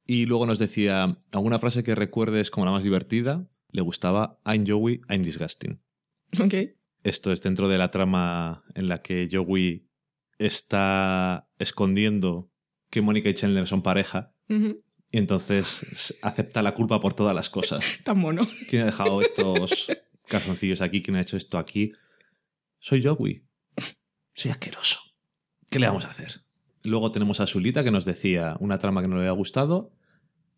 Y luego nos decía, ¿alguna frase que recuerdes como la más divertida? Le gustaba I'm Joey, I'm disgusting. Ok. Esto es dentro de la trama en la que Joey está escondiendo que Mónica y Chandler son pareja Ujú. Y entonces acepta la culpa por todas las cosas. Tan mono. ¿Quién ha dejado estos calzoncillos aquí? ¿Quién ha hecho esto aquí? Soy Joey. Soy asqueroso. ¿Qué le vamos a hacer? Luego tenemos a Zulita que nos decía una trama que no le había gustado.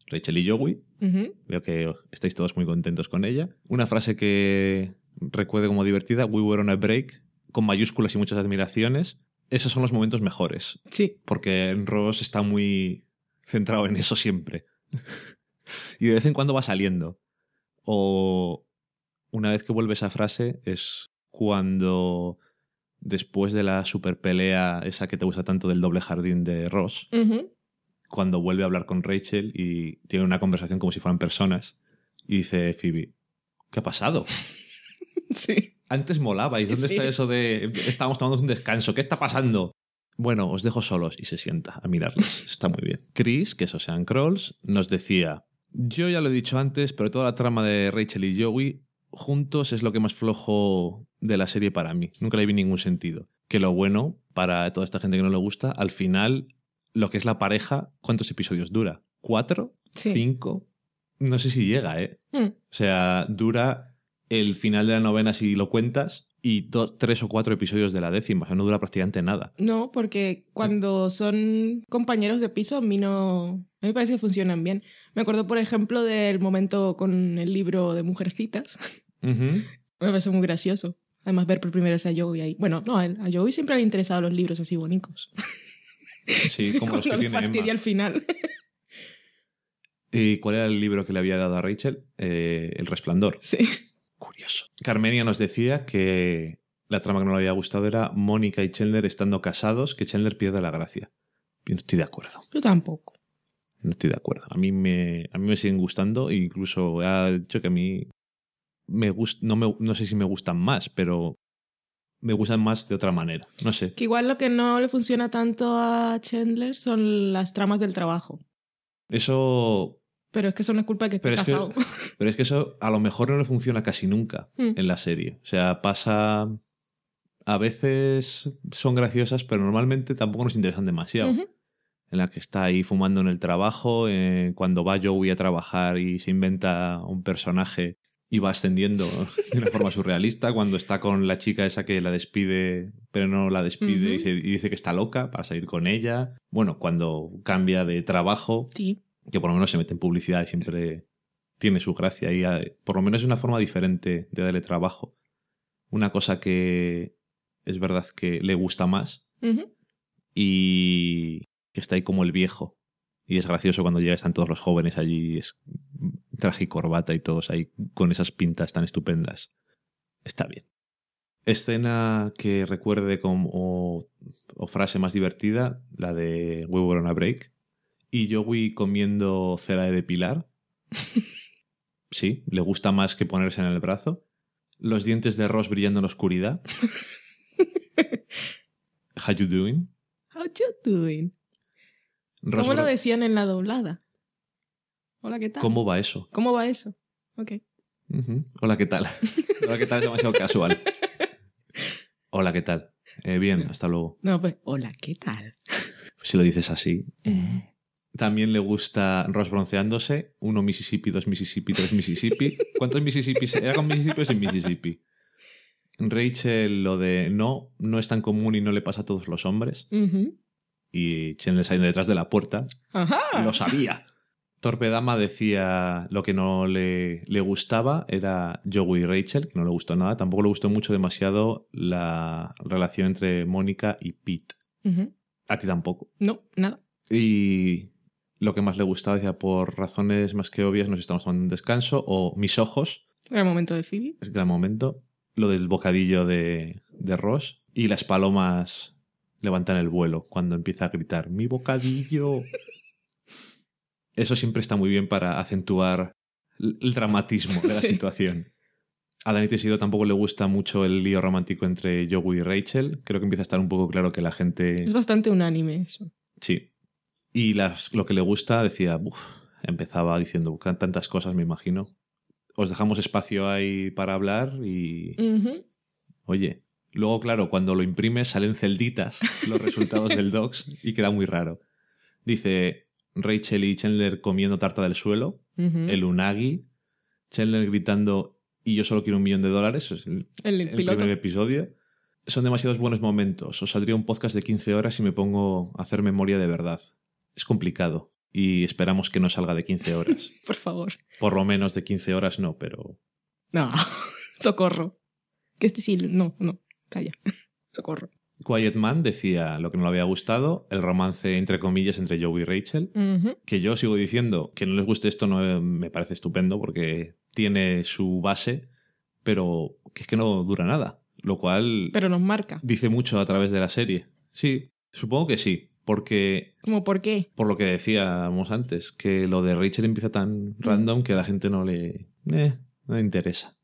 Rachel y Joey. Veo que estáis todos muy contentos con ella. Una frase que recuerde como divertida, we were on a break, con mayúsculas y muchas admiraciones. Esos son los momentos mejores, Sí. porque Ross está muy centrado en eso siempre. y de vez en cuando va saliendo. O una vez que vuelve esa frase es cuando después de la super pelea, esa que te gusta tanto del doble jardín de Ross, cuando vuelve a hablar con Rachel y tiene una conversación como si fueran personas. Y dice Phoebe, ¿qué ha pasado? Sí. Antes molabais, ¿dónde Sí. está eso de estábamos tomando un descanso? ¿Qué está pasando? Bueno, os dejo solos y se sienta a mirarles. Está muy bien. Chris, que es Ocean Crawls, nos decía, yo ya lo he dicho antes, pero toda la trama de Rachel y Joey juntos es lo que más flojo de la serie para mí. Nunca le vi ningún sentido. Que lo bueno, para toda esta gente que no le gusta, al final, lo que es la pareja, ¿cuántos episodios dura? ¿Cuatro? Sí. ¿Cinco? No sé si llega, ¿eh? Mm. O sea, dura el final de la novena si lo cuentas y do- tres o cuatro episodios de la décima. O sea, no dura prácticamente nada. No, porque cuando son compañeros de piso, a mí no. A mí me parece que funcionan bien. Me acuerdo, por ejemplo, del momento con el libro de Mujercitas. Me parece muy gracioso. Además, ver por primera vez a Joey ahí. Bueno, no, a a Joey siempre le han interesado los libros así bonitos. Sí, como los que tiene fastidia al final. ¿Y cuál era el libro que le había dado a Rachel? Eh, el Resplandor. Sí. Curioso. Carmenia nos decía que la trama que no le había gustado era Mónica y Chandler estando casados, que Chandler pierda la gracia. Yo no estoy de acuerdo. Yo tampoco. No estoy de acuerdo. A mí me, a mí me siguen gustando e incluso he dicho que a mí me gust, no, me, no sé si me gustan más, pero me gustan más de otra manera. No sé. Que igual lo que no le funciona tanto a Chandler son las tramas del trabajo. Eso Pero es que eso no es culpa de que esté Pero es, que, casado. pero es que eso a lo mejor no le funciona casi nunca Mm. en la serie. O sea, pasa. A veces son graciosas, pero normalmente tampoco nos interesan demasiado. En la que está ahí fumando en el trabajo, eh, cuando va Joey a trabajar y se inventa un personaje y va ascendiendo de una forma surrealista, cuando está con la chica esa que la despide, pero no la despide y, se- y dice que está loca para salir con ella. Bueno, cuando cambia de trabajo, Sí. Que por lo menos se mete en publicidad y siempre tiene su gracia y eh, por lo menos es una forma diferente de darle trabajo. Una cosa que es verdad que le gusta más y que está ahí como el viejo. Y es gracioso cuando llega, están todos los jóvenes allí, es traje y corbata y todos ahí con esas pintas tan estupendas. Está bien. Escena que recuerde como, o, o frase más divertida, la de We Were on a Break. Y Joey comiendo cera de depilar. Sí, le gusta más que ponerse en el brazo. Los dientes de Ross brillando en la oscuridad. How you doing? How you doing? Ross ¿Cómo lo decían en la doblada? Hola, ¿qué tal? ¿Cómo va eso? ¿Cómo va eso? Ok. Hola, ¿qué tal? Hola, ¿qué tal? Es demasiado casual. Hola, ¿qué tal? Eh, bien, hasta luego. No, pues, hola, ¿qué tal? Si lo dices así. Eh, También le gusta Ross bronceándose. Uno Mississippi, dos Mississippi, tres Mississippi. ¿Cuántos Mississippi? se- ¿Era con Mississippi o sin Mississippi? Rachel, lo de no, no es tan común y no le pasa a todos los hombres. ujú. Y Chandler saliendo detrás de la puerta. Ajá. Lo sabía. Torpedama decía lo que no le, le gustaba era Joey y Rachel, que no le gustó nada. Tampoco le gustó mucho demasiado la relación entre Mónica y Pete. A ti tampoco. No, nada. Y lo que más le gustaba, decía, por razones más que obvias, nos estamos tomando un descanso. O mis ojos, el momento de Phoebe. es gran momento. Lo del bocadillo de, de Ross. Y las palomas levantan el vuelo cuando empieza a gritar, ¡mi bocadillo! Eso siempre está muy bien para acentuar el dramatismo de la Sí. situación. A Dani Tesido tampoco le gusta mucho el lío romántico entre Joey y Rachel. Creo que empieza a estar un poco claro que la gente... Es bastante unánime eso. Sí. Y las, lo que le gusta, decía, "Uf", empezaba diciendo "Buscan tantas cosas, me imagino. Os dejamos espacio ahí para hablar y, oye, luego, claro, cuando lo imprimes salen celditas los resultados del docs y queda muy raro. Dice Rachel y Chandler comiendo tarta del suelo, el unagi, Chandler gritando y yo solo quiero un millón de dólares, es el, El, primer episodio. Son demasiados buenos momentos. Os saldría un podcast de 15 horas y me pongo a hacer memoria de verdad. Es complicado y esperamos que no salga de 15 horas. Por favor. Por lo menos de 15 horas no, pero No. Socorro. Que este sí. No, no. Calla. Socorro. Quiet Man decía lo que no le había gustado, el romance entre comillas entre Joey y Rachel, que yo sigo diciendo que no les guste esto no me parece estupendo porque tiene su base, pero que es que no dura nada, lo cual Pero nos marca. dice mucho a través de la serie. Sí, supongo que sí, porque ¿Cómo por qué? por lo que decíamos antes, que lo de Rachel empieza tan random que a la gente no le, eh, no le interesa.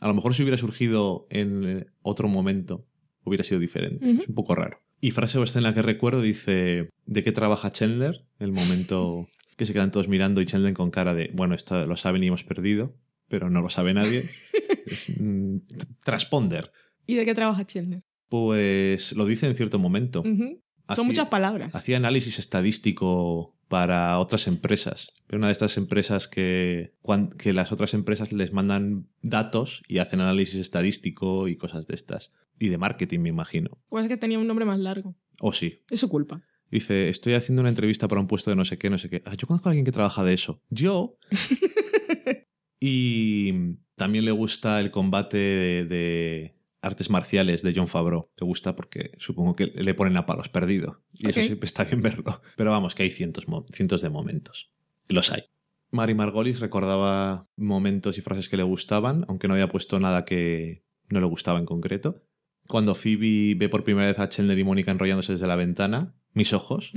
A lo mejor si hubiera surgido en eh, otro momento, hubiera sido diferente. Es un poco raro. Y frase o escena que recuerdo dice, ¿de qué trabaja Chandler? El momento que se quedan todos mirando y Chandler con cara de, bueno, esto lo saben y hemos perdido, pero no lo sabe nadie. es mm, transponder. ¿Y de qué trabaja Chandler? Pues lo dice en cierto momento. Hacía- Son muchas palabras. Hacía análisis estadístico para otras empresas. Pero una de estas empresas que, que las otras empresas les mandan datos y hacen análisis estadístico y cosas de estas. Y de marketing, me imagino. Pues es que tenía un nombre más largo. O sí. Es su culpa. Dice, estoy haciendo una entrevista para un puesto de no sé qué, no sé qué. Ah, yo conozco a alguien que trabaja de eso. Yo. y también le gusta el combate de, de artes marciales de John Favreau. Le gusta porque supongo que le ponen a palos perdido. Y eso siempre está bien verlo. Pero vamos, que hay cientos, de momentos. Los hay. Mari Margolis recordaba momentos y frases que le gustaban, aunque no había puesto nada que no le gustaba en concreto. Cuando Phoebe ve por primera vez a Chandler y Mónica enrollándose desde la ventana, mis ojos,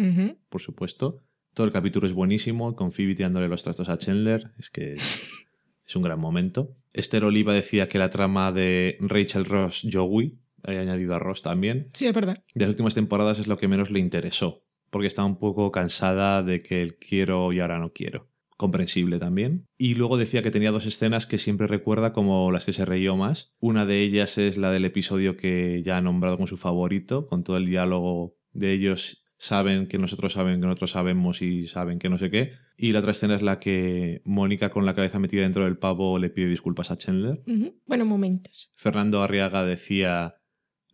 por supuesto. Todo el capítulo es buenísimo, con Phoebe tirándole los trastos a Chandler. Es que es un gran momento. Esther Oliva decía que la trama de Rachel Ross Joey, he añadido a Ross también, Sí, es verdad. de las últimas temporadas es lo que menos le interesó, porque está un poco cansada de que el quiero y ahora no quiero. comprensible también. Y luego decía que tenía dos escenas que siempre recuerda como las que se reyó más. Una de ellas es la del episodio que ya ha nombrado como su favorito, con todo el diálogo de ellos saben que nosotros saben que nosotros sabemos y saben que no sé qué. Y la otra escena es la que Mónica con la cabeza metida dentro del pavo le pide disculpas a Chandler. Bueno, momentos. Fernando Arriaga decía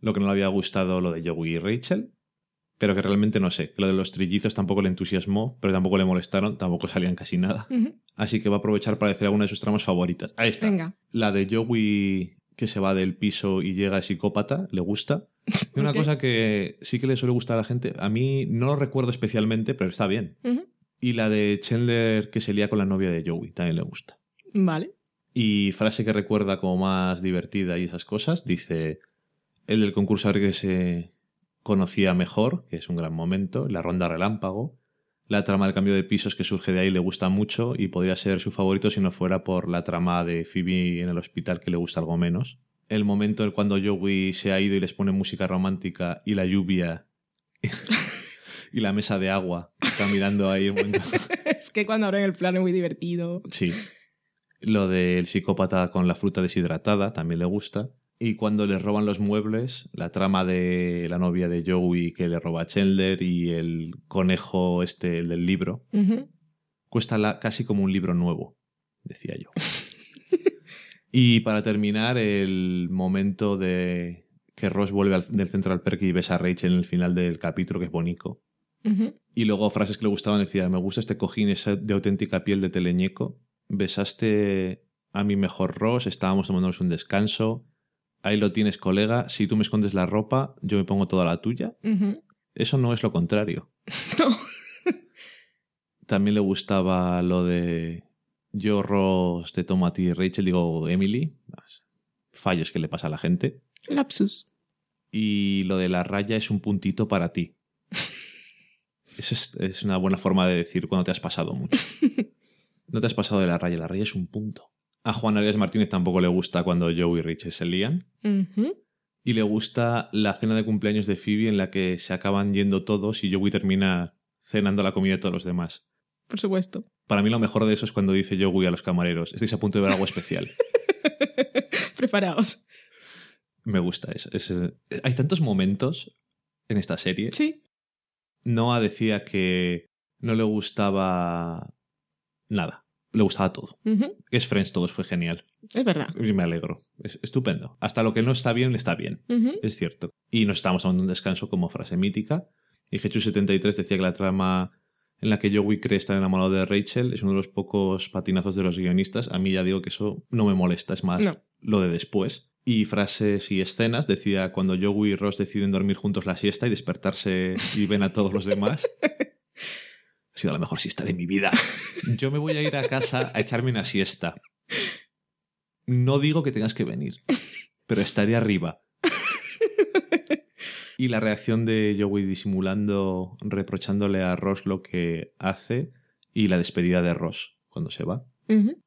lo que no le había gustado lo de Joey y Rachel, pero que realmente no sé, lo de los trillizos tampoco le entusiasmó, pero tampoco le molestaron, tampoco salían casi nada. Así que va a aprovechar para decir alguna de sus tramas favoritas. Ahí está. Venga. La de Joey que se va del piso y llega psicópata, le gusta. Y una cosa que sí que le suele gustar a la gente, a mí no lo recuerdo especialmente, pero está bien. Y la de Chandler que se lía con la novia de Joey, también le gusta. Vale. Y frase que recuerda como más divertida y esas cosas, dice el del concurso que se conocía mejor, que es un gran momento, la ronda relámpago, la trama del cambio de pisos que surge de ahí le gusta mucho y podría ser su favorito si no fuera por la trama de Phoebe en el hospital que le gusta algo menos. El momento en cuando Joey se ha ido y les pone música romántica y la lluvia y la mesa de agua está mirando ahí un momento. es que cuando abren el plano es muy divertido. Sí. Lo del psicópata con la fruta deshidratada también le gusta. Y cuando le roban los muebles, la trama de la novia de Joey que le roba a Chandler y el conejo este el del libro, cuesta la- casi como un libro nuevo, decía yo. y para terminar, el momento de que Ross vuelve al- del Central Perk y besa a Rachel en el final del capítulo, que es bonito. Y luego frases que le gustaban, decía, me gusta este cojín de auténtica piel de teleñeco, besaste a mi mejor Ross, estábamos tomándonos un descanso, ahí lo tienes colega, si tú me escondes la ropa, yo me pongo toda la tuya. Eso no es lo contrario. No. También le gustaba lo de yo Ross te tomo a ti Rachel, digo Emily, fallos que le pasa a la gente. Lapsus. Y lo de la raya es un puntito para ti. Eso es, es una buena forma de decir cuando te has pasado mucho. No te has pasado de la raya, la raya es un punto. A Juan Arias Martínez tampoco le gusta cuando Joe y Rachel se lían. Y le gusta la cena de cumpleaños de Phoebe en la que se acaban yendo todos y Joey termina cenando la comida de todos los demás. Por supuesto. Para mí lo mejor de eso es cuando dice Joey a los camareros, estáis a punto de ver algo especial. Preparaos. Me gusta eso. Es, hay tantos momentos en esta serie. Sí. Noah decía que no le gustaba nada. Le gustaba todo. Es Friends, todo fue genial. Es verdad. Y me alegro. Es estupendo. Hasta lo que no está bien, está bien. Es cierto. Y no estamos tomando un descanso como frase mítica. Y Jesús73 decía que la trama en la que Joey cree estar enamorado de Rachel es uno de los pocos patinazos de los guionistas. A mí ya digo que eso no me molesta, es más No. lo de después. Y frases y escenas decía cuando Joey y Ross deciden dormir juntos la siesta y despertarse y ven a todos los demás. Ha sido la mejor siesta de mi vida. Yo me voy a ir a casa a echarme una siesta. No digo que tengas que venir, pero estaré arriba. Y la reacción de Joey disimulando, reprochándole a Ross lo que hace y la despedida de Ross cuando se va.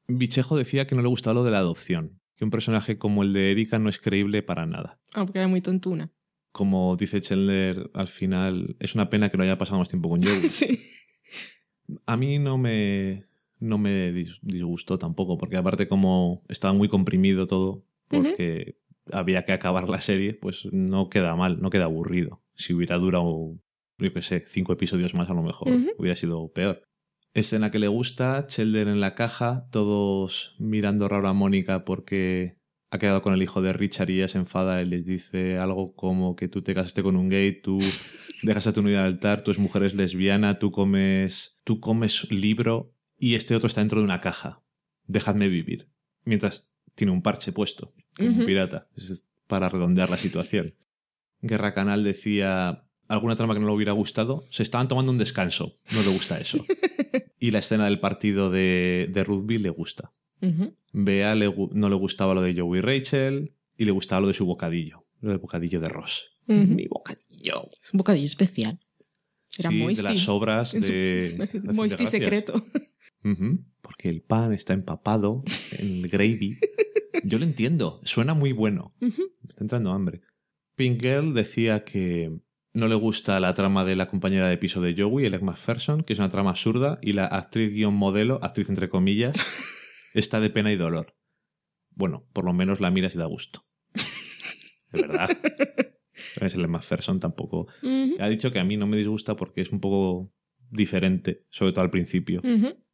Bichejo decía que no le gustaba lo de la adopción, que un personaje como el de Erika no es creíble para nada. Ah, porque era muy tontuna. Como dice Chandler al final, es una pena que no haya pasado más tiempo con Joey. sí. A mí no me, no me dis- disgustó tampoco, porque aparte como estaba muy comprimido todo, porque había que acabar la serie, pues no queda mal, no queda aburrido. Si hubiera durado, yo qué sé, cinco episodios más a lo mejor, hubiera sido peor. Escena que le gusta, Chelder en la caja, todos mirando raro a Mónica porque ha quedado con el hijo de Richard y ella se enfada y les dice algo como que tú te casaste con un gay, tú dejas a tu novia al altar, tú es mujer es lesbiana, tú comes, tú comes libro y este otro está dentro de una caja. Dejadme vivir. Mientras tiene un parche puesto, como un pirata. Para redondear la situación. Guerra Canal decía alguna trama que no le hubiera gustado. Se estaban tomando un descanso. No le gusta eso. y la escena del partido de, de rugby le gusta. Ujú. Bea le no le gustaba lo de Joey y Rachel y le gustaba lo de su bocadillo. Lo del bocadillo de Ross. Mi bocadillo. Es un bocadillo especial. Era sí, Moisty. de las obras de... De Moisty secreto. Porque el pan está empapado en el gravy. Yo lo entiendo, suena muy bueno. Me está entrando hambre. Pink Girl decía que No le gusta la trama de la compañera de piso de Joey, Elec McPherson, que es una trama absurda, y la actriz guion modelo, actriz entre comillas, está de pena y dolor. Bueno, por lo menos la miras y da gusto. De verdad. Es el McPherson tampoco. Ha dicho que a mí no me disgusta porque es un poco diferente, sobre todo al principio.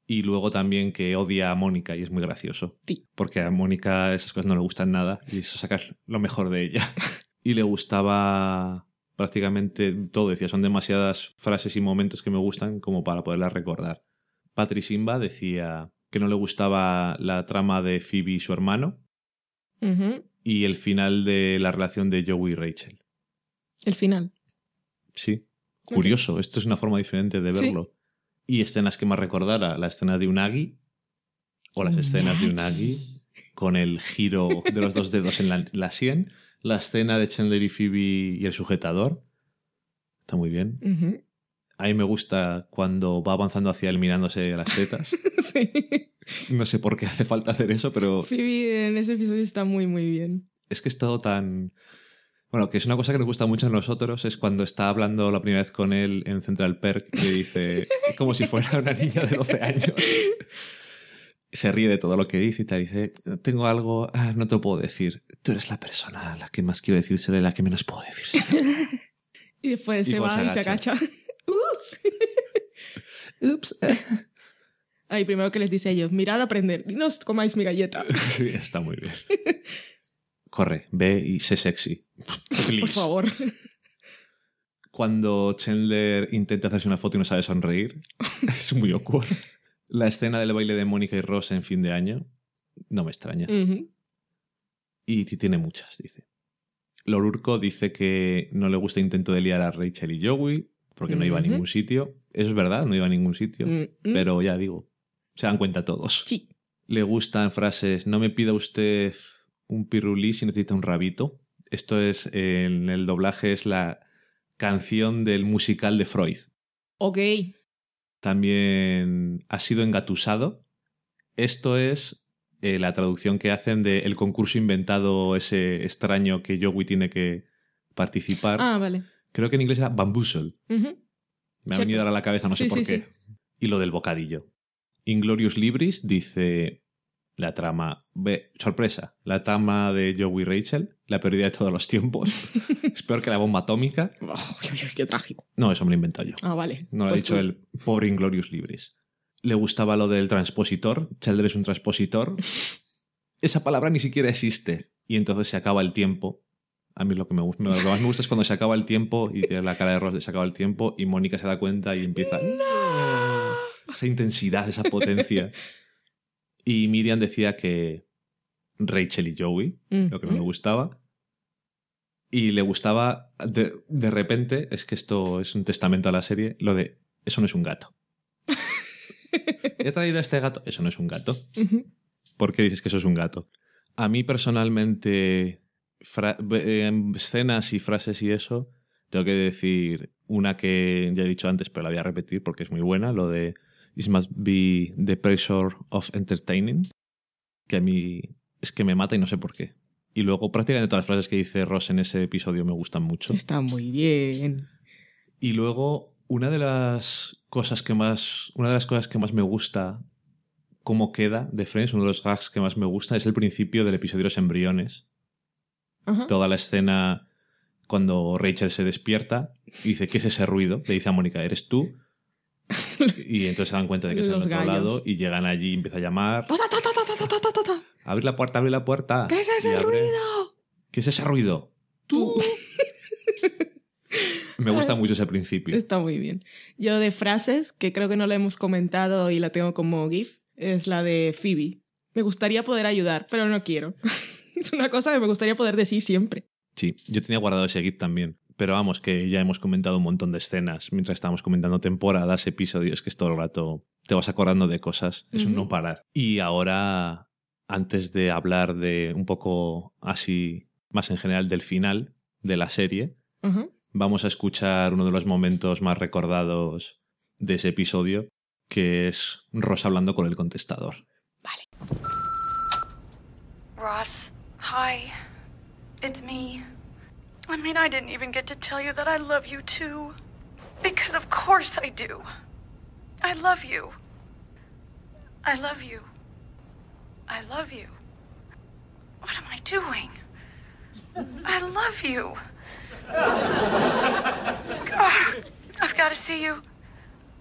Y luego también que odia a Mónica y es muy gracioso. Sí. Porque a Mónica esas cosas no le gustan nada y eso sacas lo mejor de ella. y le gustaba prácticamente todo. Decía, son demasiadas frases y momentos que me gustan como para poderlas recordar. Patri Simba decía que no le gustaba la trama de Phoebe y su hermano y el final de la relación de Joey y Rachel. El final. Sí. Curioso, esto es una forma diferente de Sí. verlo. Y escenas que más recordara, la escena de Unagi o las escenas de Unagi con el giro de los dos dedos en la, la sien, la escena de Chandler y Phoebe y el sujetador. Está muy bien. Ujú. A mí me gusta cuando va avanzando hacia él mirándose a las tetas. Sí. No sé por qué hace falta hacer eso, pero Phoebe en ese episodio está muy, muy bien. es que es todo tan... Bueno, que es una cosa que nos gusta mucho a nosotros, es cuando está hablando la primera vez con él en Central Perk y le dice, como si fuera una niña de 12 años. Se ríe de todo lo que dice y te dice, tengo algo, ah, no te lo puedo decir. Tú eres la persona a la que más quiero decírselo y la que menos puedo decírselo. Y después Y se va se y se agacha. Ups. Ups. Ahí primero que les dice a ellos, mirad a aprender, dinos comáis mi galleta. Sí, está muy bien. Corre, ve y sé sexy. Please. Por favor. Cuando Chandler intenta hacerse una foto y no sabe sonreír, es muy awkward. La escena del baile de Mónica y Ross en fin de año, no me extraña. Y tiene muchas, dice. Lorurco dice que no le gusta intento de liar a Rachel y Joey, porque no iba a ningún sitio. Eso es verdad, no iba a ningún sitio. Mm, mm. Pero ya digo, se dan cuenta todos. Sí. Le gustan frases, no me pida usted un pirulí si necesita un rabito. Esto es, en el doblaje es la canción del musical de Freud. Ok. También ha sido engatusado. Esto es eh, la traducción que hacen de el concurso inventado ese extraño que Joey tiene que participar. Ah, vale. Creo que en inglés era bamboozle. Me ha venido ahora a la cabeza, no sé por sí, qué. sí. Y lo del bocadillo. Inglorious Libris dice la trama. Ve, sorpresa, la trama de Joey y Rachel, la peor idea de todos los tiempos. es peor que la bomba atómica. Oh, qué trágico. No, eso me lo he inventado yo. Ah, vale. No lo ha Pues dicho tú. el pobre Inglorious Libris. Le gustaba lo del transpositor. Chandler es un transpositor. Esa palabra ni siquiera existe. Y entonces se acaba el tiempo. A mí lo que me gusta, lo que más me gusta es cuando se acaba el tiempo y tiene la cara de Ross de se acaba el tiempo y Mónica se da cuenta y empieza. Esa intensidad, esa potencia. Y Miriam decía que Rachel y Joey, lo que no le Ujú. gustaba. Y le gustaba, de, de repente, es que esto es un testamento a la serie, lo de, eso no es un gato. He traído a este gato, eso no es un gato. ¿Por qué dices que eso es un gato? A mí personalmente, eh, escenas y frases y eso, tengo que decir una que ya he dicho antes, pero la voy a repetir porque es muy buena, lo de This must be the pressure of entertaining, que a mí es que me mata y no sé por qué. Y luego prácticamente todas las frases que dice Ross en ese episodio me gustan mucho. Está muy bien. Y luego, una de las cosas que más. Una de las cosas que más me gusta cómo queda de Friends, uno de los gags que más me gusta, es el principio del episodio de los embriones. Ajá. Toda la escena cuando Rachel se despierta y dice, ¿qué es ese ruido? Le dice a Mónica, ¿eres tú? y entonces se dan cuenta de que es el otro lado y llegan allí y empieza a llamar. Abrir la puerta, abrir la puerta. ¿Qué es ese ruido? ¿Qué es ese ruido? Tú. Me gusta mucho ese principio. Está muy bien. Yo de frases, que creo que no la hemos comentado y la tengo como GIF, es la de Phoebe. Me gustaría poder ayudar, pero no quiero. es una cosa que me gustaría poder decir siempre. Sí, yo tenía guardado ese GIF también. Pero vamos, que ya hemos comentado un montón de escenas mientras estábamos comentando temporadas, episodios, que es todo el rato te vas acordando de cosas. Es un no parar. Y ahora, antes de hablar de un poco así, más en general del final de la serie, vamos a escuchar uno de los momentos más recordados de ese episodio, que es Ross hablando con el contestador. Ross, hi. It's me. I mean, I didn't even get to tell you that I love you too. Because of course I do. I love you. I love you. I love you. What am I doing? I love you. God, I've got to see you.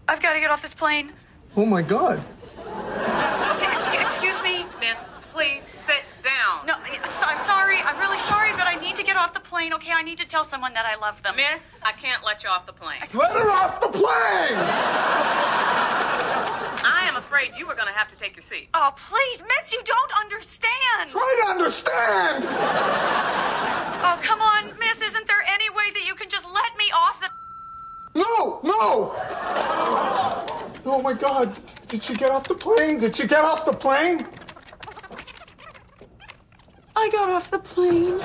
I've got to get off this plane. Oh my god. Excuse, excuse me. Miss, please sit down. No, I'm, so, I'm sorry. I'm really sorry, but I need to get off the plane, okay? I need to tell someone that I love them. Miss, I can't let you off the plane. Let her off the plane! I am afraid you are going to have to take your seat. Oh, please, miss, you don't understand. Try to understand! Oh, come on, miss. Isn't there any way that you can just let me off the. No, no! Oh my god. Did she get off the plane? Did she get off the plane? I got off the plane.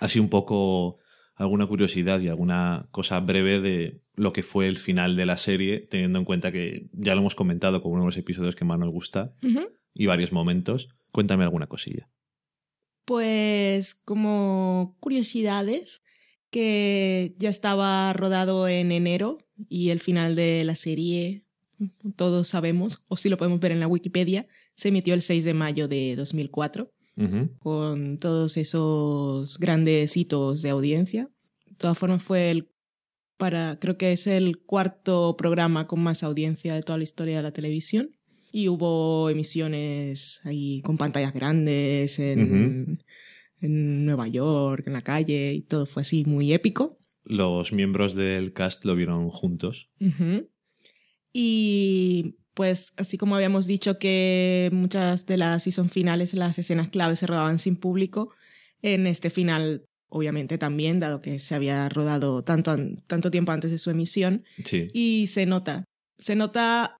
Así un poco alguna curiosidad y alguna cosa breve de lo que fue el final de la serie, teniendo en cuenta que ya lo hemos comentado como uno de los episodios que más nos gusta y varios momentos. Cuéntame alguna cosilla. Pues como curiosidades, que ya estaba rodado en enero y el final de la serie, todos sabemos, o si lo podemos ver en la Wikipedia, se emitió el 6 de mayo de 2004 Ujú. con todos esos grandes hitos de audiencia. De todas formas fue el para creo que es el cuarto programa con más audiencia de toda la historia de la televisión y hubo emisiones ahí con pantallas grandes en, en Nueva York, en la calle y todo fue así muy épico. Los miembros del cast lo vieron juntos. Y pues así como habíamos dicho que muchas de las season finales, las escenas claves se rodaban sin público, en este final obviamente también, dado que se había rodado tanto, an- tanto tiempo antes de su emisión, Sí. y se nota. Se nota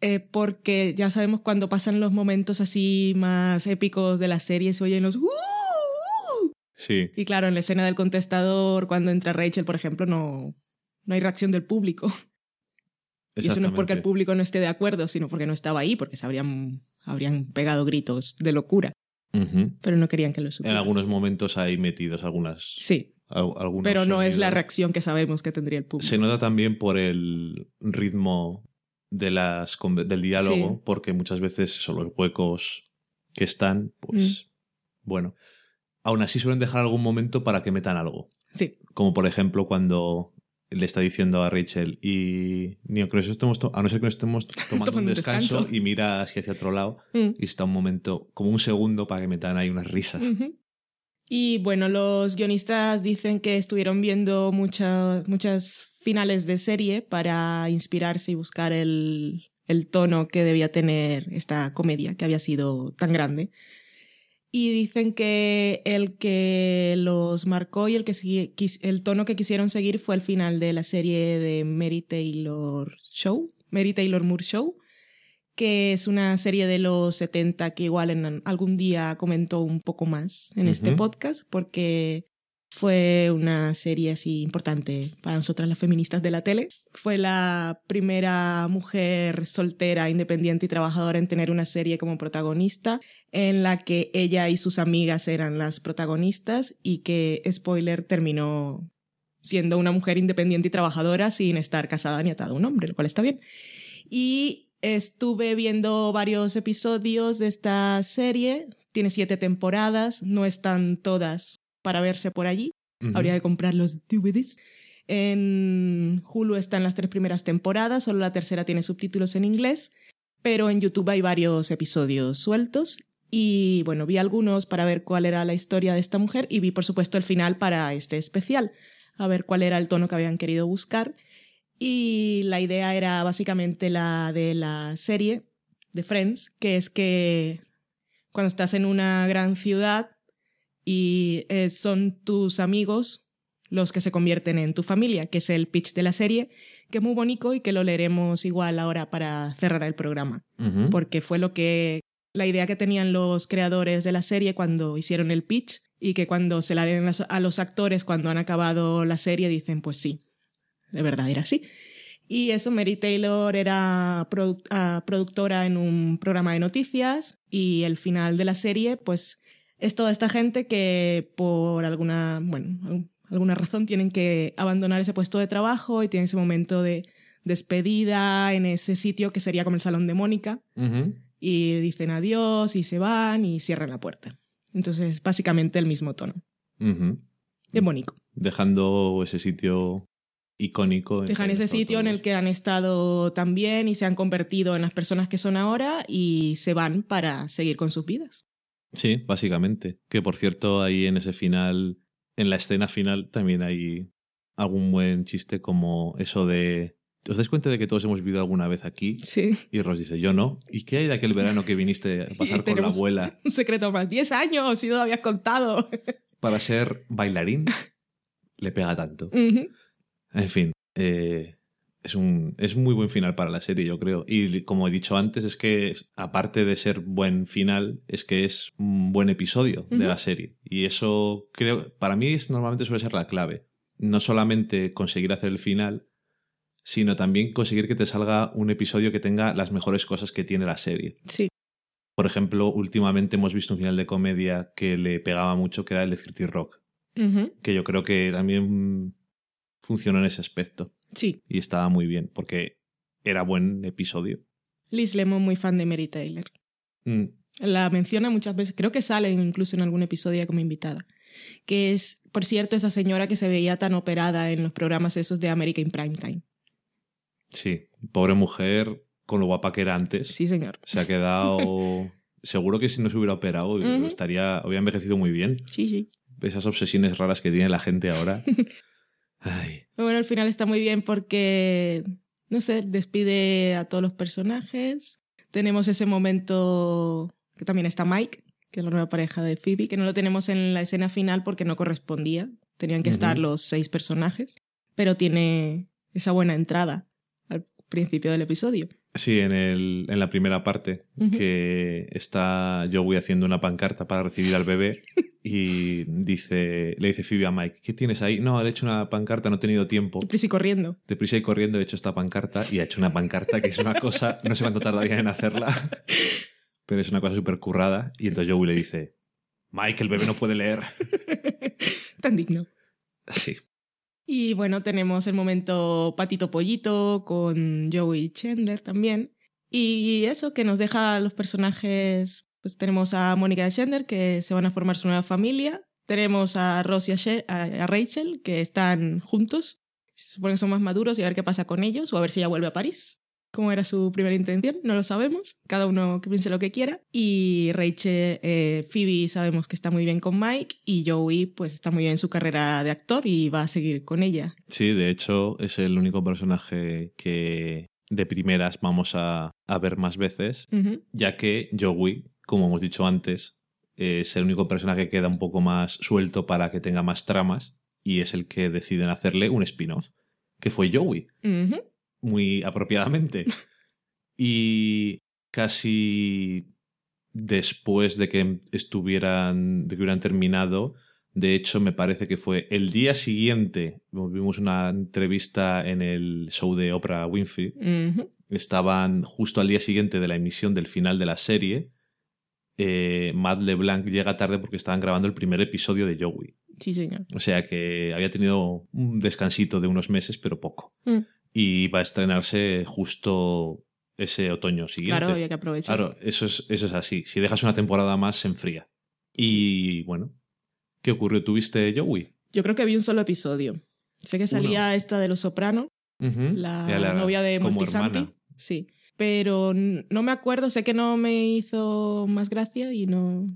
eh, porque ya sabemos cuando pasan los momentos así más épicos de la serie, se oyen los... "Uh, uh". Sí. Y claro, en la escena del contestador, cuando entra Rachel, por ejemplo, no, no hay reacción del público. Y eso no es porque el público no esté de acuerdo, sino porque no estaba ahí, porque se habrían, habrían pegado gritos de locura, pero no querían que lo En supieran. algunos momentos hay metidos algunas. Sí, al- algunos pero no es la reacción que sabemos que tendría el público. Se nota también por el ritmo de las, del diálogo, Sí. porque muchas veces son los huecos que están, pues Mm. bueno. Aún así suelen dejar algún momento para que metan algo. Sí, Como por ejemplo cuando le está diciendo a Rachel y ni aunque nos estemos a no ser que nos estemos tomando un descanso, descanso. y mira hacia, hacia otro lado Mm. y está un momento, como un segundo para que metan ahí unas risas. Y bueno, los guionistas dicen que estuvieron viendo muchas, muchas finales de serie para inspirarse y buscar el, el tono que debía tener esta comedia, que había sido tan grande. Y dicen que el que los marcó y el, que el tono que quisieron seguir fue el final de la serie de Mary Taylor Show, Mary Taylor Moore Show, que es una serie de los 70 que igual en algún día comentó un poco más en este podcast, porque fue una serie así importante para nosotras las feministas de la tele. Fue la primera mujer soltera, independiente y trabajadora en tener una serie como protagonista, en la que ella y sus amigas eran las protagonistas y que, spoiler, terminó siendo una mujer independiente y trabajadora sin estar casada ni atada a un hombre, lo cual está bien. Y estuve viendo varios episodios de esta serie. Tiene siete temporadas, no están todas para verse por allí. Habría que comprar los DVDs. En Hulu están las tres primeras temporadas, solo la tercera tiene subtítulos en inglés, pero en YouTube hay varios episodios sueltos. Y bueno, vi algunos para ver cuál era la historia de esta mujer y vi por supuesto el final para este especial, a ver cuál era el tono que habían querido buscar. Y la idea era básicamente la de la serie de Friends, que es que cuando estás en una gran ciudad y eh, son tus amigos los que se convierten en tu familia, que es el pitch de la serie, que es muy bonito y que lo leeremos igual ahora para cerrar el programa, porque fue lo que la idea que tenían los creadores de la serie cuando hicieron el pitch y que cuando se la leen a los- actores cuando han acabado la serie dicen, pues sí, de verdad era así. Y eso, Mary Taylor era produ- ah, productora en un programa de noticias y el final de la serie, pues es toda esta gente que por alguna, bueno, al- alguna razón tienen que abandonar ese puesto de trabajo y tienen ese momento de despedida en ese sitio que sería como el salón de Mónica Ujú. y dicen adiós y se van y cierran la puerta. Entonces, básicamente el mismo tono. Es bonito. Dejando ese sitio icónico. Dejan ese sitio en el que han estado también y se han convertido en las personas que son ahora y se van para seguir con sus vidas. Sí, básicamente. Que por cierto, ahí en ese final, en la escena final, también hay algún buen chiste como eso de. ¿Os dais cuenta de que todos hemos vivido alguna vez aquí? Sí. Y Ross dice, yo no. ¿Y qué hay de aquel verano que viniste a pasar con la abuela Un secreto más. 10 años y no lo habías contado. para ser bailarín? Le pega tanto. En fin, eh, es, un, es muy buen final para la serie, yo creo. Y como he dicho antes, es que aparte de ser buen final, es que es un buen episodio de la serie. Y eso creo, para mí es, normalmente suele ser la clave. No solamente conseguir hacer el final, sino también conseguir que te salga un episodio que tenga las mejores cosas que tiene la serie. Sí. Por ejemplo, últimamente hemos visto un final de comedia que le pegaba mucho, que era el de 30 Rock, que yo creo que también funcionó en ese aspecto Sí. y estaba muy bien porque era buen episodio. Liz Lemon, muy fan de Mary Taylor. Mm, La menciona muchas veces, creo que sale incluso en algún episodio como invitada. Que es, por cierto, esa señora que se veía tan operada en los programas esos de America in Primetime. sí, pobre mujer con lo guapa que era antes. Sí, señor. Se ha quedado... Seguro que si no se hubiera operado Ujú. estaría, habría envejecido muy bien. Sí, sí. Esas obsesiones raras que tiene la gente ahora. Ay, Pero Bueno, al final está muy bien porque, no sé, despide a todos los personajes. Tenemos ese momento que también está Mike, que es la nueva pareja de Phoebe, que no lo tenemos en la escena final porque no correspondía. Tenían que estar los seis personajes, pero tiene esa buena entrada al principio del episodio. Sí, en, el, en la primera parte, que está Joey haciendo una pancarta para recibir al bebé y dice, le dice Phoebe a Mike, ¿qué tienes ahí? No, le he hecho una pancarta, no he tenido tiempo. Prisa y corriendo. Deprisa y corriendo he hecho esta pancarta y ha hecho una pancarta que es una cosa, no sé cuánto tardaría en hacerla, pero es una cosa súper currada. Y entonces Joey le dice, Mike, el bebé no puede leer. Tan digno. Sí. Y bueno, tenemos el momento patito pollito con Joey y Chandler también. Y eso que nos deja a los personajes, pues tenemos a Mónica y a Chandler que se van a formar su nueva familia. Tenemos a Ross y a, She- a- a Rachel que están juntos. Se supone que son más maduros y a ver qué pasa con ellos o a ver si ella vuelve a París. ¿Cómo era su primera intención? No lo sabemos. Cada uno que piense lo que quiera. Y Rachel, eh, Phoebe sabemos que está muy bien con Mike y Joey pues está muy bien en su carrera de actor y va a seguir con ella. Sí, de hecho es el único personaje que de primeras vamos a, a ver más veces, ya que Joey, como hemos dicho antes, es el único personaje que queda un poco más suelto para que tenga más tramas y es el que deciden hacerle un spin-off, que fue Joey. Muy apropiadamente. Y casi después de que estuvieran, de que hubieran terminado, de hecho me parece que fue el día siguiente, vimos una entrevista en el show de Oprah Winfrey, estaban justo al día siguiente de la emisión del final de la serie. Eh, Matt LeBlanc llega tarde porque estaban grabando el primer episodio de Joey. Sí, señor. O sea que había tenido un descansito de unos meses, pero poco. Mm. Y va a estrenarse justo ese otoño siguiente. Claro, había que aprovechar. Claro, eso es, eso es así. Si dejas una temporada más, se enfría. Y bueno, ¿qué ocurrió? ¿Tuviste Joey? Yo creo que vi un solo episodio. Sé que salía esta de Los Soprano, la, novia de hermana. Sí. Pero no me acuerdo, sé que no me hizo más gracia y no.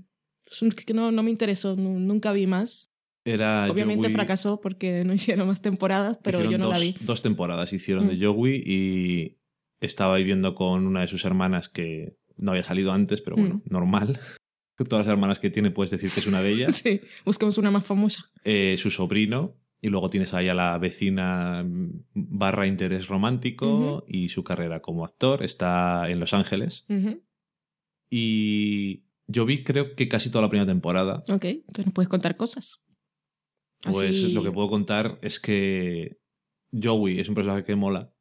no, no me interesó, nu- nunca vi más. Era Obviamente Joey- fracasó porque no hicieron más temporadas, pero hicieron yo no dos, la vi. Dos temporadas hicieron Mm. de Joey y estaba viviendo con una de sus hermanas que no había salido antes, pero bueno, Mm. normal. Todas las hermanas que tiene puedes decir que es una de ellas. Sí, busquemos una más famosa. eh, su sobrino y luego tienes ahí a la vecina mm, barra interés romántico y su carrera como actor está en Los Ángeles y yo vi creo que casi toda la primera temporada Ok, entonces nos puedes contar cosas. pues Así- lo que puedo contar es que Joey es un personaje que mola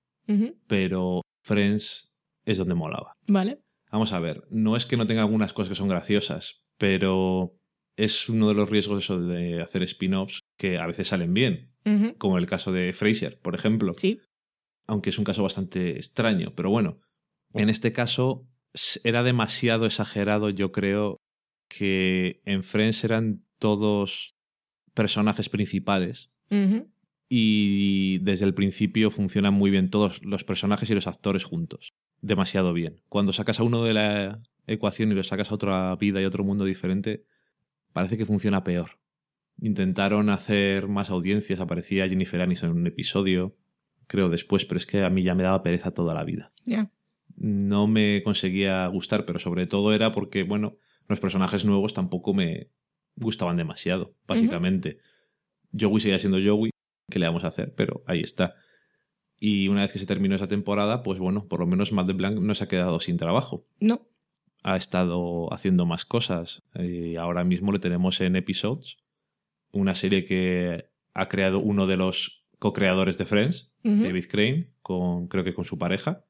pero Friends es donde molaba. Vale. Vamos a ver, no es que no tenga algunas cosas que son graciosas, pero es uno de los riesgos eso de hacer spin-offs que a veces salen bien, Ujú. como el caso de Frasier, por ejemplo. Sí. Aunque es un caso bastante extraño, pero bueno, en este caso era demasiado exagerado, yo creo, que en Friends eran todos personajes principales y desde el principio funcionan muy bien todos los personajes y los actores juntos. Demasiado bien. Cuando sacas a uno de la ecuación y lo sacas a otra vida y otro mundo diferente, parece que funciona peor. Intentaron hacer más audiencias, aparecía Jennifer Aniston en un episodio, creo después, pero es que a mí ya me daba pereza toda la vida. Ya. No me conseguía gustar, pero sobre todo era porque, bueno, los personajes nuevos tampoco me gustaban demasiado, básicamente. Joey seguía siendo Joey, ¿qué le vamos a hacer? Pero ahí está. Y una vez que se terminó esa temporada, pues bueno, por lo menos Matt LeBlanc no se ha quedado sin trabajo. No. Ha estado haciendo más cosas. Y ahora mismo le tenemos en Episodes, una serie que ha creado uno de los co-creadores de Friends. David Crane, con, creo que con su pareja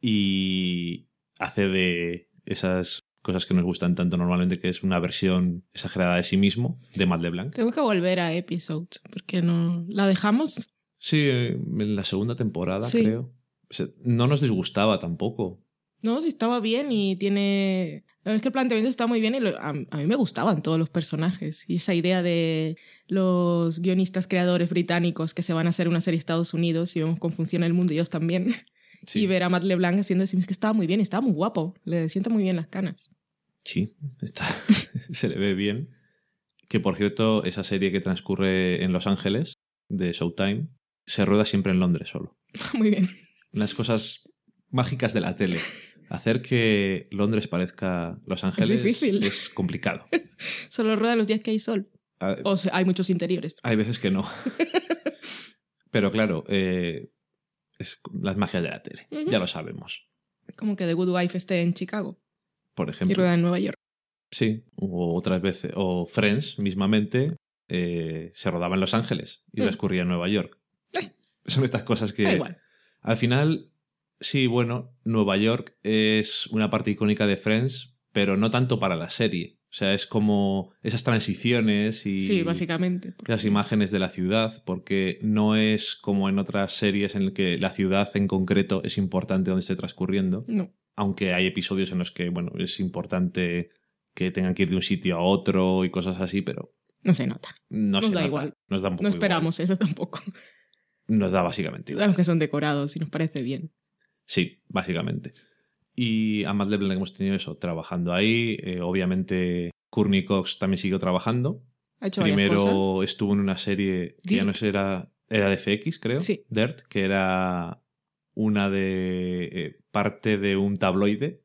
y hace de esas cosas que nos gustan tanto normalmente, que es una versión exagerada de sí mismo, de Matt LeBlanc. Tengo que volver a Episodes porque no la dejamos. Sí, en la segunda temporada, Sí. creo. O sea, no nos disgustaba tampoco. No, sí estaba bien y tiene... La verdad es que el planteamiento está muy bien y lo- a, mí me gustaban todos los personajes. Y esa idea de los guionistas creadores británicos que se van a hacer una serie Estados Unidos y vemos cómo funciona el mundo ellos también. Sí. Y ver a Matt LeBlanc haciendo eso, es que estaba muy bien, estaba muy guapo. Le sienta muy bien las canas. Sí, está, se le ve bien. Que por cierto, esa serie que transcurre en Los Ángeles, de Showtime, se rueda siempre en Londres solo. muy bien. Las cosas mágicas de la tele. Hacer que Londres parezca Los Ángeles difícil. es complicado. Solo rueda los días que hay sol. Ah, O sea, hay muchos interiores. Hay veces que no. Pero claro, eh, es las magias de la tele. Ya lo sabemos. Como que The Good Wife esté en Chicago Por y ejemplo. rueda en Nueva York. Sí, o otras veces. O Friends, mismamente, eh, se rodaba en Los Ángeles y Mm. transcurría en Nueva York. Eh. Son estas cosas que. Da igual. Al final, sí, bueno, Nueva York es una parte icónica de Friends, pero no tanto para la serie. O sea, es como esas transiciones y Sí, básicamente. las imágenes de la ciudad, porque no es como en otras series en las que la ciudad en concreto es importante donde esté transcurriendo, No. aunque hay episodios en los que, bueno, es importante que tengan que ir de un sitio a otro y cosas así, pero No se nota. no Nos se da nota. igual. Nos da un poco No igual. esperamos eso tampoco. Nos da básicamente igual. Sabemos que son decorados y nos parece bien. Sí, básicamente. Y a Matt LeBlanc hemos tenido eso, trabajando ahí. Eh, obviamente, Courtney Cox también siguió trabajando. Ha hecho Primero estuvo en una serie que ya no sé, era, era de FX, creo. Sí. Dirt, que era una de eh, parte de un tabloide.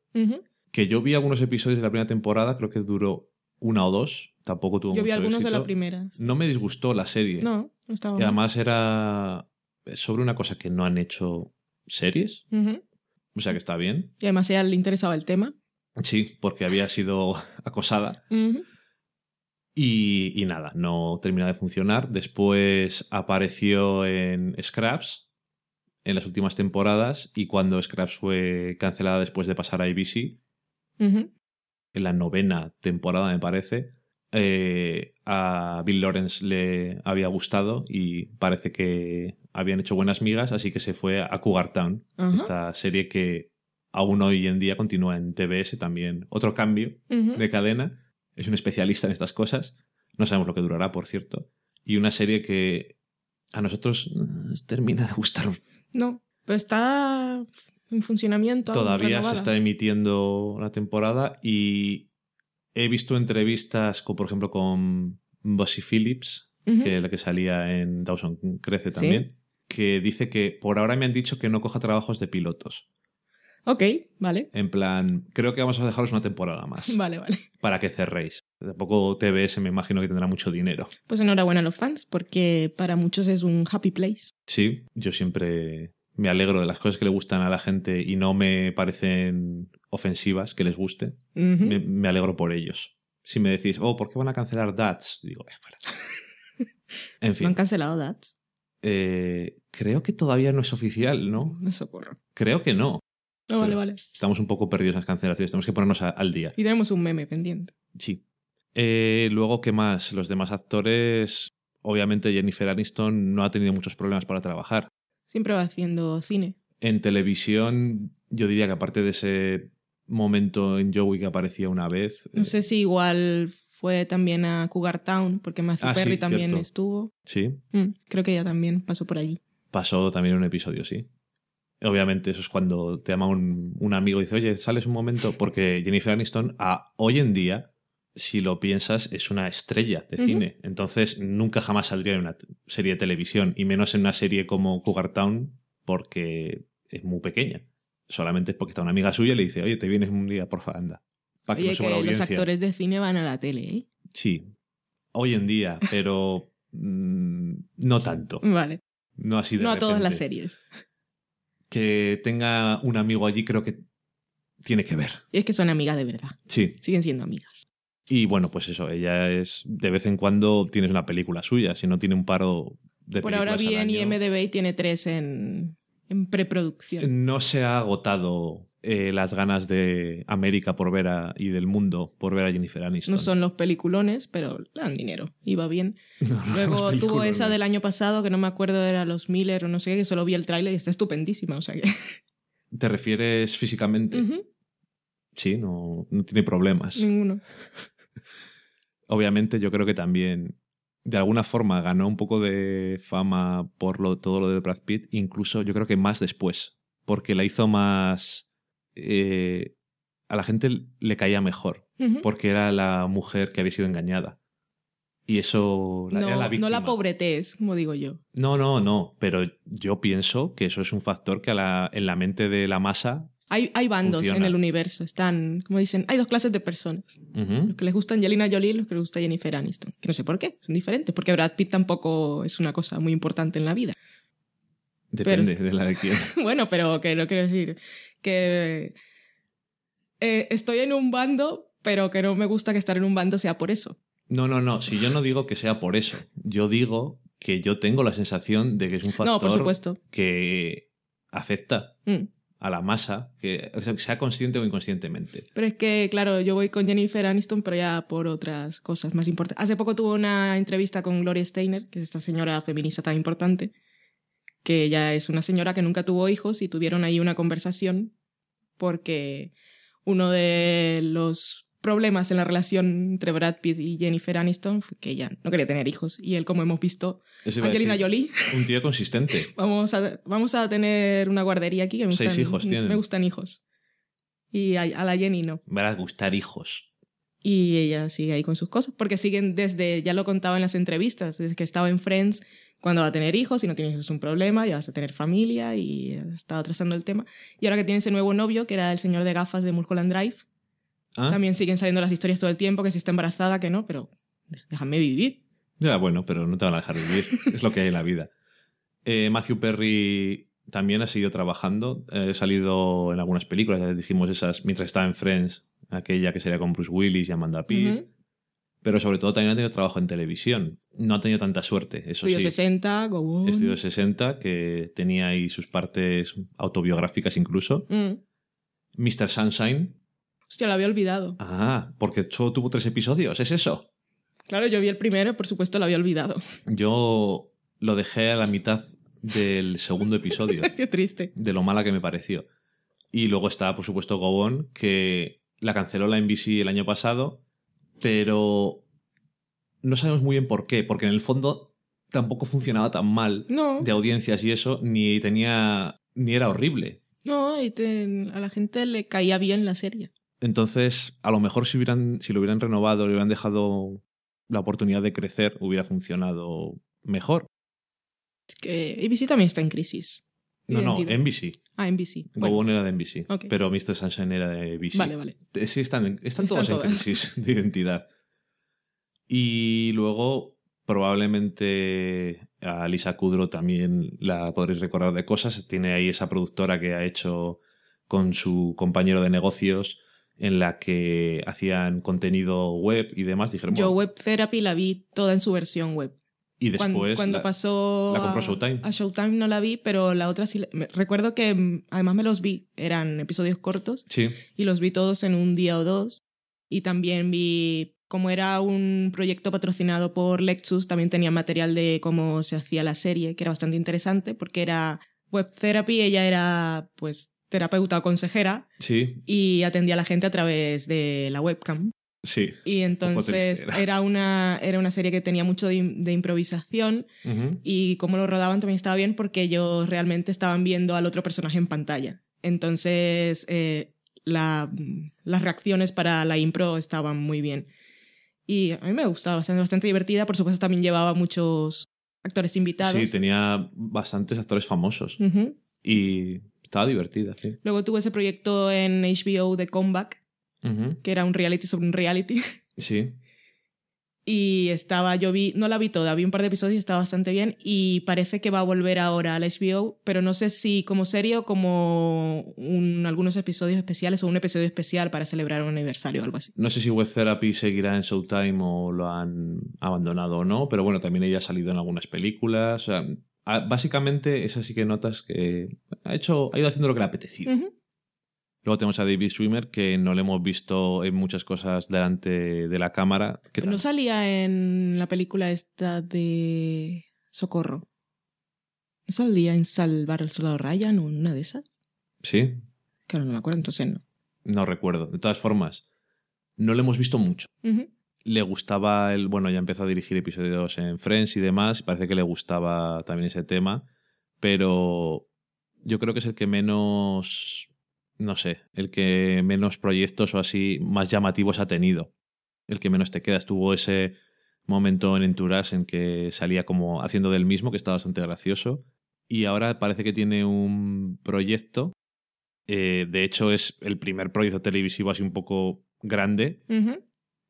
Que yo vi algunos episodios de la primera temporada, creo que duró una o dos. Tampoco tuvo Yo vi mucho algunos de la primera. No me disgustó la serie. No, no estaba Y además era sobre una cosa que no han hecho series. O sea que está bien. Y además a ella le interesaba el tema. Sí, porque había sido acosada. Y, y nada, no terminó de funcionar. Después apareció en Scraps en las últimas temporadas y cuando Scraps fue cancelada después de pasar a ABC, en la novena temporada me parece, eh, a Bill Lawrence le había gustado y parece que habían hecho buenas migas, así que se fue a Cougar Town, esta serie que aún hoy en día continúa en TBS también. Otro cambio de cadena. Es un especialista en estas cosas. No sabemos lo que durará, por cierto. Y una serie que a nosotros nos termina de gustar. No, pero está en funcionamiento. Todavía se está emitiendo la temporada y he visto entrevistas, como por ejemplo con Bossy Phillips, que es la que salía en Dawson Crece Sí. Que dice que por ahora me han dicho que no coja trabajos de pilotos. Ok, vale. En plan, creo que vamos a dejaros una temporada más Vale, vale. para que cerréis. Tampoco TBS me imagino que tendrá mucho dinero. Pues enhorabuena a los fans, porque para muchos es un happy place. Sí, yo siempre me alegro de las cosas que le gustan a la gente y no me parecen ofensivas que les guste. Me, me alegro por ellos. Si me decís, oh, ¿por qué van a cancelar Dats? Digo, fuera. En ¿No han fin, cancelado Dats? Eh, creo que todavía no es oficial, ¿no? No socorro. Creo que no. No, vale, vale. Estamos un poco perdidos en las cancelaciones. Tenemos que ponernos a- al día. Y tenemos un meme pendiente. Sí. Eh, luego, ¿qué más? Los demás actores. Obviamente, Jennifer Aniston no ha tenido muchos problemas para trabajar. Siempre va haciendo cine. En televisión, yo diría que aparte de ese momento en Joey que aparecía una vez. No sé si igual fue también a Cougar Town, porque Matthew Ah, sí, Perry también cierto. estuvo. Sí, Mm, creo que ella también pasó por allí. pasó también un episodio, sí. Obviamente, eso es cuando te llama un, un amigo y dice, oye, sales un momento, porque Jennifer Aniston, a, hoy en día, si lo piensas, es una estrella de cine. Entonces, nunca jamás saldría en una serie de televisión, y menos en una serie como Cougar Town, porque es muy pequeña. Solamente es porque está una amiga suya y le dice, oye, te vienes un día, porfa, anda. Para que Oye, no suba que la los actores de cine van a la tele, ¿eh? Sí, hoy en día, pero mm, no tanto. Vale. No así de no a todas las series. Que tenga un amigo allí creo que tiene que ver. Y es que son amigas de verdad. Sí. Siguen siendo amigas. Y bueno, pues eso, ella es de vez en cuando tienes una película suya, si no tiene un paro de Por ahora películas bien. IMDB tiene tres en, en preproducción. No se ha agotado eh, las ganas de América por ver a, y del mundo por ver a Jennifer Aniston. No son los peliculones, pero le dan dinero. Va bien. Luego tuvo esa del año pasado, que no me acuerdo, era Los Miller o no sé qué, que solo vi el tráiler y está estupendísima. O sea que. ¿Te refieres físicamente? Sí, no, no tiene problemas. Ninguno. Obviamente yo creo que también de alguna forma ganó un poco de fama por lo, todo lo de Brad Pitt, incluso yo creo que más después, porque la hizo más... eh, a la gente le caía mejor, porque era la mujer que había sido engañada. Y eso la, era No, la no víctima. la pobretés, como digo yo. No, no, no, pero yo pienso que eso es un factor que a la- en la mente de la masa... Hay, hay bandos Funciona. en el universo. Están, como dicen, hay dos clases de personas. Los que les gusta Angelina Jolie y los que les gusta Jennifer Aniston. Que no sé por qué, son diferentes. Porque Brad Pitt tampoco es una cosa muy importante en la vida. Depende de la de quién. bueno, pero que no quiero decir que eh, estoy en un bando, pero que no me gusta que estar en un bando sea por eso. No, no, no. Si yo no digo que sea por eso. Yo digo que yo tengo la sensación de que es un factor No, por supuesto. que afecta Mm. a la masa, que, o sea, que sea consciente o inconscientemente. Pero es que, claro, yo voy con Jennifer Aniston, pero ya por otras cosas más importantes. Hace poco tuve una entrevista con Gloria Steiner, que es esta señora feminista tan importante, que ella es una señora que nunca tuvo hijos y tuvieron ahí una conversación porque uno de los problemas en la relación entre Brad Pitt y Jennifer Aniston fue que ella no quería tener hijos y él, como hemos visto, Angelina Jolie, Un tío consistente. vamos a, vamos a tener una guardería aquí que me Seis gustan, hijos tienen. me gustan hijos. Y a, a la Jenny no. Me va a gustar hijos. Y ella sigue ahí con sus cosas, porque siguen desde, ya lo contaba en las entrevistas, desde que estaba en Friends, cuando va a tener hijos, si no tienes hijos es un problema, ya vas a tener familia, y ha estado trazando el tema. Y ahora que tiene ese nuevo novio, que era el señor de gafas de Mulholland Drive, ¿Ah? también siguen saliendo las historias todo el tiempo, que si está embarazada, que no, pero déjame vivir. Ya, bueno, pero no te van a dejar vivir. es lo que hay en la vida. Eh, Matthew Perry también ha seguido trabajando. Eh, ha salido en algunas películas, ya dijimos esas, mientras estaba en Friends, aquella que sería con Bruce Willis y Amanda Peet. Ujú. Pero sobre todo también ha tenido trabajo en televisión. No ha tenido tanta suerte, eso Estudio sí. 60, Go On. Estudio 60, que tenía ahí sus partes autobiográficas incluso. Mm. Mr. Sunshine. Hostia, lo había olvidado. Ah, porque solo tuvo tres episodios, ¿es eso? Claro, yo vi el primero, por supuesto lo había olvidado. Yo lo dejé a la mitad del segundo episodio. Qué triste. de lo mala que me pareció. Y luego está, por supuesto, Gobón, que la canceló la NBC el año pasado, pero no sabemos muy bien por qué, porque en el fondo tampoco funcionaba tan mal No. de audiencias y eso, ni tenía ni era horrible. No, y te- a la gente le caía bien la serie. Entonces, a lo mejor si hubieran si lo hubieran renovado, le hubieran dejado la oportunidad de crecer, hubiera funcionado mejor. Es que ABC también está en crisis. No, no. NBC. Ah, NBC. Bueno, era de NBC, pero Mr. Sunshine era de NBC. Vale, vale. Sí, están, están, Están todos todas. en crisis de identidad. Y luego, probablemente a Lisa Kudrow también la podréis recordar de cosas. Tiene ahí esa productora que ha hecho con su compañero de negocios en la que hacían contenido web y demás. Dijeron, Yo bueno, Web Therapy la vi toda en su versión web. Y Cuando- después cuando, la- pasó la compró a- Showtime. A Showtime no la vi, pero la otra sí. me- Recuerdo que mm, además me los vi. Eran episodios cortos Sí, y los vi todos en un día o dos. Y también vi, como era un proyecto patrocinado por Lexus, también tenía material de cómo se hacía la serie, que era bastante interesante porque era web therapy, ella era pues terapeuta o consejera sí, y atendía a la gente a través de la webcam. Sí. Y entonces era. una, era una serie que tenía mucho de, im- de improvisación y cómo lo rodaban también estaba bien porque ellos realmente estaban viendo al otro personaje en pantalla. Entonces eh, la- las reacciones para la impro estaban muy bien. Y a mí me gustaba bastante, bastante divertida. Por supuesto también llevaba muchos actores invitados. Sí, tenía bastantes actores famosos. Y estaba divertida, sí. Luego tuve ese proyecto en HBO de Comeback, Que era un reality sobre un reality. Sí. Y estaba, yo vi, no la vi toda, vi un par de episodios y estaba bastante bien. Y parece que va a volver ahora al HBO, pero no sé si como serie o como un- algunos episodios especiales o un episodio especial para celebrar un aniversario o algo así. No sé si Web Therapy seguirá en Showtime o lo han abandonado o no, pero bueno, también ella ha salido en algunas películas. O sea, a- básicamente, esa sí que notas que ha, hecho, ha ido haciendo lo que le ha apetecido. Ujú. Luego tenemos a David Schwimmer, que no le hemos visto en muchas cosas delante de la cámara. ¿Qué Pero no salía en la película esta de Socorro. ¿No salía en Salvar al Soldado Ryan o una de esas? Sí, Claro, no me acuerdo, entonces no. no recuerdo. De todas formas, no le hemos visto mucho. Le gustaba el. Bueno, ya empezó a dirigir episodios en Friends y demás. y Parece que le gustaba también ese tema. Pero yo creo que es el que menos. No sé, el que menos proyectos o así más llamativos ha tenido. El que menos te queda. Estuvo ese momento en Entourage en que salía como haciendo del mismo, que está bastante gracioso. Y ahora parece que tiene un proyecto. eh, de hecho, es el primer proyecto televisivo así un poco grande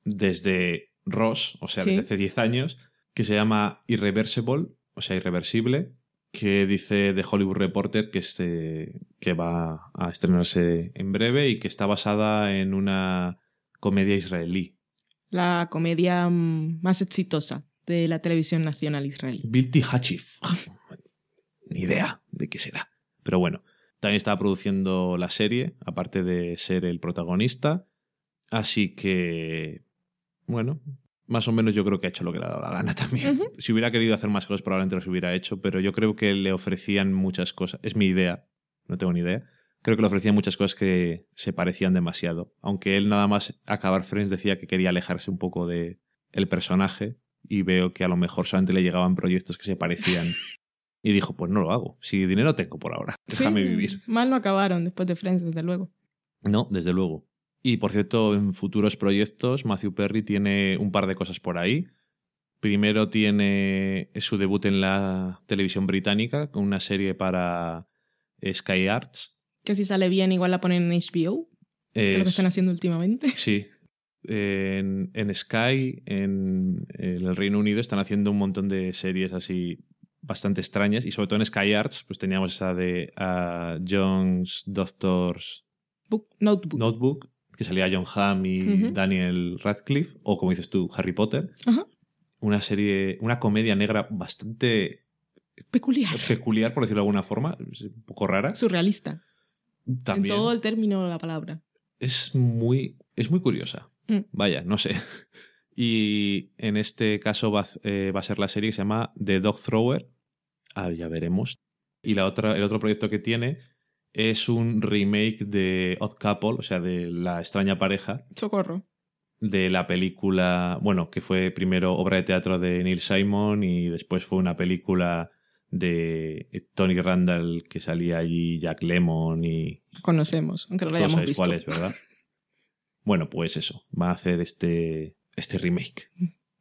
desde Ross, o sea, Sí. desde hace 10 años, que se llama Irreversible, o sea, irreversible, que dice The Hollywood Reporter que, este, que va a estrenarse en breve y que está basada en una comedia israelí. La comedia mm, más exitosa de la televisión nacional israelí. Bilti Hachif. Ni idea de qué será. Pero bueno, también estaba produciendo la serie, aparte de ser el protagonista. Así que, bueno, más o menos yo creo que ha hecho lo que le ha dado la gana también. Si hubiera querido hacer más cosas, probablemente los hubiera hecho, pero yo creo que le ofrecían muchas cosas. Es mi idea, no tengo ni idea. Creo que le ofrecían muchas cosas que se parecían demasiado. Aunque él nada más acabar Friends decía que quería alejarse un poco de el personaje y veo que a lo mejor solamente le llegaban proyectos que se parecían. Y dijo, pues no lo hago. Si dinero tengo por ahora, déjame Sí, vivir. Mal no acabaron después de Friends, desde luego. No, desde luego. Y por cierto, en futuros proyectos, Matthew Perry tiene un par de cosas por ahí. Primero tiene su debut en la televisión británica con una serie para eh, Sky Arts. Que si sale bien, igual la ponen en HBO. Que es lo que Es- están haciendo últimamente. Sí. En, en Sky, en, en el Reino Unido, están haciendo un montón de series así bastante extrañas. Y sobre todo en Sky Arts, pues teníamos esa de ah, John's Doctors Book- Notebook. Notebook, que salía John Hamm y. Daniel Radcliffe, o como dices tú, Harry Potter. Una serie, una comedia negra bastante Peculiar. peculiar, por decirlo de alguna forma, un poco rara. Surrealista. También En todo el término de la palabra. es muy, es muy curiosa. Mm. Vaya, no sé. Y en este caso va, a- eh, va a ser la serie que se llama The Dog Thrower. Ah, ya veremos. Y la otra, el otro proyecto que tiene es un remake de Odd Couple, o sea, de La extraña pareja, Socorro. de la película, bueno, que fue primero obra de teatro de Neil Simon y después fue una película de Tony Randall que salía allí Jack Lemon y Conocemos, aunque no lo todos hayamos sabéis visto. cuál es, ¿verdad? bueno, pues eso, va a hacer este, este remake.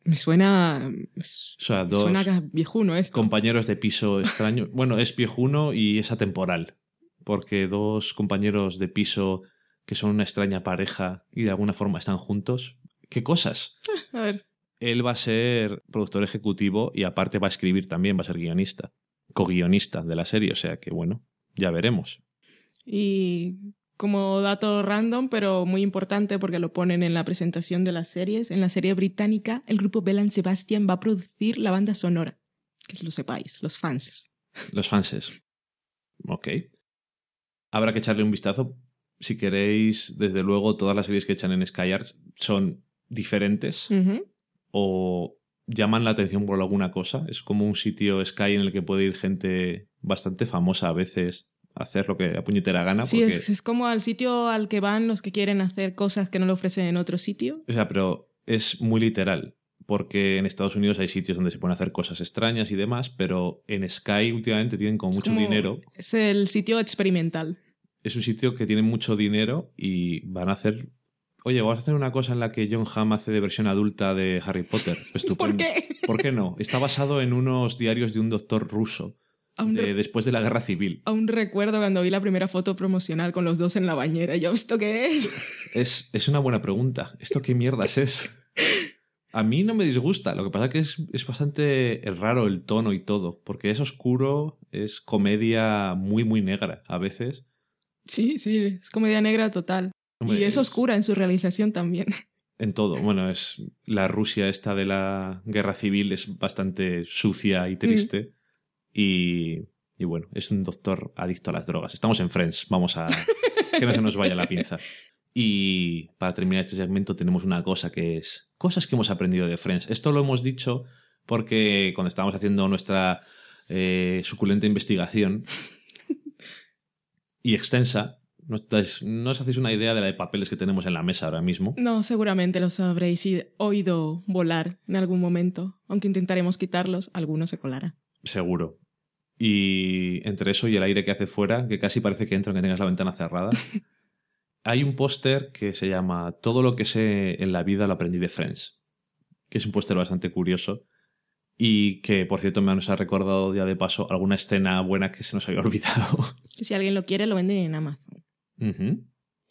Me suena. O sea, dos Suena viejuno esto. compañeros de piso extraño. bueno, es viejuno y es atemporal, porque dos compañeros de piso que son una extraña pareja y de alguna forma están juntos. ¿Qué cosas? A ver. Él va a ser productor ejecutivo y aparte va a escribir también, va a ser guionista, co-guionista de la serie, o sea que bueno, ya veremos. Y como dato random, pero muy importante porque lo ponen en la presentación de las series, en la serie británica, el grupo Bell and Sebastian va a producir la banda sonora Que lo sepáis, los fans. Los fanses. Ok. Habrá que echarle un vistazo. Si queréis, desde luego, todas las series que echan en Sky Arts son diferentes o llaman la atención por alguna cosa. Es como un sitio Sky en el que puede ir gente bastante famosa a veces a hacer lo que a puñetera gana. Sí, porque- es, es como al sitio al que van los que quieren hacer cosas que no le ofrecen en otro sitio. O sea, pero es muy literal. Porque en Estados Unidos hay sitios donde se pueden hacer cosas extrañas y demás, pero en Sky últimamente tienen como Es mucho como- dinero. Es el sitio experimental. Es un sitio que tiene mucho dinero y van a hacer. Oye, vamos a hacer una cosa en la que John Hamm hace de versión adulta de Harry Potter. Estupendo. ¿Por qué? ¿Por qué no? Está basado en unos diarios de un doctor ruso de después de la guerra civil. aún recuerdo cuando vi la primera foto promocional con los dos en la bañera. Yo, ¿esto qué es? Es, es una buena pregunta. ¿Esto qué mierdas es? A mí no me disgusta. Lo que pasa es que es, es bastante raro el tono y todo. Porque es oscuro, es comedia muy, muy negra a veces. Sí, sí, es comedia negra total. Hombre, y es oscura en su realización también. En todo. Bueno, es la Rusia esta de la guerra civil es bastante sucia y triste. Y, y bueno, es un doctor adicto a las drogas. Estamos en Friends. Vamos a... que no se nos vaya la pinza. Y para terminar este segmento tenemos una cosa que es cosas que hemos aprendido de Friends. Esto lo hemos dicho porque cuando estábamos haciendo nuestra eh, suculenta investigación y extensa, no, estáis- no os hacéis una idea de la de papeles que tenemos en la mesa ahora mismo. No, seguramente los habréis oído volar en algún momento. Aunque intentaremos quitarlos, alguno se colará. Seguro. Y entre eso y el aire que hace fuera, que casi parece que entra aunque tengas la ventana cerrada, hay un póster que se llama Todo lo que sé en la vida lo aprendí de Friends, que es un póster bastante curioso y que, por cierto, me nos ha recordado ya de paso alguna escena buena que se nos había olvidado. Si alguien lo quiere, lo venden en Amazon.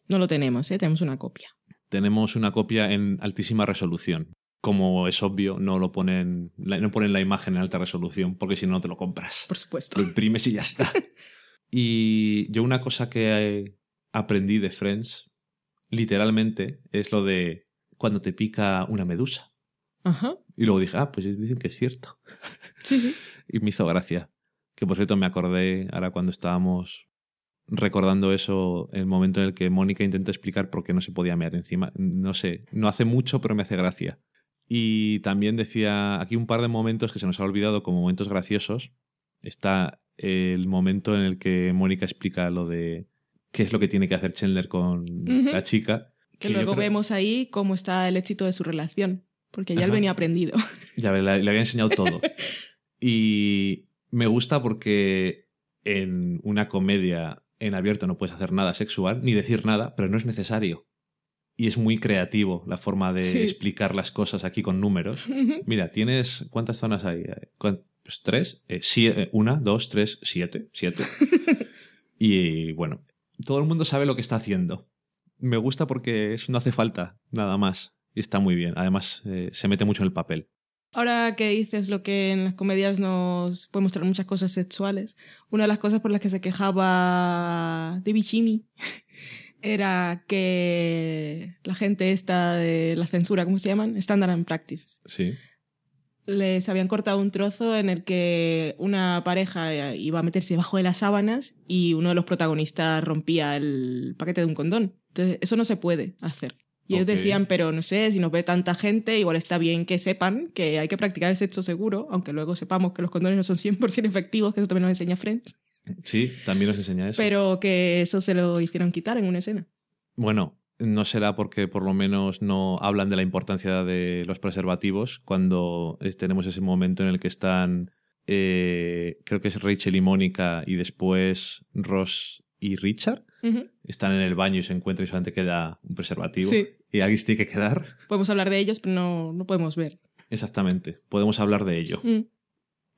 No lo tenemos, ¿eh? Tenemos una copia. Tenemos una copia en altísima resolución. Como es obvio, no lo ponen, la- no ponen la imagen en alta resolución, porque si no, no te lo compras. Por supuesto. Lo imprimes y ya está. y yo una cosa que aprendí de Friends, literalmente, es lo de cuando te pica una medusa. Ajá. Y luego dije, ah, pues dicen que es cierto. Sí, sí. Y me hizo gracia. Que por cierto me acordé ahora cuando estábamos recordando eso, el momento en el que Mónica intenta explicar por qué no se podía mear encima. No sé, no hace mucho, pero me hace gracia. Y también decía aquí un par de momentos que se nos ha olvidado como momentos graciosos. Está el momento en el que Mónica explica lo de qué es lo que tiene que hacer Chandler con la chica. Que, luego creo- vemos ahí cómo está el éxito de su relación. Porque ya él Ajá. venía aprendido. Ya le, le había enseñado todo. y me gusta porque en una comedia en abierto no puedes hacer nada sexual ni decir nada, pero no es necesario. Y es muy creativo la forma de Sí. explicar las cosas aquí con números. Mira, tienes. ¿Cuántas zonas hay? ¿Cuán- Pues tres. Eh, sie- eh, una, dos, tres, siete. Siete. y bueno, todo el mundo sabe lo que está haciendo. Me gusta porque eso no hace falta nada más. Y está muy bien. Además, eh, se mete mucho en el papel. Ahora que dices lo que en las comedias nos puede mostrar muchas cosas sexuales, una de las cosas por las que se quejaba David Jimmy era que la gente esta de la censura, ¿cómo se llaman? Standard and Practice. Sí. Les habían cortado un trozo en el que una pareja iba a meterse debajo de las sábanas y uno de los protagonistas rompía el paquete de un condón. Entonces, eso no se puede hacer. Y ellos Ok. decían, pero no sé, si nos ve tanta gente, igual está bien que sepan que hay que practicar el sexo seguro, aunque luego sepamos que los condones no son 100% efectivos, que eso también nos enseña Friends, Sí, también nos enseña eso. pero que eso se lo hicieron quitar en una escena. Bueno, no será porque por lo menos no hablan de la importancia de los preservativos cuando tenemos ese momento en el que están, eh, creo que es Rachel y Mónica y después Ross y Richard. Están en el baño y se encuentran y solamente queda un preservativo. Sí. Y alguien tiene que quedar. Podemos hablar de ellos, pero no, no podemos ver. Exactamente. Podemos hablar de ello. Mm.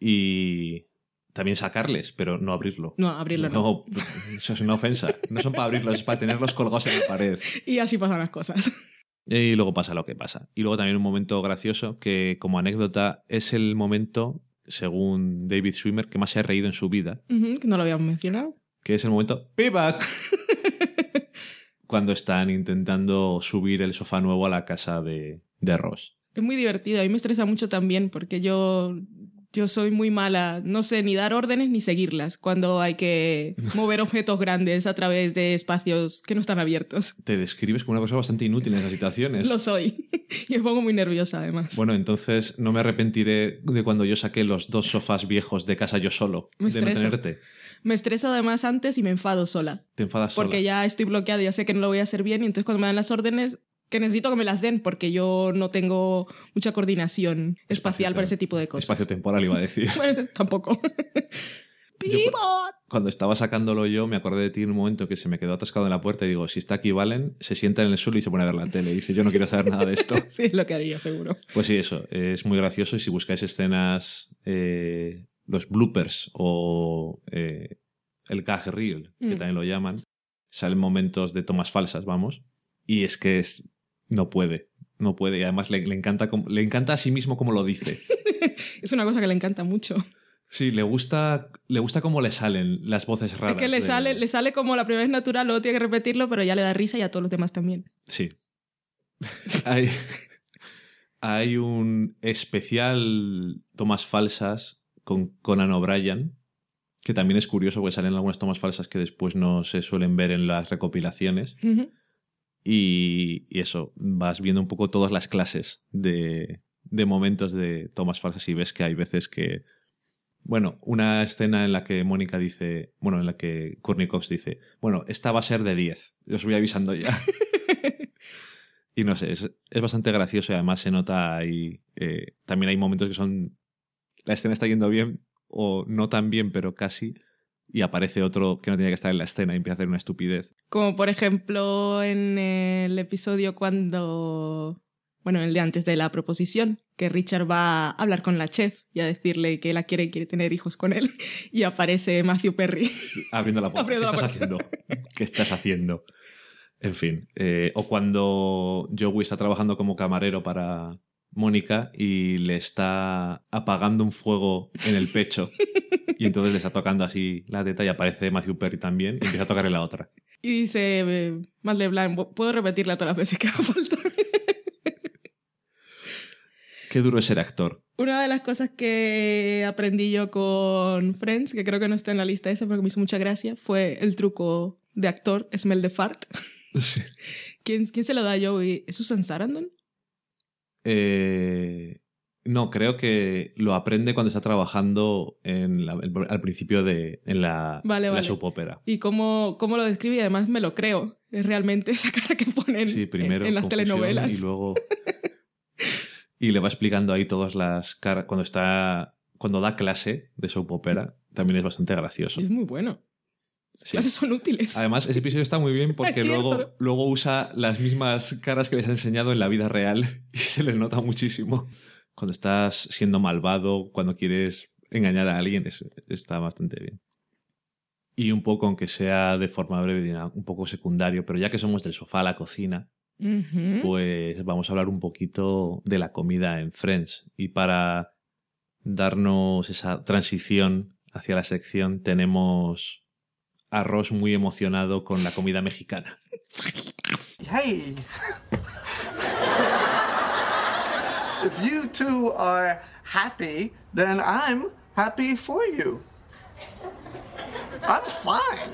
Y también sacarles, pero no abrirlo. No, abrirlo no. No, eso es una ofensa. No son para abrirlos, es para tenerlos colgados en la pared. Y así pasan las cosas. Y luego pasa lo que pasa. Y luego también un momento gracioso que, como anécdota, es el momento, según David Schwimmer, que más se ha reído en su vida, que no lo habíamos mencionado. que es el momento payback. Cuando están intentando subir el sofá nuevo a la casa de, de Ross. Es muy divertido. A mí me estresa mucho también porque yo Yo soy muy mala, no sé ni dar órdenes ni seguirlas cuando hay que mover objetos grandes a través de espacios que no están abiertos. Te describes como una persona bastante inútil en esas situaciones. Lo soy. Y me pongo muy nerviosa además. Bueno, entonces no me arrepentiré de cuando yo saqué los dos sofás viejos de casa yo solo, Me de no tenerte. Me estreso además antes y me enfado sola. Te enfadas sola. Porque ya estoy bloqueada, ya sé que no lo voy a hacer bien y entonces cuando me dan las órdenes que necesito que me las den porque yo no tengo mucha coordinación espacial para ese tipo de cosas. Espacio temporal iba a decir. Bueno, tampoco. ¡Pivot! Cuando estaba sacándolo yo, me acordé de ti en un momento que se me quedó atascado en la puerta y digo, si está aquí Valen, se sienta en el suelo y se pone a ver la tele. Y dice, yo no quiero saber nada de esto. Sí, es lo que haría, seguro. Pues sí, eso, es muy gracioso y si buscáis escenas, eh, los bloopers o eh, el gag reel, que Mm. también lo llaman, salen momentos de tomas falsas, vamos, y es que es, no puede, no puede, y además le, le encanta, le encanta a sí mismo como lo dice. Es una cosa que le encanta mucho. Sí, le gusta, le gusta cómo le salen las voces raras. es que le de- sale, le sale como la primera vez natural, luego tiene que repetirlo, pero ya le da risa y a todos los demás también. Sí. hay, hay un especial tomas falsas con Conan O'Brien, que también es curioso porque salen algunas tomas falsas que después no se suelen ver en las recopilaciones. Y, y eso, vas viendo un poco todas las clases de, de momentos de tomas falsas y ves que hay veces que... Bueno, una escena en la que Mónica dice, bueno, en la que Courtney Cox dice, bueno, esta va a ser de 10, os voy avisando ya. y no sé, es, es bastante gracioso y además se nota ahí, eh, también hay momentos que son, la escena está yendo bien o no tan bien, pero casi, y aparece otro que no tiene que estar en la escena y empieza a hacer una estupidez. Como por ejemplo en el episodio cuando. Bueno, el de antes de la proposición, que Richard va a hablar con la chef y a decirle que la quiere y quiere tener hijos con él. Y aparece Matthew Perry. Abriendo la puerta. Abriendo ¿Qué la estás haciendo? ¿Qué estás haciendo? En fin. eh, o cuando Joey está trabajando como camarero para Mónica y le está apagando un fuego en el pecho. Y entonces le está tocando así la teta y aparece Matthew Perry también y empieza a tocarle la otra. Y dice eh, Matt LeBlanc, puedo repetirla todas las veces que haga falta. Qué duro es ser actor. Una de las cosas que aprendí yo con Friends, que creo que no está en la lista esa porque me hizo mucha gracia, fue el truco de actor Smell the Fart. ¿Quién, ¿Quién se lo da a Joey? ¿Es Susan Sarandon? Eh, no, creo que lo aprende cuando está trabajando en la- el- al principio de en la, Vale, soap opera. Y cómo, cómo lo describe y además me lo creo. Es realmente esa cara que ponen Sí, primero en, en las telenovelas. y luego y le va explicando ahí todas las caras cuando está cuando da clase de soap opera también es bastante gracioso. Es muy bueno. Las Sí. clases son útiles. Además ese episodio está muy bien porque luego luego usa las mismas caras que les ha enseñado en la vida real y se le nota muchísimo cuando estás siendo malvado, cuando quieres engañar a alguien, es- está bastante bien. Y un poco, aunque sea de forma breve, un poco secundario, pero ya que somos del sofá a la cocina, pues vamos a hablar un poquito de la comida en Friends. Y para darnos esa transición hacia la sección, tenemos a Ross muy emocionado con la comida mexicana. Hey. If you two are happy, then I'm happy for you. I'm fine.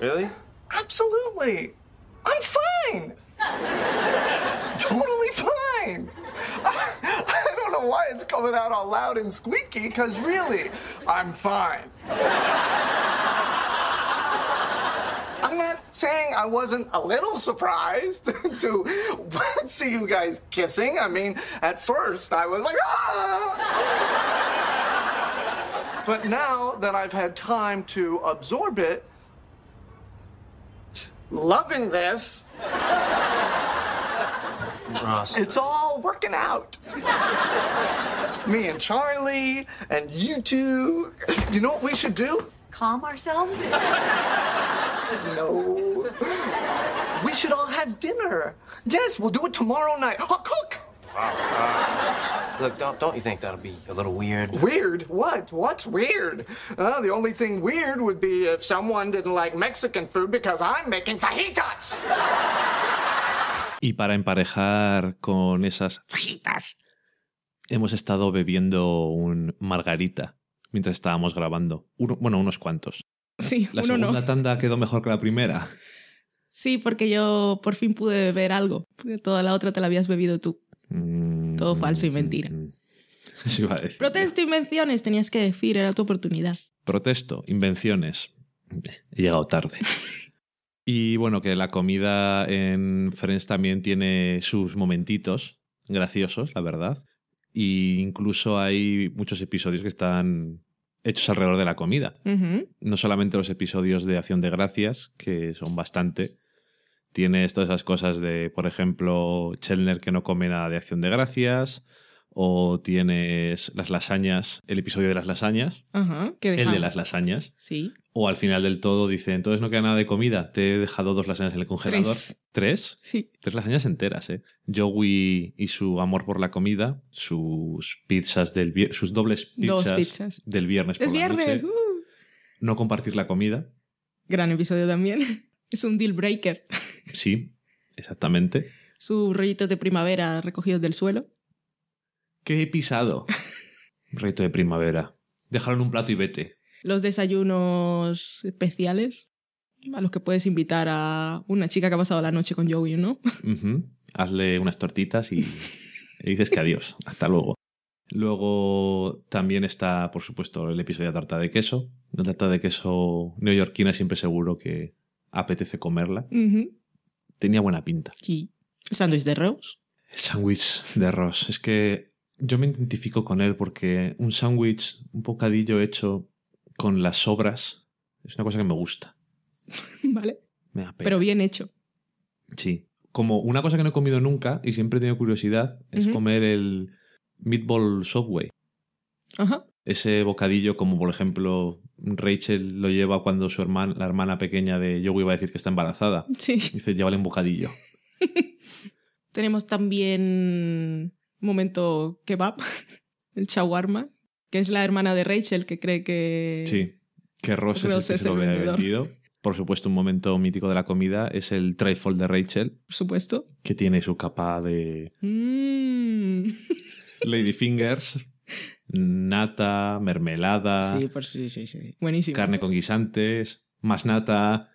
Really? Absolutely. I'm fine. totally fine. I don't know why it's coming out all loud and squeaky, because really, I'm fine. I'm not saying I wasn't a little surprised to see you guys kissing. I mean, at first I was like, ah! But now that I've had time to absorb it, loving this, Ross. it's all working out. Me and Charlie and you two. You know what we should do? Calm ourselves? No. We should all have dinner. Yes, we'll do it tomorrow night. I'll cook. Look, don't don't you think that'll be a little weird? Weird? What? What's weird? Uh, the only thing weird would be if someone didn't like Mexican food because I'm making fajitas. Y para emparejar con esas fajitas, hemos estado bebiendo un margarita mientras estábamos grabando. Uno- bueno, unos cuantos. Sí, La uno segunda no. tanda quedó mejor que la primera. Sí, porque yo por fin pude beber algo. Porque toda la otra te la habías bebido tú. Mm, Todo falso y mentira. Eso iba a decir. Protesto invenciones, tenías que decir, era tu oportunidad. Protesto, invenciones. He llegado tarde. Y bueno, que la comida en Friends también tiene sus momentitos graciosos, la verdad. Y incluso hay muchos episodios que están hechos alrededor de la comida. No solamente los episodios de Acción de Gracias, que son bastante. Tienes todas esas cosas de, por ejemplo, Chandler que no come nada de Acción de Gracias. O tienes las lasañas, el episodio de las lasañas. Ajá. Que El de las lasañas. Sí. O al final del todo dice, entonces no queda nada de comida, te he dejado dos lasañas en el congelador. Tres. ¿Tres? Sí. Tres lasañas enteras, ¿eh? Joey y su amor por la comida, sus pizzas del sus dobles pizzas, Dos pizzas. del viernes por Es la viernes. noche. ¡uh! No compartir la comida. Gran episodio también. Es un deal breaker. Sí, exactamente. Sus rollitos de primavera recogidos del suelo. ¿Qué he pisado? Reto de primavera. Déjalo en un plato y vete. Los desayunos especiales a los que puedes invitar a una chica que ha pasado la noche con Joey, ¿no? Hazle unas tortitas y le dices que adiós. Hasta luego. Luego también está, por supuesto, el episodio de tarta de queso. La tarta de queso neoyorquina siempre seguro que apetece comerla. Tenía buena pinta. Sí. El sándwich de Rose. El sándwich de Ross. Es que yo me identifico con él porque un sándwich, un bocadillo hecho con las sobras, es una cosa que me gusta. Vale. Me da pena. Pero bien hecho. Sí. Como una cosa que no he comido nunca y siempre he tenido curiosidad es comer el meatball subway. Ajá. Ese bocadillo, como por ejemplo Rachel lo lleva cuando su hermana, la hermana pequeña de Joey va a decir que está embarazada. Sí. Dice, llévale un bocadillo. Tenemos también momento kebab, el shawarma, que es la hermana de Rachel que cree que... Sí. Que Ross, Ross es el que es se lo el vendedor. vendido. Por supuesto, un momento mítico de la comida es el trifle de Rachel, Por supuesto. que tiene su capa de Mm. Lady Fingers, nata, mermelada, Sí, por sí, sí, sí. Buenísimo. carne con guisantes, más nata.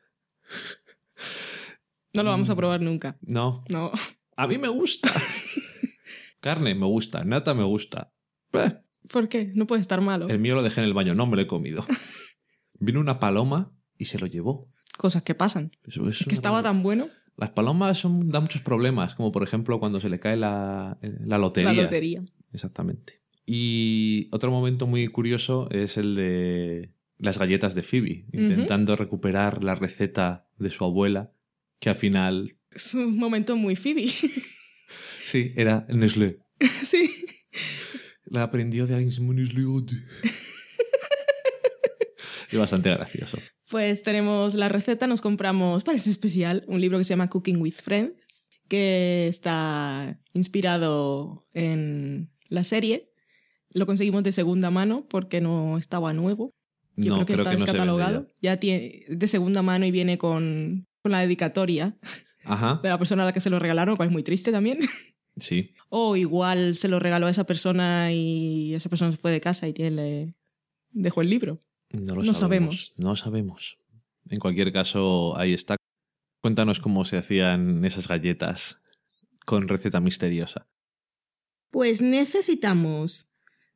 No lo Mm. vamos a probar nunca. No, No. a mí me gusta. carne me gusta, nata me gusta. Eh, ¿Por qué? No puede estar malo. El mío lo dejé en el baño, no me lo he comido. Vino una paloma y se lo llevó. Cosas que pasan. Eso es Es que estaba tan bueno. Las palomas son, dan muchos problemas, como por ejemplo cuando se le cae la, la lotería. La lotería. Exactamente. Y otro momento muy curioso es el de las galletas de Phoebe, intentando recuperar la receta de su abuela, que al final, Es un momento muy Phoebe. sí, era Nestlé. sí. La aprendió de alguien Nestlé. Es bastante gracioso. Pues tenemos la receta, nos compramos para ese especial un libro que se llama Cooking with Friends, que está inspirado en la serie. Lo conseguimos de segunda mano porque no estaba nuevo. Yo no, creo que está se vende descatalogado. Ya tiene de segunda mano y viene con, con la dedicatoria. Ajá, de la persona a la que se lo regalaron, lo cual es muy triste también. Sí. O igual se lo regaló a esa persona y esa persona se fue de casa y tiene, le dejó el libro. No lo No sabemos. No sabemos. En cualquier caso, ahí está. Cuéntanos cómo se hacían esas galletas con receta misteriosa. Pues necesitamos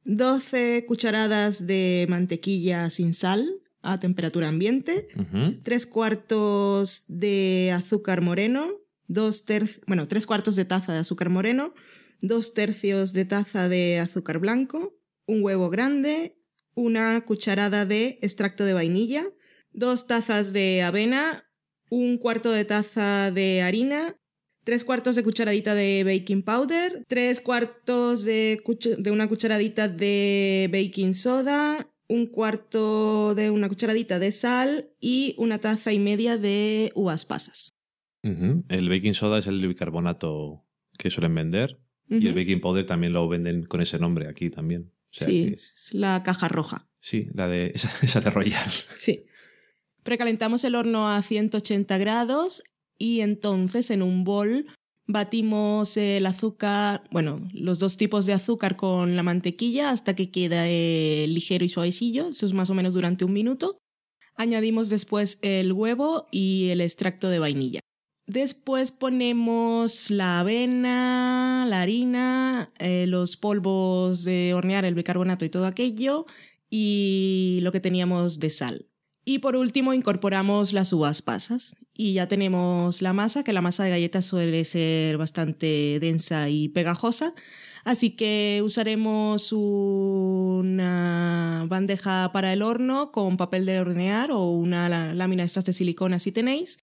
12 cucharadas de mantequilla sin sal a temperatura ambiente, Ujú. 3 cuartos de azúcar moreno, dos bueno, 3 cuartos de taza de azúcar moreno, 2 tercios de taza de azúcar blanco, un huevo grande, una cucharada de extracto de vainilla, dos tazas de avena, un cuarto de taza de harina, tres cuartos de cucharadita de baking powder, tres cuartos de, de una cucharadita de baking soda, un cuarto de una cucharadita de sal y una taza y media de uvas pasas. El baking soda es el bicarbonato que suelen vender y el baking powder también lo venden con ese nombre aquí también. O sea sí, que- es la caja roja. sí, la de esa, esa de Royal. Sí. Precalentamos el horno a 180 grados y entonces en un bol Batimos el azúcar, bueno, los dos tipos de azúcar con la mantequilla hasta que quede ligero y suavecillo. Eso es más o menos durante un minuto. Añadimos después el huevo y el extracto de vainilla. Después ponemos la avena, la harina, eh, los polvos de hornear, el bicarbonato y todo aquello, y lo que teníamos de sal. Y por último incorporamos las uvas pasas y ya tenemos la masa, que la masa de galletas suele ser bastante densa y pegajosa. Así que usaremos una bandeja para el horno con papel de hornear o una lámina estas de silicona si tenéis.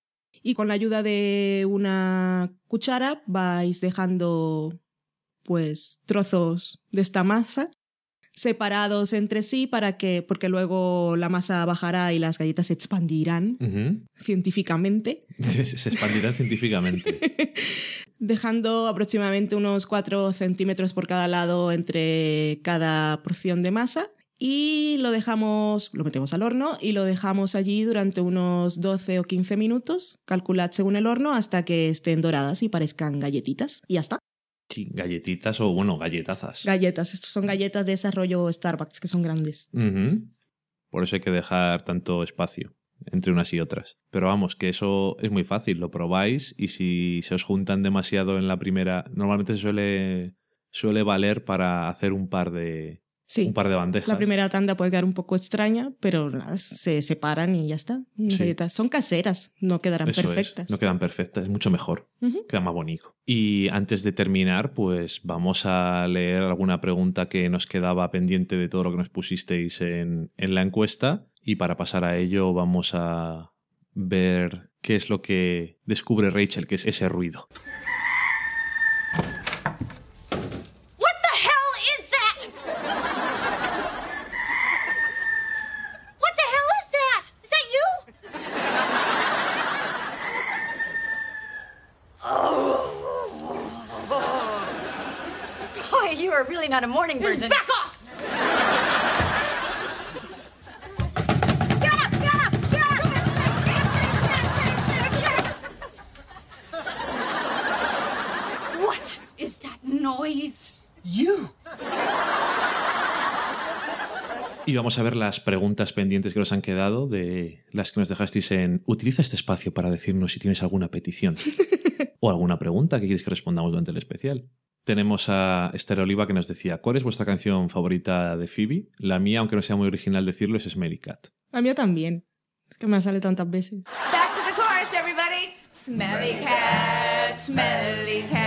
Y con la ayuda de una cuchara vais dejando pues trozos de esta masa separados entre sí para que, porque luego la masa bajará y las galletas se expandirán científicamente, Se, se expandirán científicamente. dejando aproximadamente unos 4 centímetros por cada lado entre cada porción de masa. Y lo dejamos, lo metemos al horno y lo dejamos allí durante unos 12 o 15 minutos. Calculad según el horno hasta que estén doradas y parezcan galletitas. Y ya está. Sí, galletitas o, bueno, galletazas. Galletas. Estos son galletas de desarrollo Starbucks, que son grandes. Por eso hay que dejar tanto espacio entre unas y otras. Pero vamos, que eso es muy fácil, lo probáis y si se os juntan demasiado en la primera, normalmente se suele, suele valer para hacer un par de, Sí. un par de bandejas. La primera tanda puede quedar un poco extraña, pero nada, se separan y ya está. Unas Sí. galletas son caseras, no quedarán Eso es, perfectas. no quedan perfectas, es mucho mejor, queda más bonito. Y antes de terminar, pues vamos a leer alguna pregunta que nos quedaba pendiente de todo lo que nos pusisteis en, en la encuesta. Y para pasar a ello, vamos a ver qué es lo que descubre Rachel, que es ese ruido. What the hell is that? What the hell is that? Is that you? Boy, you are really not a morning Just person. back off! Get up, get up, get up! What is that noise? You! Y vamos a ver las preguntas pendientes que nos han quedado de las que nos dejasteis en utiliza este espacio para decirnos si tienes alguna petición o alguna pregunta que quieres que respondamos durante el especial. Tenemos a Esther Oliva que nos decía, ¿cuál es vuestra canción favorita de Phoebe? La mía, aunque no sea muy original decirlo, es Smelly Cat. La mía también. Es que me sale tantas veces. Back to the chorus, everybody. Smelly cat, smelly cat.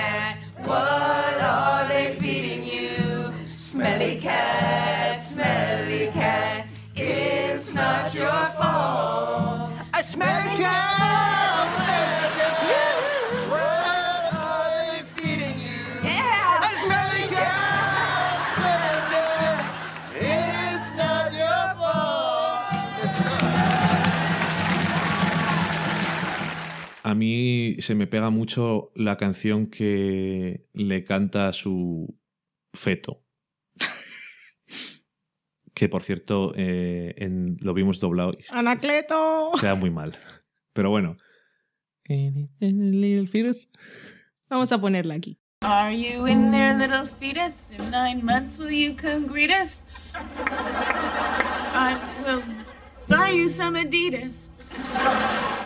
A mí se me pega mucho la canción que le canta a su feto. que por cierto, eh, en- lo vimos doblado y ¡Anacleto! queda muy mal. Pero bueno. Vamos a ponerla aquí. Are you in there, little fetus? In nine months, will you come greet us? I will buy you some Adidas.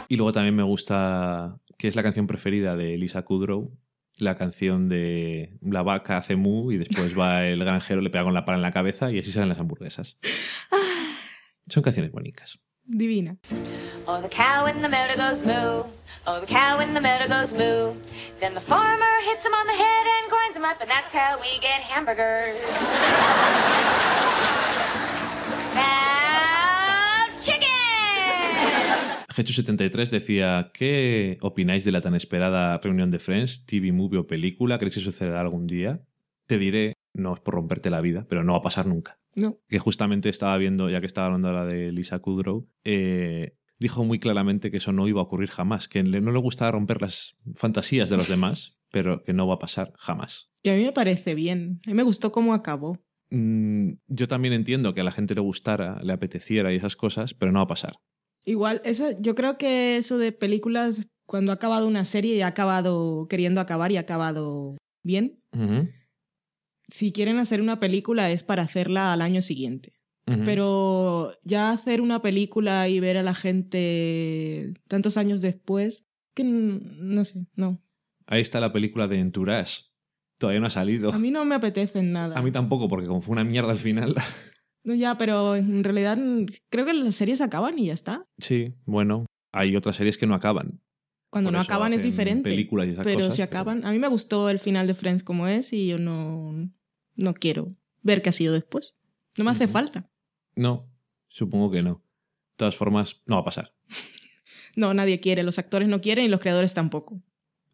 Y luego también me gusta, que es la canción preferida de Lisa Kudrow, la canción de la vaca hace mu y después va el granjero, le pega con la pala en la cabeza y así salen las hamburguesas. Son canciones bonitas. Divina. Oh, the cow in the meadow goes moo. Oh, the cow in the meadow goes moo. Then the farmer hits him on the head and grinds him up, and that's how we get hamburgers. now, chicken! Jesús73 decía, ¿qué opináis de la tan esperada reunión de Friends, TV, movie o película? ¿Creéis que sucederá algún día? Te diré, no es por romperte la vida, pero no va a pasar nunca. No. Que justamente estaba viendo, ya que estaba hablando ahora de Lisa Kudrow, eh, dijo muy claramente que eso no iba a ocurrir jamás, que no le gustaba romper las fantasías de los demás, pero que no va a pasar jamás. Que a mí me parece bien. A mí me gustó cómo acabó. Mm, yo también entiendo que a la gente le gustara, le apeteciera y esas cosas, pero no va a pasar. Igual, eso, yo creo que eso de películas, cuando ha acabado una serie y ha acabado queriendo acabar y ha acabado bien, si quieren hacer una película es para hacerla al año siguiente. Pero ya hacer una película y ver a la gente tantos años después, que no sé, no. Ahí está la película de Entourage. Todavía no ha salido. A mí no me apetece en nada. A mí tampoco, porque como fue una mierda al final. No, ya, pero en realidad creo que las series acaban y ya está. sí, bueno, hay otras series que no acaban. Cuando Por no acaban es diferente. películas y esas pero cosas, si acaban, a mí me gustó el final de Friends como es y yo no, no quiero ver qué ha sido después. No me hace falta. No, supongo que no. De todas formas, no va a pasar. No, nadie quiere. Los actores no quieren y los creadores tampoco.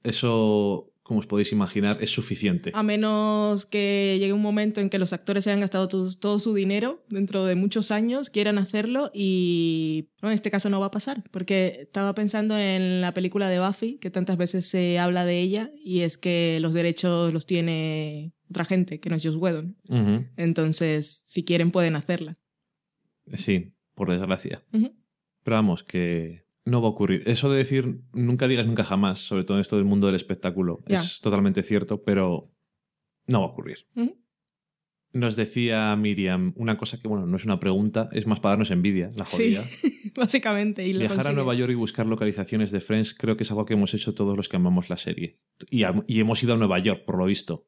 Eso, como os podéis imaginar, es suficiente. A menos que llegue un momento en que los actores hayan gastado tu- todo su dinero dentro de muchos años, quieran hacerlo y no, en este caso no va a pasar. Porque estaba pensando en la película de Buffy, que tantas veces se habla de ella, y es que los derechos los tiene otra gente, que no es Joss Whedon. Entonces, si quieren, pueden hacerla. Sí, por desgracia. Pero vamos, que no va a ocurrir. Eso de decir nunca digas nunca jamás, sobre todo en esto del mundo del espectáculo, es totalmente cierto, pero no va a ocurrir. Nos decía Miriam una cosa que, bueno, no es una pregunta, es más para darnos envidia, la Sí, jodida. básicamente. Y Viajar a. Nueva York y buscar localizaciones de Friends creo que es algo que hemos hecho todos los que amamos la serie. Y, y hemos ido a Nueva York, por lo visto.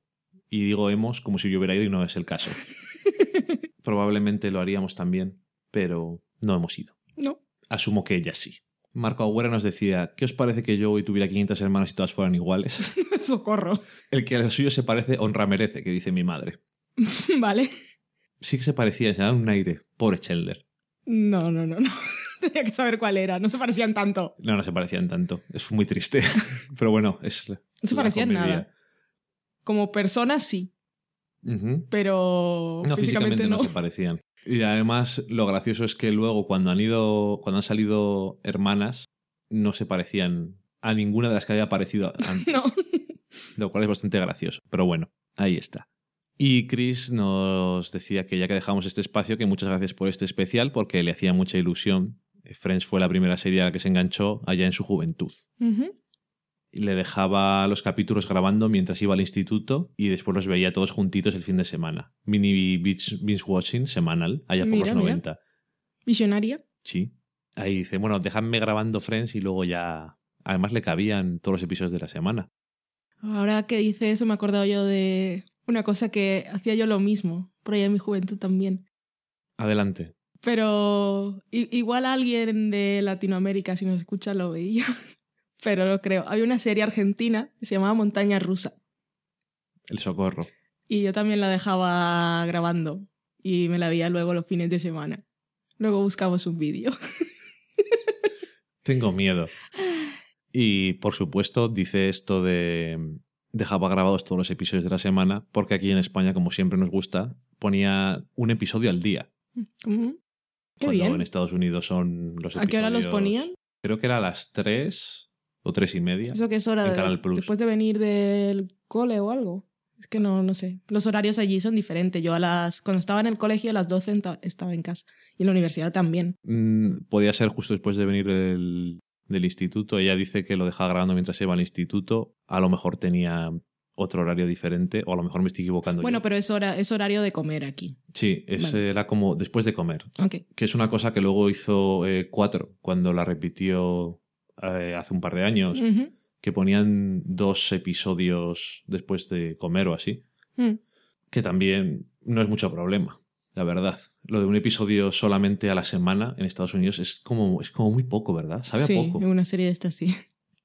Y digo hemos como si yo hubiera ido y no es el caso. Probablemente lo haríamos también, pero no hemos ido. No. Asumo que ella sí. Marco Agüera nos decía, ¿qué os parece que yo hoy tuviera 500 hermanos y todas fueran iguales? Socorro. El que a lo suyo se parece, honra merece, que dice mi madre. vale. Sí que se parecía, se daba un aire. Pobre Chandler. No, no, no, no. Tenía que saber cuál era. No se parecían tanto. No, no se parecían tanto. Es muy triste. Pero bueno, es. No se parecían nada. Como personas sí, pero No, físicamente, no. se parecían. Y además, lo gracioso es que luego, cuando han ido. Cuando han salido hermanas, no se parecían a ninguna de las que había aparecido antes. No. Lo cual es bastante gracioso. Pero bueno, ahí está. Y Chris nos decía que ya que dejamos este espacio, que muchas gracias por este especial, porque le hacía mucha ilusión. Friends fue la primera serie a la que se enganchó allá en su juventud. Y le dejaba los capítulos grabando mientras iba al instituto y después los veía todos juntitos el fin de semana. Mini binge, watching semanal, allá por Mira, los mira. 90. Visionaria. Sí. Ahí dice, bueno, dejadme grabando Friends y luego ya... Además le cabían todos los episodios de la semana. Ahora que dice eso, me he acordado yo de una cosa que hacía yo lo mismo, por ahí en mi juventud también. Adelante. Pero igual alguien de Latinoamérica, si nos escucha, lo veía. Pero no creo. Había una serie argentina que se llamaba Montaña Rusa. El socorro. Y yo también la dejaba grabando. Y me la veía luego los fines de semana. Luego buscamos un vídeo. Tengo miedo. Y por supuesto dice esto de dejaba grabados todos los episodios de la semana porque aquí en España, como siempre nos gusta, ponía un episodio al día. Qué cuando bien. en Estados Unidos son los episodios... ¿A qué hora los ponían? Creo que era a las 3 o tres y media. Eso que es hora en de, Canal Plus. después de venir del cole o algo. Es que no, no sé. Los horarios allí son diferentes. Yo a las cuando estaba en el colegio a las 12 enta- estaba en casa. Y en la universidad también. Mm, podía ser justo después de venir del, del instituto. Ella dice que lo dejaba grabando mientras iba al instituto. A lo mejor tenía otro horario diferente o a lo mejor me estoy equivocando Bueno, yo. pero es, hora, es horario de comer aquí. Sí, es, Vale. era como después de comer. Que es una cosa que luego hizo eh, Cuatro cuando la repitió eh, hace un par de años. Que ponían dos episodios después de comer o así. Mm. que también no es mucho problema, la verdad. Lo de un episodio solamente a la semana en Estados Unidos es como, es como muy poco, ¿verdad? Sabe sí, a poco. en una serie de estas sí.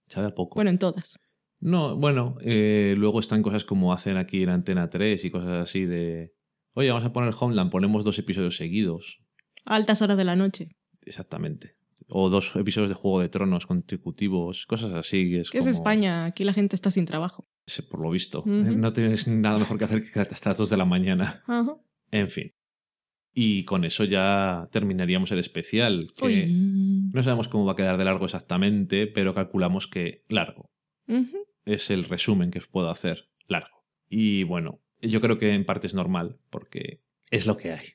Sabe a poco. Bueno, en todas. No, bueno, eh, luego están cosas como hacen aquí en Antena 3 y cosas así de... Oye, vamos a poner Homeland, ponemos dos episodios seguidos. A altas horas de la noche. Exactamente. O dos episodios de Juego de Tronos consecutivos, cosas así. Es Que es España. Aquí la gente está sin trabajo. Sí, Por lo visto. No tienes nada mejor que hacer que quedarte hasta las 2 de la mañana. En fin. Y con eso ya terminaríamos el especial, que Uy. no sabemos cómo va a quedar de largo exactamente, pero calculamos que largo. Es el resumen que os puedo hacer, largo. Y bueno, yo creo que en parte es normal, porque es lo que hay.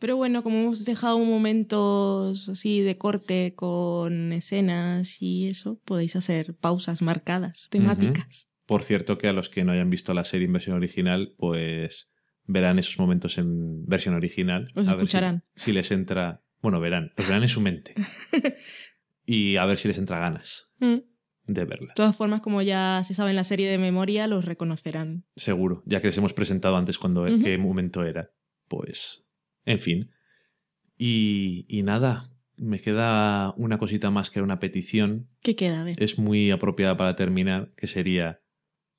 Pero bueno, como hemos dejado momentos así de corte con escenas y eso, podéis hacer pausas marcadas, temáticas. Por cierto, que a los que no hayan visto la serie en versión original, pues verán esos momentos en versión original. Los a ver si- escucharán. si les entra. Bueno, verán, los verán en su mente. y a ver si les entra ganas Mm. de verla. De todas formas, como ya se sabe en la serie de memoria, los reconocerán. Seguro, ya que les hemos presentado antes cuando qué momento era. Pues, en fin. Y, y nada, me queda una cosita más que era una petición. ¿Qué queda? A ver. Es muy apropiada para terminar, que sería,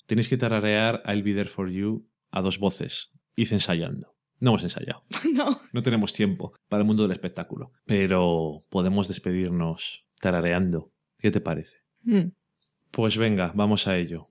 tenéis que tararear I'll Be There For You a dos voces. Hice ensayando. No hemos ensayado. no. No tenemos tiempo para el mundo del espectáculo. Pero podemos despedirnos tarareando. ¿Qué te parece? Mm. Pues venga, vamos a ello.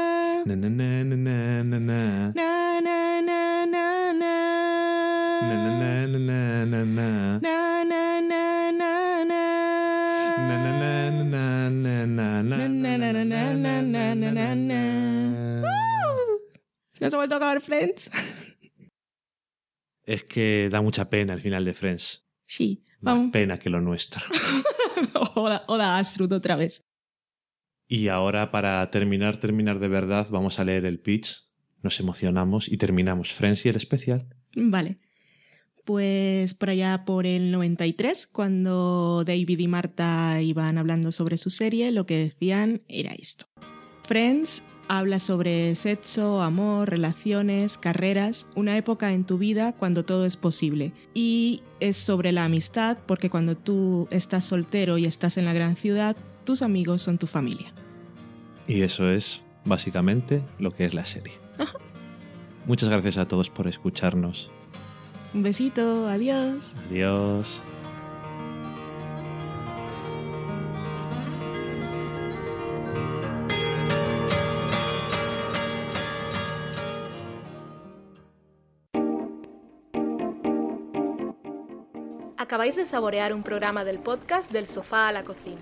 Na na na na na na. Na na na na na. Na na na na na na. Na na na na na. Nos ha vuelto a acabar Friends. Es que da mucha pena el final de Friends. Sí. Más pena que lo nuestro. Hola, hola otra vez. Y ahora, para terminar, terminar de verdad, vamos a leer el pitch. Nos emocionamos y terminamos Friends y el especial. Vale. Pues por allá por el 93, cuando David y Marta iban hablando sobre su serie, lo que decían era esto. Friends habla sobre sexo, amor, relaciones, carreras, una época en tu vida cuando todo es posible. Y es sobre la amistad porque cuando tú estás soltero y estás en la gran ciudad, tus amigos son tu familia. Y eso es, básicamente, lo que es la serie. Muchas gracias a todos por escucharnos. Un besito, adiós. Adiós. Acabáis de saborear un programa del podcast Del sofá a la cocina.